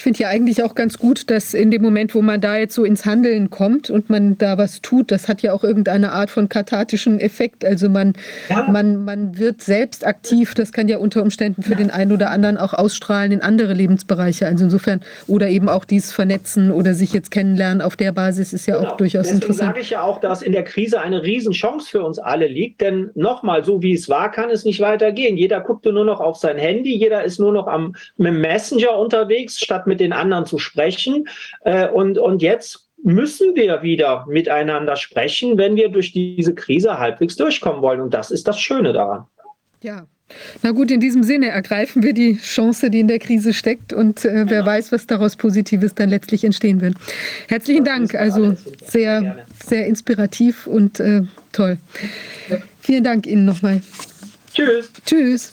Ich finde ja eigentlich auch ganz gut, dass in dem Moment, wo man da jetzt so ins Handeln kommt und man da was tut, das hat ja auch irgendeine Art von kathartischen Effekt. Also man, ja. man, man wird selbst aktiv. Das kann ja unter Umständen für ja. den einen oder anderen auch ausstrahlen in andere Lebensbereiche. Also insofern, oder eben auch dies vernetzen oder sich jetzt kennenlernen auf der Basis ist ja genau. auch durchaus Deswegen interessant. sage ich ja auch, dass in der Krise eine Riesenchance für uns alle liegt. Denn nochmal, so wie es war, kann es nicht weitergehen. Jeder guckte nur noch auf sein Handy, jeder ist nur noch am, mit dem Messenger unterwegs, statt mit den anderen zu sprechen. Äh, und, und jetzt müssen wir wieder miteinander sprechen, wenn wir durch diese Krise halbwegs durchkommen wollen. Und das ist das Schöne daran. Ja. Na gut, in diesem Sinne ergreifen wir die Chance, die in der Krise steckt und äh, wer genau. weiß, was daraus Positives dann letztlich entstehen wird. Herzlichen das Dank, also sehr, sehr inspirativ und äh, toll. Vielen Dank Ihnen nochmal. Tschüss. Tschüss.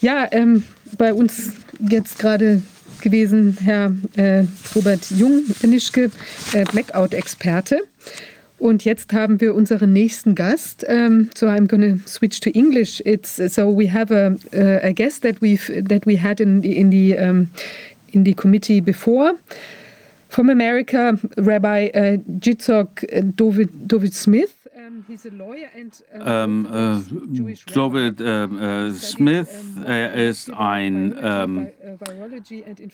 Ja, ähm, bei uns jetzt gerade gewesen Herr äh, Robert Jung-Nischke, äh, Blackout-Experte. Und jetzt haben wir unseren nächsten Gast. Um, so I'm going to switch to English. It's so we have a, a guest that we've that we had in the in the um, in the committee before. From America, Rabbi uh, Jitzok David, David Smith. Ähm, äh, David äh, Smith er ist ein ähm,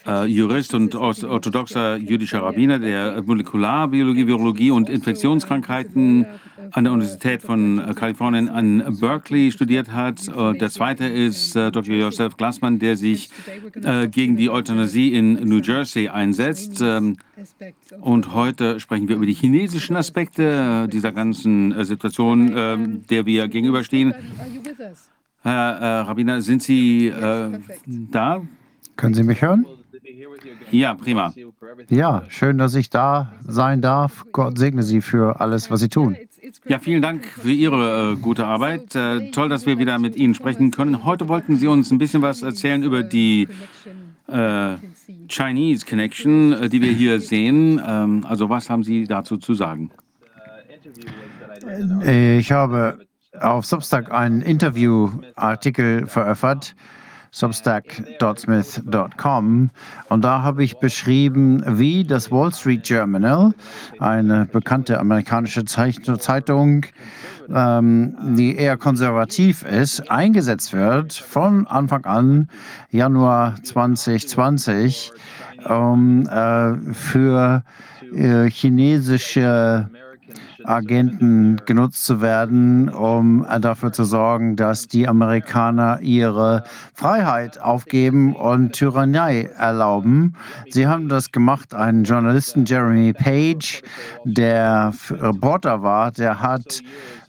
äh, Jurist und orthodoxer jüdischer Rabbiner, der Molekularbiologie, Virologie und Infektionskrankheiten an der Universität von Kalifornien an Berkeley studiert hat. Der zweite ist äh, Dr. Joseph Glassman, der sich äh, gegen die Euthanasie in New Jersey einsetzt. Ähm, und heute sprechen wir über die chinesischen Aspekte dieser ganzen äh, Situation, äh, der wir gegenüberstehen. Herr äh, Rabbiner, sind Sie äh, da? Können Sie mich hören? Ja, prima. Ja, schön, dass ich da sein darf. Gott segne Sie für alles, was Sie tun. Ja, vielen Dank für Ihre äh, gute Arbeit. Äh, toll, dass wir wieder mit Ihnen sprechen können. Heute wollten Sie uns ein bisschen was erzählen über die äh, Chinese Connection, äh, die wir hier sehen. Ähm, also was haben Sie dazu zu sagen? Ich habe auf Substack einen Interviewartikel veröffentlicht, substack.smith.com, und da habe ich beschrieben, wie das Wall Street Journal, eine bekannte amerikanische Zeitung, ähm, die eher konservativ ist, eingesetzt wird von Anfang an Januar 2020 um, äh, für äh, chinesische Agenten genutzt zu werden, um dafür zu sorgen, dass die Amerikaner ihre Freiheit aufgeben und Tyrannei erlauben. Sie haben das gemacht. Ein Journalisten, Jeremy Page, der Reporter war, der hat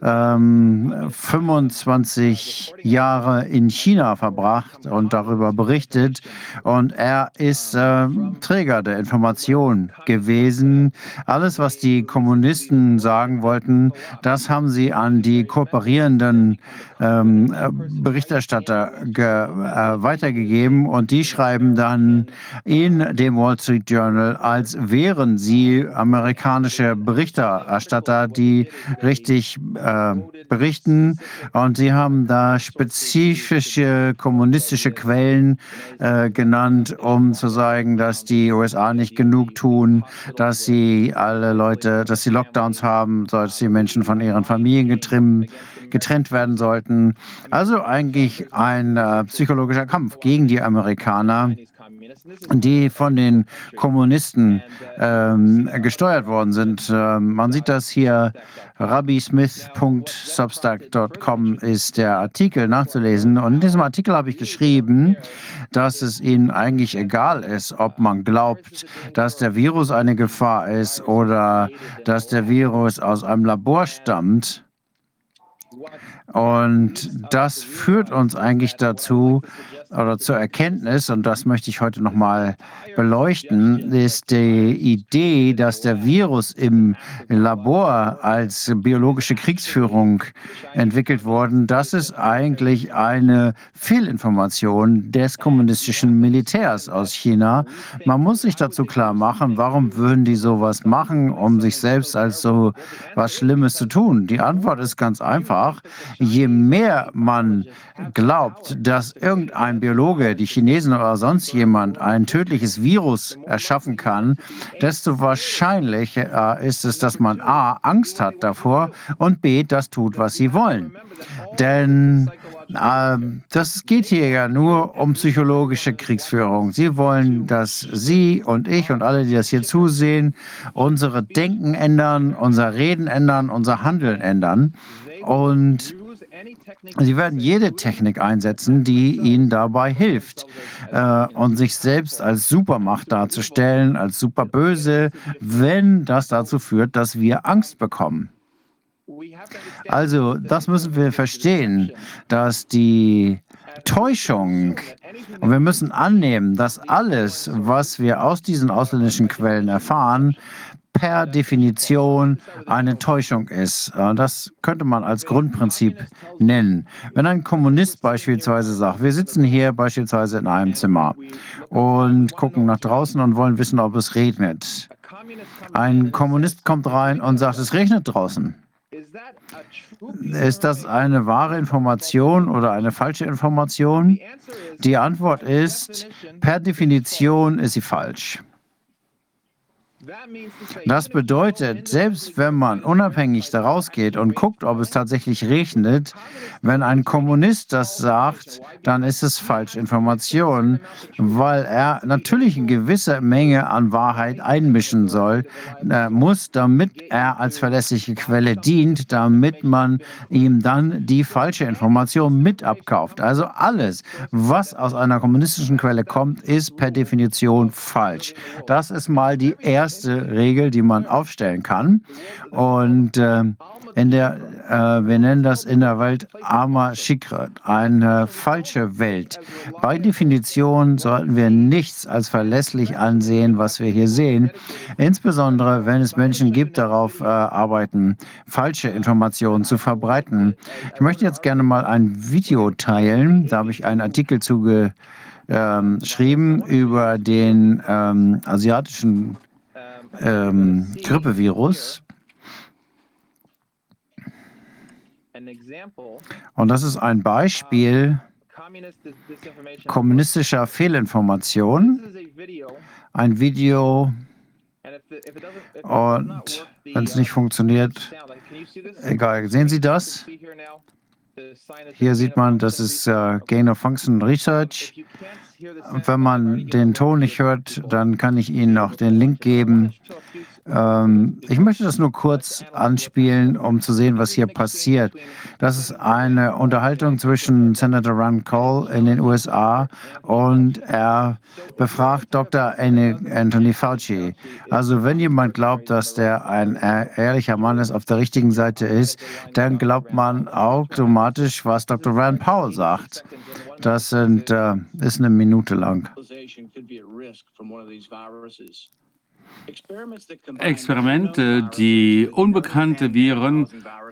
ähm, 25 Jahre in China verbracht und darüber berichtet. Und er ist äh, Träger der Information gewesen. Alles, was die Kommunisten sagen wollten, das haben sie an die kooperierenden ähm, Berichterstatter äh, weitergegeben. Und die schreiben dann in dem Wall Street Journal, als wären sie amerikanische Berichterstatter, die richtig äh, berichten. Und Sie haben da spezifische kommunistische Quellen äh, genannt, um zu sagen, dass die USA nicht genug tun, dass sie alle Leute, dass sie Lockdowns haben, dass die Menschen von ihren Familien getrimmt getrennt werden sollten. Also eigentlich ein äh, psychologischer Kampf gegen die Amerikaner die von den Kommunisten ähm, gesteuert worden sind. Ähm, man sieht das hier, rabbismith.substack.com ist der Artikel nachzulesen. Und in diesem Artikel habe ich geschrieben, dass es ihnen eigentlich egal ist, ob man glaubt, dass der Virus eine Gefahr ist oder dass der Virus aus einem Labor stammt. Und das führt uns eigentlich dazu, oder zur Erkenntnis, und das möchte ich heute nochmal beleuchten, ist die Idee, dass der Virus im Labor als biologische Kriegsführung entwickelt worden. Das ist eigentlich eine Fehlinformation des kommunistischen Militärs aus China. Man muss sich dazu klar machen, warum würden die sowas machen, um sich selbst als so was Schlimmes zu tun? Die Antwort ist ganz einfach. Je mehr man glaubt, dass irgendein Biologe, die Chinesen oder sonst jemand ein tödliches Virus erschaffen kann, desto wahrscheinlicher ist es, dass man A, Angst hat davor und B, das tut, was sie wollen. Denn äh, das geht hier ja nur um psychologische Kriegsführung. Sie wollen, dass Sie und ich und alle, die das hier zusehen, unsere Denken ändern, unser Reden ändern, unser Handeln ändern. Und Sie werden jede Technik einsetzen, die ihnen dabei hilft. Äh, und sich selbst als Supermacht darzustellen, als superböse, wenn das dazu führt, dass wir Angst bekommen. Also, das müssen wir verstehen, dass die Täuschung, und wir müssen annehmen, dass alles, was wir aus diesen ausländischen Quellen erfahren, per Definition eine Täuschung ist. Das könnte man als Grundprinzip nennen. Wenn ein Kommunist beispielsweise sagt, wir sitzen hier beispielsweise in einem Zimmer und gucken nach draußen und wollen wissen, ob es regnet. Ein Kommunist kommt rein und sagt, es regnet draußen. Ist das eine wahre Information oder eine falsche Information? Die Antwort ist, per Definition ist sie falsch. Das bedeutet, selbst wenn man unabhängig daraus geht und guckt, ob es tatsächlich regnet, wenn ein Kommunist das sagt, dann ist es Falschinformation, weil er natürlich eine gewisse Menge an Wahrheit einmischen soll, äh, muss, damit er als verlässliche Quelle dient, damit man ihm dann die falsche Information mit abkauft. Also alles, was aus einer kommunistischen Quelle kommt, ist per Definition falsch. Das ist mal die erste erste Regel, die man aufstellen kann. Und äh, in der, äh, wir nennen das in der Welt Ama Shikra, eine falsche Welt. Bei Definition sollten wir nichts als verlässlich ansehen, was wir hier sehen. Insbesondere, wenn es Menschen gibt, darauf äh, arbeiten, falsche Informationen zu verbreiten. Ich möchte jetzt gerne mal ein Video teilen. Da habe ich einen Artikel zugeschrieben ähm, über den ähm, asiatischen ähm, Grippevirus. Und das ist ein Beispiel kommunistischer Fehlinformation. Ein Video. Und wenn es nicht funktioniert, egal. Sehen Sie das? Hier sieht man, das ist äh, Gain of Function Research. Wenn man den Ton nicht hört, dann kann ich Ihnen noch den Link geben. Ähm, ich möchte das nur kurz anspielen, um zu sehen, was hier passiert. Das ist eine Unterhaltung zwischen Senator Rand Cole in den USA und er befragt Dr. Anthony Fauci. Also wenn jemand glaubt, dass der ein ehrlicher Mann ist, auf der richtigen Seite ist, dann glaubt man automatisch, was Dr. Rand Paul sagt. Das sind, äh, ist eine Minute lang. Experimente, die unbekannte Viren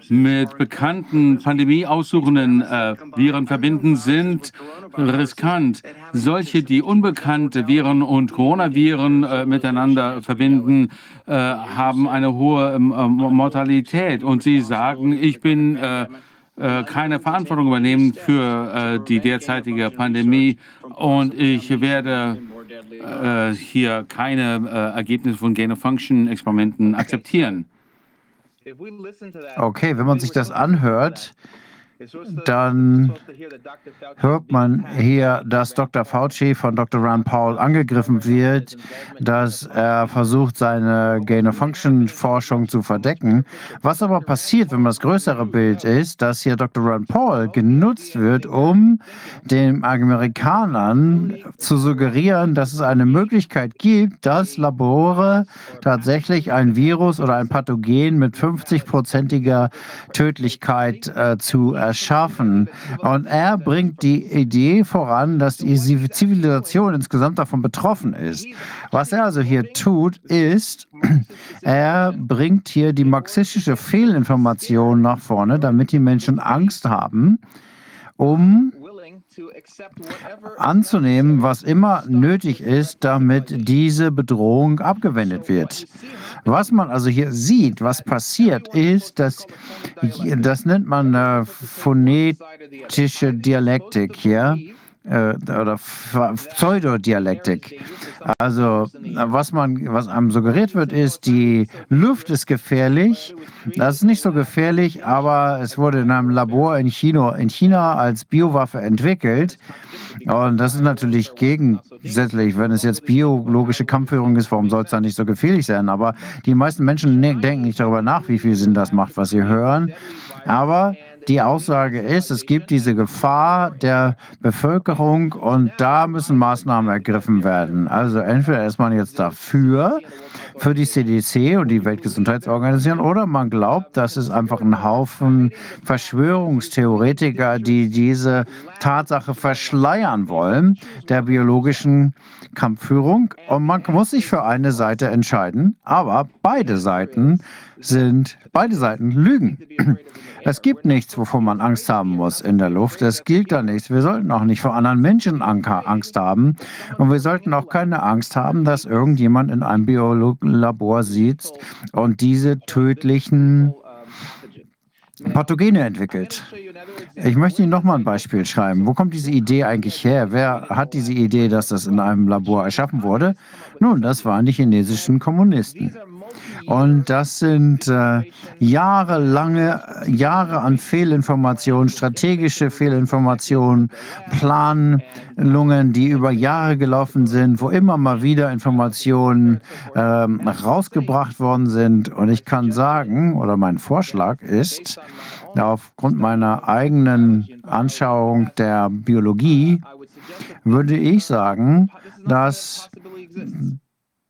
mit bekannten pandemieaussuchenden äh, Viren verbinden, sind riskant. Solche, die unbekannte Viren und Coronaviren äh, miteinander verbinden, äh, haben eine hohe ähm, äh, Mortalität. Und sie sagen, ich bin äh, äh, keine Verantwortung übernehmen für die derzeitige Pandemie und ich werde äh, hier keine äh, Ergebnisse von Gain-of-Function-Experimenten akzeptieren. Okay, wenn man sich das anhört, dann hört man hier, dass Dr. Fauci von Dr. Rand Paul angegriffen wird, dass er versucht, seine Gain-of-Function-Forschung zu verdecken. Was aber passiert, wenn man das größere Bild ist, dass hier Dr. Rand Paul genutzt wird, um den Amerikanern zu suggerieren, dass es eine Möglichkeit gibt, dass Labore tatsächlich ein Virus oder ein Pathogen mit 50-prozentiger Tödlichkeit äh, zu erschaffen erschaffen. Und er bringt die Idee voran, dass die Zivilisation insgesamt davon betroffen ist. Was er also hier tut, ist, er bringt hier die marxistische Fehlinformation nach vorne, damit die Menschen Angst haben, um anzunehmen, was immer nötig ist, damit diese Bedrohung abgewendet wird. Was man also hier sieht, was passiert, ist, dass das nennt man äh, phonetische Dialektik hier. Äh, oder Pseudodialektik. Also was man, was einem suggeriert wird, ist, die Luft ist gefährlich. Das ist nicht so gefährlich, aber es wurde in einem Labor in China, in China als Biowaffe entwickelt. Und das ist natürlich gegensätzlich. Wenn es jetzt biologische Kampfführung ist, warum soll es dann nicht so gefährlich sein? Aber die meisten Menschen ne, denken nicht darüber nach, wie viel Sinn das macht, was sie hören. Aber die Aussage ist, es gibt diese Gefahr der Bevölkerung und da müssen Maßnahmen ergriffen werden. Also entweder ist man jetzt dafür, für die CDC und die Weltgesundheitsorganisation oder man glaubt, dass es einfach ein Haufen Verschwörungstheoretiker, die diese Tatsache verschleiern wollen, der biologischen Kampfführung. Und man muss sich für eine Seite entscheiden, aber beide Seiten sind, beide Seiten lügen. Es gibt nichts, wovor man Angst haben muss in der Luft. Es gilt da nichts. Wir sollten auch nicht vor anderen Menschen Angst haben. Und wir sollten auch keine Angst haben, dass irgendjemand in einem Biolabor sitzt und diese tödlichen Pathogene entwickelt. Ich möchte Ihnen noch mal ein Beispiel schreiben. Wo kommt diese Idee eigentlich her? Wer hat diese Idee, dass das in einem Labor erschaffen wurde? Nun, das waren die chinesischen Kommunisten. Und das sind äh, jahrelange, Jahre an Fehlinformationen, strategische Fehlinformationen, Planungen, die über Jahre gelaufen sind, wo immer mal wieder Informationen äh, rausgebracht worden sind. Und ich kann sagen, oder mein Vorschlag ist, aufgrund meiner eigenen Anschauung der Biologie, würde ich sagen, dass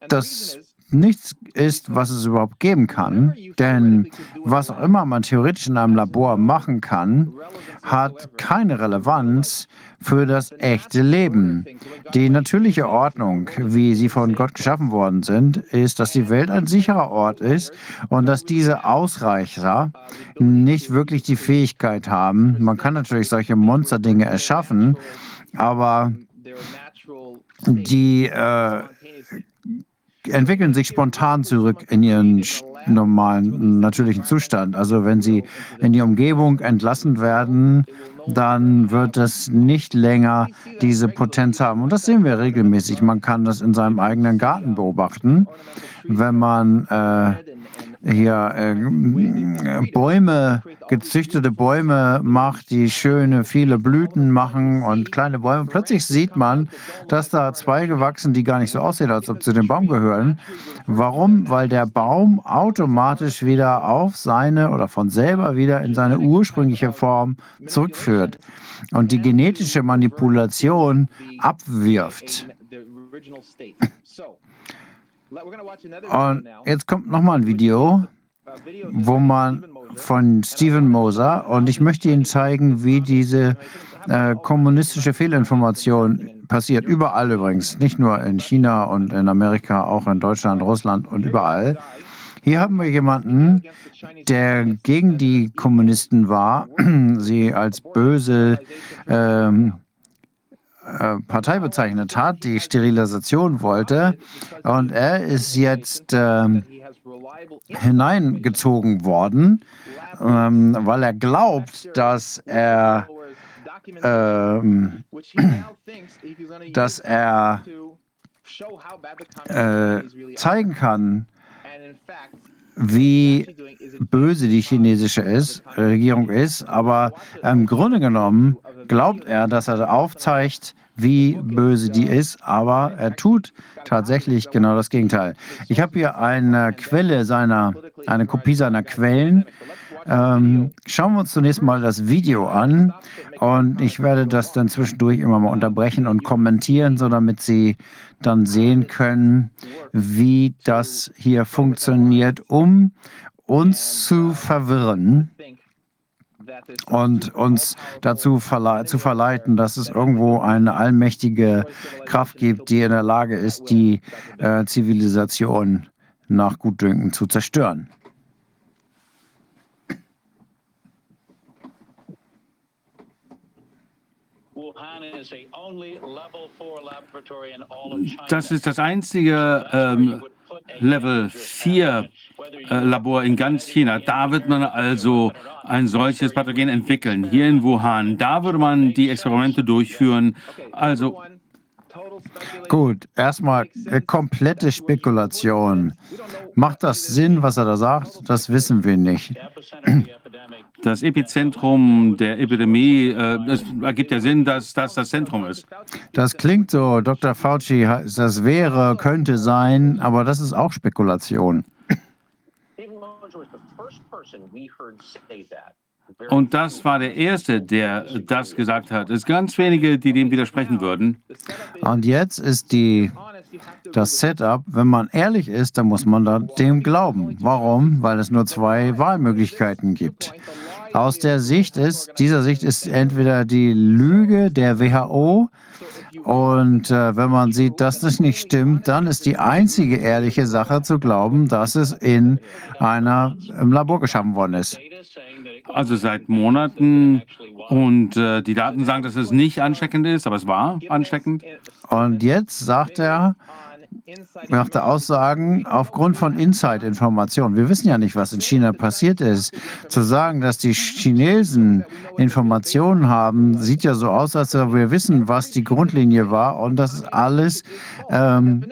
das nichts ist, was es überhaupt geben kann. Denn was auch immer man theoretisch in einem Labor machen kann, hat keine Relevanz für das echte Leben. Die natürliche Ordnung, wie sie von Gott geschaffen worden sind, ist, dass die Welt ein sicherer Ort ist und dass diese Ausreicher nicht wirklich die Fähigkeit haben. Man kann natürlich solche Monsterdinge erschaffen, aber die äh, entwickeln sich spontan zurück in ihren normalen, natürlichen Zustand. Also wenn sie in die Umgebung entlassen werden, dann wird es nicht länger diese Potenz haben. Und das sehen wir regelmäßig. Man kann das in seinem eigenen Garten beobachten. Wenn man äh, hier äh, Bäume, gezüchtete Bäume macht, die schöne, viele Blüten machen und kleine Bäume. Plötzlich sieht man, dass da Zweige wachsen, die gar nicht so aussehen, als ob zu dem Baum gehören. Warum? Weil der Baum automatisch wieder auf seine oder von selber wieder in seine ursprüngliche Form zurückführt und die genetische Manipulation abwirft. Und jetzt kommt nochmal ein Video, wo man von Stephen Moser und ich möchte Ihnen zeigen, wie diese äh, kommunistische Fehlinformation passiert. Überall übrigens, nicht nur in China und in Amerika, auch in Deutschland, Russland und überall. Hier haben wir jemanden, der gegen die Kommunisten war, sie als böse ähm, äh, Partei bezeichnet hat, die Sterilisation wollte. Und er ist jetzt äh, hineingezogen worden, ähm, weil er glaubt, dass er, ähm, dass er äh, zeigen kann, wie böse die chinesische ist, Regierung ist, aber im Grunde genommen glaubt er, dass er aufzeigt, wie böse die ist, aber er tut tatsächlich genau das Gegenteil. Ich habe hier eine Quelle seiner, eine Kopie seiner Quellen. Ähm, schauen wir uns zunächst mal das Video an und ich werde das dann zwischendurch immer mal unterbrechen und kommentieren, so damit Sie dann sehen können, wie das hier funktioniert, um uns zu verwirren und uns dazu verle zu verleiten, dass es irgendwo eine allmächtige Kraft gibt, die in der Lage ist, die äh, Zivilisation nach Gutdünken zu zerstören. Das ist das einzige ähm, Level 4 äh, Labor in ganz China. Da wird man also ein solches Pathogen entwickeln. Hier in Wuhan, da würde man die Experimente durchführen. Also Gut, erstmal äh, komplette Spekulation. Macht das Sinn, was er da sagt? Das wissen wir nicht. Das Epizentrum der Epidemie, äh, es ergibt ja Sinn, dass das das Zentrum ist. Das klingt so, Dr. Fauci, das wäre, könnte sein, aber das ist auch Spekulation. Und das war der Erste, der das gesagt hat. Es ganz wenige, die dem widersprechen würden. Und jetzt ist die, das Setup, wenn man ehrlich ist, dann muss man da dem glauben. Warum? Weil es nur zwei Wahlmöglichkeiten gibt. Aus der Sicht ist, dieser Sicht ist entweder die Lüge der WHO und äh, wenn man sieht, dass das nicht stimmt, dann ist die einzige ehrliche Sache zu glauben, dass es in einer im Labor geschaffen worden ist. Also seit Monaten. Und äh, die Daten sagen, dass es nicht ansteckend ist, aber es war ansteckend. Und jetzt sagt er, machte Aussagen aufgrund von Inside-Informationen. Wir wissen ja nicht, was in China passiert ist. Zu sagen, dass die Chinesen Informationen haben, sieht ja so aus, als ob wir wissen, was die Grundlinie war und das ist alles ähm,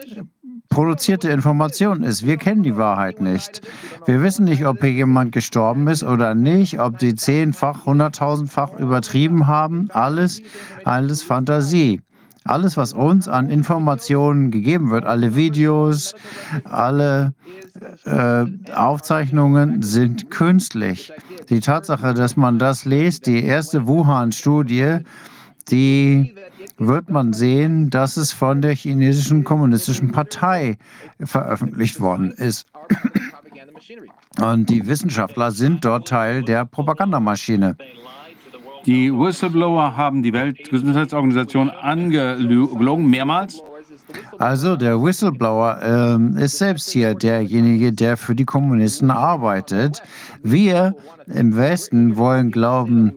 produzierte Information ist. Wir kennen die Wahrheit nicht. Wir wissen nicht, ob hier jemand gestorben ist oder nicht, ob die zehnfach, hunderttausendfach übertrieben haben. Alles, alles Fantasie. Alles, was uns an Informationen gegeben wird, alle Videos, alle äh, Aufzeichnungen sind künstlich. Die Tatsache, dass man das liest, die erste Wuhan-Studie, die wird man sehen, dass es von der chinesischen kommunistischen Partei veröffentlicht worden ist. Und die Wissenschaftler sind dort Teil der Propagandamaschine. Die Whistleblower haben die Weltgesundheitsorganisation angelogen, mehrmals. Also der Whistleblower äh, ist selbst hier derjenige, der für die Kommunisten arbeitet. Wir im Westen wollen glauben,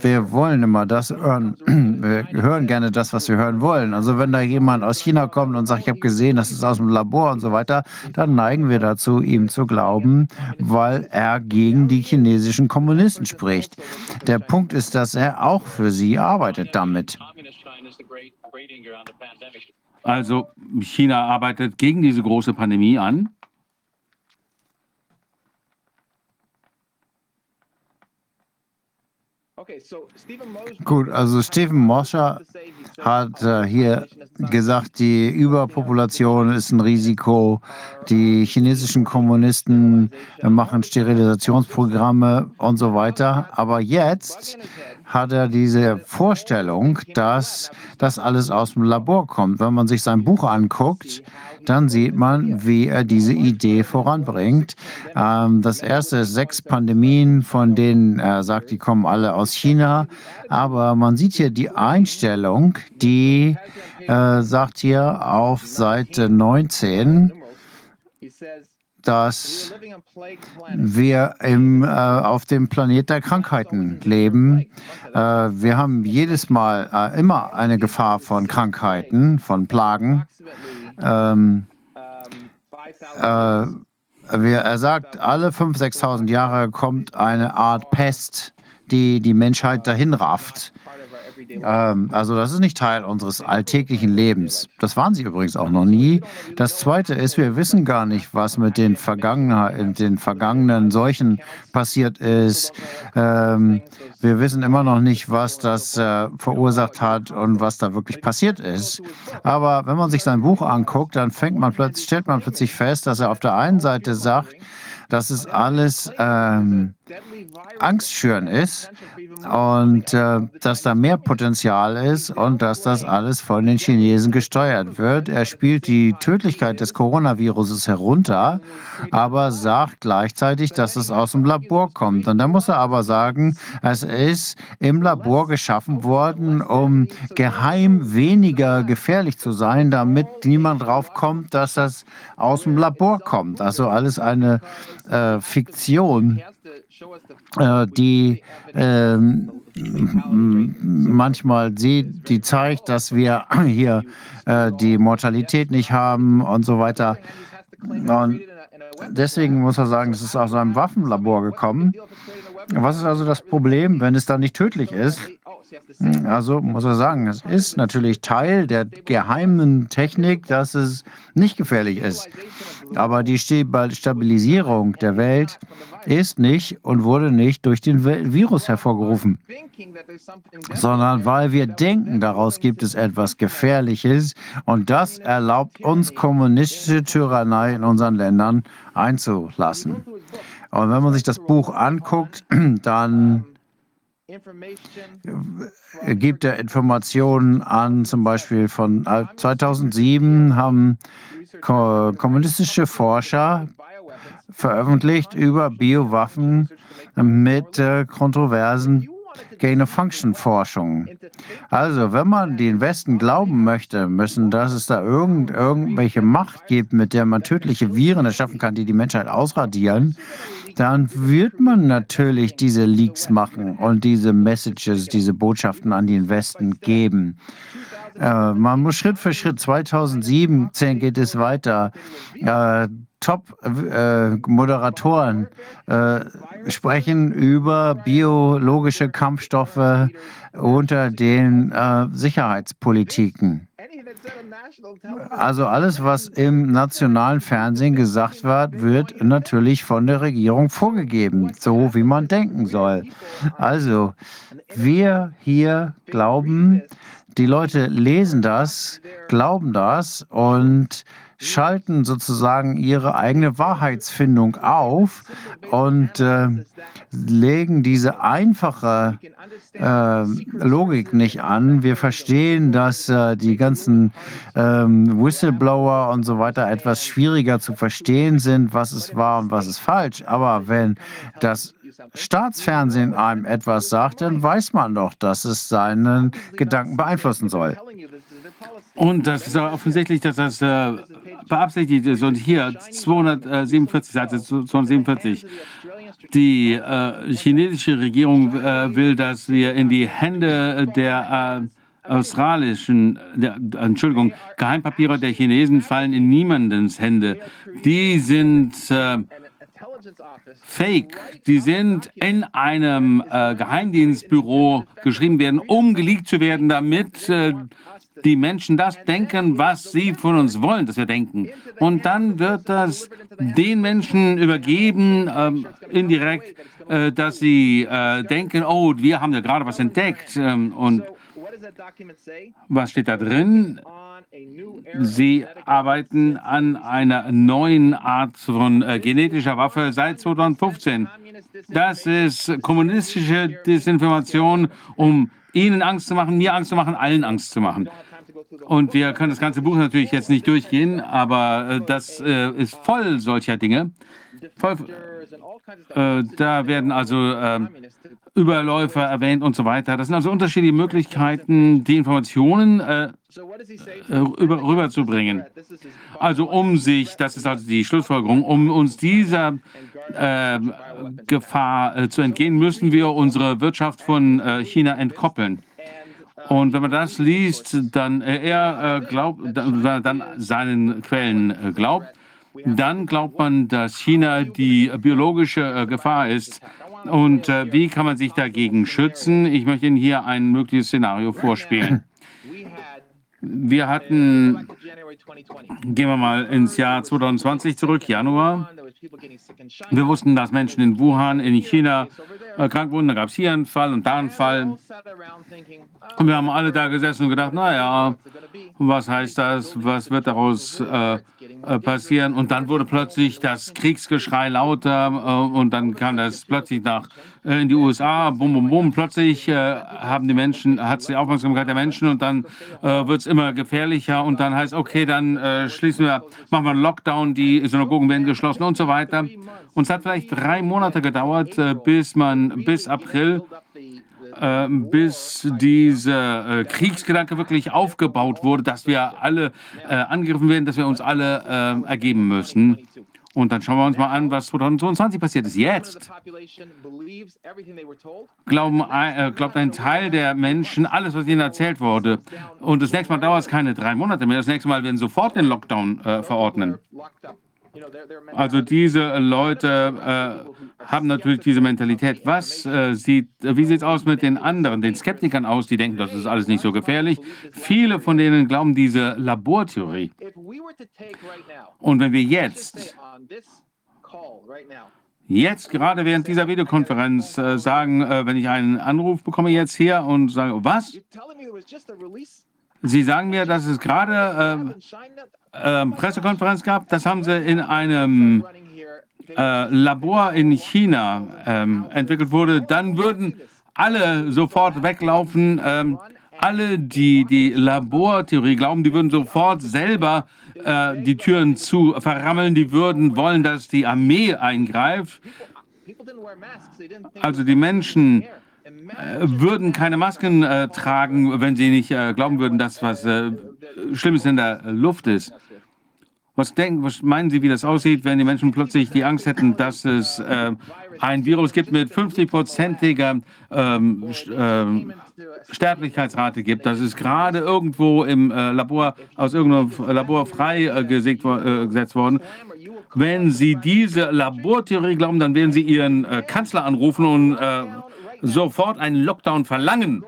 wir wollen immer das hören. Wir hören gerne das, was wir hören wollen. Also wenn da jemand aus China kommt und sagt, ich habe gesehen, das ist aus dem Labor und so weiter, dann neigen wir dazu, ihm zu glauben, weil er gegen die chinesischen Kommunisten spricht. Der Punkt ist, dass er auch für sie arbeitet damit. Also China arbeitet gegen diese große Pandemie an. Gut, also Stephen Moscher hat äh, hier gesagt, die Überpopulation ist ein Risiko. Die chinesischen Kommunisten machen Sterilisationsprogramme und so weiter. Aber jetzt hat er diese Vorstellung, dass das alles aus dem Labor kommt. Wenn man sich sein Buch anguckt, dann sieht man, wie er diese Idee voranbringt. Ähm, das erste ist sechs Pandemien, von denen er sagt, die kommen alle aus China. Aber man sieht hier die Einstellung, die äh, sagt hier auf Seite 19, dass wir im, äh, auf dem Planet der Krankheiten leben. Äh, wir haben jedes Mal äh, immer eine Gefahr von Krankheiten, von Plagen. Ähm, äh, er sagt, alle 5.000, 6.000 Jahre kommt eine Art Pest, die die Menschheit dahin rafft. Ähm, also das ist nicht Teil unseres alltäglichen Lebens. Das waren sie übrigens auch noch nie. Das Zweite ist, wir wissen gar nicht, was mit den, Vergangen den vergangenen Seuchen passiert ist. Ähm, wir wissen immer noch nicht, was das äh, verursacht hat und was da wirklich passiert ist. Aber wenn man sich sein Buch anguckt, dann fängt man plötzlich, stellt man plötzlich fest, dass er auf der einen Seite sagt, dass es alles ähm, Angstschüren ist und äh, dass da mehr Potenzial ist und dass das alles von den Chinesen gesteuert wird. Er spielt die Tödlichkeit des Coronaviruses herunter, aber sagt gleichzeitig, dass es aus dem Labor kommt. Und da muss er aber sagen, es ist im Labor geschaffen worden, um geheim weniger gefährlich zu sein, damit niemand drauf kommt, dass das aus dem Labor kommt. Also alles eine äh, Fiktion die äh, manchmal sieht, die zeigt, dass wir hier äh, die Mortalität nicht haben und so weiter. Und deswegen muss er sagen, es ist aus einem Waffenlabor gekommen. Was ist also das Problem, wenn es dann nicht tödlich ist? Also muss er sagen, es ist natürlich Teil der geheimen Technik, dass es nicht gefährlich ist. Aber die Stabilisierung der Welt ist nicht und wurde nicht durch den Virus hervorgerufen, sondern weil wir denken, daraus gibt es etwas Gefährliches und das erlaubt uns kommunistische Tyrannei in unseren Ländern einzulassen. Und wenn man sich das Buch anguckt, dann gibt er Informationen an, zum Beispiel von 2007 haben kommunistische Forscher veröffentlicht über Biowaffen mit äh, kontroversen Gain-of-Function-Forschung. Also, wenn man den Westen glauben möchte, müssen, dass es da irgend, irgendwelche Macht gibt, mit der man tödliche Viren erschaffen kann, die die Menschheit ausradieren, dann wird man natürlich diese Leaks machen und diese Messages, diese Botschaften an den Westen geben. Äh, man muss Schritt für Schritt, 2017 geht es weiter. Äh, Top-Moderatoren äh, sprechen über biologische Kampfstoffe unter den äh, Sicherheitspolitiken. Also alles, was im nationalen Fernsehen gesagt wird, wird natürlich von der Regierung vorgegeben, so wie man denken soll. Also wir hier glauben, die Leute lesen das, glauben das und schalten sozusagen ihre eigene Wahrheitsfindung auf und äh, legen diese einfache äh, Logik nicht an. Wir verstehen, dass äh, die ganzen ähm, Whistleblower und so weiter etwas schwieriger zu verstehen sind, was es war und was ist falsch. Aber wenn das Staatsfernsehen einem etwas sagt, dann weiß man doch, dass es seinen Gedanken beeinflussen soll. Und das ist offensichtlich, dass das äh, beabsichtigt ist. Und hier 247, Seite 247. Die äh, chinesische Regierung äh, will, dass wir in die Hände der äh, australischen, der, Entschuldigung, Geheimpapiere der Chinesen fallen in niemandens Hände. Die sind äh, Fake. Die sind in einem äh, Geheimdienstbüro geschrieben werden, um geleakt zu werden, damit äh, die Menschen das denken, was sie von uns wollen, dass wir denken. Und dann wird das den Menschen übergeben, ähm, indirekt, äh, dass sie äh, denken, oh, wir haben ja gerade was entdeckt. Ähm, und was steht da drin? Sie arbeiten an einer neuen Art von äh, genetischer Waffe seit 2015. Das ist kommunistische Desinformation, um Ihnen Angst zu machen, mir Angst zu machen, allen Angst zu machen. Und wir können das ganze Buch natürlich jetzt nicht durchgehen, aber äh, das äh, ist voll solcher Dinge. Voll, äh, da werden also ähm, Überläufer erwähnt und so weiter. Das sind also unterschiedliche Möglichkeiten, die Informationen äh, rüberzubringen. Also um sich, das ist also die Schlussfolgerung, um uns dieser äh, Gefahr äh, zu entgehen, müssen wir unsere Wirtschaft von äh, China entkoppeln. Und wenn man das liest, dann äh, er glaubt, dann seinen Quellen glaubt, dann glaubt man, dass China die biologische Gefahr ist. Und wie kann man sich dagegen schützen? Ich möchte Ihnen hier ein mögliches Szenario vorspielen. Wir hatten, gehen wir mal ins Jahr 2020 zurück, Januar. Wir wussten, dass Menschen in Wuhan, in China äh, krank wurden. Da gab es hier einen Fall und da einen Fall. Und wir haben alle da gesessen und gedacht, naja, was heißt das? Was wird daraus äh, äh, passieren? Und dann wurde plötzlich das Kriegsgeschrei lauter äh, und dann kam das plötzlich nach in die USA, bum, bum, bum. Plötzlich äh, haben die Menschen, hat es die Aufmerksamkeit der Menschen und dann äh, wird es immer gefährlicher und dann heißt, okay, dann äh, schließen wir, machen wir einen Lockdown, die Synagogen werden geschlossen und so weiter. Und es hat vielleicht drei Monate gedauert, äh, bis man bis April äh, bis dieser äh, Kriegsgedanke wirklich aufgebaut wurde, dass wir alle äh, angegriffen werden, dass wir uns alle äh, ergeben müssen. Und dann schauen wir uns mal an, was 2022 passiert ist. Jetzt glauben, äh, glaubt ein Teil der Menschen alles, was ihnen erzählt wurde. Und das nächste Mal dauert es keine drei Monate mehr. Das nächste Mal werden sofort den Lockdown äh, verordnen. Also diese Leute äh, haben natürlich diese Mentalität. Was äh, sieht, wie sieht es aus mit den anderen, den Skeptikern aus, die denken, das ist alles nicht so gefährlich? Viele von denen glauben diese Labortheorie. Und wenn wir jetzt Jetzt, gerade während dieser Videokonferenz, äh, sagen, äh, wenn ich einen Anruf bekomme jetzt hier und sage, was? Sie sagen mir, dass es gerade äh, äh, Pressekonferenz gab. Das haben Sie in einem äh, Labor in China ähm, entwickelt wurde, dann würden alle sofort weglaufen. Ähm, alle, die die Labortheorie glauben, die würden sofort selber äh, die Türen zu verrammeln. Die würden wollen, dass die Armee eingreift. Also die Menschen würden keine Masken äh, tragen, wenn sie nicht äh, glauben würden, dass was äh, Schlimmes in der Luft ist. Was, denken, was meinen Sie, wie das aussieht, wenn die Menschen plötzlich die Angst hätten, dass es äh, ein Virus gibt mit 50-prozentiger ähm, ähm, Sterblichkeitsrate gibt, dass es gerade irgendwo im äh, Labor aus irgendeinem Labor freigesetzt äh, worden. Wenn Sie diese Labortheorie glauben, dann werden Sie Ihren äh, Kanzler anrufen und äh, sofort einen Lockdown verlangen.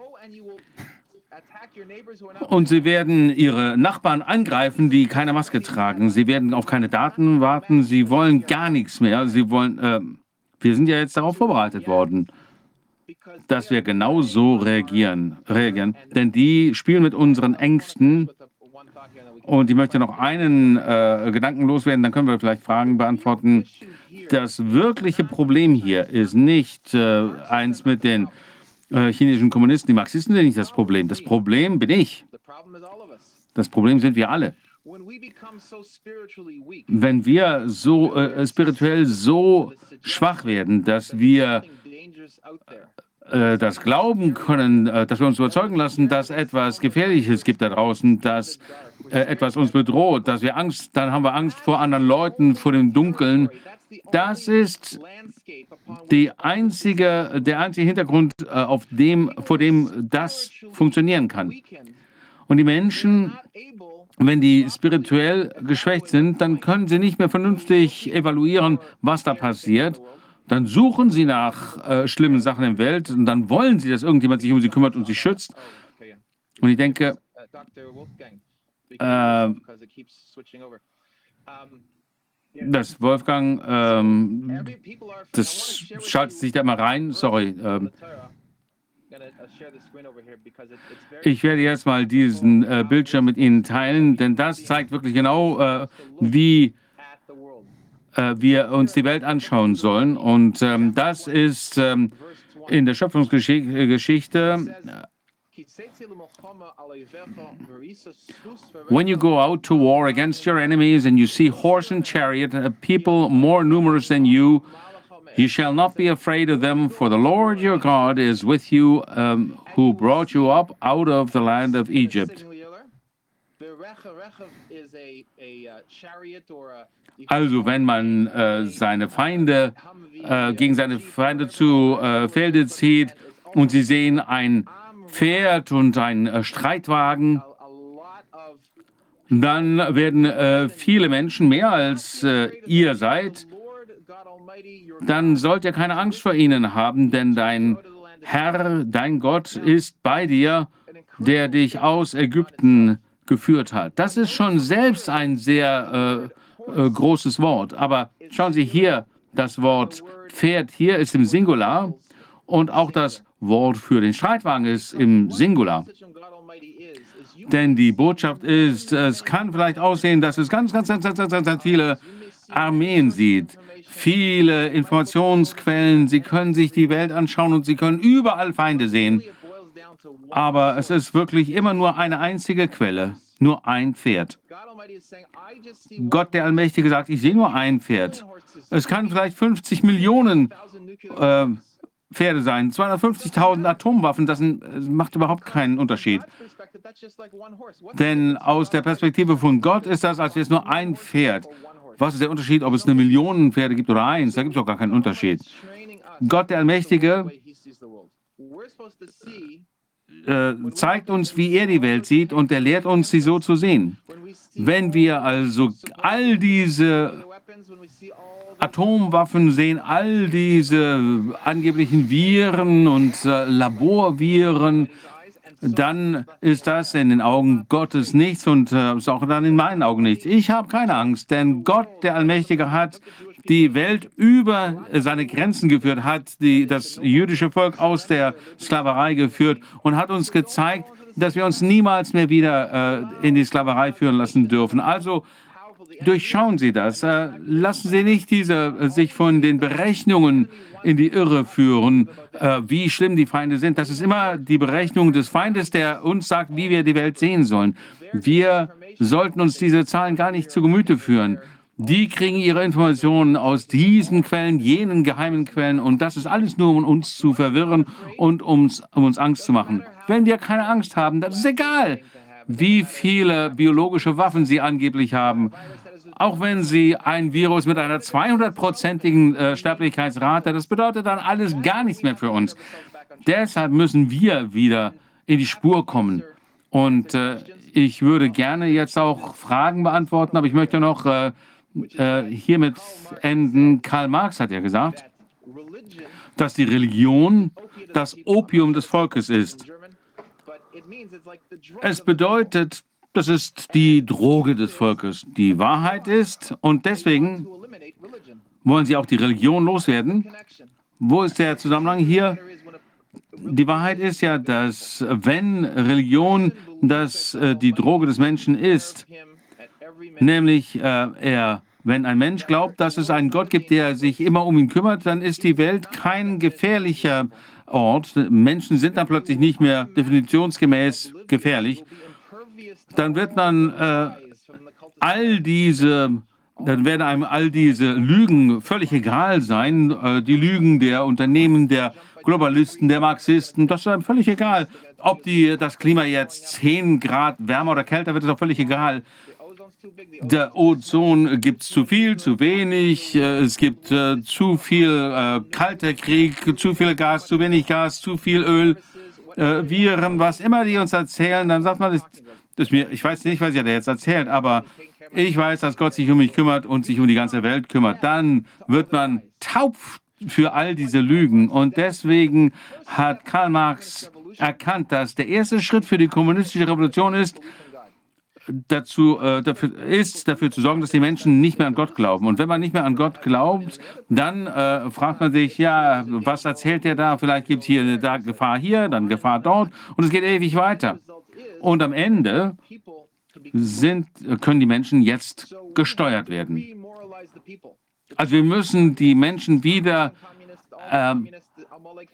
Und sie werden ihre Nachbarn angreifen, die keine Maske tragen. Sie werden auf keine Daten warten. Sie wollen gar nichts mehr. Sie wollen. Äh, wir sind ja jetzt darauf vorbereitet worden, dass wir genau so reagieren, reagieren. Denn die spielen mit unseren Ängsten. Und ich möchte noch einen äh, Gedanken loswerden, dann können wir vielleicht Fragen beantworten. Das wirkliche Problem hier ist nicht äh, eins mit den äh, chinesischen Kommunisten. Die Marxisten sind nicht das Problem. Das Problem bin ich. Das Problem sind wir alle. Wenn wir so äh, spirituell so schwach werden, dass wir äh, das glauben können, äh, dass wir uns überzeugen lassen, dass etwas Gefährliches gibt da draußen, dass äh, etwas uns bedroht, dass wir Angst, dann haben wir Angst vor anderen Leuten, vor dem Dunkeln. Das ist einzige, der einzige Hintergrund, äh, auf dem, vor dem das funktionieren kann. Und die Menschen, wenn die spirituell geschwächt sind, dann können sie nicht mehr vernünftig evaluieren, was da passiert. Dann suchen sie nach äh, schlimmen Sachen in der Welt und dann wollen sie, dass irgendjemand sich um sie kümmert und sie schützt. Und ich denke, äh, das Wolfgang, ähm, das schaltet sich da mal rein. Sorry. Ähm, ich werde jetzt mal diesen äh, Bildschirm mit Ihnen teilen, denn das zeigt wirklich genau, äh, wie äh, wir uns die Welt anschauen sollen. Und ähm, das ist ähm, in der Schöpfungsgeschichte When you go out to war against your enemies and you see horse and chariot, a people more numerous than you, you shall not be afraid of them, for the Lord your God is with you, um, who brought you up out of the land of Egypt. Also wenn man äh, seine Feinde äh, gegen seine Feinde zu äh, Felde zieht und sie sehen ein Pferd und ein äh, Streitwagen, dann werden äh, viele Menschen, mehr als äh, ihr seid, dann sollt ihr keine Angst vor ihnen haben, denn dein Herr, dein Gott ist bei dir, der dich aus Ägypten geführt hat. Das ist schon selbst ein sehr äh, äh, großes Wort. Aber schauen Sie hier, das Wort Pferd hier ist im Singular und auch das Wort für den Streitwagen ist im Singular. Denn die Botschaft ist, es kann vielleicht aussehen, dass es ganz, ganz, ganz, ganz, ganz, ganz viele Armeen sieht, viele Informationsquellen. Sie können sich die Welt anschauen und Sie können überall Feinde sehen. Aber es ist wirklich immer nur eine einzige Quelle, nur ein Pferd. Gott, der Allmächtige, sagt, ich sehe nur ein Pferd. Es kann vielleicht 50 Millionen äh, Pferde sein. 250.000 Atomwaffen, das macht überhaupt keinen Unterschied. Denn aus der Perspektive von Gott ist das, als wäre es nur ein Pferd. Was ist der Unterschied, ob es eine Million Pferde gibt oder eins? Da gibt es doch gar keinen Unterschied. Gott, der Allmächtige, äh, zeigt uns, wie er die Welt sieht und er lehrt uns, sie so zu sehen. Wenn wir also all diese Atomwaffen sehen, all diese angeblichen Viren und äh, Laborviren, dann ist das in den Augen Gottes nichts und äh, ist auch dann in meinen Augen nichts. Ich habe keine Angst, denn Gott, der Allmächtige, hat die Welt über seine Grenzen geführt, hat die, das jüdische Volk aus der Sklaverei geführt und hat uns gezeigt, dass wir uns niemals mehr wieder äh, in die Sklaverei führen lassen dürfen. Also durchschauen Sie das. Äh, lassen Sie nicht diese, äh, sich von den Berechnungen in die Irre führen, äh, wie schlimm die Feinde sind. Das ist immer die Berechnung des Feindes, der uns sagt, wie wir die Welt sehen sollen. Wir sollten uns diese Zahlen gar nicht zu Gemüte führen. Die kriegen ihre Informationen aus diesen Quellen, jenen geheimen Quellen. Und das ist alles nur, um uns zu verwirren und uns, um uns Angst zu machen. Wenn wir keine Angst haben, dann ist es egal, wie viele biologische Waffen sie angeblich haben. Auch wenn sie ein Virus mit einer 200-prozentigen äh, Sterblichkeitsrate, das bedeutet dann alles gar nichts mehr für uns. Deshalb müssen wir wieder in die Spur kommen. Und äh, ich würde gerne jetzt auch Fragen beantworten, aber ich möchte noch äh, äh, hiermit enden. Karl Marx hat ja gesagt, dass die Religion das Opium des Volkes ist. Es bedeutet, das ist die Droge des Volkes. Die Wahrheit ist, und deswegen wollen sie auch die Religion loswerden. Wo ist der Zusammenhang hier? Die Wahrheit ist ja, dass wenn Religion das äh, die Droge des Menschen ist, nämlich äh, er, wenn ein Mensch glaubt, dass es einen Gott gibt, der sich immer um ihn kümmert, dann ist die Welt kein gefährlicher Ort. Menschen sind dann plötzlich nicht mehr definitionsgemäß gefährlich. Dann wird man äh, all diese dann werden einem all diese Lügen völlig egal sein. Äh, die Lügen der Unternehmen, der Globalisten, der Marxisten, das ist einem völlig egal. Ob die, das Klima jetzt 10 Grad wärmer oder kälter wird, ist auch völlig egal. Der Ozon gibt es zu viel, zu wenig. Äh, es gibt äh, zu viel äh, kalter Krieg, zu viel Gas, zu wenig Gas, zu viel Öl, äh, Viren, was immer die uns erzählen. Dann sagt man, das, das mir, ich weiß nicht, was ihr da jetzt erzählt, aber ich weiß, dass Gott sich um mich kümmert und sich um die ganze Welt kümmert. Dann wird man taub für all diese Lügen. Und deswegen hat Karl Marx erkannt, dass der erste Schritt für die kommunistische Revolution ist, dazu, äh, dafür, ist, dafür zu sorgen, dass die Menschen nicht mehr an Gott glauben. Und wenn man nicht mehr an Gott glaubt, dann äh, fragt man sich, ja, was erzählt der da? Vielleicht gibt es hier eine Gefahr hier, dann Gefahr dort und es geht ewig weiter. Und am Ende sind, können die Menschen jetzt gesteuert werden. Also wir müssen die Menschen wieder äh,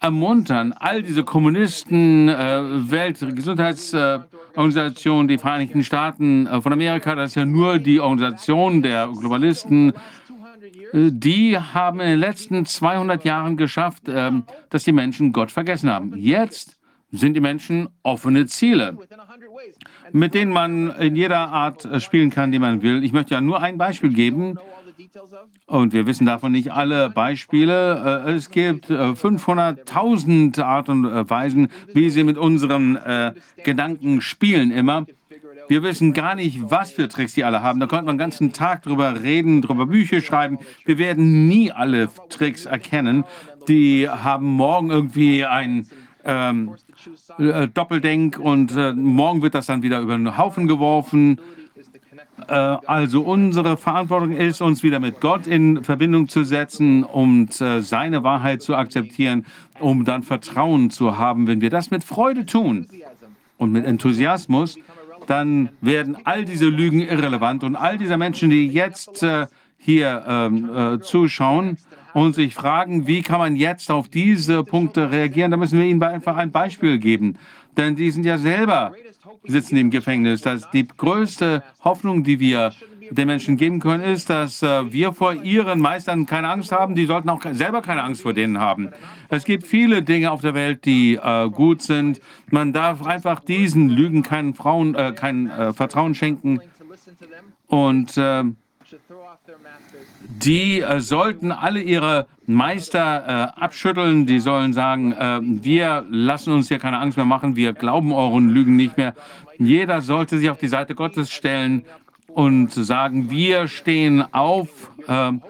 ermuntern, all diese Kommunisten, äh, Weltgesundheitsorganisation, die Vereinigten Staaten äh, von Amerika, das ist ja nur die Organisation der Globalisten, äh, die haben in den letzten 200 Jahren geschafft, ähm, dass die Menschen Gott vergessen haben. Jetzt sind die Menschen offene Ziele, mit denen man in jeder Art äh, spielen kann, die man will. Ich möchte ja nur ein Beispiel geben. Und wir wissen davon nicht alle Beispiele. Äh, es gibt 500.000 äh, Art und Weisen, wie sie mit unseren äh, Gedanken spielen immer. Wir wissen gar nicht, was für Tricks die alle haben. Da könnte man den ganzen Tag drüber reden, drüber Bücher schreiben. Wir werden nie alle Tricks erkennen. Die haben morgen irgendwie ein ähm, äh, Doppeldenk und äh, morgen wird das dann wieder über den Haufen geworfen. Äh, also unsere Verantwortung ist, uns wieder mit Gott in Verbindung zu setzen und äh, seine Wahrheit zu akzeptieren, um dann Vertrauen zu haben. Wenn wir das mit Freude tun und mit Enthusiasmus, dann werden all diese Lügen irrelevant und all diese Menschen, die jetzt äh, hier ähm, äh, zuschauen, und sich fragen, wie kann man jetzt auf diese Punkte reagieren, da müssen wir ihnen einfach ein Beispiel geben. Denn die sind ja selber sitzen im Gefängnis. Das die größte Hoffnung, die wir den Menschen geben können, ist, dass äh, wir vor ihren Meistern keine Angst haben. Die sollten auch selber keine Angst vor denen haben. Es gibt viele Dinge auf der Welt, die äh, gut sind. Man darf einfach diesen Lügen kein, Frauen, äh, kein äh, Vertrauen schenken. Und äh, die äh, sollten alle ihre Meister äh, abschütteln. Die sollen sagen, äh, wir lassen uns hier keine Angst mehr machen, wir glauben euren Lügen nicht mehr. Jeder sollte sich auf die Seite Gottes stellen und sagen, wir stehen auf ähm,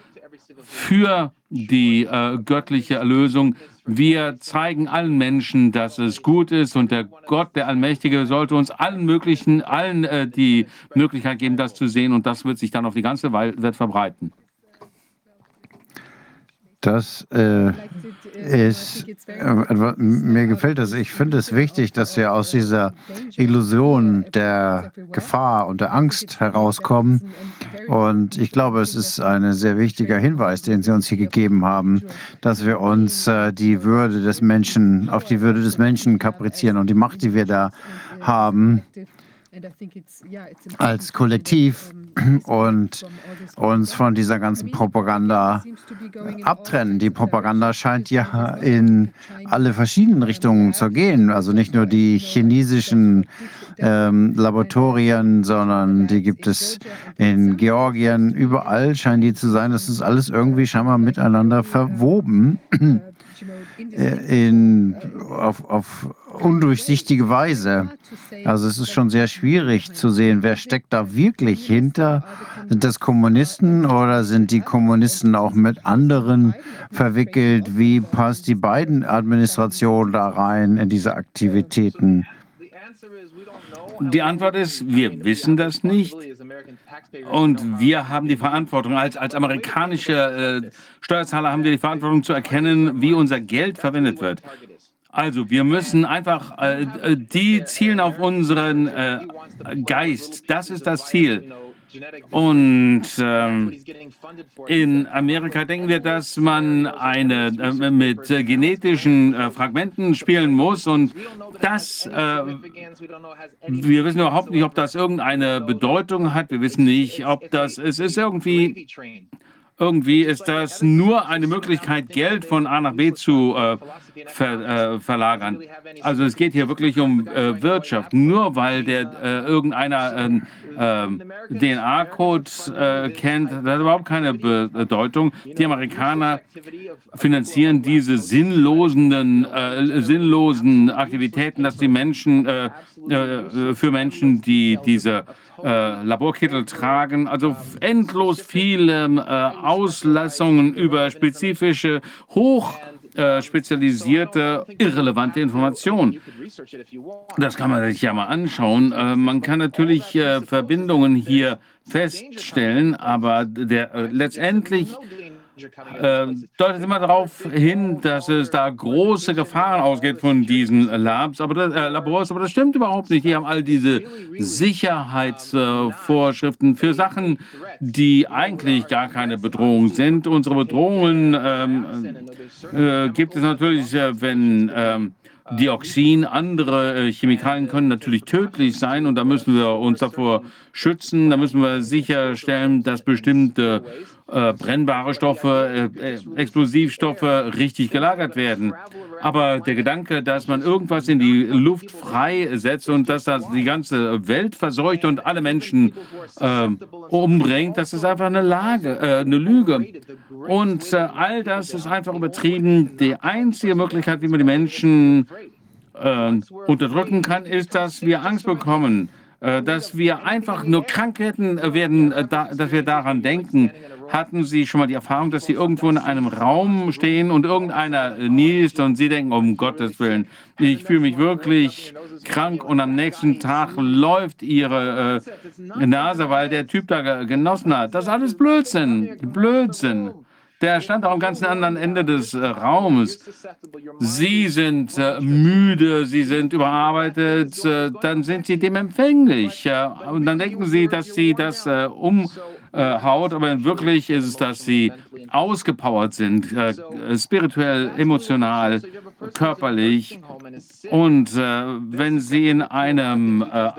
für die äh, göttliche Erlösung. Wir zeigen allen Menschen, dass es gut ist und der Gott, der Allmächtige, sollte uns allen möglichen, allen äh, die Möglichkeit geben, das zu sehen und das wird sich dann auf die ganze Welt verbreiten. Das äh, ist, äh, mir gefällt das. Ich finde es wichtig, dass wir aus dieser Illusion der Gefahr und der Angst herauskommen. Und ich glaube, es ist ein sehr wichtiger Hinweis, den Sie uns hier gegeben haben, dass wir uns äh, die Würde des Menschen, auf die Würde des Menschen kaprizieren und die Macht, die wir da haben, als Kollektiv und uns von dieser ganzen Propaganda abtrennen. Die Propaganda scheint ja in alle verschiedenen Richtungen zu gehen. Also nicht nur die chinesischen ähm, Laboratorien, sondern die gibt es in Georgien. Überall scheinen die zu sein. Das ist alles irgendwie scheinbar miteinander verwoben. Äh, in, auf, auf undurchsichtige Weise. Also es ist schon sehr schwierig zu sehen, wer steckt da wirklich hinter. Sind das Kommunisten oder sind die Kommunisten auch mit anderen verwickelt? Wie passt die beiden Administration da rein in diese Aktivitäten? Die Antwort ist, wir wissen das nicht. Und wir haben die Verantwortung, als, als amerikanische äh, Steuerzahler haben wir die Verantwortung zu erkennen, wie unser Geld verwendet wird. Also wir müssen einfach, äh, äh die zielen auf unseren äh, Geist. Das ist das Ziel. Und ähm, in Amerika denken wir, dass man eine, äh, mit äh, genetischen äh, Fragmenten spielen muss. Und das, äh, wir wissen überhaupt nicht, ob das irgendeine Bedeutung hat. Wir wissen nicht, ob das, es ist irgendwie irgendwie ist das nur eine Möglichkeit, Geld von A nach B zu äh, ver, äh, verlagern. Also es geht hier wirklich um äh, Wirtschaft. Nur weil der äh, irgendeiner ähm, ähm, DNA-Code äh, kennt, das hat überhaupt keine Bedeutung. Die Amerikaner finanzieren diese sinnlosen, äh, sinnlosen Aktivitäten, dass die Menschen für Menschen, die diese äh, Laborkittel tragen, also endlos viele äh, Auslassungen über spezifische, hoch äh, spezialisierte, irrelevante Informationen. Das kann man sich ja mal anschauen. Äh, man kann natürlich äh, Verbindungen hier feststellen, aber der, äh, letztendlich deutet immer darauf hin, dass es da große Gefahren ausgeht von diesen Labs, aber das, äh, Labors, aber das stimmt überhaupt nicht. Die haben all diese Sicherheitsvorschriften äh, für Sachen, die eigentlich gar keine Bedrohung sind. Unsere Bedrohungen ähm, äh, gibt es natürlich, äh, wenn ähm, Dioxin, andere äh, Chemikalien können natürlich tödlich sein und da müssen wir uns davor schützen. Da müssen wir sicherstellen, dass bestimmte äh, brennbare Stoffe, äh, Explosivstoffe richtig gelagert werden. Aber der Gedanke, dass man irgendwas in die Luft freisetzt und dass das die ganze Welt verseucht und alle Menschen äh, umbringt, das ist einfach eine Lage, äh, eine Lüge. Und äh, all das ist einfach übertrieben. Die einzige Möglichkeit, wie man die Menschen äh, unterdrücken kann, ist, dass wir Angst bekommen dass wir einfach nur krank werden dass wir daran denken, hatten Sie schon mal die Erfahrung, dass Sie irgendwo in einem Raum stehen und irgendeiner niest und Sie denken, um Gottes Willen, ich fühle mich wirklich krank und am nächsten Tag läuft Ihre äh, Nase, weil der Typ da genossen hat. Das ist alles Blödsinn. Blödsinn. Der stand auch am ganz anderen Ende des äh, Raumes. Sie sind äh, müde, Sie sind überarbeitet, äh, dann sind Sie dem empfänglich. und dann denken Sie, dass Sie das äh, um äh, Haut, aber wirklich ist es, dass sie ausgepowert sind, äh, spirituell, emotional, körperlich. Und äh, wenn sie in einem äh,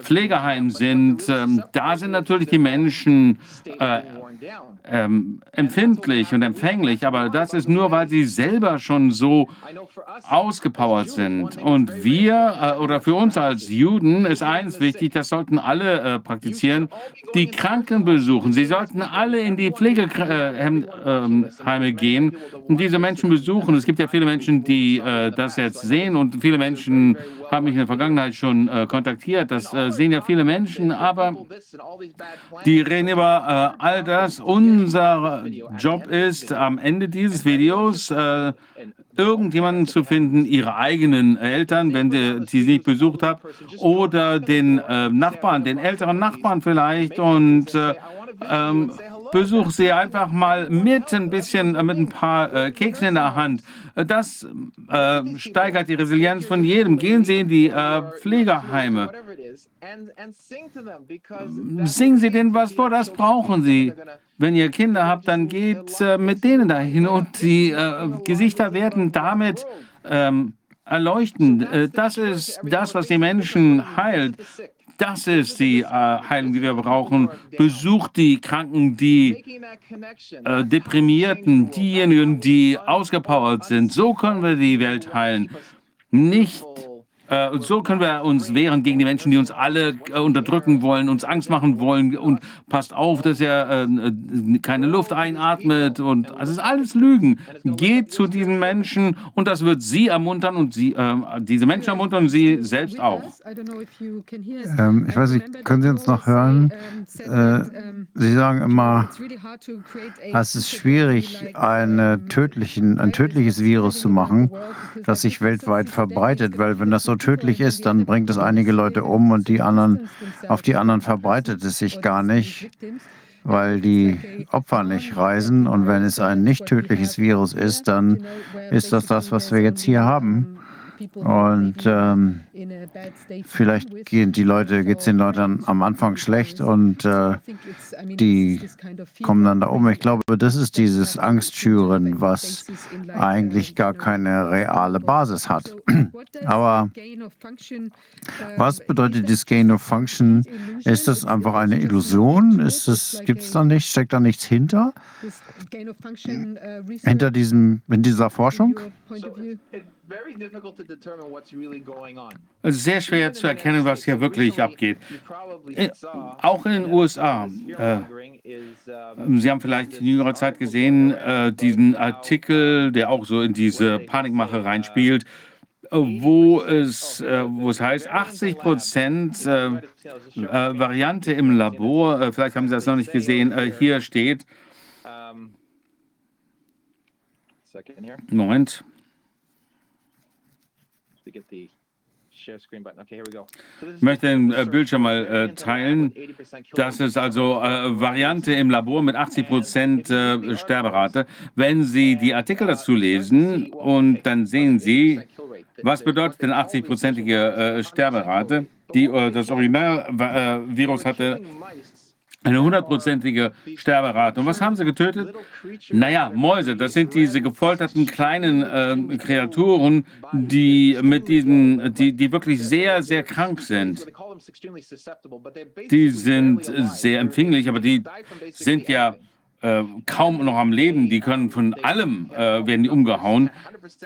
Pflegeheim sind, ähm, da sind natürlich die Menschen äh, ähm, empfindlich und empfänglich, aber das ist nur, weil sie selber schon so ausgepowert sind. Und wir äh, oder für uns als Juden ist eins wichtig, das sollten alle äh, praktizieren, die Kranken besuchen. Sie sollten alle in die Pflegeheime gehen und diese Menschen besuchen. Es gibt ja viele Menschen, die äh, das jetzt sehen und viele Menschen haben mich in der Vergangenheit schon äh, kontaktiert. Das äh, sehen ja viele Menschen, aber die reden über äh, all das. Unser Job ist am Ende dieses Videos äh, irgendjemanden zu finden, ihre eigenen Eltern, wenn sie sie nicht besucht haben, oder den äh, Nachbarn, den älteren Nachbarn vielleicht und äh, ähm, besuch sie einfach mal mit ein bisschen, äh, mit ein paar äh, Keksen in der Hand. Äh, Das äh, steigert die Resilienz von jedem. Gehen Sie in die äh, Pflegeheime. Singen Sie denen was vor, das brauchen sie. Wenn ihr Kinder habt, dann geht äh, mit denen dahin und die Gesichter werden damit ähm, erleuchten. Äh, das ist das, was die Menschen heilt. Das ist die äh, Heilung, die wir brauchen. Besucht die Kranken, die äh, Deprimierten, diejenigen, die ausgepowert sind. So können wir die Welt heilen. Nicht und so können wir uns wehren gegen die Menschen, die uns alle äh, unterdrücken wollen, uns Angst machen wollen. Und passt auf, dass er äh, äh, keine Luft einatmet. Und es ist alles Lügen. Geht zu diesen Menschen und das wird sie ermuntern und sie, äh, diese Menschen ermuntern und sie selbst auch. Ähm, ich weiß nicht, können Sie uns noch hören? Äh, Sie sagen immer, es ist schwierig, eine tödlichen, ein tödliches Virus zu machen, das sich weltweit verbreitet, weil wenn das so tödlich ist, dann bringt es einige Leute um und die anderen, auf die anderen verbreitet es sich gar nicht, weil die Opfer nicht reisen. Und wenn es ein nicht tödliches Virus ist, dann ist das das, was wir jetzt hier haben. Und ähm, vielleicht gehen die Leute, geht es den Leuten am Anfang schlecht und äh, die kommen dann da um. Ich glaube, das ist dieses Angstschüren, was eigentlich gar keine reale Basis hat. Aber was bedeutet das Gain of Function? Ist das einfach eine Illusion? Gibt es da nicht, steckt da nichts hinter? Hinter diesem, in dieser Forschung? Es ist sehr schwer zu erkennen, was hier wirklich abgeht. Äh, auch in den USA. Äh, Sie haben vielleicht in jüngerer Zeit gesehen, äh, diesen Artikel, der auch so in diese Panikmache reinspielt, äh, wo es, äh, wo es heißt, 80 Prozent äh, Variante im Labor, vielleicht haben Sie das noch nicht gesehen, hier steht, Moment. Ich möchte den äh, Bildschirm mal äh, teilen. Das ist also äh, Variante im Labor mit 80 Prozent äh, Sterberate. Wenn Sie die Artikel dazu lesen und dann sehen Sie, was bedeutet denn 80-prozentige äh, Sterberate? Die, äh, das Originalvirus hatte eine hundertprozentige Sterberate. Und was haben sie getötet? Naja, Mäuse. Das sind diese gefolterten kleinen äh, Kreaturen, die mit diesen, die, die wirklich sehr, sehr krank sind. Die sind sehr empfänglich, aber die sind ja äh, kaum noch am Leben. Die können von allem, äh, werden die umgehauen.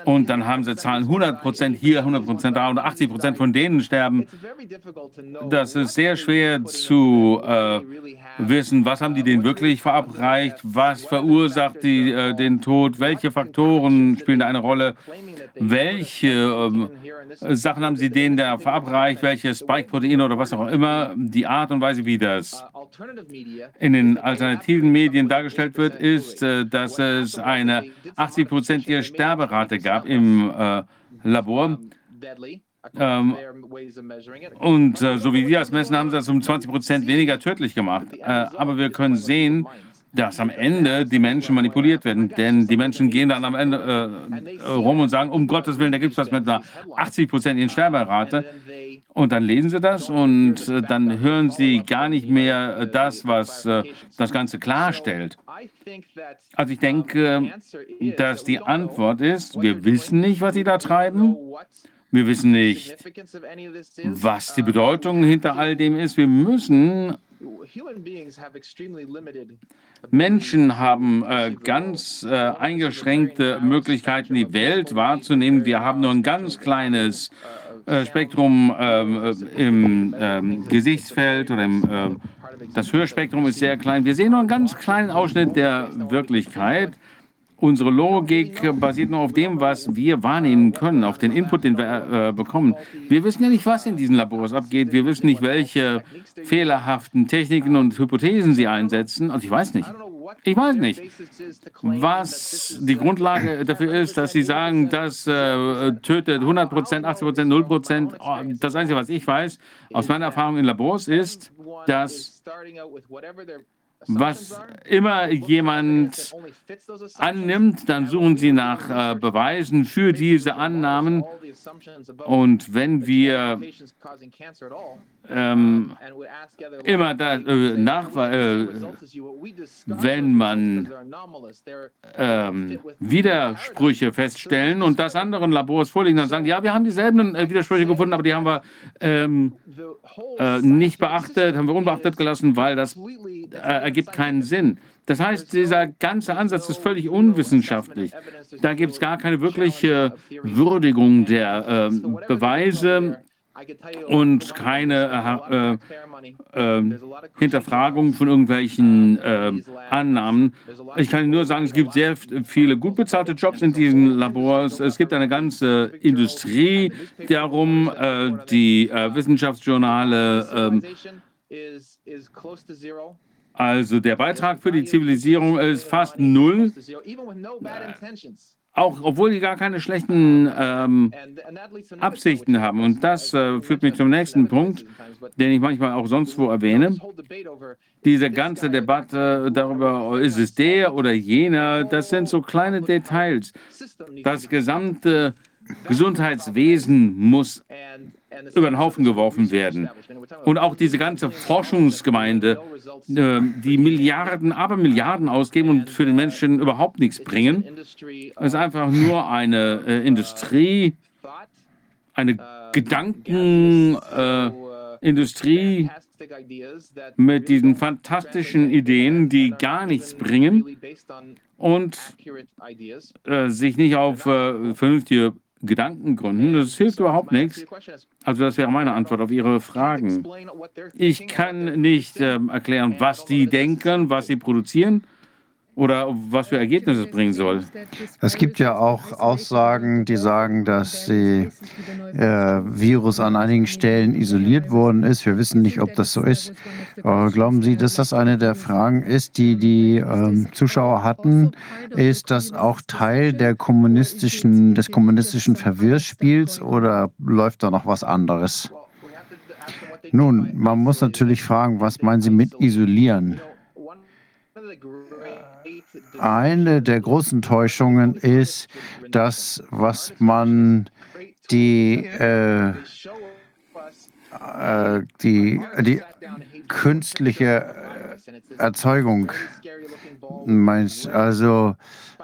Und dann haben sie Zahlen 100 Prozent hier, 100 Prozent da und 80 Prozent von denen sterben. Das ist sehr schwer zu äh, wissen, was haben die denen wirklich verabreicht, was verursacht die, äh, den Tod, welche Faktoren spielen da eine Rolle, welche ähm, Sachen haben sie denen da verabreicht, welche Spike-Proteine oder was auch immer, die Art und Weise, wie das in den alternativen Medien dargestellt wird, ist, äh, dass es eine 80-prozentige Sterberate gab im äh, Labor. Ähm, und äh, so wie wir das messen, haben sie das um 20 Prozent weniger tödlich gemacht. Äh, aber wir können sehen, dass am Ende die Menschen manipuliert werden. Denn die Menschen gehen dann am Ende äh, rum und sagen, um Gottes Willen, da gibt es was mit einer 80-prozentigen Sterberate. Und dann lesen sie das und äh, dann hören sie gar nicht mehr äh, das, was äh, das Ganze klarstellt. Also ich denke, dass die Antwort ist, wir wissen nicht, was sie da treiben. Wir wissen nicht, was die Bedeutung hinter all dem ist. Wir müssen Menschen haben äh, ganz äh, eingeschränkte Möglichkeiten, die Welt wahrzunehmen. Wir haben nur ein ganz kleines äh, Spektrum ähm, äh, im ähm, Gesichtsfeld oder im, äh, das Hörspektrum ist sehr klein. Wir sehen nur einen ganz kleinen Ausschnitt der Wirklichkeit. Unsere Logik basiert nur auf dem, was wir wahrnehmen können, auf den Input, den wir äh, bekommen. Wir wissen ja nicht, was in diesen Labors abgeht. Wir wissen nicht, welche fehlerhaften Techniken und Hypothesen sie einsetzen. Und ich weiß nicht. Ich weiß nicht, was die Grundlage dafür ist, dass Sie sagen, das äh, tötet 100 Prozent, 80 Prozent, 0 Prozent. Das Einzige, was ich weiß aus meiner Erfahrung in Labors ist, dass was immer jemand annimmt, dann suchen sie nach äh, Beweisen für diese Annahmen. Und wenn wir ähm, immer da, äh, nach, äh, wenn man ähm, Widersprüche feststellen und das anderen Labors vorliegen, dann sagen, ja, wir haben dieselben äh, Widersprüche gefunden, aber die haben wir ähm, äh, nicht beachtet, haben wir unbeachtet gelassen, weil das äh, ergibt keinen Sinn. Das heißt, dieser ganze Ansatz ist völlig unwissenschaftlich. Da gibt es gar keine wirkliche Würdigung der äh, Beweise und keine äh, äh, Hinterfragung von irgendwelchen äh, Annahmen. Ich kann nur sagen, es gibt sehr viele gut bezahlte Jobs in diesen Labors. Es gibt eine ganze Industrie darum, äh, die äh, Wissenschaftsjournale. Also der Beitrag für die Zivilisierung ist fast null auch obwohl die gar keine schlechten ähm, Absichten haben. Und das äh, führt mich zum nächsten Punkt, den ich manchmal auch sonst wo erwähne. Diese ganze Debatte darüber, ist es der oder jener, das sind so kleine Details. Das gesamte Gesundheitswesen muss über den Haufen geworfen werden. Und auch diese ganze Forschungsgemeinde, äh, die Milliarden, aber Milliarden ausgeben und für den Menschen überhaupt nichts bringen, ist einfach nur eine äh, Industrie, eine Gedankenindustrie äh, mit diesen fantastischen Ideen, die gar nichts bringen und äh, sich nicht auf äh, vernünftige Gedanken gründen. Das hilft überhaupt nichts. Also das wäre meine Antwort auf Ihre Fragen. Ich kann nicht äh, erklären, was die denken, was sie produzieren oder was für Ergebnisse es bringen soll. Es gibt ja auch Aussagen, die sagen, dass der äh, Virus an einigen Stellen isoliert worden ist. Wir wissen nicht, ob das so ist. Aber glauben Sie, dass das eine der Fragen ist, die die äh, Zuschauer hatten? Ist das auch Teil der kommunistischen, des kommunistischen Verwirrspiels oder läuft da noch was anderes? Nun, man muss natürlich fragen, was meinen Sie mit isolieren? Eine der großen Täuschungen ist das, was man die, äh, äh, die, die künstliche Erzeugung meinst. Also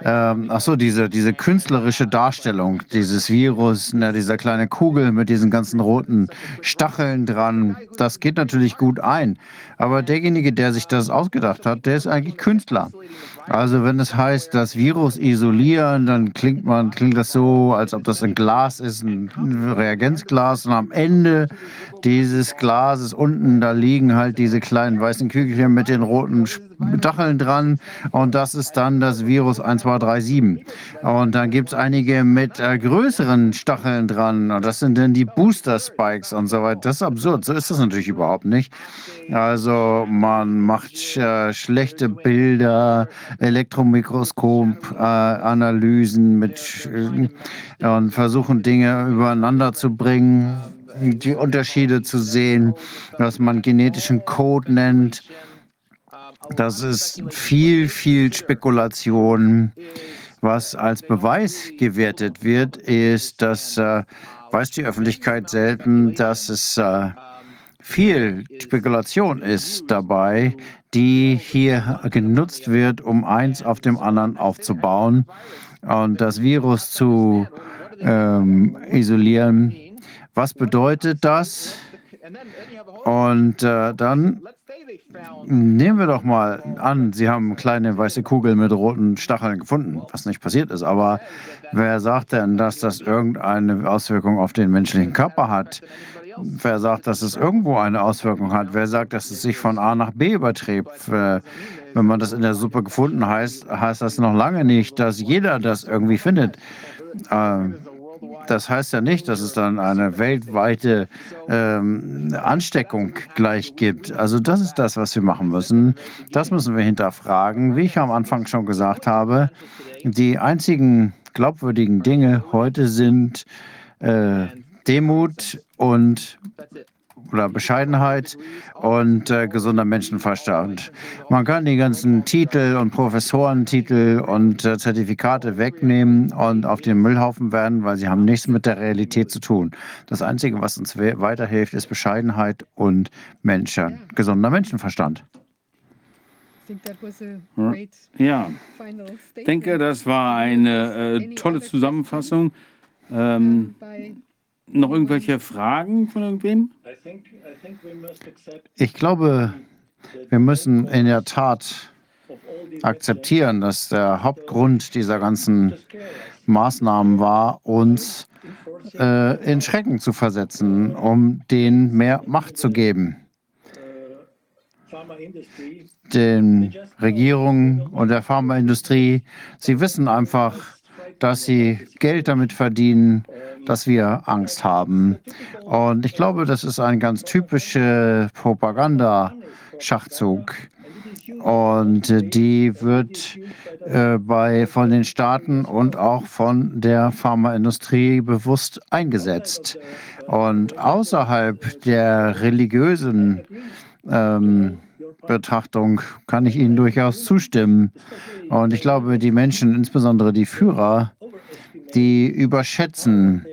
ähm, ach so, diese, diese künstlerische Darstellung dieses Virus, na, dieser kleine Kugel mit diesen ganzen roten Stacheln dran, das geht natürlich gut ein. Aber derjenige, der sich das ausgedacht hat, der ist eigentlich Künstler. Also wenn es heißt, das Virus isolieren, dann klingt man, klingt das so, als ob das ein Glas ist, ein Reagenzglas und am Ende dieses Glases unten, da liegen halt diese kleinen weißen Kügelchen mit den roten Stacheln dran und das ist dann das Virus 1237. Und dann gibt es einige mit äh, größeren Stacheln dran und das sind dann die Booster Spikes und so weiter. Das ist absurd, so ist das natürlich überhaupt nicht. Also man macht äh, schlechte Bilder, Elektromikroskop-Analysen äh, mit äh, und versuchen Dinge übereinander zu bringen die Unterschiede zu sehen, was man genetischen Code nennt. Das ist viel, viel Spekulation. Was als Beweis gewertet wird, ist, dass äh, weiß die Öffentlichkeit selten, dass es äh, viel Spekulation ist dabei, die hier genutzt wird, um eins auf dem anderen aufzubauen und das Virus zu ähm, isolieren. Was bedeutet das? Und äh, dann nehmen wir doch mal an, Sie haben kleine weiße Kugeln mit roten Stacheln gefunden, was nicht passiert ist. Aber wer sagt denn, dass das irgendeine Auswirkung auf den menschlichen Körper hat? Wer sagt, dass es irgendwo eine Auswirkung hat? Wer sagt, dass es sich von A nach B überträgt? Wenn man das in der Suppe gefunden heißt, heißt das noch lange nicht, dass jeder das irgendwie findet. Ähm, das heißt ja nicht, dass es dann eine weltweite ähm, Ansteckung gleich gibt. Also das ist das, was wir machen müssen. Das müssen wir hinterfragen. Wie ich am Anfang schon gesagt habe, die einzigen glaubwürdigen Dinge heute sind äh, Demut und oder Bescheidenheit und äh, gesunder Menschenverstand. Man kann die ganzen Titel und Professorentitel und äh, Zertifikate wegnehmen und auf den Müllhaufen werden, weil sie haben nichts mit der Realität zu tun. Das Einzige, was uns weiterhilft, ist Bescheidenheit und Menschen, gesunder Menschenverstand. Ja, ich denke, das war eine äh, tolle Zusammenfassung. Ähm, noch irgendwelche Fragen von irgendwem? Ich glaube, wir müssen in der Tat akzeptieren, dass der Hauptgrund dieser ganzen Maßnahmen war, uns äh, in Schrecken zu versetzen, um denen mehr Macht zu geben. Den Regierungen und der Pharmaindustrie, sie wissen einfach, dass sie Geld damit verdienen, dass wir Angst haben. Und ich glaube, das ist ein ganz typischer Propagandaschachzug. Und die wird äh, bei, von den Staaten und auch von der Pharmaindustrie bewusst eingesetzt. Und außerhalb der religiösen ähm, Betrachtung kann ich Ihnen durchaus zustimmen. Und ich glaube, die Menschen, insbesondere die Führer, die überschätzen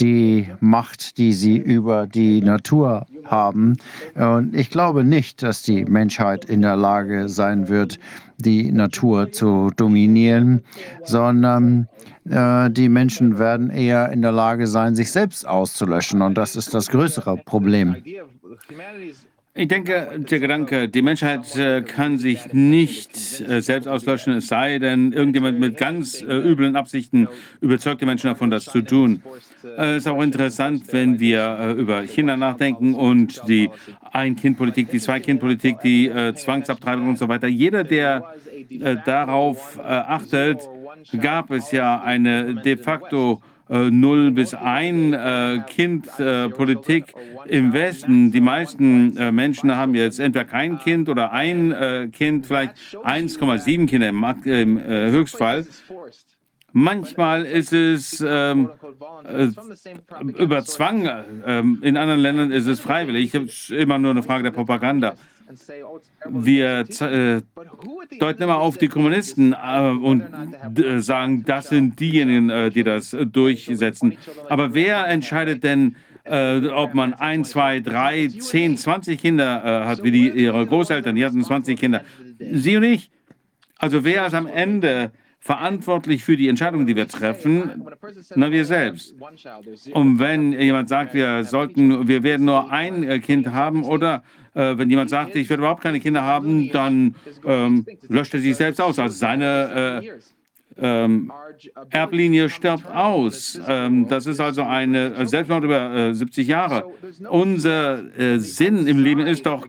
die Macht, die sie über die Natur haben. Und ich glaube nicht, dass die Menschheit in der Lage sein wird, die Natur zu dominieren, sondern äh, die Menschen werden eher in der Lage sein, sich selbst auszulöschen. Und das ist das größere Problem. Ich denke, der Gedanke, die Menschheit äh, kann sich nicht äh, selbst auslöschen, es sei denn, irgendjemand mit ganz äh, üblen Absichten überzeugt die Menschen davon, das zu tun. Es ist auch interessant, wenn wir über China nachdenken und die Ein-Kind-Politik, die Zwei-Kind-Politik, die Zwangsabtreibung und so weiter. Jeder, der darauf achtet, gab es ja eine de facto äh, null bis ein äh, Kind äh, Politik im Westen. Die meisten äh, Menschen haben jetzt entweder kein Kind oder ein äh, Kind, vielleicht 1,7 Kinder im, im äh, Höchstfall. Manchmal ist es ähm, äh, über Zwang, ähm, in anderen Ländern ist es freiwillig. Es ist immer nur eine Frage der Propaganda. Wir äh, deuten immer auf die Kommunisten äh, und äh, sagen, das sind diejenigen, äh, die das durchsetzen. Aber wer entscheidet denn, äh, ob man ein, zwei, drei, zehn, zwanzig Kinder äh, hat, wie die, ihre Großeltern, die hatten 20 Kinder? Sie und ich. Also wer ist am Ende verantwortlich für die Entscheidungen, die wir treffen? Na, wir selbst. Und wenn jemand sagt, wir sollten, wir werden nur ein Kind haben oder äh, wenn jemand sagt, ich werde überhaupt keine Kinder haben, dann ähm, löscht er sich selbst aus. Also seine äh, ähm, Erblinie stirbt aus. Ähm, das ist also eine Selbstmord über äh, 70 Jahre. Unser äh, Sinn im Leben ist doch,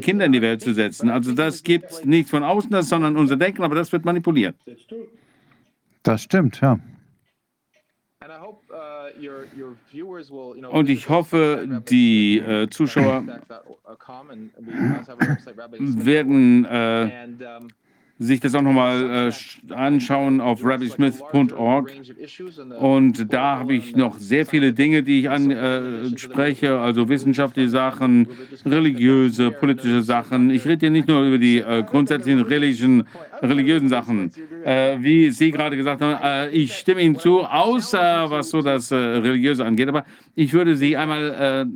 Kinder in die Welt zu setzen. Also das gibt nicht von außen sondern unser Denken, aber das wird manipuliert. Das stimmt, ja. Und ich hoffe, die äh, Zuschauer werden äh, sich das auch nochmal äh, anschauen auf rabbysmith.org. Und da habe ich noch sehr viele Dinge, die ich anspreche, äh, also wissenschaftliche Sachen, religiöse, politische Sachen. Ich rede hier nicht nur über die äh, grundsätzlichen religiösen, religiösen Sachen. Äh, wie Sie gerade gesagt haben, äh, ich stimme Ihnen zu, außer was so das äh, Religiöse angeht. Aber ich würde Sie einmal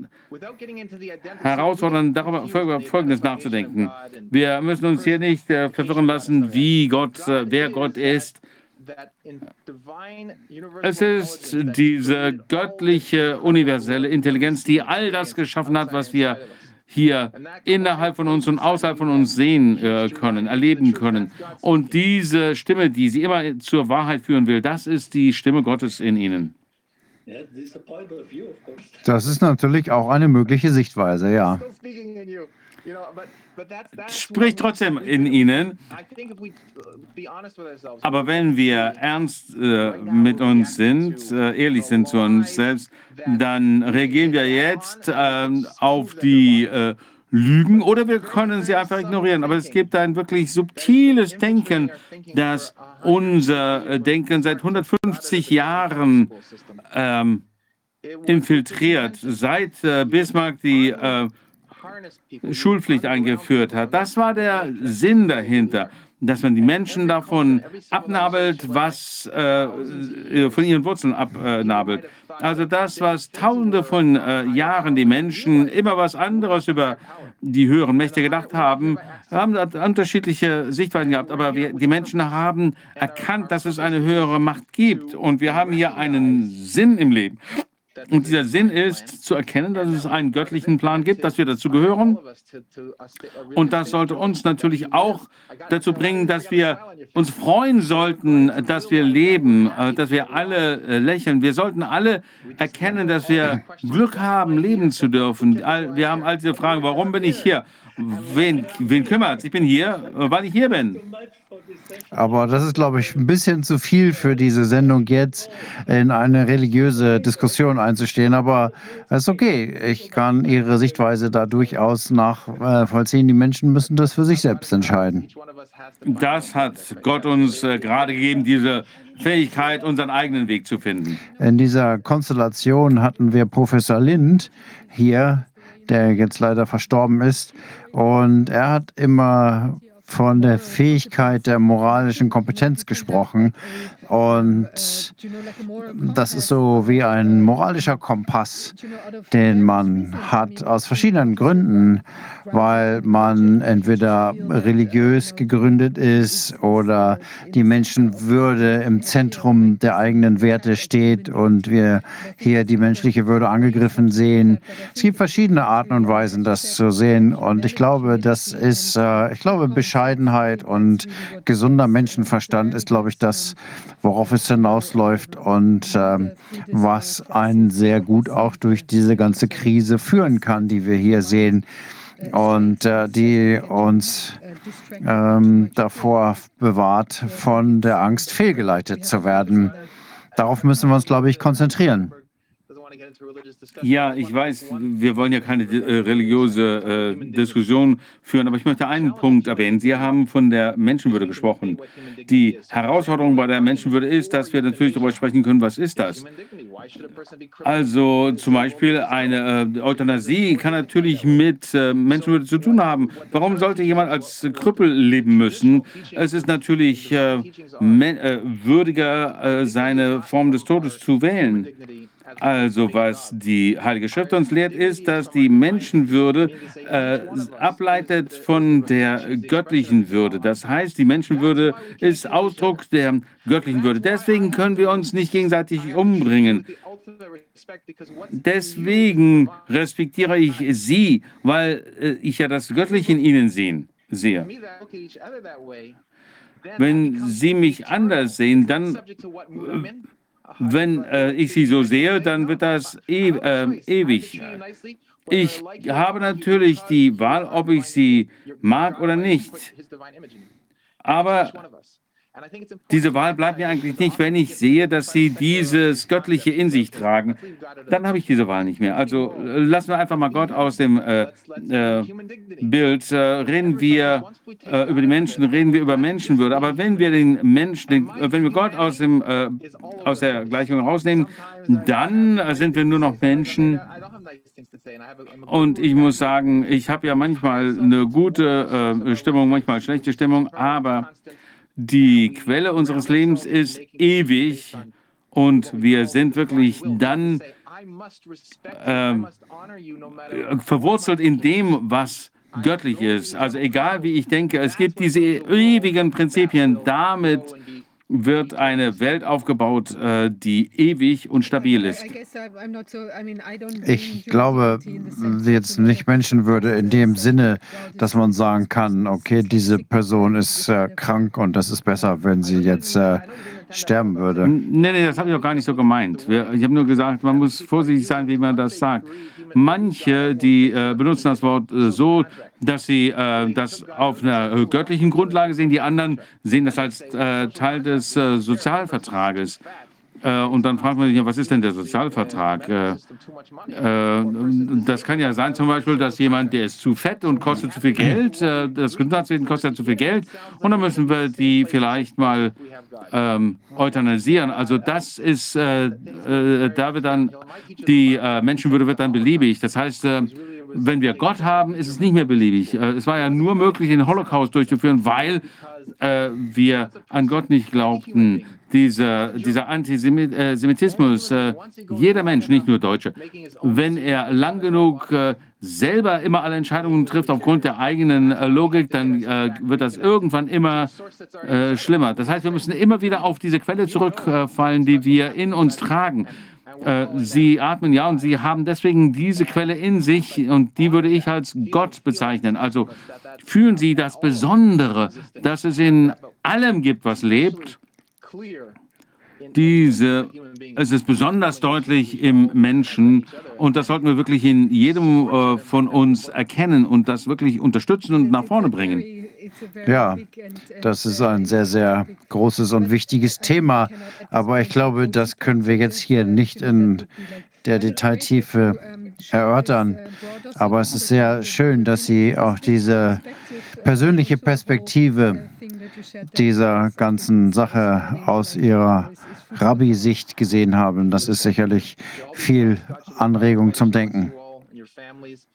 herausfordern, darüber Folgendes nachzudenken. Wir müssen uns hier nicht verwirren lassen, wie Gott, äh, wer Gott ist. Es ist diese göttliche, universelle Intelligenz, die all das geschaffen hat, was wir hier innerhalb von uns und außerhalb von uns sehen äh, können, erleben können. Und diese Stimme, die sie immer zur Wahrheit führen will, das ist die Stimme Gottes in ihnen. Das ist natürlich auch eine mögliche Sichtweise, ja. Spricht trotzdem in ihnen. Aber wenn wir ernst äh, mit uns sind, äh, ehrlich sind zu uns selbst, dann reagieren wir jetzt äh, auf die äh, Lügen oder wir können sie einfach ignorieren. Aber es gibt ein wirklich subtiles Denken, das unser Denken seit 150 Jahren ähm, infiltriert, seit äh, Bismarck die äh, Schulpflicht eingeführt hat. Das war der Sinn dahinter dass man die Menschen davon abnabelt, was äh, von ihren Wurzeln abnabelt. Also das, was tausende von äh, Jahren die Menschen immer was anderes über die höheren Mächte gedacht haben, haben unterschiedliche Sichtweisen gehabt. Aber wir, die Menschen haben erkannt, dass es eine höhere Macht gibt. Und wir haben hier einen Sinn im Leben. Und dieser Sinn ist zu erkennen, dass es einen göttlichen Plan gibt, dass wir dazu gehören. Und das sollte uns natürlich auch dazu bringen, dass wir uns freuen sollten, dass wir leben, äh, dass wir alle äh, lächeln. Wir sollten alle erkennen, dass wir Glück haben, leben zu dürfen. Wir haben all diese Fragen, warum bin ich hier? Wen, wen kümmert Ich bin hier, weil ich hier bin. Aber das ist, glaube ich, ein bisschen zu viel für diese Sendung jetzt in eine religiöse Diskussion einzustehen. Aber es ist okay. Ich kann Ihre Sichtweise da durchaus nachvollziehen. Die Menschen müssen das für sich selbst entscheiden. Das hat Gott uns äh, gerade gegeben, diese Fähigkeit, unseren eigenen Weg zu finden. In dieser Konstellation hatten wir Professor Lind hier, der jetzt leider verstorben ist. Und er hat immer von der Fähigkeit der moralischen Kompetenz gesprochen. Und das ist so wie ein moralischer Kompass, den man hat aus verschiedenen Gründen, weil man entweder religiös gegründet ist oder die Menschenwürde im Zentrum der eigenen Werte steht und wir hier die menschliche Würde angegriffen sehen. Es gibt verschiedene Arten und Weisen, das zu sehen. Und ich glaube, das ist, äh, ich glaube, Bescheidenheit und gesunder Menschenverstand ist, glaube ich, das, worauf es hinausläuft und ähm, was einen sehr gut auch durch diese ganze Krise führen kann, die wir hier sehen und äh, die uns ähm, davor bewahrt, von der Angst fehlgeleitet zu werden. Darauf müssen wir uns, glaube ich, konzentrieren. Ja, ich weiß, wir wollen ja keine äh, religiöse äh, Diskussion führen, aber ich möchte einen Punkt erwähnen. Sie haben von der Menschenwürde gesprochen. Die Herausforderung bei der Menschenwürde ist, dass wir natürlich darüber sprechen können, was ist das? Also zum Beispiel eine äh, Euthanasie kann natürlich mit äh, Menschenwürde zu tun haben. Warum sollte jemand als Krüppel leben müssen? Es ist natürlich äh, äh, würdiger, seine Form des Todes zu wählen. Also was die Heilige Schrift uns lehrt, ist, dass die Menschenwürde äh, ableitet von der göttlichen Würde. Das heißt, die Menschenwürde ist Ausdruck der göttlichen Würde. Deswegen können wir uns nicht gegenseitig umbringen. Deswegen respektiere ich Sie, weil äh, ich ja das Göttliche in Ihnen sehen, sehe. Wenn Sie mich anders sehen, dann wenn äh, ich sie so sehe, dann wird das e äh, ewig. Ich habe natürlich die Wahl, ob ich sie mag oder nicht. Aber diese Wahl bleibt mir eigentlich nicht, wenn ich sehe, dass sie dieses Göttliche in sich tragen. Dann habe ich diese Wahl nicht mehr. Also äh, lassen wir einfach mal Gott aus dem äh, äh, Bild. Äh, reden wir äh, über die Menschen, reden wir über Menschenwürde. Aber wenn wir den Menschen, den, äh, wenn wir Gott aus, dem, aus der Gleichung rausnehmen, dann sind wir nur noch Menschen. Und ich muss sagen, ich habe ja manchmal eine gute Stimmung, manchmal schlechte Stimmung, aber die Quelle unseres Lebens ist ewig und wir sind wirklich dann äh, verwurzelt in dem, was göttlich ist. Also egal wie ich denke, es gibt diese ewigen Prinzipien. Damit wird eine Welt aufgebaut, äh, die ewig und stabil ist. Ich glaube jetzt nicht Menschenwürde in dem Sinne, dass man sagen kann, okay, diese Person ist äh, krank und das ist besser, wenn sie jetzt äh, sterben würde. Nee, nee, das habe ich auch gar nicht so gemeint. Ich habe nur gesagt, man muss vorsichtig sein, wie man das sagt. Manche, die äh, benutzen das Wort äh, so, dass sie äh, das auf einer äh, göttlichen Grundlage sehen. Die anderen sehen das als äh, Teil des äh, Sozialvertrages. Äh, und dann fragt man sich, was ist denn der Sozialvertrag? Äh, äh, das kann ja sein, zum Beispiel, dass jemand, der ist zu fett und kostet zu viel Geld, das Gesundheitswesen kostet zu viel Geld, und dann müssen wir die vielleicht mal ähm, euthanasieren. Also das ist, äh, äh, da wird dann, die äh, Menschenwürde wird dann beliebig. Das heißt, wenn wir Gott haben, ist es nicht mehr beliebig. es war ja nur möglich, den Holocaust durchzuführen, weil wir an Gott nicht glaubten dieser, dieser Antisemitismus, äh, jeder Mensch, nicht nur Deutsche, wenn er lang genug äh, selber immer alle Entscheidungen trifft aufgrund der eigenen äh, Logik, dann äh, wird das irgendwann immer äh, schlimmer. Das heißt, wir müssen immer wieder auf diese Quelle zurückfallen, die wir in uns tragen. Äh, sie atmen ja und sie haben deswegen diese Quelle in sich und die würde ich als Gott bezeichnen. Also fühlen Sie das Besondere, dass es in allem gibt, was lebt diese, es ist besonders deutlich im Menschen und das sollten wir wirklich in jedem äh, von uns erkennen und das wirklich unterstützen und nach vorne bringen. Ja, das ist ein sehr, sehr großes und wichtiges Thema, aber ich glaube, das können wir jetzt hier nicht in der Detailtiefe erörtern. Aber es ist sehr schön, dass Sie auch diese persönliche Perspektive dieser ganzen Sache aus Ihrer Rabbi-Sicht gesehen haben. Das ist sicherlich viel Anregung zum Denken.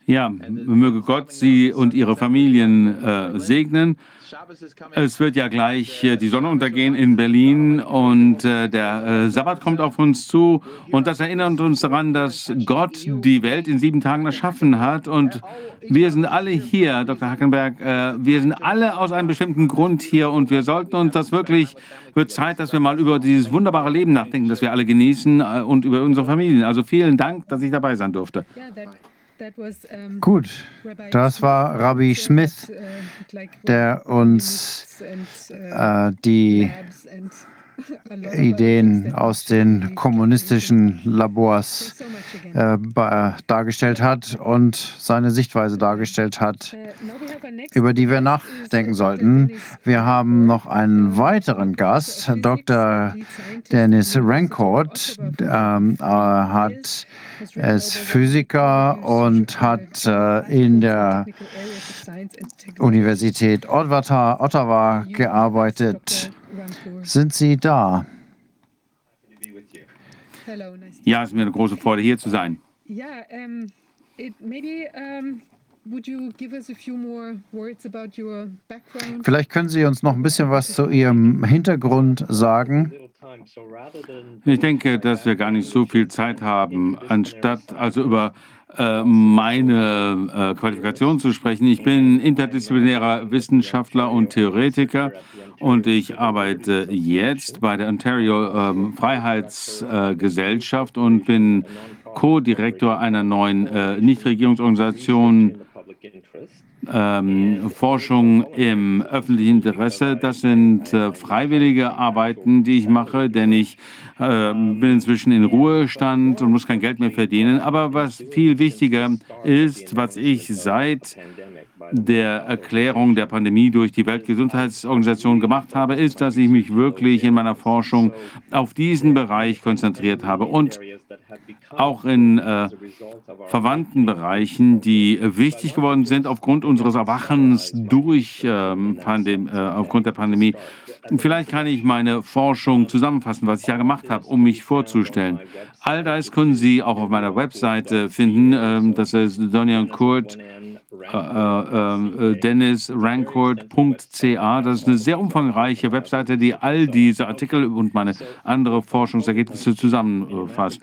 Ja, möge Gott Sie und Ihre Familien äh, segnen. Es wird ja gleich die Sonne untergehen in Berlin und äh, der äh, Sabbat kommt auf uns zu. Und das erinnert uns daran, dass Gott die Welt in sieben Tagen erschaffen hat. Und wir sind alle hier, Dr. Hackenberg, äh, wir sind alle aus einem bestimmten Grund hier. Und wir sollten uns das wirklich, wird Zeit, dass wir mal über dieses wunderbare Leben nachdenken, das wir alle genießen und über unsere Familien. Also vielen Dank, dass ich dabei sein durfte. Gut, das war Rabbi Smith, uh, der uns uh, äh, die Ideen aus den kommunistischen Labors äh, dargestellt hat und seine Sichtweise dargestellt hat, über die wir nachdenken sollten. Wir haben noch einen weiteren Gast, Dr. Dennis Rancourt, ähm, äh, hat er ist Physiker und hat äh, in der Universität Ottawa, Ottawa gearbeitet. Sind Sie da? Ja, es ist mir eine große Freude, hier zu sein. Ja, um, it, maybe um, Vielleicht können Sie uns noch ein bisschen was zu Ihrem Hintergrund sagen. Ich denke, dass wir gar nicht so viel Zeit haben, anstatt also über meine äh, Qualifikation zu sprechen. Ich bin interdisziplinärer Wissenschaftler und Theoretiker und ich arbeite jetzt bei der Ontario ähm, Freiheitsgesellschaft äh, und bin Co-Direktor einer neuen äh, Nichtregierungsorganisation ähm, Forschung im öffentlichen Interesse. Das sind äh, freiwillige Arbeiten, die ich mache, denn ich äh, bin inzwischen in Ruhestand und muss kein Geld mehr verdienen. Aber was viel wichtiger ist, was ich seit der Erklärung der Pandemie durch die Weltgesundheitsorganisation gemacht habe, ist, dass ich mich wirklich in meiner Forschung auf diesen Bereich konzentriert habe und auch in äh, verwandten Bereichen, die wichtig geworden sind aufgrund unseres Erwachens durch ähm, Pandem äh, aufgrund der Pandemie. Vielleicht kann ich meine Forschung zusammenfassen, was ich ja gemacht habe, um mich vorzustellen. All das können Sie auch auf meiner Webseite finden. Ähm, das ist Donny Kurt äh, äh, äh, dennisrancourt.ca. Das ist eine sehr umfangreiche Webseite, die all diese Artikel und meine andere Forschungsergebnisse zusammenfasst.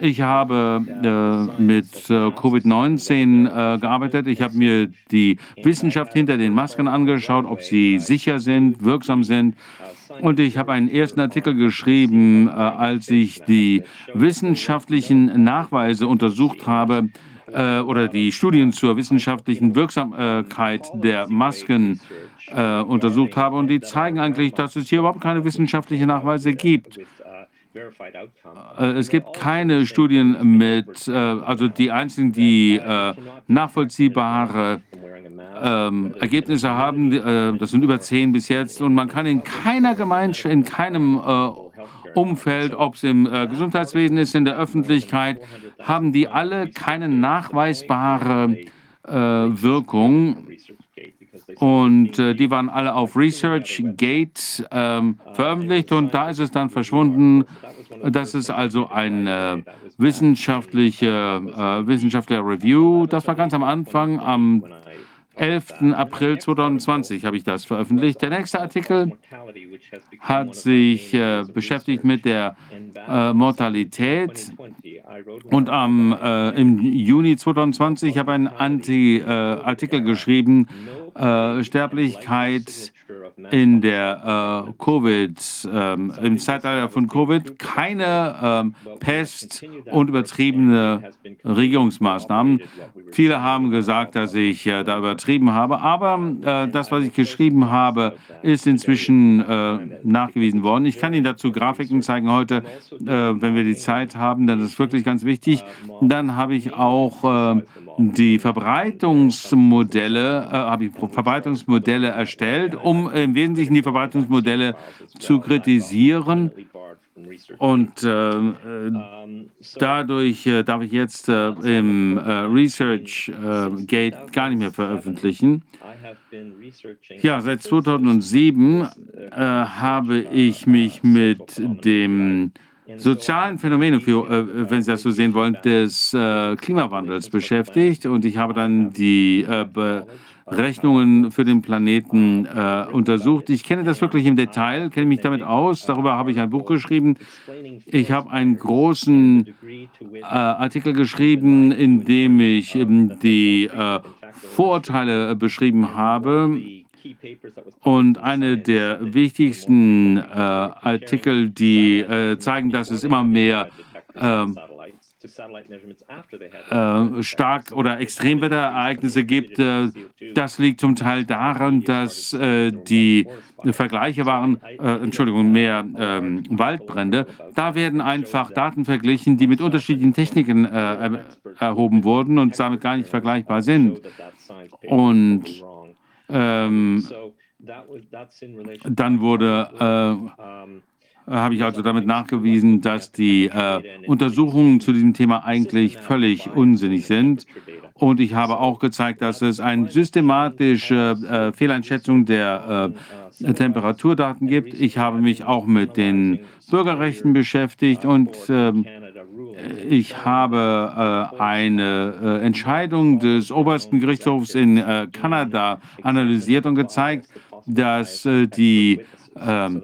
Ich habe äh, mit äh, Covid-19 äh, gearbeitet. Ich habe mir die Wissenschaft hinter den Masken angeschaut, ob sie sicher sind, wirksam sind. Und ich habe einen ersten Artikel geschrieben, äh, als ich die wissenschaftlichen Nachweise untersucht habe äh, oder die Studien zur wissenschaftlichen Wirksamkeit der Masken äh, untersucht habe. Und die zeigen eigentlich, dass es hier überhaupt keine wissenschaftlichen Nachweise gibt. Äh, es gibt keine Studien mit, äh, also die einzigen, die äh, nachvollziehbare ähm, Ergebnisse haben, das sind über zehn bis jetzt, und man kann in keiner Gemeinschaft, in keinem Umfeld, ob es im Gesundheitswesen ist, in der Öffentlichkeit, haben die alle keine nachweisbare äh, Wirkung. Und äh, die waren alle auf ResearchGate ähm, veröffentlicht und da ist es dann verschwunden. Das ist also ein äh, wissenschaftliche, äh, wissenschaftlicher Review. Das war ganz am Anfang, am 11. April 2020 habe ich das veröffentlicht. Der nächste Artikel hat sich äh, beschäftigt mit der äh, Mortalität und am, äh, im Juni 2020 habe ich einen Anti-Artikel geschrieben, äh, Sterblichkeit in der äh, Covid, ähm, im Zeitalter von Covid keine ähm, Pest und übertriebene Regierungsmaßnahmen. Viele haben gesagt, dass ich äh, da übertrieben habe, aber äh, das, was ich geschrieben habe, ist inzwischen äh, nachgewiesen worden. Ich kann Ihnen dazu Grafiken zeigen heute, äh, wenn wir die Zeit haben, denn das ist wirklich ganz wichtig. Dann habe ich auch äh, die Verbreitungsmodelle, äh, habe ich Verbreitungsmodelle erstellt, um im Wesentlichen die Verbreitungsmodelle zu kritisieren. Und äh, äh dadurch äh, darf ich jetzt äh, im äh, Research Gate gar nicht mehr veröffentlichen. Ja, seit 2007 habe ich mich mit dem sozialen äh, wenn Sie das so sehen wollen, des äh, Klimawandels beschäftigt. Und ich habe dann die Berechnungen für den Planeten äh, untersucht. Ich kenne das wirklich im Detail, kenne mich damit aus. Darüber habe ich ein Buch geschrieben. Ich habe einen großen äh, Artikel geschrieben, in dem ich die äh, Vorurteile beschrieben habe und eine der wichtigsten äh, Artikel, die äh, zeigen, dass es immer mehr ähm, äh, stark oder Extremwetterereignisse gibt. Äh, das liegt zum Teil daran, dass äh, die Vergleiche waren, Entschuldigung, mehr ähm, Waldbrände. Da werden einfach Daten verglichen, die mit unterschiedlichen Techniken äh, erhoben wurden und damit gar nicht vergleichbar sind. Und ähm, dann wurde, habe ich also damit nachgewiesen, dass die äh, Untersuchungen zu diesem Thema eigentlich völlig unsinnig sind. Und ich habe auch gezeigt, dass es eine systematische äh, Fehleinschätzung der äh, Temperaturdaten gibt. Ich habe mich auch mit den Bürgerrechten beschäftigt und ähm, ich habe äh, eine äh, Entscheidung des obersten Gerichtshofs in äh, Kanada analysiert und gezeigt, dass äh, die ähm,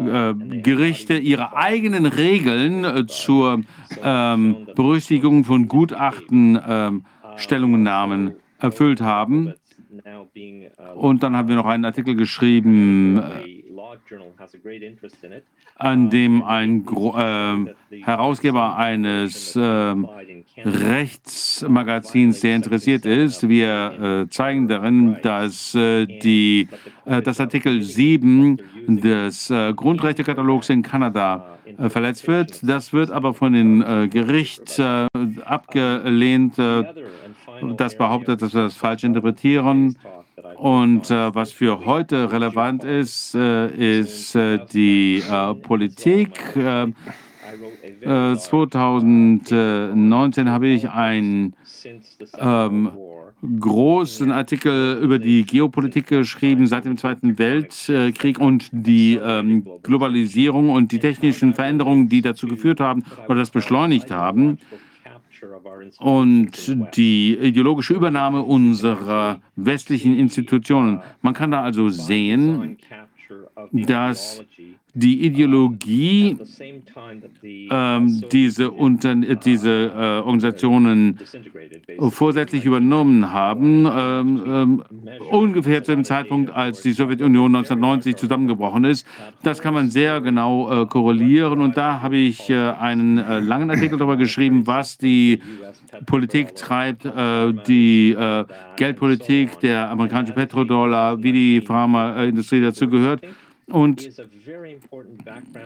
äh, Gerichte ihre eigenen Regeln äh, zur ähm, Berücksichtigung von Gutachten ähm, Stellungnahmen erfüllt haben. Und dann haben wir noch einen Artikel geschrieben, an dem ein äh, Herausgeber eines äh, Rechtsmagazins sehr interessiert ist. Wir äh, zeigen darin, dass äh, die, äh, das Artikel 7 des äh, Grundrechtekatalogs in Kanada verletzt wird. Das wird aber von den Gericht abgelehnt, das behauptet, dass wir das falsch interpretieren. Und äh, was für heute relevant ist, äh, ist äh, die äh, Politik. 2019 äh, äh, habe ich einen ähm, großen Artikel über die Geopolitik geschrieben seit dem Zweiten Weltkrieg und die ähm, Globalisierung und die technischen Veränderungen, die dazu geführt haben oder das beschleunigt haben und die ideologische Übernahme unserer westlichen Institutionen. Man kann da also sehen, dass die Ideologie ähm, diese, unter, diese äh, Organisationen vorsätzlich übernommen haben, ähm, ähm, ungefähr zu dem Zeitpunkt, als die Sowjetunion 1990 zusammengebrochen ist. Das kann man sehr genau äh, korrelieren und da habe ich äh, einen äh, langen Artikel darüber geschrieben, was die Politik treibt, äh, die äh, Geldpolitik, der amerikanische Petrodollar, wie die Pharmaindustrie dazu gehört. Und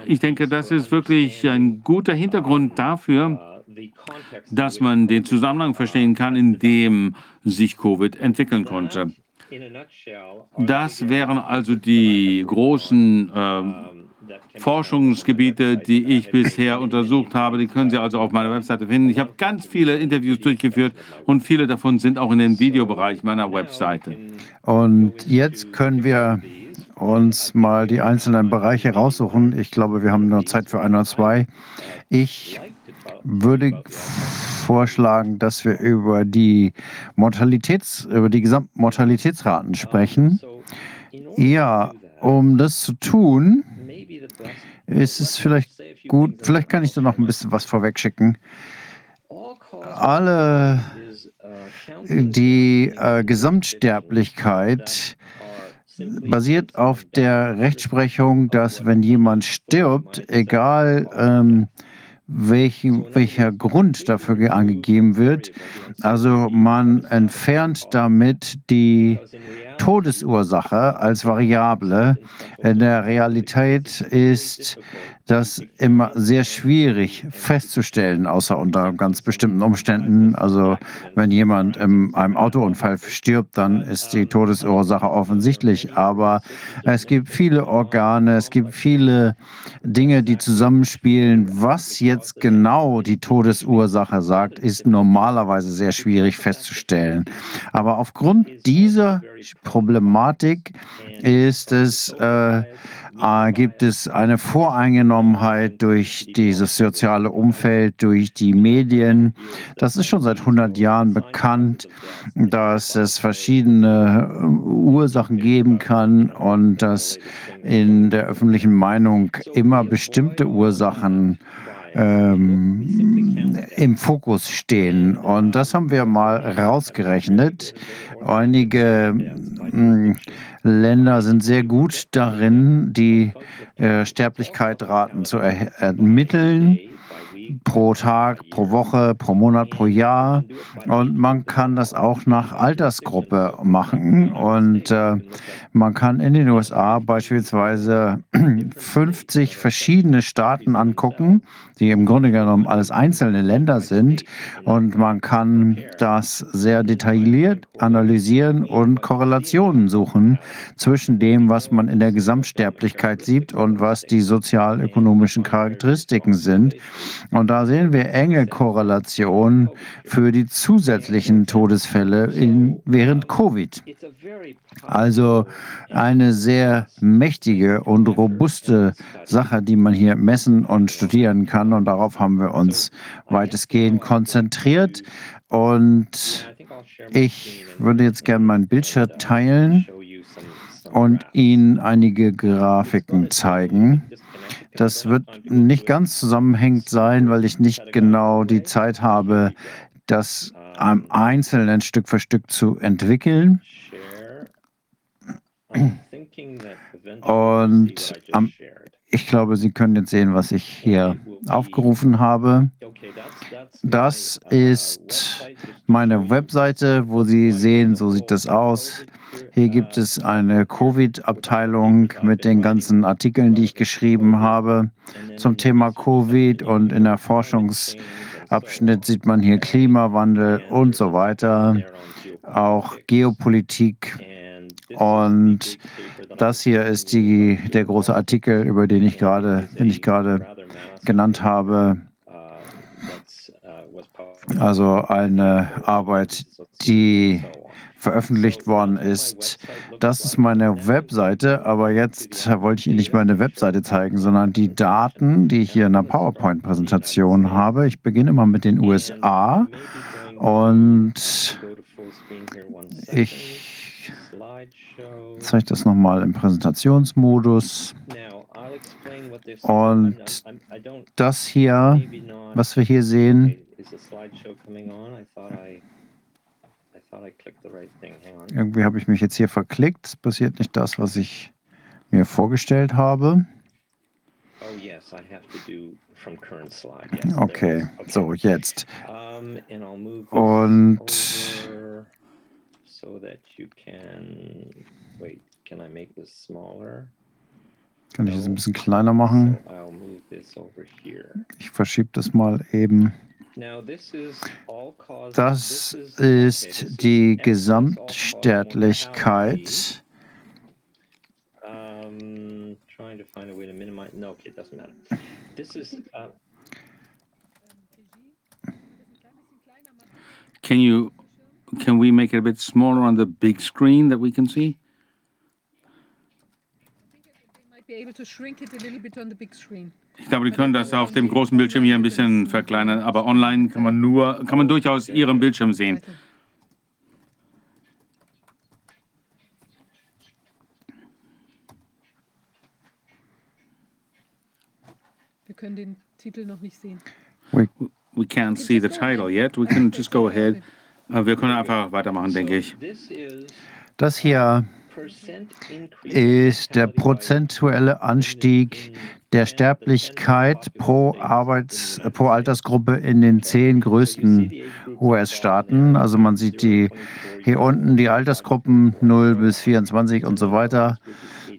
ich denke, das ist wirklich ein guter Hintergrund dafür, uh, dass man den Zusammenhang verstehen kann, in dem sich Covid entwickeln konnte. Das wären also die großen äh, Forschungsgebiete, die ich bisher untersucht habe. Die können Sie also auf meiner Webseite finden. Ich habe ganz viele Interviews durchgeführt und viele davon sind auch in den Videobereich meiner Webseite. Und jetzt können wir uns mal die einzelnen Bereiche raussuchen. Ich glaube, wir haben nur Zeit für ein oder zwei. Ich würde vorschlagen, dass wir über die Mortalitäts, über die Gesamtmortalitätsraten sprechen. Ja, um das zu tun, ist es vielleicht gut, vielleicht kann ich da noch ein bisschen was vorwegschicken. Alle die äh, Gesamtsterblichkeit basiert auf der Rechtsprechung, dass wenn jemand stirbt, egal ähm, welch, welcher Grund dafür angegeben wird, also man entfernt damit die Todesursache als Variable. In der Realität ist das immer sehr schwierig festzustellen, außer unter ganz bestimmten Umständen. Also wenn jemand in einem Autounfall stirbt, dann ist die Todesursache offensichtlich. Aber es gibt viele Organe, es gibt viele Dinge, die zusammenspielen. Was jetzt genau die Todesursache sagt, ist normalerweise sehr schwierig festzustellen. Aber aufgrund dieser Problematik ist es äh, gibt es eine Voreingenommenheit durch dieses soziale Umfeld, durch die Medien. Das ist schon seit 100 Jahren bekannt, dass es verschiedene äh, Ursachen geben kann und dass in der öffentlichen Meinung immer bestimmte Ursachen ähm, im Fokus stehen. Und das haben wir mal rausgerechnet. Einige mh, hm, Länder sind sehr gut darin, die äh, Sterblichkeitsraten zu ermitteln pro Tag, pro Woche, pro Monat, pro Jahr. Und man kann das auch nach Altersgruppe machen. Und äh, man kann in den USA beispielsweise 50 verschiedene Staaten angucken, die im Grunde genommen alles einzelne Länder sind. Und man kann das sehr detailliert analysieren und Korrelationen suchen zwischen dem, was man in der Gesamtsterblichkeit sieht und was die sozialökonomischen Charakteristiken sind. Und da sehen wir enge Korrelationen für die zusätzlichen Todesfälle in, während Covid. Also eine sehr mächtige und robuste Sache, die man hier messen und studieren kann. Und darauf haben wir uns weitestgehend konzentriert. Und ich würde jetzt gerne mein Bildschirm teilen und Ihnen einige Grafiken zeigen. Das wird nicht ganz zusammenhängend sein, weil ich nicht genau die Zeit habe, das am Einzelnen Stück für Stück zu entwickeln. Und am, ich glaube, Sie können jetzt sehen, was ich hier aufgerufen habe. Das ist meine Webseite, wo Sie sehen, so sieht das aus. Hier gibt es eine Covid-Abteilung mit den ganzen Artikeln, die ich geschrieben habe zum Thema Covid und in der Forschungsabschnitt sieht man hier Klimawandel und so weiter, auch Geopolitik und das hier ist die, der große Artikel, über den ich gerade, den ich gerade genannt habe. Also eine Arbeit, die veröffentlicht worden ist. Das ist meine Webseite, aber jetzt wollte ich Ihnen nicht meine Webseite zeigen, sondern die Daten, die ich hier in der PowerPoint-Präsentation habe. Ich beginne mal mit den USA und ich zeige das nochmal im Präsentationsmodus. Und das hier, was wir hier sehen, irgendwie habe ich mich jetzt hier verklickt. Es passiert nicht das, was ich mir vorgestellt habe. Oh, okay, so jetzt. Und kann ich das ein bisschen kleiner machen? Ich verschiebe das mal eben. Das ist die Gesamtsterblichkeit find a way to minimize. No, okay, it doesn't matter. This is. Uh, Can you, can we make it a bit smaller on the big screen that we can see? Might be able to shrink it a little bit on the big screen. Ich glaube, die können das auf dem großen Bildschirm hier ein bisschen verkleinern, aber online kann man nur, kann man durchaus Ihren Bildschirm sehen. Wir können den Titel noch nicht sehen. We can't see the title yet. We can just go ahead. Äh, Wir können einfach weitermachen, denke ich. Das hier. Ist der prozentuelle Anstieg der Sterblichkeit pro Arbeits pro Altersgruppe in den zehn größten US-Staaten. Also man sieht die hier unten die Altersgruppen 0 bis 24 und so weiter.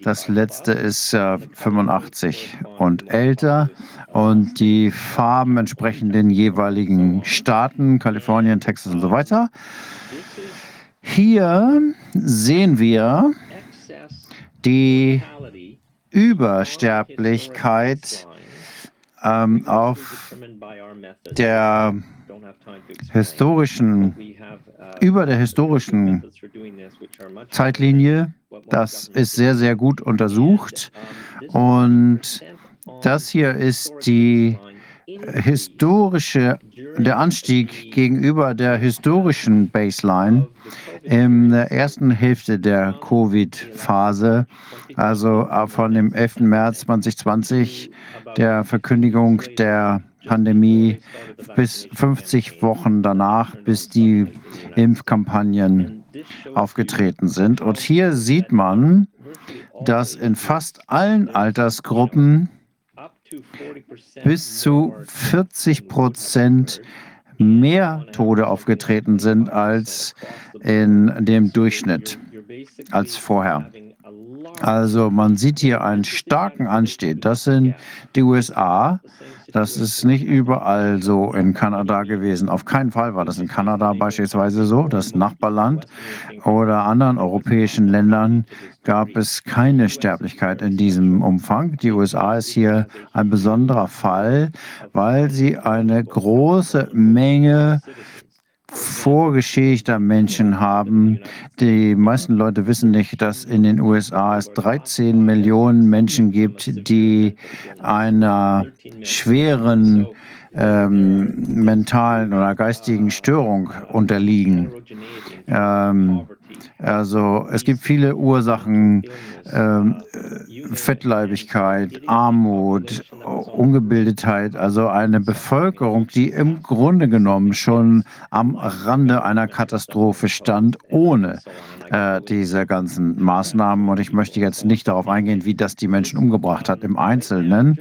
Das letzte ist äh, 85 und älter und die Farben entsprechen den jeweiligen Staaten, Kalifornien, Texas und so weiter. Hier sehen wir die Übersterblichkeit ähm, auf der historischen, über der historischen Zeitlinie. Das ist sehr, sehr gut untersucht. Und das hier ist die historische, der Anstieg gegenüber der historischen Baseline in der ersten Hälfte der Covid-Phase, also von dem 11. März 2020, der Verkündigung der Pandemie, bis 50 Wochen danach, bis die Impfkampagnen aufgetreten sind. Und hier sieht man, dass in fast allen Altersgruppen bis zu 40 Prozent mehr Tode aufgetreten sind als in dem Durchschnitt, als vorher. Also man sieht hier einen starken Anstieg. Das sind die USA. Das ist nicht überall so in Kanada gewesen. Auf keinen Fall war das in Kanada beispielsweise so. Das Nachbarland oder anderen europäischen Ländern gab es keine Sterblichkeit in diesem Umfang. Die USA ist hier ein besonderer Fall, weil sie eine große Menge vorgeschädigter Menschen haben. Die meisten Leute wissen nicht, dass in den USA es 13 Millionen Menschen gibt, die einer schweren ähm, mentalen oder geistigen Störung unterliegen. Ähm, also es gibt viele Ursachen, ähm, Fettleibigkeit, Armut, Ungebildetheit, also eine Bevölkerung, die im Grunde genommen schon am Rande einer Katastrophe stand, ohne äh, diese ganzen Maßnahmen. Und ich möchte jetzt nicht darauf eingehen, wie das die Menschen umgebracht hat im Einzelnen,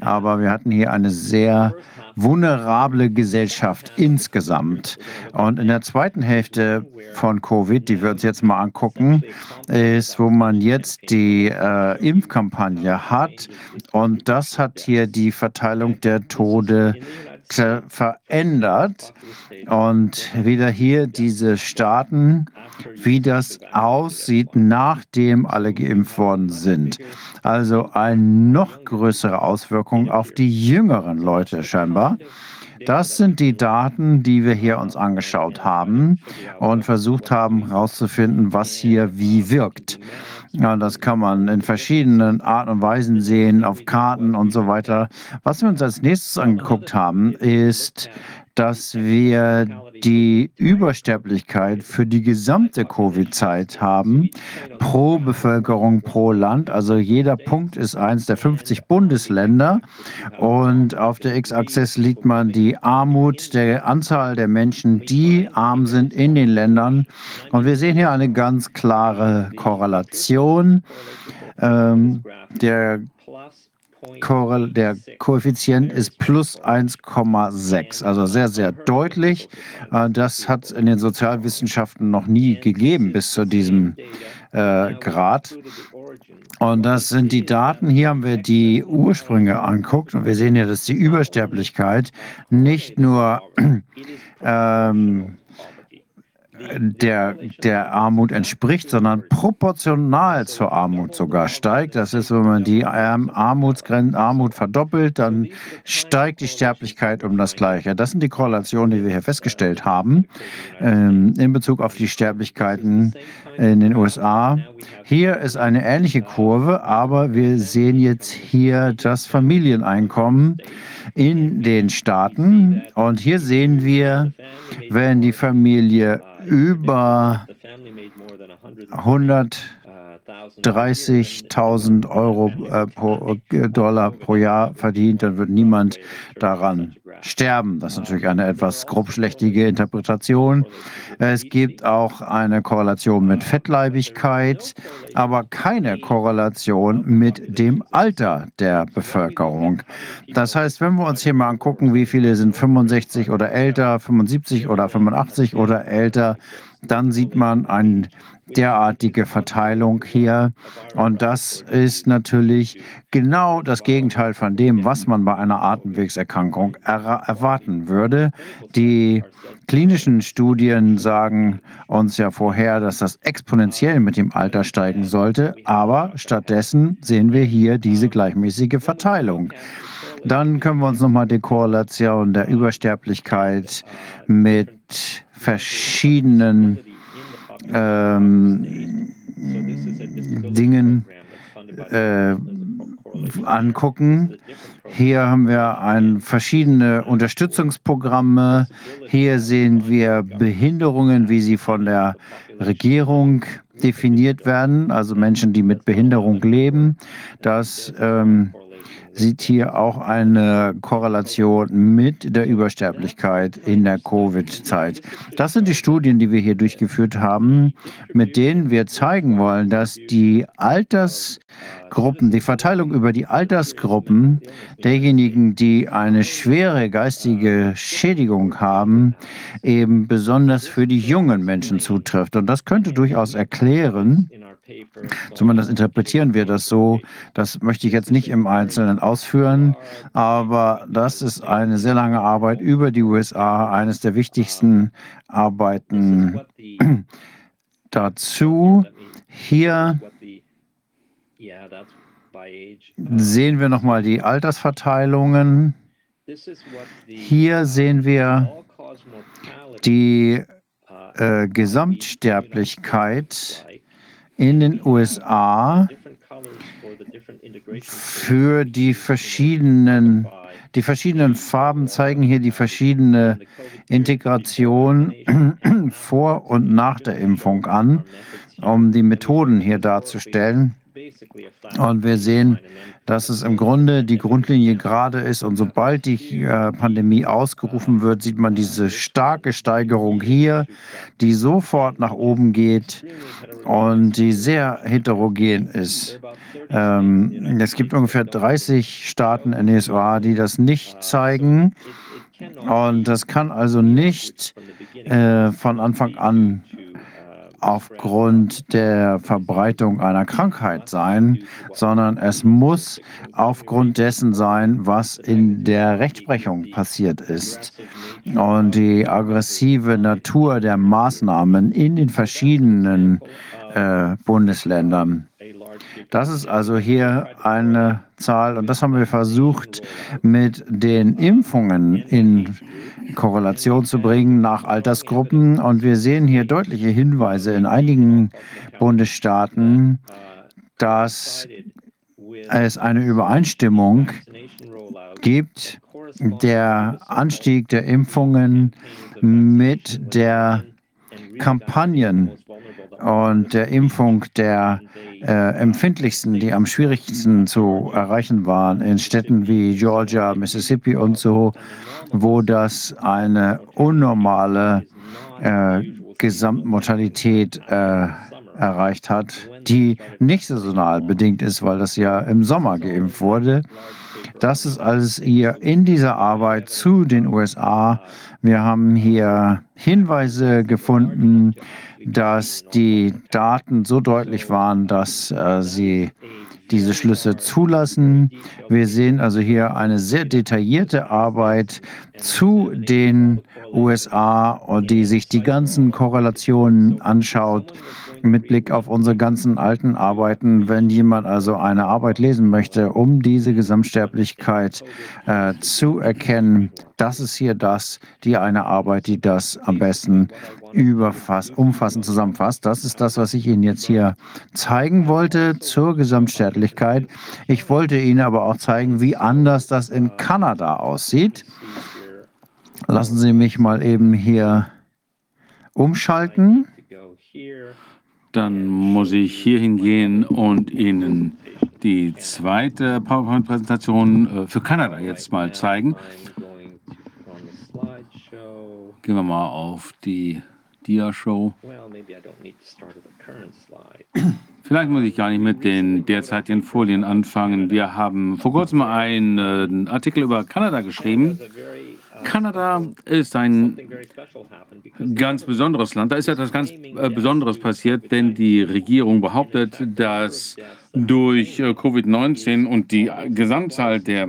aber wir hatten hier eine sehr vulnerable Gesellschaft insgesamt. Und in der zweiten Hälfte von Covid, die wir uns jetzt mal angucken, ist, wo man jetzt die äh, Impfkampagne hat. Und das hat hier die Verteilung der Tode verändert. Und wieder hier diese Staaten, wie das aussieht, nachdem alle geimpft worden sind. Also eine noch größere Auswirkung auf die jüngeren Leute scheinbar. Das sind die Daten, die wir hier uns angeschaut haben und versucht haben herauszufinden, was hier wie wirkt. Ja, das kann man in verschiedenen Arten und Weisen sehen, auf Karten und so weiter. Was wir uns als nächstes angeguckt haben, ist, dass wir die Übersterblichkeit für die gesamte Covid-Zeit haben, pro Bevölkerung, pro Land. Also jeder Punkt ist eins der 50 Bundesländer. Und auf der X-Achse liegt man die Armut, der Anzahl der Menschen, die arm sind in den Ländern. Und wir sehen hier eine ganz klare Korrelation. Ähm, der Korrel, der Koeffizient ist plus 1,6, also sehr, sehr deutlich. Äh, Das hat es in den Sozialwissenschaften noch nie gegeben bis zu diesem äh, Grad. Und das sind die Daten. Hier haben wir die Ursprünge anguckt und wir sehen hier, dass die Übersterblichkeit nicht nur ähm, der, der Armut entspricht, sondern proportional zur Armut sogar steigt. Das ist, wenn man die Armutsgrenze, Armut verdoppelt, dann steigt die Sterblichkeit um das Gleiche. Das sind die Korrelationen, die wir hier festgestellt haben ähm, in Bezug auf die Sterblichkeiten in den USA. Hier ist eine ähnliche Kurve, aber wir sehen jetzt hier das Familieneinkommen in den Staaten. Und hier sehen wir, wenn die Familie über 130.000 Euro äh, pro äh, Dollar pro Jahr verdient, dann wird niemand daran sterben. Das ist natürlich eine etwas grobschlächtige Interpretation. Es gibt auch eine Korrelation mit Fettleibigkeit, aber keine Korrelation mit dem Alter der Bevölkerung. Das heißt, wenn wir uns hier mal angucken, wie viele sind 65 oder älter, 75 oder 85 oder älter, dann sieht man ein derartige Verteilung hier. Und das ist natürlich genau das Gegenteil von dem, was man bei einer Atemwegserkrankung er erwarten würde. Die klinischen Studien sagen uns ja vorher, dass das exponentiell mit dem Alter steigen sollte, aber stattdessen sehen wir hier diese gleichmäßige Verteilung. Dann können wir uns nochmal die Korrelation der Übersterblichkeit mit verschiedenen ähm, Dingen äh, angucken. Hier haben wir ein, verschiedene Unterstützungsprogramme. Hier sehen wir Behinderungen, wie sie von der Regierung definiert werden, also Menschen, die mit Behinderung leben. Das ähm, sieht hier auch eine Korrelation mit der Übersterblichkeit in der Covid-Zeit. Das sind die Studien, die wir hier durchgeführt haben, mit denen wir zeigen wollen, dass die Altersgruppen, die Verteilung über die Altersgruppen derjenigen, die eine schwere geistige Schädigung haben, eben besonders für die jungen Menschen zutrifft. Und das könnte durchaus erklären, Zumindest interpretieren wir das so. Das möchte ich jetzt nicht im Einzelnen ausführen, aber das ist eine sehr lange Arbeit über die USA, eines der wichtigsten Arbeiten dazu. Hier sehen wir nochmal die Altersverteilungen. Hier sehen wir die äh, Gesamtsterblichkeit in den USA für die verschiedenen, die verschiedenen Farben zeigen hier die verschiedene Integration vor und nach der Impfung an, um die Methoden hier darzustellen. Und wir sehen, dass es im Grunde die Grundlinie gerade ist. Und sobald die äh, Pandemie ausgerufen wird, sieht man diese starke Steigerung hier, die sofort nach oben geht und die sehr heterogen ist. Ähm, es gibt ungefähr 30 Staaten in den USA, die das nicht zeigen. Und das kann also nicht äh, von Anfang an aufgrund der Verbreitung einer Krankheit sein, sondern es muss aufgrund dessen sein, was in der Rechtsprechung passiert ist. Und die aggressive Natur der Maßnahmen in den verschiedenen äh, Bundesländern. Das ist also hier eine Zahl und das haben wir versucht mit den Impfungen in Korrelation zu bringen nach Altersgruppen. Und wir sehen hier deutliche Hinweise in einigen Bundesstaaten, dass es eine Übereinstimmung gibt, der Anstieg der Impfungen mit der Kampagnen und der Impfung der äh, empfindlichsten, die am schwierigsten zu erreichen waren, in Städten wie Georgia, Mississippi und so, wo das eine unnormale äh, Gesamtmortalität äh, erreicht hat, die nicht saisonal bedingt ist, weil das ja im Sommer geimpft wurde. Das ist alles hier in dieser Arbeit zu den USA. Wir haben hier Hinweise gefunden, dass die Daten so deutlich waren, dass äh, sie diese Schlüsse zulassen. Wir sehen also hier eine sehr detaillierte Arbeit zu den USA, die sich die ganzen Korrelationen anschaut mit Blick auf unsere ganzen alten Arbeiten. Wenn jemand also eine Arbeit lesen möchte, um diese Gesamtsterblichkeit äh, zu erkennen, das ist hier das, die eine Arbeit, die das am besten umfassend zusammenfasst. Das ist das, was ich Ihnen jetzt hier zeigen wollte zur Gesamtsterblichkeit. Ich wollte Ihnen aber auch zeigen, wie anders das in Kanada aussieht. Lassen Sie mich mal eben hier umschalten. Dann muss ich hier hingehen und Ihnen die zweite PowerPoint-Präsentation äh, für Kanada jetzt mal zeigen. Gehen wir mal auf die Dia-Show. Vielleicht muss ich gar nicht mit den derzeitigen Folien anfangen. Wir haben vor kurzem einen äh, Artikel über Kanada geschrieben. Kanada ist ein ganz besonderes Land. Da ist etwas ganz äh, Besonderes passiert, denn die Regierung behauptet, dass durch äh, Covid-19 und die Gesamtzahl der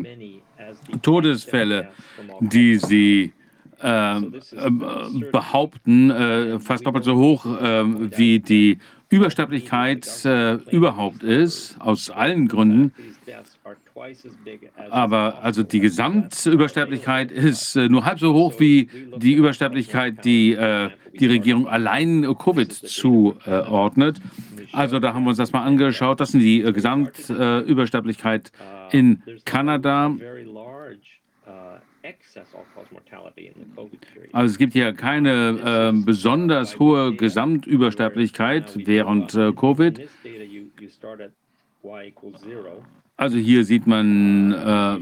Todesfälle, die sie äh, äh behaupten, äh, fast doppelt so hoch äh, wie die Übersterblichkeit überhaupt ist, aus allen Gründen. Aber also die Gesamtübersterblichkeit ist äh, nur halb so hoch wie die Übersterblichkeit, die äh, die Regierung allein Covid zuordnet. Also da haben wir uns das mal angeschaut. Das sind die äh, Gesamtübersterblichkeit in Kanada. Also es gibt hier keine äh, besonders hohe Gesamtübersterblichkeit während äh, Covid. Also hier sieht man äh,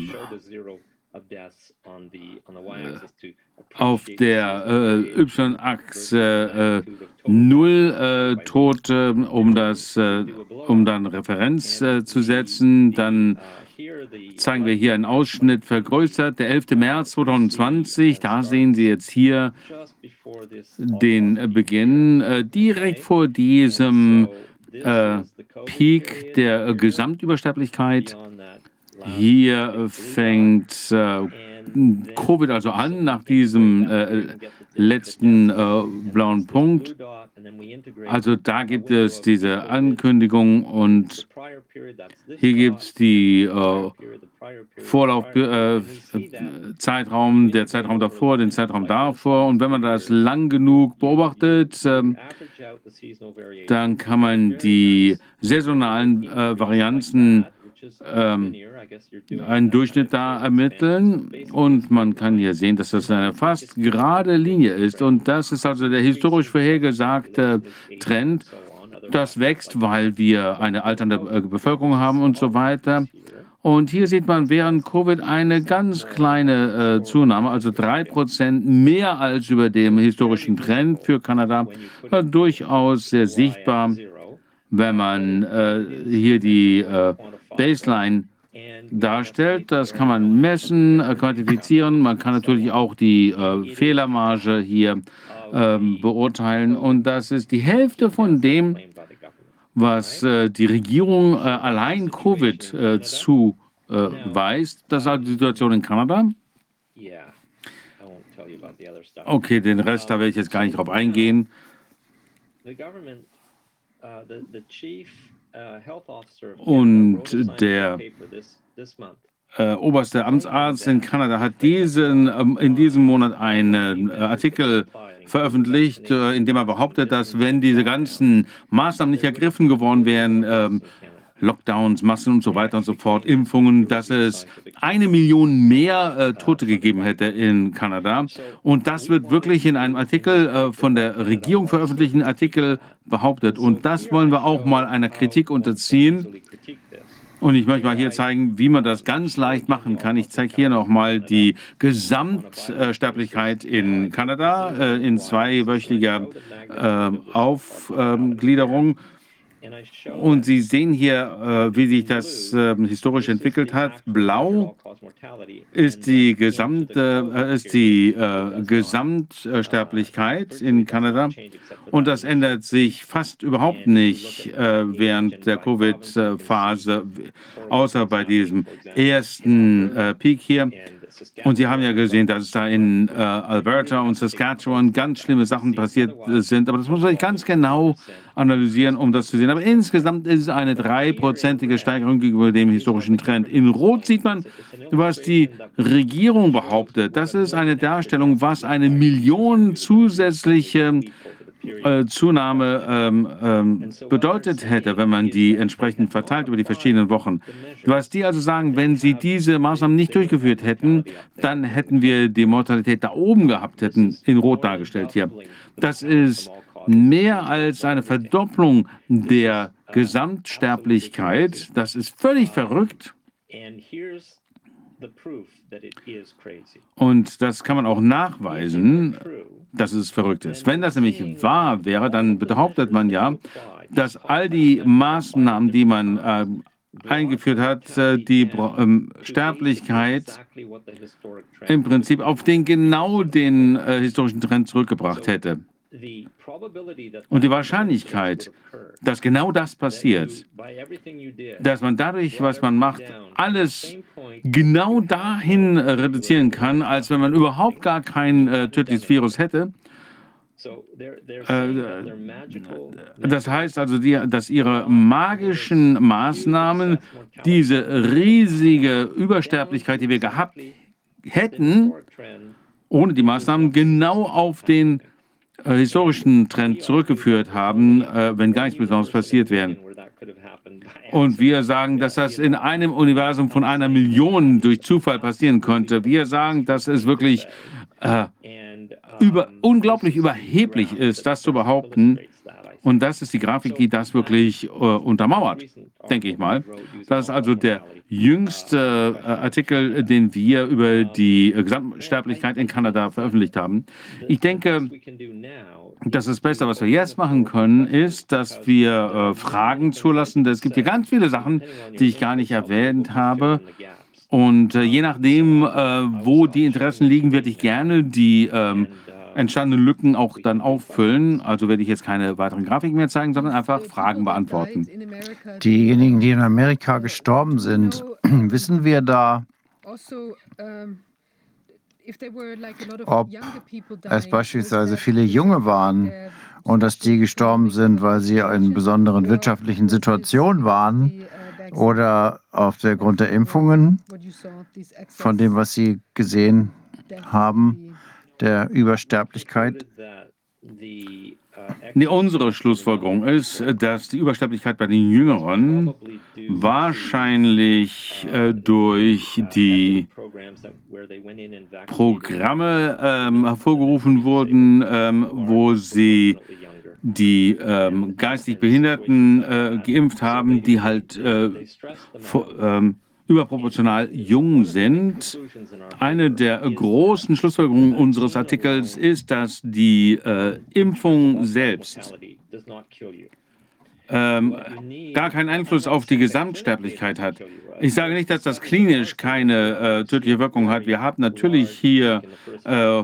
auf der äh, Y-Achse äh, null äh, Tote, um das, äh, um dann Referenz äh, zu setzen. Dann zeigen wir hier einen Ausschnitt vergrößert, der 11. März 2020. Da sehen Sie jetzt hier den Beginn direkt vor diesem äh, Peak der Gesamtübersterblichkeit. Hier fängt äh, Covid also an, nach diesem äh, letzten äh, blauen Punkt. Also da gibt es diese Ankündigung und hier gibt es die äh, Vorlaufzeitraum, äh, der Zeitraum davor, den Zeitraum davor. Und wenn man das lang genug beobachtet, ähm, dann kann man die saisonalen äh, Varianzen ähm, einen Durchschnitt da ermitteln und man kann hier sehen, dass das eine fast gerade Linie ist und das ist also der historisch vorhergesagte Trend. Das wächst, weil wir eine alternde äh, Bevölkerung haben und so weiter. Und hier sieht man während Covid eine ganz kleine äh, Zunahme, also drei Prozent mehr als über dem historischen Trend für Kanada, war durchaus sehr sichtbar, wenn man äh, hier die äh, Baseline darstellt. Das kann man messen, äh, quantifizieren. Man kann natürlich auch die äh, Fehlermarge hier äh, beurteilen. Und das ist die Hälfte von dem, was äh, die Regierung äh, allein Covid äh, zuweist. das ist also die Situation in Kanada. Okay, den Rest, da werde ich jetzt gar nicht drauf eingehen. Und der äh, oberste Amtsarzt in Kanada hat diesen, ähm, in diesem Monat einen äh, Artikel veröffentlicht, äh, in dem er behauptet, dass wenn diese ganzen Maßnahmen nicht ergriffen geworden wären, ähm, Lockdowns, Massen und so weiter und so fort, Impfungen, dass es eine Million mehr äh, Tote gegeben hätte in Kanada. Und das wird wirklich in einem Artikel äh, von der Regierung veröffentlichten Artikel behauptet. Und das wollen wir auch mal einer Kritik unterziehen. Und ich möchte mal hier zeigen, wie man das ganz leicht machen kann. Ich zeige hier nochmal die Gesamtsterblichkeit in Kanada äh, in zweiwöchiger äh, Aufgliederung. Und Sie sehen hier, äh, wie sich das äh, historisch entwickelt hat. Blau ist die gesamte äh, ist die äh, Gesamtsterblichkeit in Kanada und das ändert sich fast überhaupt nicht äh, während der Covid-Phase, außer bei diesem ersten äh, Peak hier. Und Sie haben ja gesehen, dass da in äh, Alberta und Saskatchewan ganz schlimme Sachen passiert äh, sind. Aber das muss man ganz genau analysieren, um das zu sehen. Aber insgesamt ist es eine dreiprozentige Steigerung gegenüber dem historischen Trend. In Rot sieht man, was die Regierung behauptet. Das ist eine Darstellung, was eine Million zusätzliche äh, Zunahme ähm, ähm, bedeutet hätte, wenn man die entsprechend verteilt über die verschiedenen Wochen. Was die also sagen, wenn sie diese Maßnahmen nicht durchgeführt hätten, dann hätten wir die Mortalität da oben gehabt, hätten in Rot dargestellt hier. Das ist mehr als eine Verdopplung der Gesamtsterblichkeit. Das ist völlig verrückt. Und das kann man auch nachweisen, dass es verrückt ist. Wenn das nämlich wahr wäre, dann behauptet man ja, dass all die Maßnahmen, die man äh, eingeführt hat, die äh, Sterblichkeit im Prinzip auf den genau den äh, historischen Trend zurückgebracht hätte. Und die Wahrscheinlichkeit, dass genau das passiert, dass man dadurch, was man macht, alles genau dahin reduzieren kann, als wenn man überhaupt gar kein äh, tödliches Virus hätte, äh, das heißt also, die, dass ihre magischen Maßnahmen diese riesige Übersterblichkeit, die wir gehabt hätten, ohne die Maßnahmen genau auf den äh, historischen Trend zurückgeführt haben, äh, wenn gar nichts Besonderes passiert wäre. Und wir sagen, dass das in einem Universum von einer Million durch Zufall passieren konnte. Wir sagen, dass es wirklich äh, über, unglaublich überheblich ist, das zu behaupten. Und das ist die Grafik, die das wirklich äh, untermauert, denke ich mal. Das ist also der jüngste äh, Artikel, den wir über die äh, Gesamtsterblichkeit in Kanada veröffentlicht haben. Ich denke, das ist das Beste, was wir jetzt machen können, ist, dass wir äh, Fragen zulassen. Es gibt hier ganz viele Sachen, die ich gar nicht erwähnt habe. Und äh, je nachdem, äh, wo die Interessen liegen, würde ich gerne die entstandenen Lücken auch dann auffüllen. Also werde ich jetzt keine weiteren Grafiken mehr zeigen, sondern einfach Fragen beantworten. Diejenigen, die in Amerika gestorben sind, wissen wir da, ob es beispielsweise viele Junge waren und dass die gestorben sind, weil sie in besonderen wirtschaftlichen Situationen waren oder auf der Grund der Impfungen, von dem, was Sie gesehen haben, der Übersterblichkeit? Unsere Schlussfolgerung ist, dass die Übersterblichkeit bei den Jüngeren wahrscheinlich äh, durch die Programme ähm, hervorgerufen wurden, ähm, wo sie die ähm, geistig Behinderten äh, geimpft haben, die halt äh, vor, ähm, überproportional jung sind. Eine der großen Schlussfolgerungen unseres Artikels ist, dass die äh, Impfung selbst ähm, gar keinen Einfluss auf die Gesamtsterblichkeit hat. Ich sage nicht, dass das klinisch keine äh, tödliche Wirkung hat. Wir haben natürlich hier äh,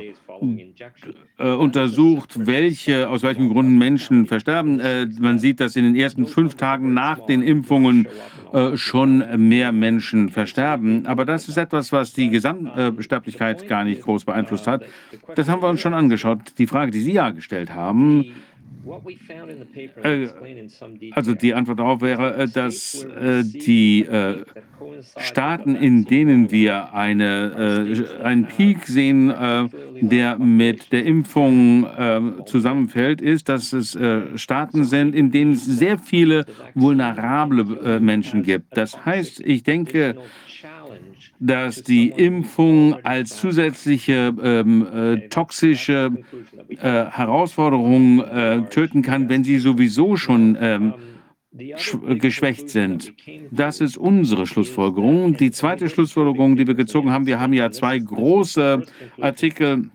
äh, untersucht, welche, aus welchen Gründen Menschen versterben. Äh, man sieht, dass in den ersten fünf Tagen nach den Impfungen äh, schon mehr Menschen versterben. Aber das ist etwas, was die Gesamtsterblichkeit gar nicht groß beeinflusst hat. Das haben wir uns schon angeschaut. Die Frage, die Sie ja gestellt haben, also die Antwort darauf wäre, äh, dass äh, die Staaten, in denen wir eine, einen Peak sehen, der mit der Impfung zusammenfällt, ist, dass es Staaten sind, in denen es sehr viele vulnerable Menschen gibt. Das heißt, ich denke, dass die Impfung als zusätzliche ähm, äh, toxische äh, Herausforderung äh, töten kann, wenn sie sowieso schon ähm, geschwächt sind. Das ist unsere Schlussfolgerung. Die zweite Schlussfolgerung, die wir gezogen haben, wir haben ja zwei große Artikel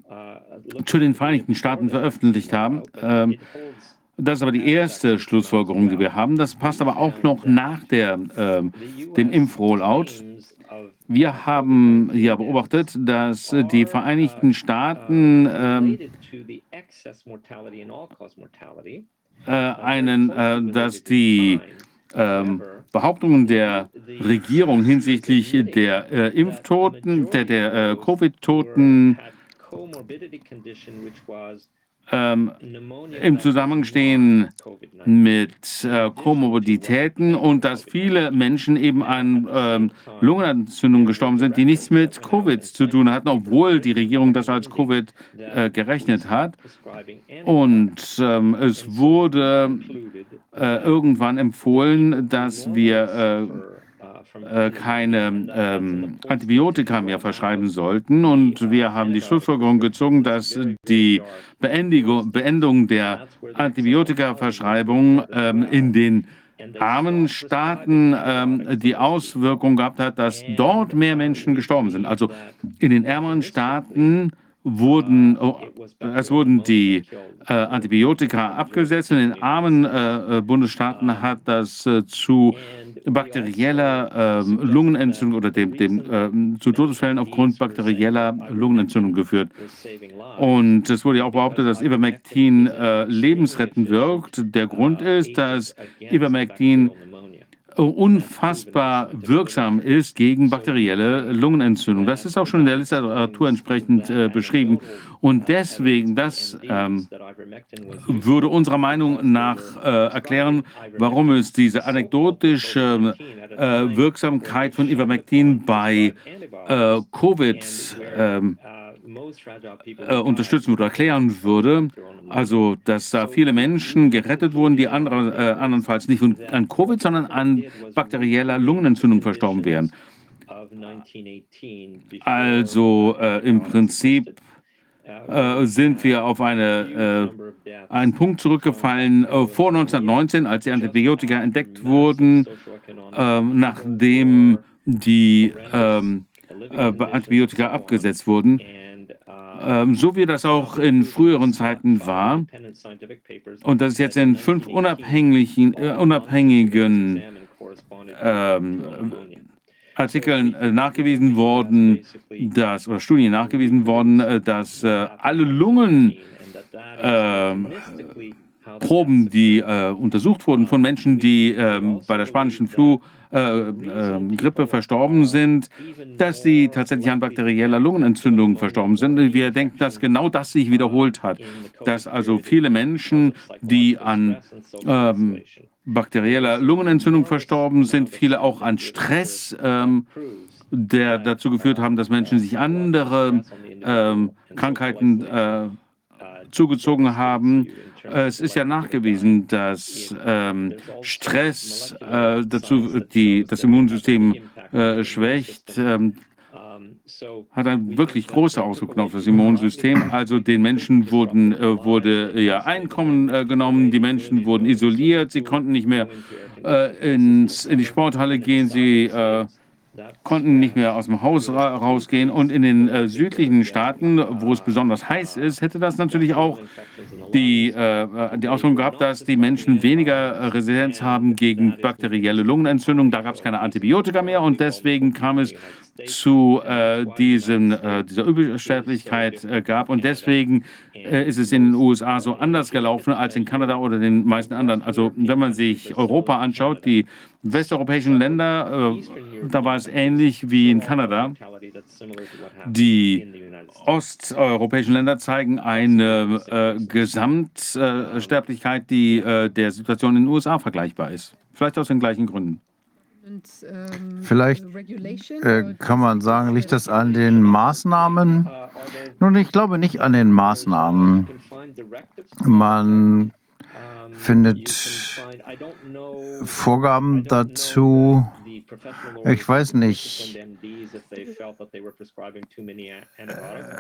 zu den Vereinigten Staaten veröffentlicht haben. Ähm, Das ist aber die erste Schlussfolgerung, die wir haben. Das passt aber auch noch nach der, äh, dem Impfrollout. Wir haben ja beobachtet, dass die Vereinigten Staaten ähm, äh, einen, äh, dass die ähm, Behauptungen der Regierung hinsichtlich der äh, Impftoten, der, der äh, Covid-Toten ähm, im Zusammenhang stehen mit äh, Komorbiditäten und dass viele Menschen eben an ähm, Lungenentzündungen gestorben sind, die nichts mit Covid zu tun hatten, obwohl die Regierung das als Covid äh, gerechnet hat. Und ähm, es wurde äh, irgendwann empfohlen, dass wir äh, äh, keine ähm, Antibiotika mehr verschreiben sollten. Und wir haben die Schlussfolgerung gezogen, dass die Beendigung, Beendung der Antibiotikaverschreibung ähm, in den armen Staaten ähm, die Auswirkung gehabt hat, dass dort mehr Menschen gestorben sind. Also in den ärmeren Staaten wurden, oh, es wurden die äh, Antibiotika abgesetzt. In den armen äh, äh Bundesstaaten hat das äh, zu bakterieller äh, Lungenentzündung oder dem, dem äh, zu Todesfällen aufgrund bakterieller Lungenentzündung geführt. Und es wurde ja auch behauptet, dass Ivermectin äh, lebensrettend wirkt. Der Grund ist, dass Ivermectin unfassbar wirksam ist gegen bakterielle Lungenentzündung. Das ist auch schon in der Literatur entsprechend äh, beschrieben. Und deswegen, das ähm, würde unserer Meinung nach äh, erklären, warum es diese anekdotische äh, Wirksamkeit von Ivermectin bei äh, Covid ähm, äh, unterstützen oder erklären würde. Also, dass da viele Menschen gerettet wurden, die andere, äh, andernfalls nicht an Covid, sondern an bakterieller Lungenentzündung verstorben wären. Also äh, im Prinzip äh, sind wir auf eine, äh, einen Punkt zurückgefallen vor 1919, als die Antibiotika entdeckt wurden, nachdem die ähm, äh, Antibiotika abgesetzt wurden ähm, so wie das auch in früheren Zeiten war. Und das ist jetzt in fünf unabhängigen, äh, unabhängigen ähm, Artikeln äh, nachgewiesen worden, dass, oder Studien nachgewiesen worden, äh, dass äh, alle Lungen ähm, Proben, die äh, untersucht wurden von Menschen, die äh, bei der spanischen Flu äh, äh, Grippe verstorben sind, dass sie tatsächlich an bakterieller Lungenentzündung verstorben sind. Wir denken, dass genau das sich wiederholt hat, dass also viele Menschen, die an ähm, bakterieller Lungenentzündung verstorben sind, viele auch an Stress, ähm, der dazu geführt haben, dass Menschen sich andere ähm, Krankheiten äh, zugezogen haben. Es ist ja nachgewiesen, dass ähm, Stress äh, dazu die, das Immunsystem äh, schwächt. Ähm, hat eine wirklich große Auswirkung auf das Immunsystem. Also den Menschen wurden, äh, wurde ja Einkommen äh, genommen, die Menschen wurden isoliert, sie konnten nicht mehr äh, ins, in die Sporthalle gehen, sie äh, konnten nicht mehr aus dem Haus ra rausgehen. Und in den äh, südlichen Staaten, wo es besonders heiß ist, hätte das natürlich auch die, äh, die Auswirkung gehabt, dass die Menschen weniger äh, Resistenz haben gegen bakterielle Lungenentzündung. Da gab es keine Antibiotika mehr und deswegen kam es zu äh, diesen, äh, dieser Übersterblichkeit äh, gab. Und deswegen äh, ist es in den USA so anders gelaufen als in Kanada oder den meisten anderen. Also wenn man sich Europa anschaut, die westeuropäischen Länder, äh, da war es ähnlich wie in Kanada. Die osteuropäischen Länder zeigen eine äh, Gesamtsterblichkeit, die der Situation in den USA vergleichbar ist. Vielleicht aus den gleichen Gründen. Ähm, Vielleicht äh, kann man sagen, liegt das an den Maßnahmen? Nun, ich glaube nicht an den Maßnahmen. Man findet Vorgaben dazu. Ich weiß nicht.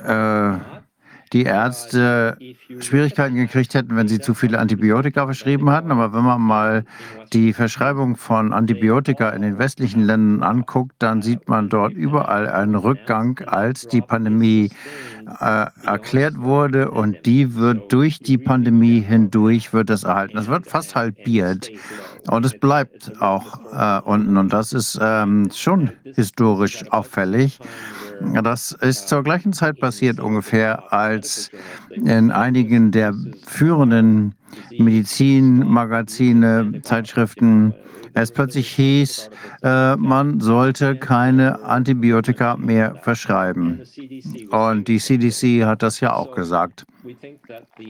Äh, die Ärzte Schwierigkeiten gekriegt hätten, wenn sie zu viele Antibiotika verschrieben hatten. Aber wenn man mal die Verschreibung von Antibiotika in den westlichen Ländern anguckt, dann sieht man dort überall einen Rückgang, als die Pandemie äh, erklärt wurde und die wird durch die Pandemie hindurch wird das erhalten. Das wird fast halbiert und es bleibt auch äh, unten und das ist ähm, schon historisch auffällig. Das ist zur gleichen Zeit passiert ungefähr, als in einigen der führenden Medizinmagazine, Zeitschriften es plötzlich hieß, äh, man sollte keine Antibiotika mehr verschreiben. Und die CDC hat das ja auch gesagt.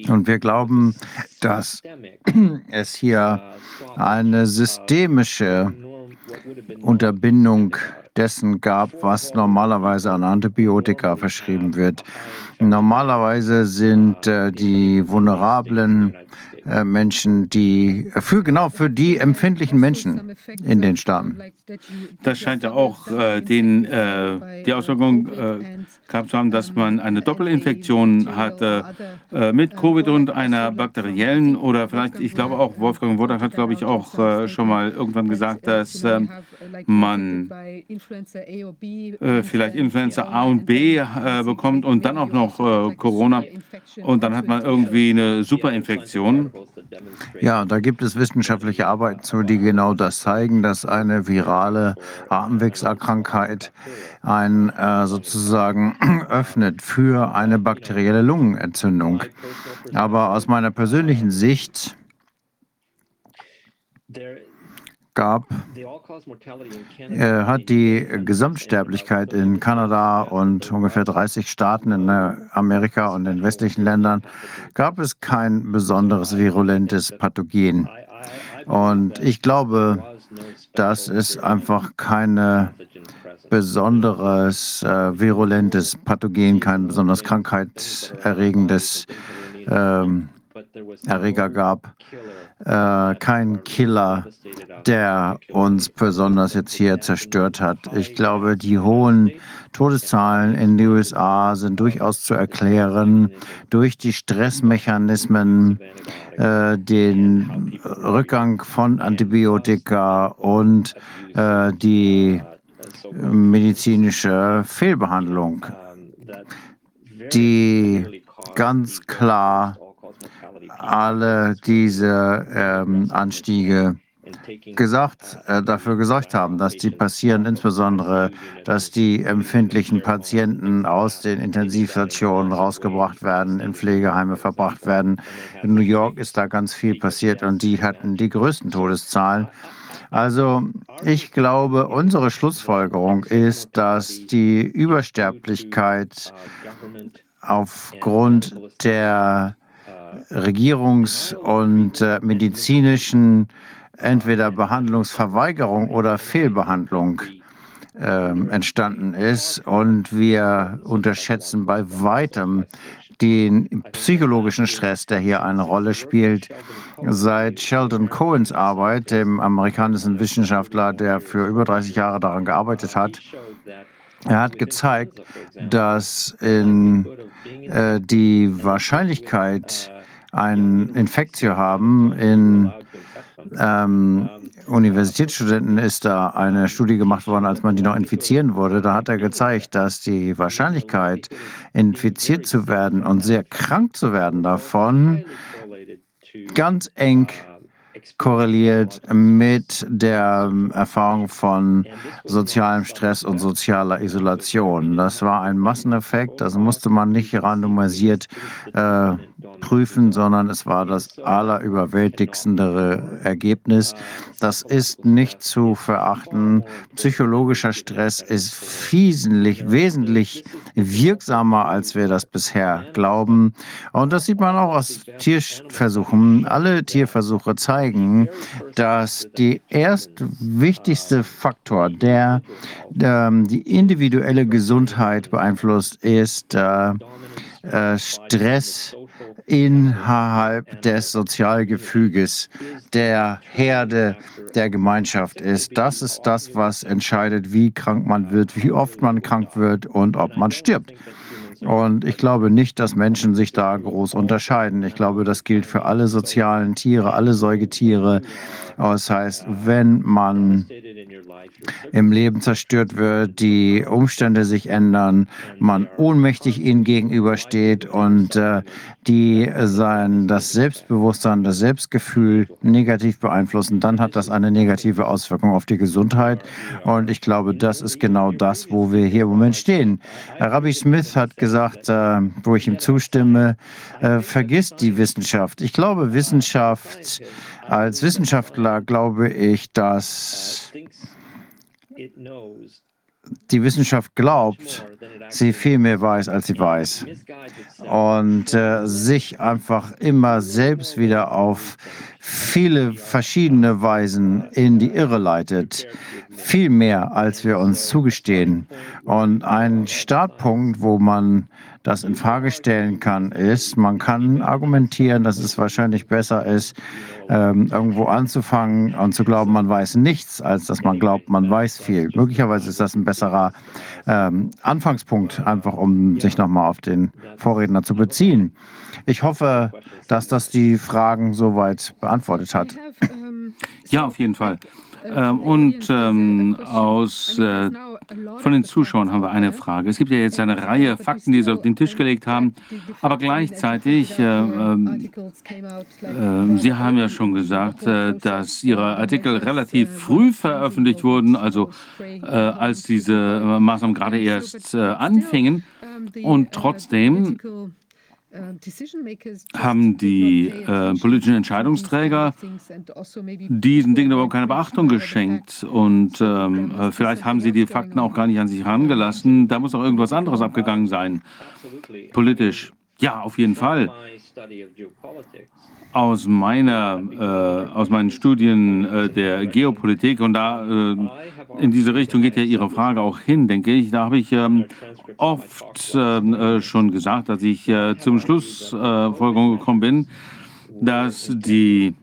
Und wir glauben, dass es hier eine systemische Unterbindung dessen gab, was normalerweise an Antibiotika verschrieben wird. Normalerweise sind äh, die vulnerablen Menschen, die für genau für die empfindlichen Menschen in den Staaten. Das scheint ja auch äh, den, äh, die Auswirkung äh, gehabt zu haben, dass man eine Doppelinfektion hatte äh, mit Covid und einer bakteriellen oder vielleicht, ich glaube auch, Wolfgang Wodak hat, glaube ich, auch äh, schon mal irgendwann gesagt, dass ähm, man vielleicht Influenza A und B bekommt und dann auch noch Corona und dann hat man irgendwie eine Superinfektion. Ja, da gibt es wissenschaftliche Arbeiten zu, die genau das zeigen, dass eine virale Atemwegserkrankheit ein äh, sozusagen öffnet für eine bakterielle Lungenentzündung. Aber aus meiner persönlichen Sicht gab, äh, hat die Gesamtsterblichkeit in Kanada und ungefähr 30 Staaten in Amerika und in westlichen Ländern, gab es kein besonderes virulentes Pathogen. Und ich glaube, dass es einfach keine besonderes äh, virulentes Pathogen, kein besonders krankheitserregendes ähm, Erreger gab, äh, kein Killer, der uns besonders jetzt hier zerstört hat. Ich glaube, die hohen Todeszahlen in den USA sind durchaus zu erklären durch die Stressmechanismen, äh, den Rückgang von Antibiotika und äh, die medizinische Fehlbehandlung, die ganz klar alle diese ähm, Anstiege gesagt, äh, dafür gesorgt haben, dass die passieren, insbesondere, dass die empfindlichen Patienten aus den Intensivstationen rausgebracht werden, in Pflegeheime verbracht werden. In New York ist da ganz viel passiert und die hatten die größten Todeszahlen. Also ich glaube, unsere Schlussfolgerung ist, dass die Übersterblichkeit aufgrund der Regierungs- und äh, medizinischen entweder Behandlungsverweigerung oder Fehlbehandlung äh, entstanden ist. Und wir unterschätzen bei weitem den psychologischen Stress, der hier eine Rolle spielt. Seit Sheldon Cohens Arbeit, dem amerikanischen Wissenschaftler, der für über 30 Jahre daran gearbeitet hat, er hat gezeigt, dass in, äh, die Wahrscheinlichkeit, einen Infekt zu haben in ähm, Universitätsstudenten ist da eine Studie gemacht worden, als man die noch infizieren wurde. Da hat er gezeigt, dass die Wahrscheinlichkeit, infiziert zu werden und sehr krank zu werden davon, ganz eng korreliert mit der ähm, Erfahrung von sozialem Stress und sozialer Isolation. Das war ein Masseneffekt, das musste man nicht randomisiert äh, prüfen, sondern es war das allerüberwältigendere Ergebnis. Das ist nicht zu verachten. Psychologischer Stress ist wesentlich, wesentlich wirksamer, als wir das bisher glauben. Und das sieht man auch aus Tierversuchen. Alle Tierversuche zeigen, dass die erst wichtigste Faktor, der, der die individuelle Gesundheit beeinflusst, ist äh, äh, Stress innerhalb des Sozialgefüges der Herde der Gemeinschaft ist. Das ist das, was entscheidet, wie krank man wird, wie oft man krank wird und ob man stirbt. Und ich glaube nicht, dass Menschen sich da groß unterscheiden. Ich glaube, das gilt für alle sozialen Tiere, alle Säugetiere. Das heißt, wenn man im Leben zerstört wird, die Umstände sich ändern, man ohnmächtig ihnen gegenübersteht und äh, die sein das Selbstbewusstsein, das Selbstgefühl negativ beeinflussen, dann hat das eine negative Auswirkung auf die Gesundheit. Und ich glaube, das ist genau das, wo wir hier im Moment stehen. Rabbi Smith hat gesagt, äh, wo ich ihm zustimme, äh, vergisst die Wissenschaft. Ich glaube, Wissenschaft als Wissenschaftler glaube ich, dass die Wissenschaft glaubt, sie viel mehr weiß, als sie weiß. Und äh, sich einfach immer selbst wieder auf viele verschiedene Weisen in die Irre leitet. Viel mehr, als wir uns zugestehen. Und ein Startpunkt, wo man das in Frage stellen kann, ist, man kann argumentieren, dass es wahrscheinlich besser ist, ähm, irgendwo anzufangen und zu glauben, man weiß nichts, als dass man glaubt, man weiß viel. Möglicherweise ist das ein besserer ähm, Anfangspunkt, einfach um sich nochmal auf den Vorredner zu beziehen. Ich hoffe, dass das die Fragen soweit beantwortet hat. Ja, auf jeden Fall. Ähm, und ähm, aus, äh, von den Zuschauern haben wir eine Frage. Es gibt ja jetzt eine Reihe Fakten, die Sie auf den Tisch gelegt haben, aber gleichzeitig, äh, ähm, äh, Sie haben ja schon gesagt, äh, dass Ihre Artikel relativ früh veröffentlicht wurden, also äh, als diese Maßnahmen gerade erst anfingen. Und trotzdem haben die äh, politischen Entscheidungsträger diesen Dingen überhaupt keine Beachtung geschenkt. Und ähm, äh, vielleicht haben sie die Fakten auch gar nicht an sich herangelassen. Da muss auch irgendwas anderes abgegangen sein, politisch. Ja, auf jeden Fall aus meiner, äh, aus meinen Studien äh, der Geopolitik und da äh, in diese Richtung geht ja Ihre Frage auch hin, denke ich. Da habe ich ähm, oft ähm, äh, schon gesagt, dass ich äh, zum Schlussfolgerung gekommen bin, dass die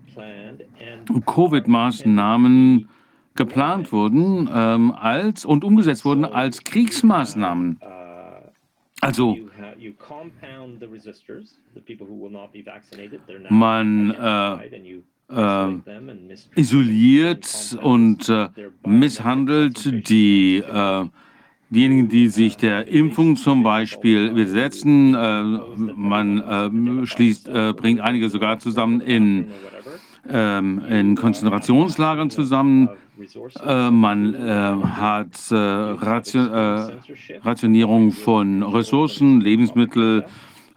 Covid-Maßnahmen geplant wurden ähm, als und umgesetzt wurden als Kriegsmaßnahmen. Also man äh, äh, isoliert und äh, misshandelt die, äh, diejenigen, die sich der Impfung zum Beispiel widersetzen. Äh, man äh, schließt, bringt einige sogar zusammen in, ähm, in Konzentrationslagern zusammen. Äh, man äh, hat äh, Ration, Rationierung von Ressourcen, Lebensmittel,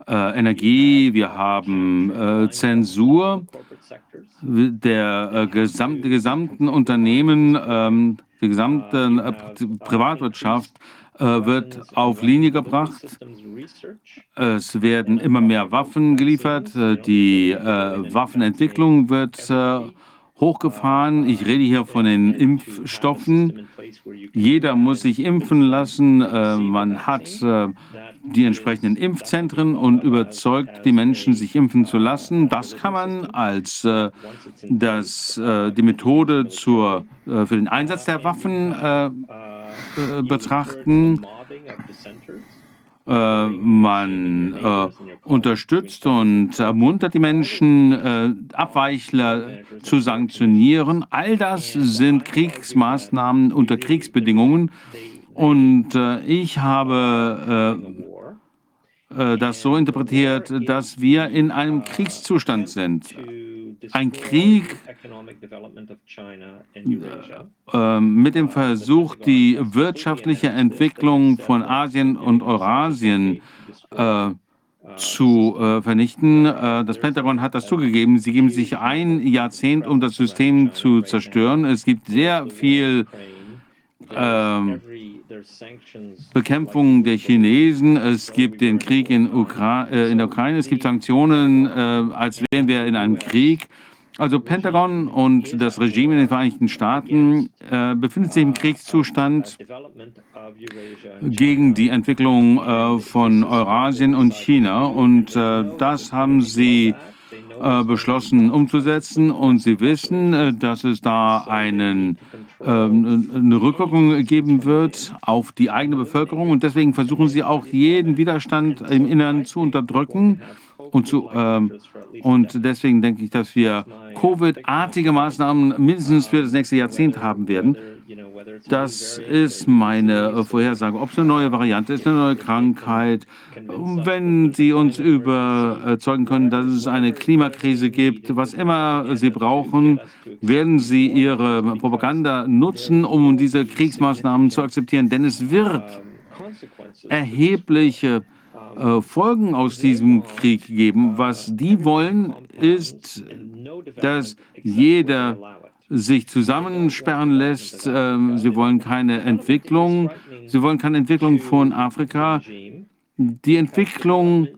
Energie. Wir haben Zensur der gesamten, gesamten Unternehmen, ähm, die gesamte Privatwirtschaft wird auf Linie gebracht. Es werden immer mehr Waffen geliefert. Die Waffenentwicklung wird hochgefahren. Ich rede hier von den Impfstoffen. Jeder muss sich impfen lassen. Äh, man hat äh, die entsprechenden Impfzentren und überzeugt die Menschen, sich impfen zu lassen. Das kann man als äh, das, die Methode zur, für den Einsatz der Waffen betrachten. Äh, man äh, unterstützt und ermuntert die Menschen, äh, Abweichler zu sanktionieren. All das sind Kriegsmaßnahmen unter Kriegsbedingungen. Und äh, ich habe äh, das so interpretiert, dass wir in einem Kriegszustand sind. Ein Krieg äh, mit dem Versuch, die wirtschaftliche Entwicklung von Asien und Eurasien äh, zu äh, vernichten. Äh, das Pentagon hat das zugegeben. Sie geben sich ein Jahrzehnt, um das System zu zerstören. Es gibt sehr viel ähm, Bekämpfung der Chinesen, es gibt den Krieg in, Ukra äh, in der Ukraine, es gibt Sanktionen, äh, als wären wir in einem Krieg. Also Pentagon und das Regime in den Vereinigten Staaten äh, befindet sich im Kriegszustand gegen die Entwicklung äh, von Eurasien und China. Und äh, das haben sie äh, beschlossen umzusetzen. Und sie wissen, dass es da einen ähm, eine Rückwirkung geben wird auf die eigene Bevölkerung. Und deswegen versuchen sie auch jeden Widerstand im Innern zu unterdrücken. Und, zu, ähm, und deswegen denke ich, dass wir Covid-artige Maßnahmen mindestens für das nächste Jahrzehnt haben werden. Das ist meine Vorhersage. Ob es eine neue Variante ist, eine neue Krankheit, wenn Sie uns überzeugen können, dass es eine Klimakrise gibt, was immer Sie brauchen, werden Sie Ihre Propaganda nutzen, um diese Kriegsmaßnahmen zu akzeptieren. Denn es wird erhebliche äh, Folgen aus diesem Krieg geben. Was die wollen, ist, dass jeder sich zusammensperren lässt. Ähm, sie wollen keine Entwicklung. Sie wollen keine Entwicklung von Afrika. Die Entwicklung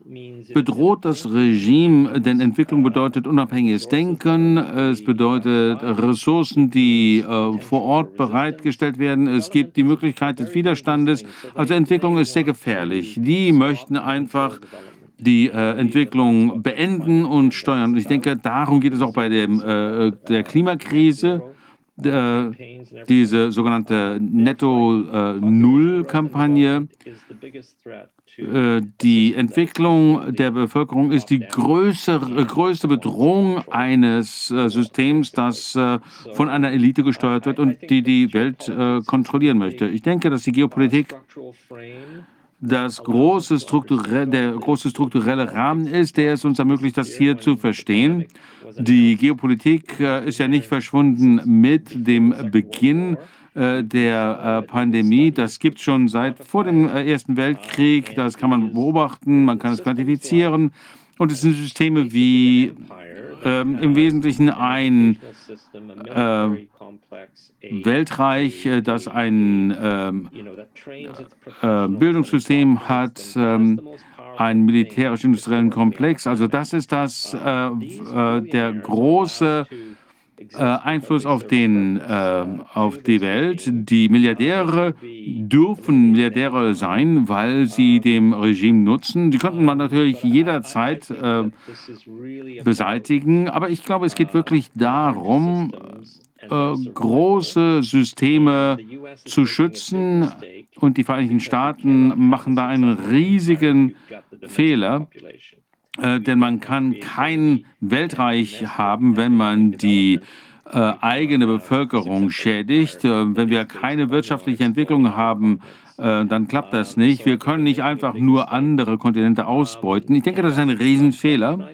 bedroht das Regime, denn Entwicklung bedeutet unabhängiges Denken, es bedeutet Ressourcen, die äh, vor Ort bereitgestellt werden, es gibt die Möglichkeit des Widerstandes. Also Entwicklung ist sehr gefährlich. Die möchten einfach die äh, Entwicklung beenden und steuern. Ich denke, darum geht es auch bei dem, äh, der Klimakrise. Äh, diese sogenannte Netto-Null-Kampagne. Äh, die Entwicklung der Bevölkerung ist die größere, größte Bedrohung eines äh, Systems, das äh, von einer Elite gesteuert wird und die die Welt äh, kontrollieren möchte. Ich denke, dass die Geopolitik das große der große strukturelle Rahmen ist, der es uns ermöglicht, das hier zu verstehen. Die Geopolitik äh, ist ja nicht verschwunden mit dem Beginn äh, der äh, Pandemie. Das gibt es schon seit vor dem Ersten Weltkrieg. Das kann man beobachten, man kann es quantifizieren. Und es sind Systeme wie ähm, im Wesentlichen ein äh, Weltreich, äh, das ein ähm, äh, Bildungssystem hat, ähm, einen militärisch-industriellen Komplex. Also das ist das, äh, äh, der große Einfluss auf, den, äh, auf die Welt. Die Milliardäre dürfen Milliardäre sein, weil sie dem Regime nutzen. Die könnten man natürlich jederzeit äh, beseitigen, aber ich glaube, es geht wirklich darum, äh, große Systeme zu schützen. Und die Vereinigten Staaten machen da einen riesigen Fehler. Äh, denn man kann kein Weltreich haben, wenn man die äh, eigene Bevölkerung schädigt. Äh, wenn wir keine wirtschaftliche Entwicklung haben, äh, dann klappt das nicht. Wir können nicht einfach nur andere Kontinente ausbeuten. Ich denke, das ist ein Riesenfehler.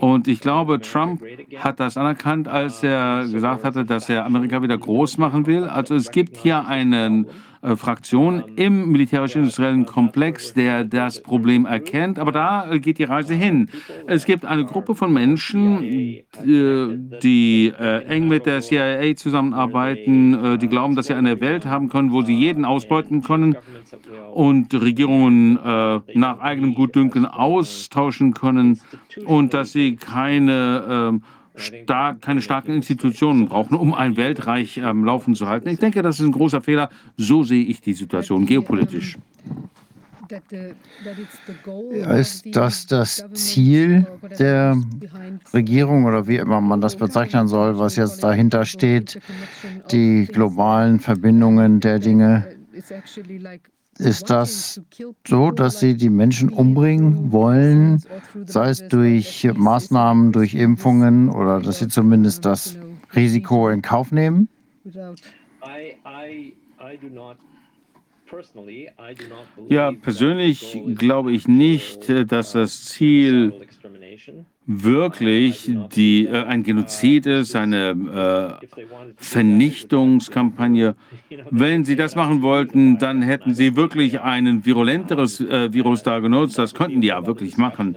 Und ich glaube, Trump hat das anerkannt, als er gesagt hatte, dass er Amerika wieder groß machen will. Also es gibt hier einen äh, Fraktion im militärisch-industriellen Komplex, der das Problem erkennt. Aber da äh, geht die Reise hin. Es gibt eine Gruppe von Menschen, die, die äh, eng mit der CIA zusammenarbeiten, die glauben, dass sie eine Welt haben können, wo sie jeden ausbeuten können und Regierungen nach eigenem Gutdünken austauschen können und dass sie keine stark, keine starken Institutionen brauchen, um ein Weltreich am Laufen zu halten. Ich denke, das ist ein großer Fehler. So sehe ich die Situation geopolitisch. Ist das das Ziel der Regierung oder wie immer man das bezeichnen soll, was jetzt dahinter steht, die globalen Verbindungen der Dinge? Ist das so, dass Sie die Menschen umbringen wollen, sei es durch Maßnahmen, durch Impfungen oder dass Sie zumindest das Risiko in Kauf nehmen? Ja, persönlich glaube ich nicht, dass das Ziel wirklich die, äh, ein Genozid ist, eine äh, Vernichtungskampagne. Wenn Sie das machen wollten, dann hätten Sie wirklich ein virulenteres äh, Virus da genutzt. Das könnten die ja wirklich machen.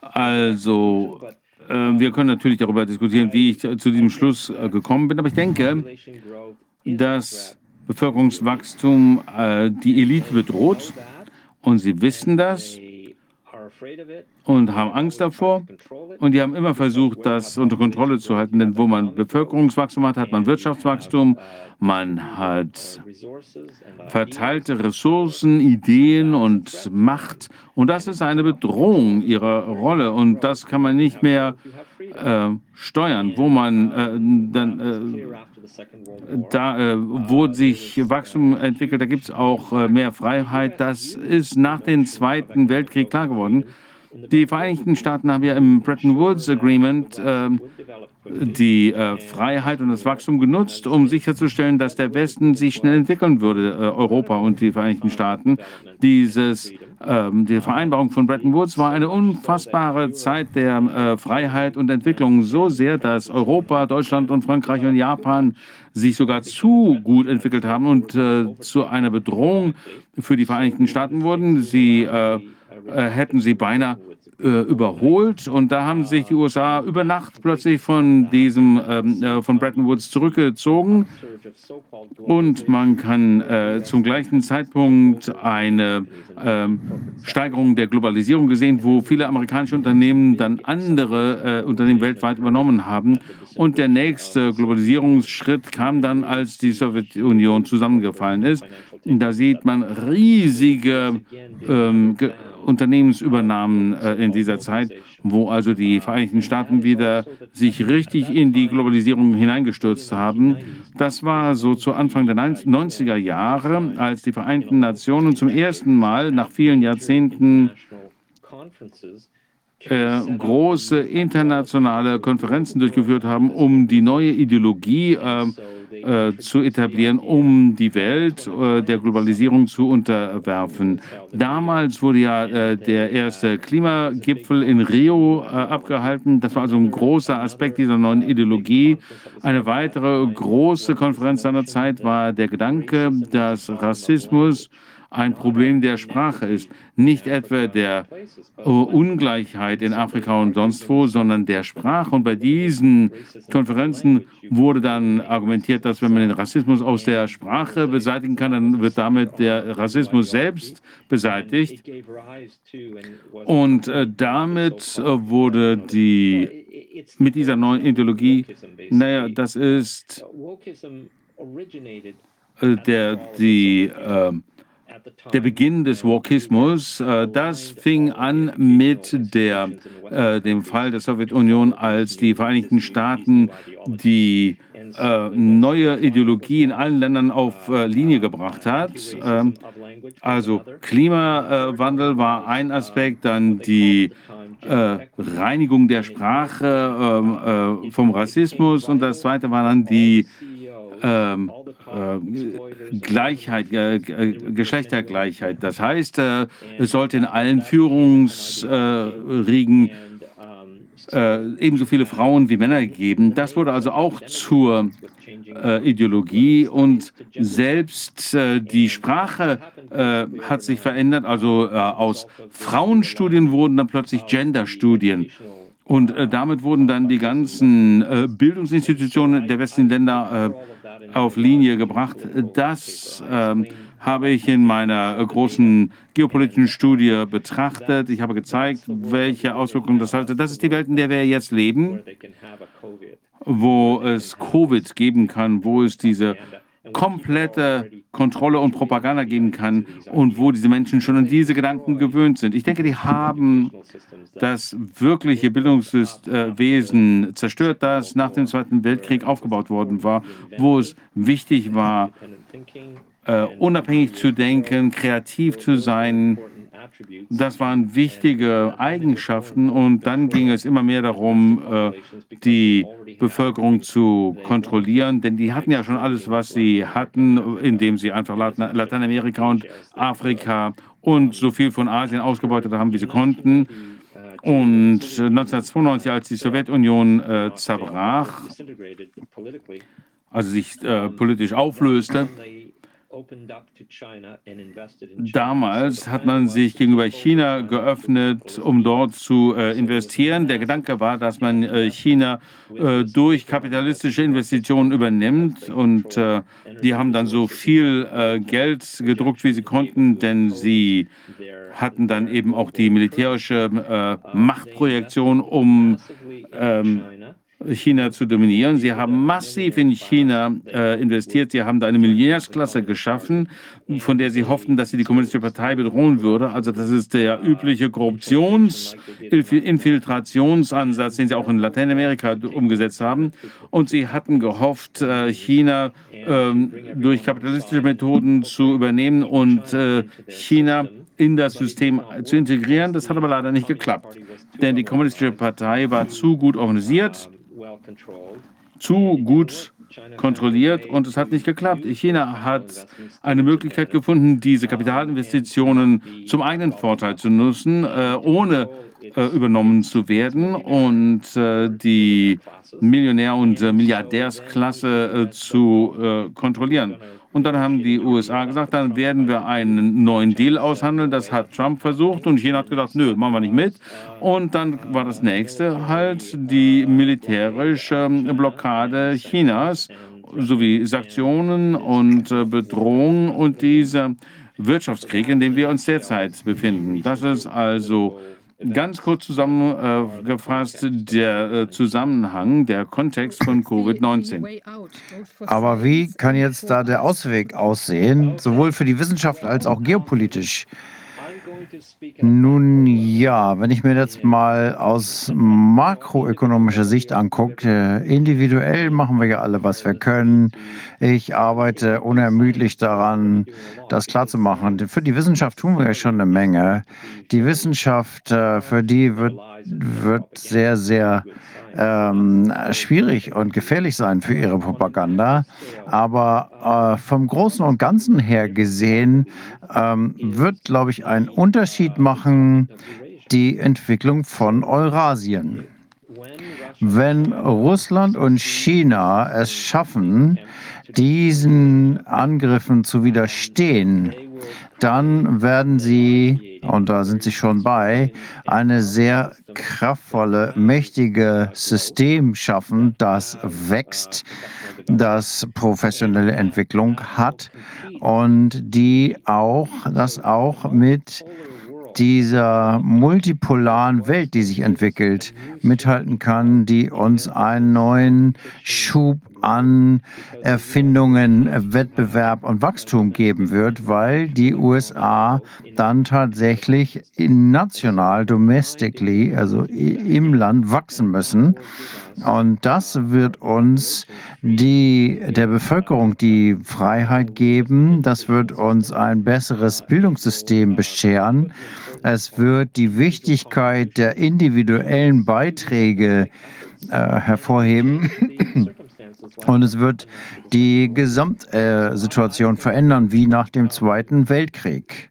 Also, äh, wir können natürlich darüber diskutieren, wie ich zu diesem Schluss äh, gekommen bin. Aber ich denke, dass Bevölkerungswachstum äh, die Elite bedroht. Und Sie wissen das und haben Angst davor. Und die haben immer versucht, das unter Kontrolle zu halten. Denn wo man Bevölkerungswachstum hat, hat man Wirtschaftswachstum, man hat verteilte Ressourcen, Ideen und Macht. Und das ist eine Bedrohung ihrer Rolle. Und das kann man nicht mehr äh, steuern, wo man äh, dann. Äh, da äh, wo sich Wachstum entwickelt, da gibt es auch äh, mehr Freiheit. Das ist nach dem Zweiten Weltkrieg klar geworden. Die Vereinigten Staaten haben ja im Bretton Woods Agreement äh, die äh, Freiheit und das Wachstum genutzt, um sicherzustellen, dass der Westen sich schnell entwickeln würde, äh, Europa und die Vereinigten Staaten. Dieses, ähm, die Vereinbarung von Bretton Woods war eine unfassbare Zeit der äh, Freiheit und Entwicklung, so sehr, dass Europa, Deutschland und Frankreich und Japan sich sogar zu gut entwickelt haben und äh, zu einer Bedrohung für die Vereinigten Staaten wurden. Sie äh, hätten sie beinahe äh, überholt. Und da haben sich die USA über Nacht plötzlich von diesem ähm, äh, von Bretton Woods zurückgezogen. Und man kann äh, zum gleichen Zeitpunkt eine ähm, Steigerung der Globalisierung gesehen, wo viele amerikanische Unternehmen dann andere Unternehmen weltweit übernommen haben. Und der nächste Globalisierungsschritt kam dann, als die Sowjetunion zusammengefallen ist. Da sieht man riesige ähm, Unternehmensübernahmen äh, in dieser Zeit, wo also die Vereinigten Staaten wieder sich richtig in die Globalisierung hineingestürzt haben. Das war so zu Anfang der 90er Jahre, als die Vereinten Nationen zum ersten Mal nach vielen Jahrzehnten äh, große internationale Konferenzen durchgeführt haben, um die neue Ideologie äh, äh, zu etablieren, um die Welt äh, der Globalisierung zu unterwerfen. Damals wurde ja äh, der erste Klimagipfel in Rio äh, abgehalten. Das war also ein großer Aspekt dieser neuen Ideologie. Eine weitere große Konferenz seiner Zeit war der Gedanke, dass Rassismus ein Problem der Sprache ist. Nicht etwa der Ungleichheit in Afrika und sonst wo, sondern der Sprache. Und bei diesen Konferenzen wurde dann argumentiert, dass wenn man den Rassismus aus der Sprache beseitigen kann, dann wird damit der Rassismus selbst beseitigt. Und äh, damit äh, wurde die, mit dieser neuen Ideologie, naja, das ist äh, der, die, äh, der Beginn des Wokismus, äh, das fing an mit der, äh, dem Fall der Sowjetunion, als die Vereinigten Staaten die äh, neue Ideologie in allen Ländern auf äh, Linie gebracht hat. Ähm, also Klimawandel war ein Aspekt, dann die äh, Reinigung der Sprache ähm, äh, vom Rassismus und das zweite war dann die ähm, äh, Gleichheit, äh, Geschlechtergleichheit. Das heißt, äh, es sollte in allen Führungsriegen äh, ebenso viele Frauen wie Männer geben. Das wurde also auch zur äh, Ideologie und selbst äh, die Sprache hat sich verändert. Also aus Frauenstudien wurden dann plötzlich Genderstudien. Und damit wurden dann die ganzen Bildungsinstitutionen der westlichen Länder auf Linie gebracht. Das ähm, habe ich in meiner großen geopolitischen Studie betrachtet. Ich habe gezeigt, welche Auswirkungen das hatte. Das ist die Welt, in der wir jetzt leben, wo es Covid geben kann, wo es diese komplette Kontrolle und Propaganda geben kann und wo diese Menschen schon an diese Gedanken gewöhnt sind. Ich denke, die haben das wirkliche Bildungswesen zerstört, das nach dem Zweiten Weltkrieg aufgebaut worden war, wo es wichtig war, äh, unabhängig zu denken, kreativ zu sein. Das waren wichtige Eigenschaften und dann ging es immer mehr darum, äh, die Bevölkerung zu kontrollieren, denn die hatten ja schon alles, was sie hatten, indem sie einfach Lateinamerika und Afrika und so viel von Asien ausgebeutet haben, wie sie konnten. Und 1992, als die Sowjetunion äh, zerbrach, also sich äh, politisch auflöste, Damals hat man sich gegenüber China geöffnet, um dort zu äh, investieren. Der Gedanke war, dass man äh, China äh, durch kapitalistische Investitionen übernimmt und äh, die haben dann so viel äh, Geld gedruckt, wie sie konnten, denn sie hatten dann eben auch die militärische äh, Machtprojektion, um China zu dominieren. Sie haben massiv in China äh, investiert. Sie haben da eine Millionärsklasse geschaffen, von der sie hofften, dass sie die Kommunistische Partei bedrohen würde. Also das ist der übliche Korruptions-Infiltrationsansatz, den sie auch in Lateinamerika umgesetzt haben. Und sie hatten gehofft, äh, China äh, durch kapitalistische Methoden zu übernehmen und äh, China in das System zu integrieren. Das hat aber leider nicht geklappt, denn die Kommunistische Partei war zu gut organisiert, zu gut kontrolliert und es hat nicht geklappt. China hat eine Möglichkeit gefunden, diese Kapitalinvestitionen zum eigenen Vorteil zu nutzen, äh, ohne äh, übernommen zu werden und äh, die Millionär- und Milliardärsklasse zu kontrollieren. Und dann haben die USA gesagt, dann werden wir einen neuen Deal aushandeln. Das hat Trump versucht und China hat gesagt, nö, machen wir nicht mit. Und dann war das nächste halt die militärische Blockade Chinas sowie Sanktionen und äh, Bedrohungen und dieser Wirtschaftskrieg, in dem wir uns derzeit befinden. Das ist also Ganz kurz zusammengefasst der äh, Zusammenhang, der Kontext von Covid-19. Aber wie kann jetzt da der Ausweg aussehen, sowohl für die Wissenschaft als auch geopolitisch? Nun ja, wenn ich mir das mal aus makroökonomischer Sicht angucke, individuell machen wir ja alle, was wir können. Ich arbeite unermüdlich daran, das klarzumachen. Für die Wissenschaft tun wir ja schon eine Menge. Die Wissenschaft, äh, für die wird, wird sehr, sehr ähm, schwierig und gefährlich sein für ihre Propaganda. Aber äh, vom Großen und Ganzen her gesehen ähm, wird, glaube ich, ein Unterschied machen die Entwicklung von Eurasien. Wenn Russland und China es schaffen, diesen Angriffen zu widerstehen, dann werden sie, und da sind sie schon bei, eine sehr kraftvolle, mächtige System schaffen, das wächst, das professionelle Entwicklung hat und die auch, das auch mit dieser multipolaren Welt, die sich entwickelt, mithalten kann, die uns einen neuen Schub an Erfindungen, Wettbewerb und Wachstum geben wird, weil die USA dann tatsächlich national, domestically, also im Land wachsen müssen. Und das wird uns die, der Bevölkerung die Freiheit geben. Das wird uns ein besseres Bildungssystem bescheren. Es wird die Wichtigkeit der individuellen Beiträge äh, hervorheben. Und es wird die Gesamtsituation verändern, wie nach dem Zweiten Weltkrieg.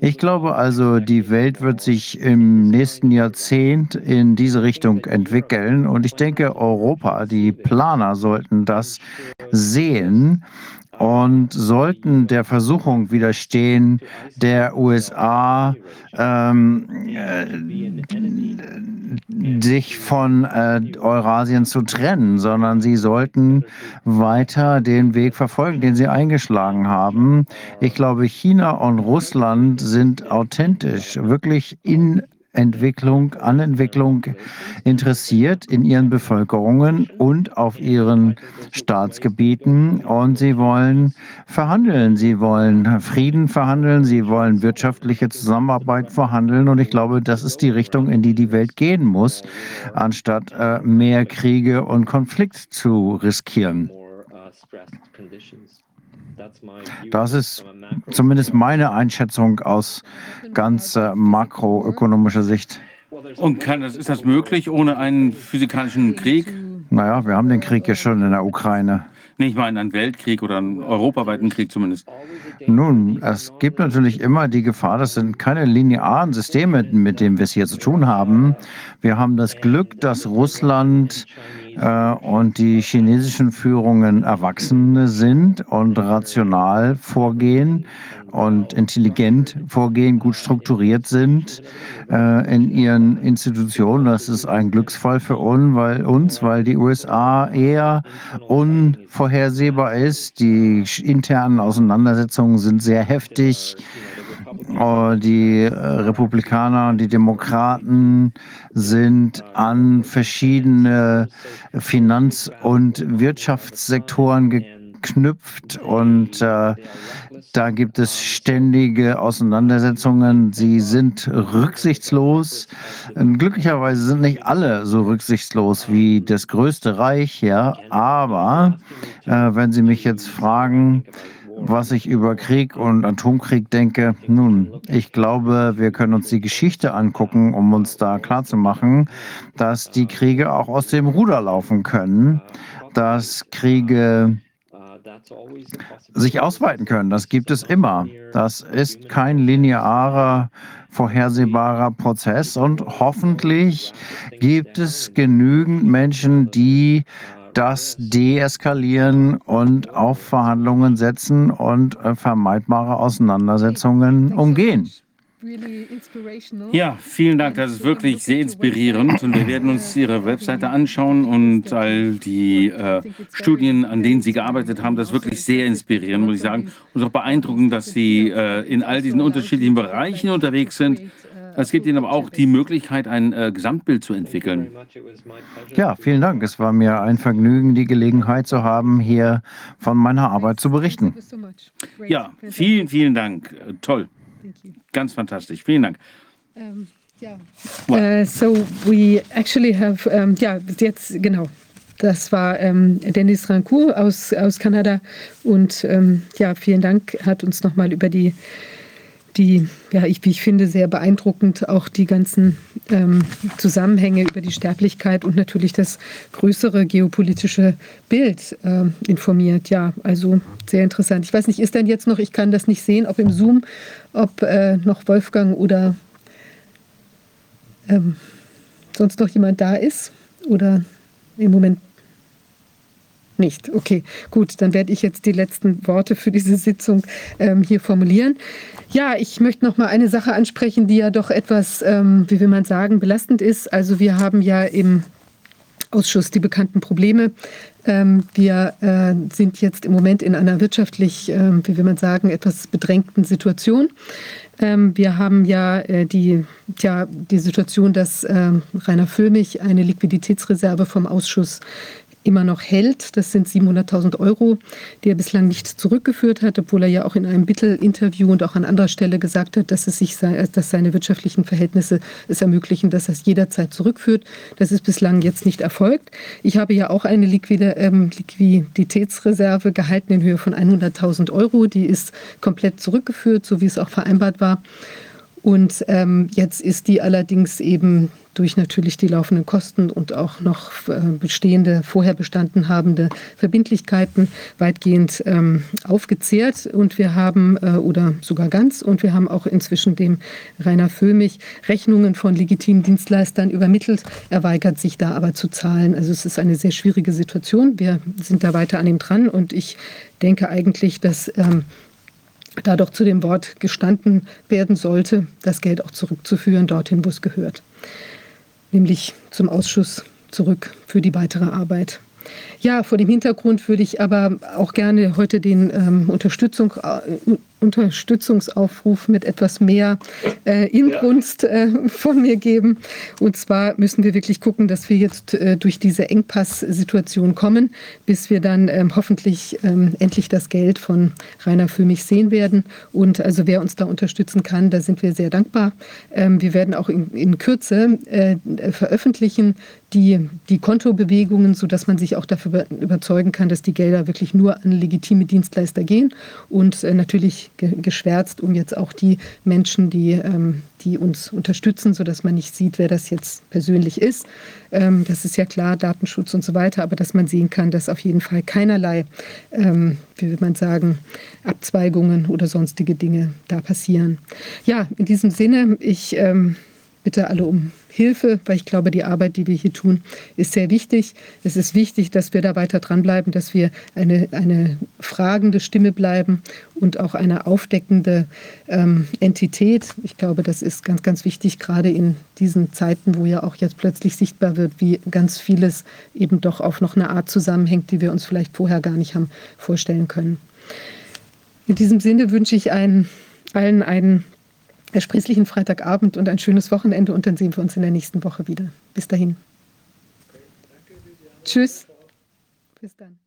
Ich glaube also, die Welt wird sich im nächsten Jahrzehnt in diese Richtung entwickeln. Und ich denke, Europa, die Planer sollten das sehen und sollten der Versuchung widerstehen, der USA ähm, äh, sich von äh, Eurasien zu trennen, sondern sie sollten weiter den Weg verfolgen, den sie eingeschlagen haben. Ich glaube, China und Russland sind authentisch, wirklich in Entwicklung, an Entwicklung interessiert in ihren Bevölkerungen und auf ihren Staatsgebieten. Und sie wollen verhandeln, sie wollen Frieden verhandeln, sie wollen wirtschaftliche Zusammenarbeit verhandeln. Und ich glaube, das ist die Richtung, in die die Welt gehen muss, anstatt äh, mehr Kriege und Konflikt zu riskieren. Das ist zumindest meine Einschätzung aus ganz äh, makroökonomischer Sicht. Und kann das, ist das möglich ohne einen physikalischen Krieg? Naja, wir haben den Krieg ja schon in der Ukraine. Nicht mal einen Weltkrieg oder einen europaweiten Krieg zumindest. Nun, es gibt natürlich immer die Gefahr, das sind keine linearen Systeme, mit denen wir es hier zu tun haben. Wir haben das Glück, dass Russland äh, und die chinesischen Führungen Erwachsene sind und rational vorgehen und intelligent vorgehen, gut strukturiert sind äh, in ihren Institutionen. Das ist ein Glücksfall für uns weil, uns, weil die USA eher unvorhersehbar ist. Die internen Auseinandersetzungen sind sehr heftig. Oh, die äh, Republikaner und die Demokraten sind an verschiedene Finanz- und Wirtschaftssektoren geknüpft und äh, da gibt es ständige Auseinandersetzungen. Sie sind rücksichtslos. Glücklicherweise sind nicht alle so rücksichtslos wie das größte Reich, ja. Aber äh, wenn Sie mich jetzt fragen, was ich über Krieg und Atomkrieg denke. Nun, ich glaube, wir können uns die Geschichte angucken, um uns da klarzumachen, dass die Kriege auch aus dem Ruder laufen können, dass Kriege sich ausweiten können. Das gibt es immer. Das ist kein linearer, vorhersehbarer Prozess und hoffentlich gibt es genügend Menschen, die das deeskalieren und auf Verhandlungen setzen und äh, vermeidbare Auseinandersetzungen umgehen. Ja, vielen Dank. Das ist wirklich sehr inspirierend und wir werden uns Ihre Webseite anschauen und all die äh, Studien, an denen Sie gearbeitet haben, das ist wirklich sehr inspirierend, muss ich sagen. Und auch beeindruckend, dass Sie äh, in all diesen unterschiedlichen Bereichen unterwegs sind. Es gibt Ihnen aber auch die Möglichkeit, ein äh, Gesamtbild zu entwickeln. Ja, vielen Dank. Es war mir ein Vergnügen, die Gelegenheit zu haben, hier von meiner Arbeit zu berichten. Ja, vielen, vielen Dank. Toll. Ganz fantastisch. Vielen Dank. Um, yeah. uh, so we actually have, um, ja, jetzt genau. Das war ähm, Dennis Rancourt aus, aus Kanada. Und ähm, ja, vielen Dank, hat uns nochmal über die die, ja, ich, wie ich finde, sehr beeindruckend auch die ganzen ähm, Zusammenhänge über die Sterblichkeit und natürlich das größere geopolitische Bild äh, informiert. Ja, also sehr interessant. Ich weiß nicht, ist denn jetzt noch, ich kann das nicht sehen, ob im Zoom, ob äh, noch Wolfgang oder ähm, sonst noch jemand da ist oder im Moment nicht. Okay, gut, dann werde ich jetzt die letzten Worte für diese Sitzung ähm, hier formulieren. Ja, ich möchte noch mal eine Sache ansprechen, die ja doch etwas, ähm, wie will man sagen, belastend ist. Also wir haben ja im Ausschuss die bekannten Probleme. Ähm, wir äh, sind jetzt im Moment in einer wirtschaftlich, äh, wie will man sagen, etwas bedrängten Situation. Ähm, wir haben ja äh, die, ja, die Situation, dass ähm, Rainer Föhmich eine Liquiditätsreserve vom Ausschuss immer noch hält. Das sind 700.000 Euro, die er bislang nicht zurückgeführt hat, obwohl er ja auch in einem Bittel-Interview und auch an anderer Stelle gesagt hat, dass, es sich, dass seine wirtschaftlichen Verhältnisse es ermöglichen, dass er es jederzeit zurückführt. Das ist bislang jetzt nicht erfolgt. Ich habe ja auch eine ähm, Liquiditätsreserve gehalten in Höhe von 100.000 Euro. Die ist komplett zurückgeführt, so wie es auch vereinbart war. Und ähm, jetzt ist die allerdings eben durch natürlich die laufenden Kosten und auch noch äh, bestehende, vorher bestanden habende Verbindlichkeiten weitgehend ähm, aufgezehrt. Und wir haben, äh, oder sogar ganz, und wir haben auch inzwischen dem Rainer Föhmich Rechnungen von legitimen Dienstleistern übermittelt. Er weigert sich da aber zu zahlen. Also es ist eine sehr schwierige Situation. Wir sind da weiter an ihm dran und ich denke eigentlich, dass ähm, da doch zu dem Wort gestanden werden sollte, das Geld auch zurückzuführen dorthin, wo es gehört, nämlich zum Ausschuss zurück für die weitere Arbeit. Ja, vor dem Hintergrund würde ich aber auch gerne heute den ähm, Unterstützung, äh, Unterstützungsaufruf mit etwas mehr äh, Inbrunst äh, von mir geben. Und zwar müssen wir wirklich gucken, dass wir jetzt äh, durch diese Engpass-Situation kommen, bis wir dann ähm, hoffentlich ähm, endlich das Geld von Rainer Füllmich sehen werden. Und also wer uns da unterstützen kann, da sind wir sehr dankbar. Ähm, wir werden auch in, in Kürze äh, veröffentlichen die, die Kontobewegungen, sodass man sich auch dafür überzeugen kann, dass die Gelder wirklich nur an legitime Dienstleister gehen und äh, natürlich geschwärzt, um jetzt auch die Menschen, die, ähm, die uns unterstützen, sodass man nicht sieht, wer das jetzt persönlich ist. Ähm, das ist ja klar, Datenschutz und so weiter, aber dass man sehen kann, dass auf jeden Fall keinerlei, ähm, wie will man sagen, Abzweigungen oder sonstige Dinge da passieren. Ja, in diesem Sinne, ich ähm, bitte alle um Hilfe, weil ich glaube, die Arbeit, die wir hier tun, ist sehr wichtig. Es ist wichtig, dass wir da weiter dranbleiben, dass wir eine, eine fragende Stimme bleiben und auch eine aufdeckende ähm, Entität. Ich glaube, das ist ganz, ganz wichtig, gerade in diesen Zeiten, wo ja auch jetzt plötzlich sichtbar wird, wie ganz vieles eben doch auf noch eine Art zusammenhängt, die wir uns vielleicht vorher gar nicht haben vorstellen können. In diesem Sinne wünsche ich einen, allen einen ersprießlichen Freitagabend und ein schönes Wochenende und dann sehen wir uns in der nächsten Woche wieder. Bis dahin. Tschüss. Bis dann.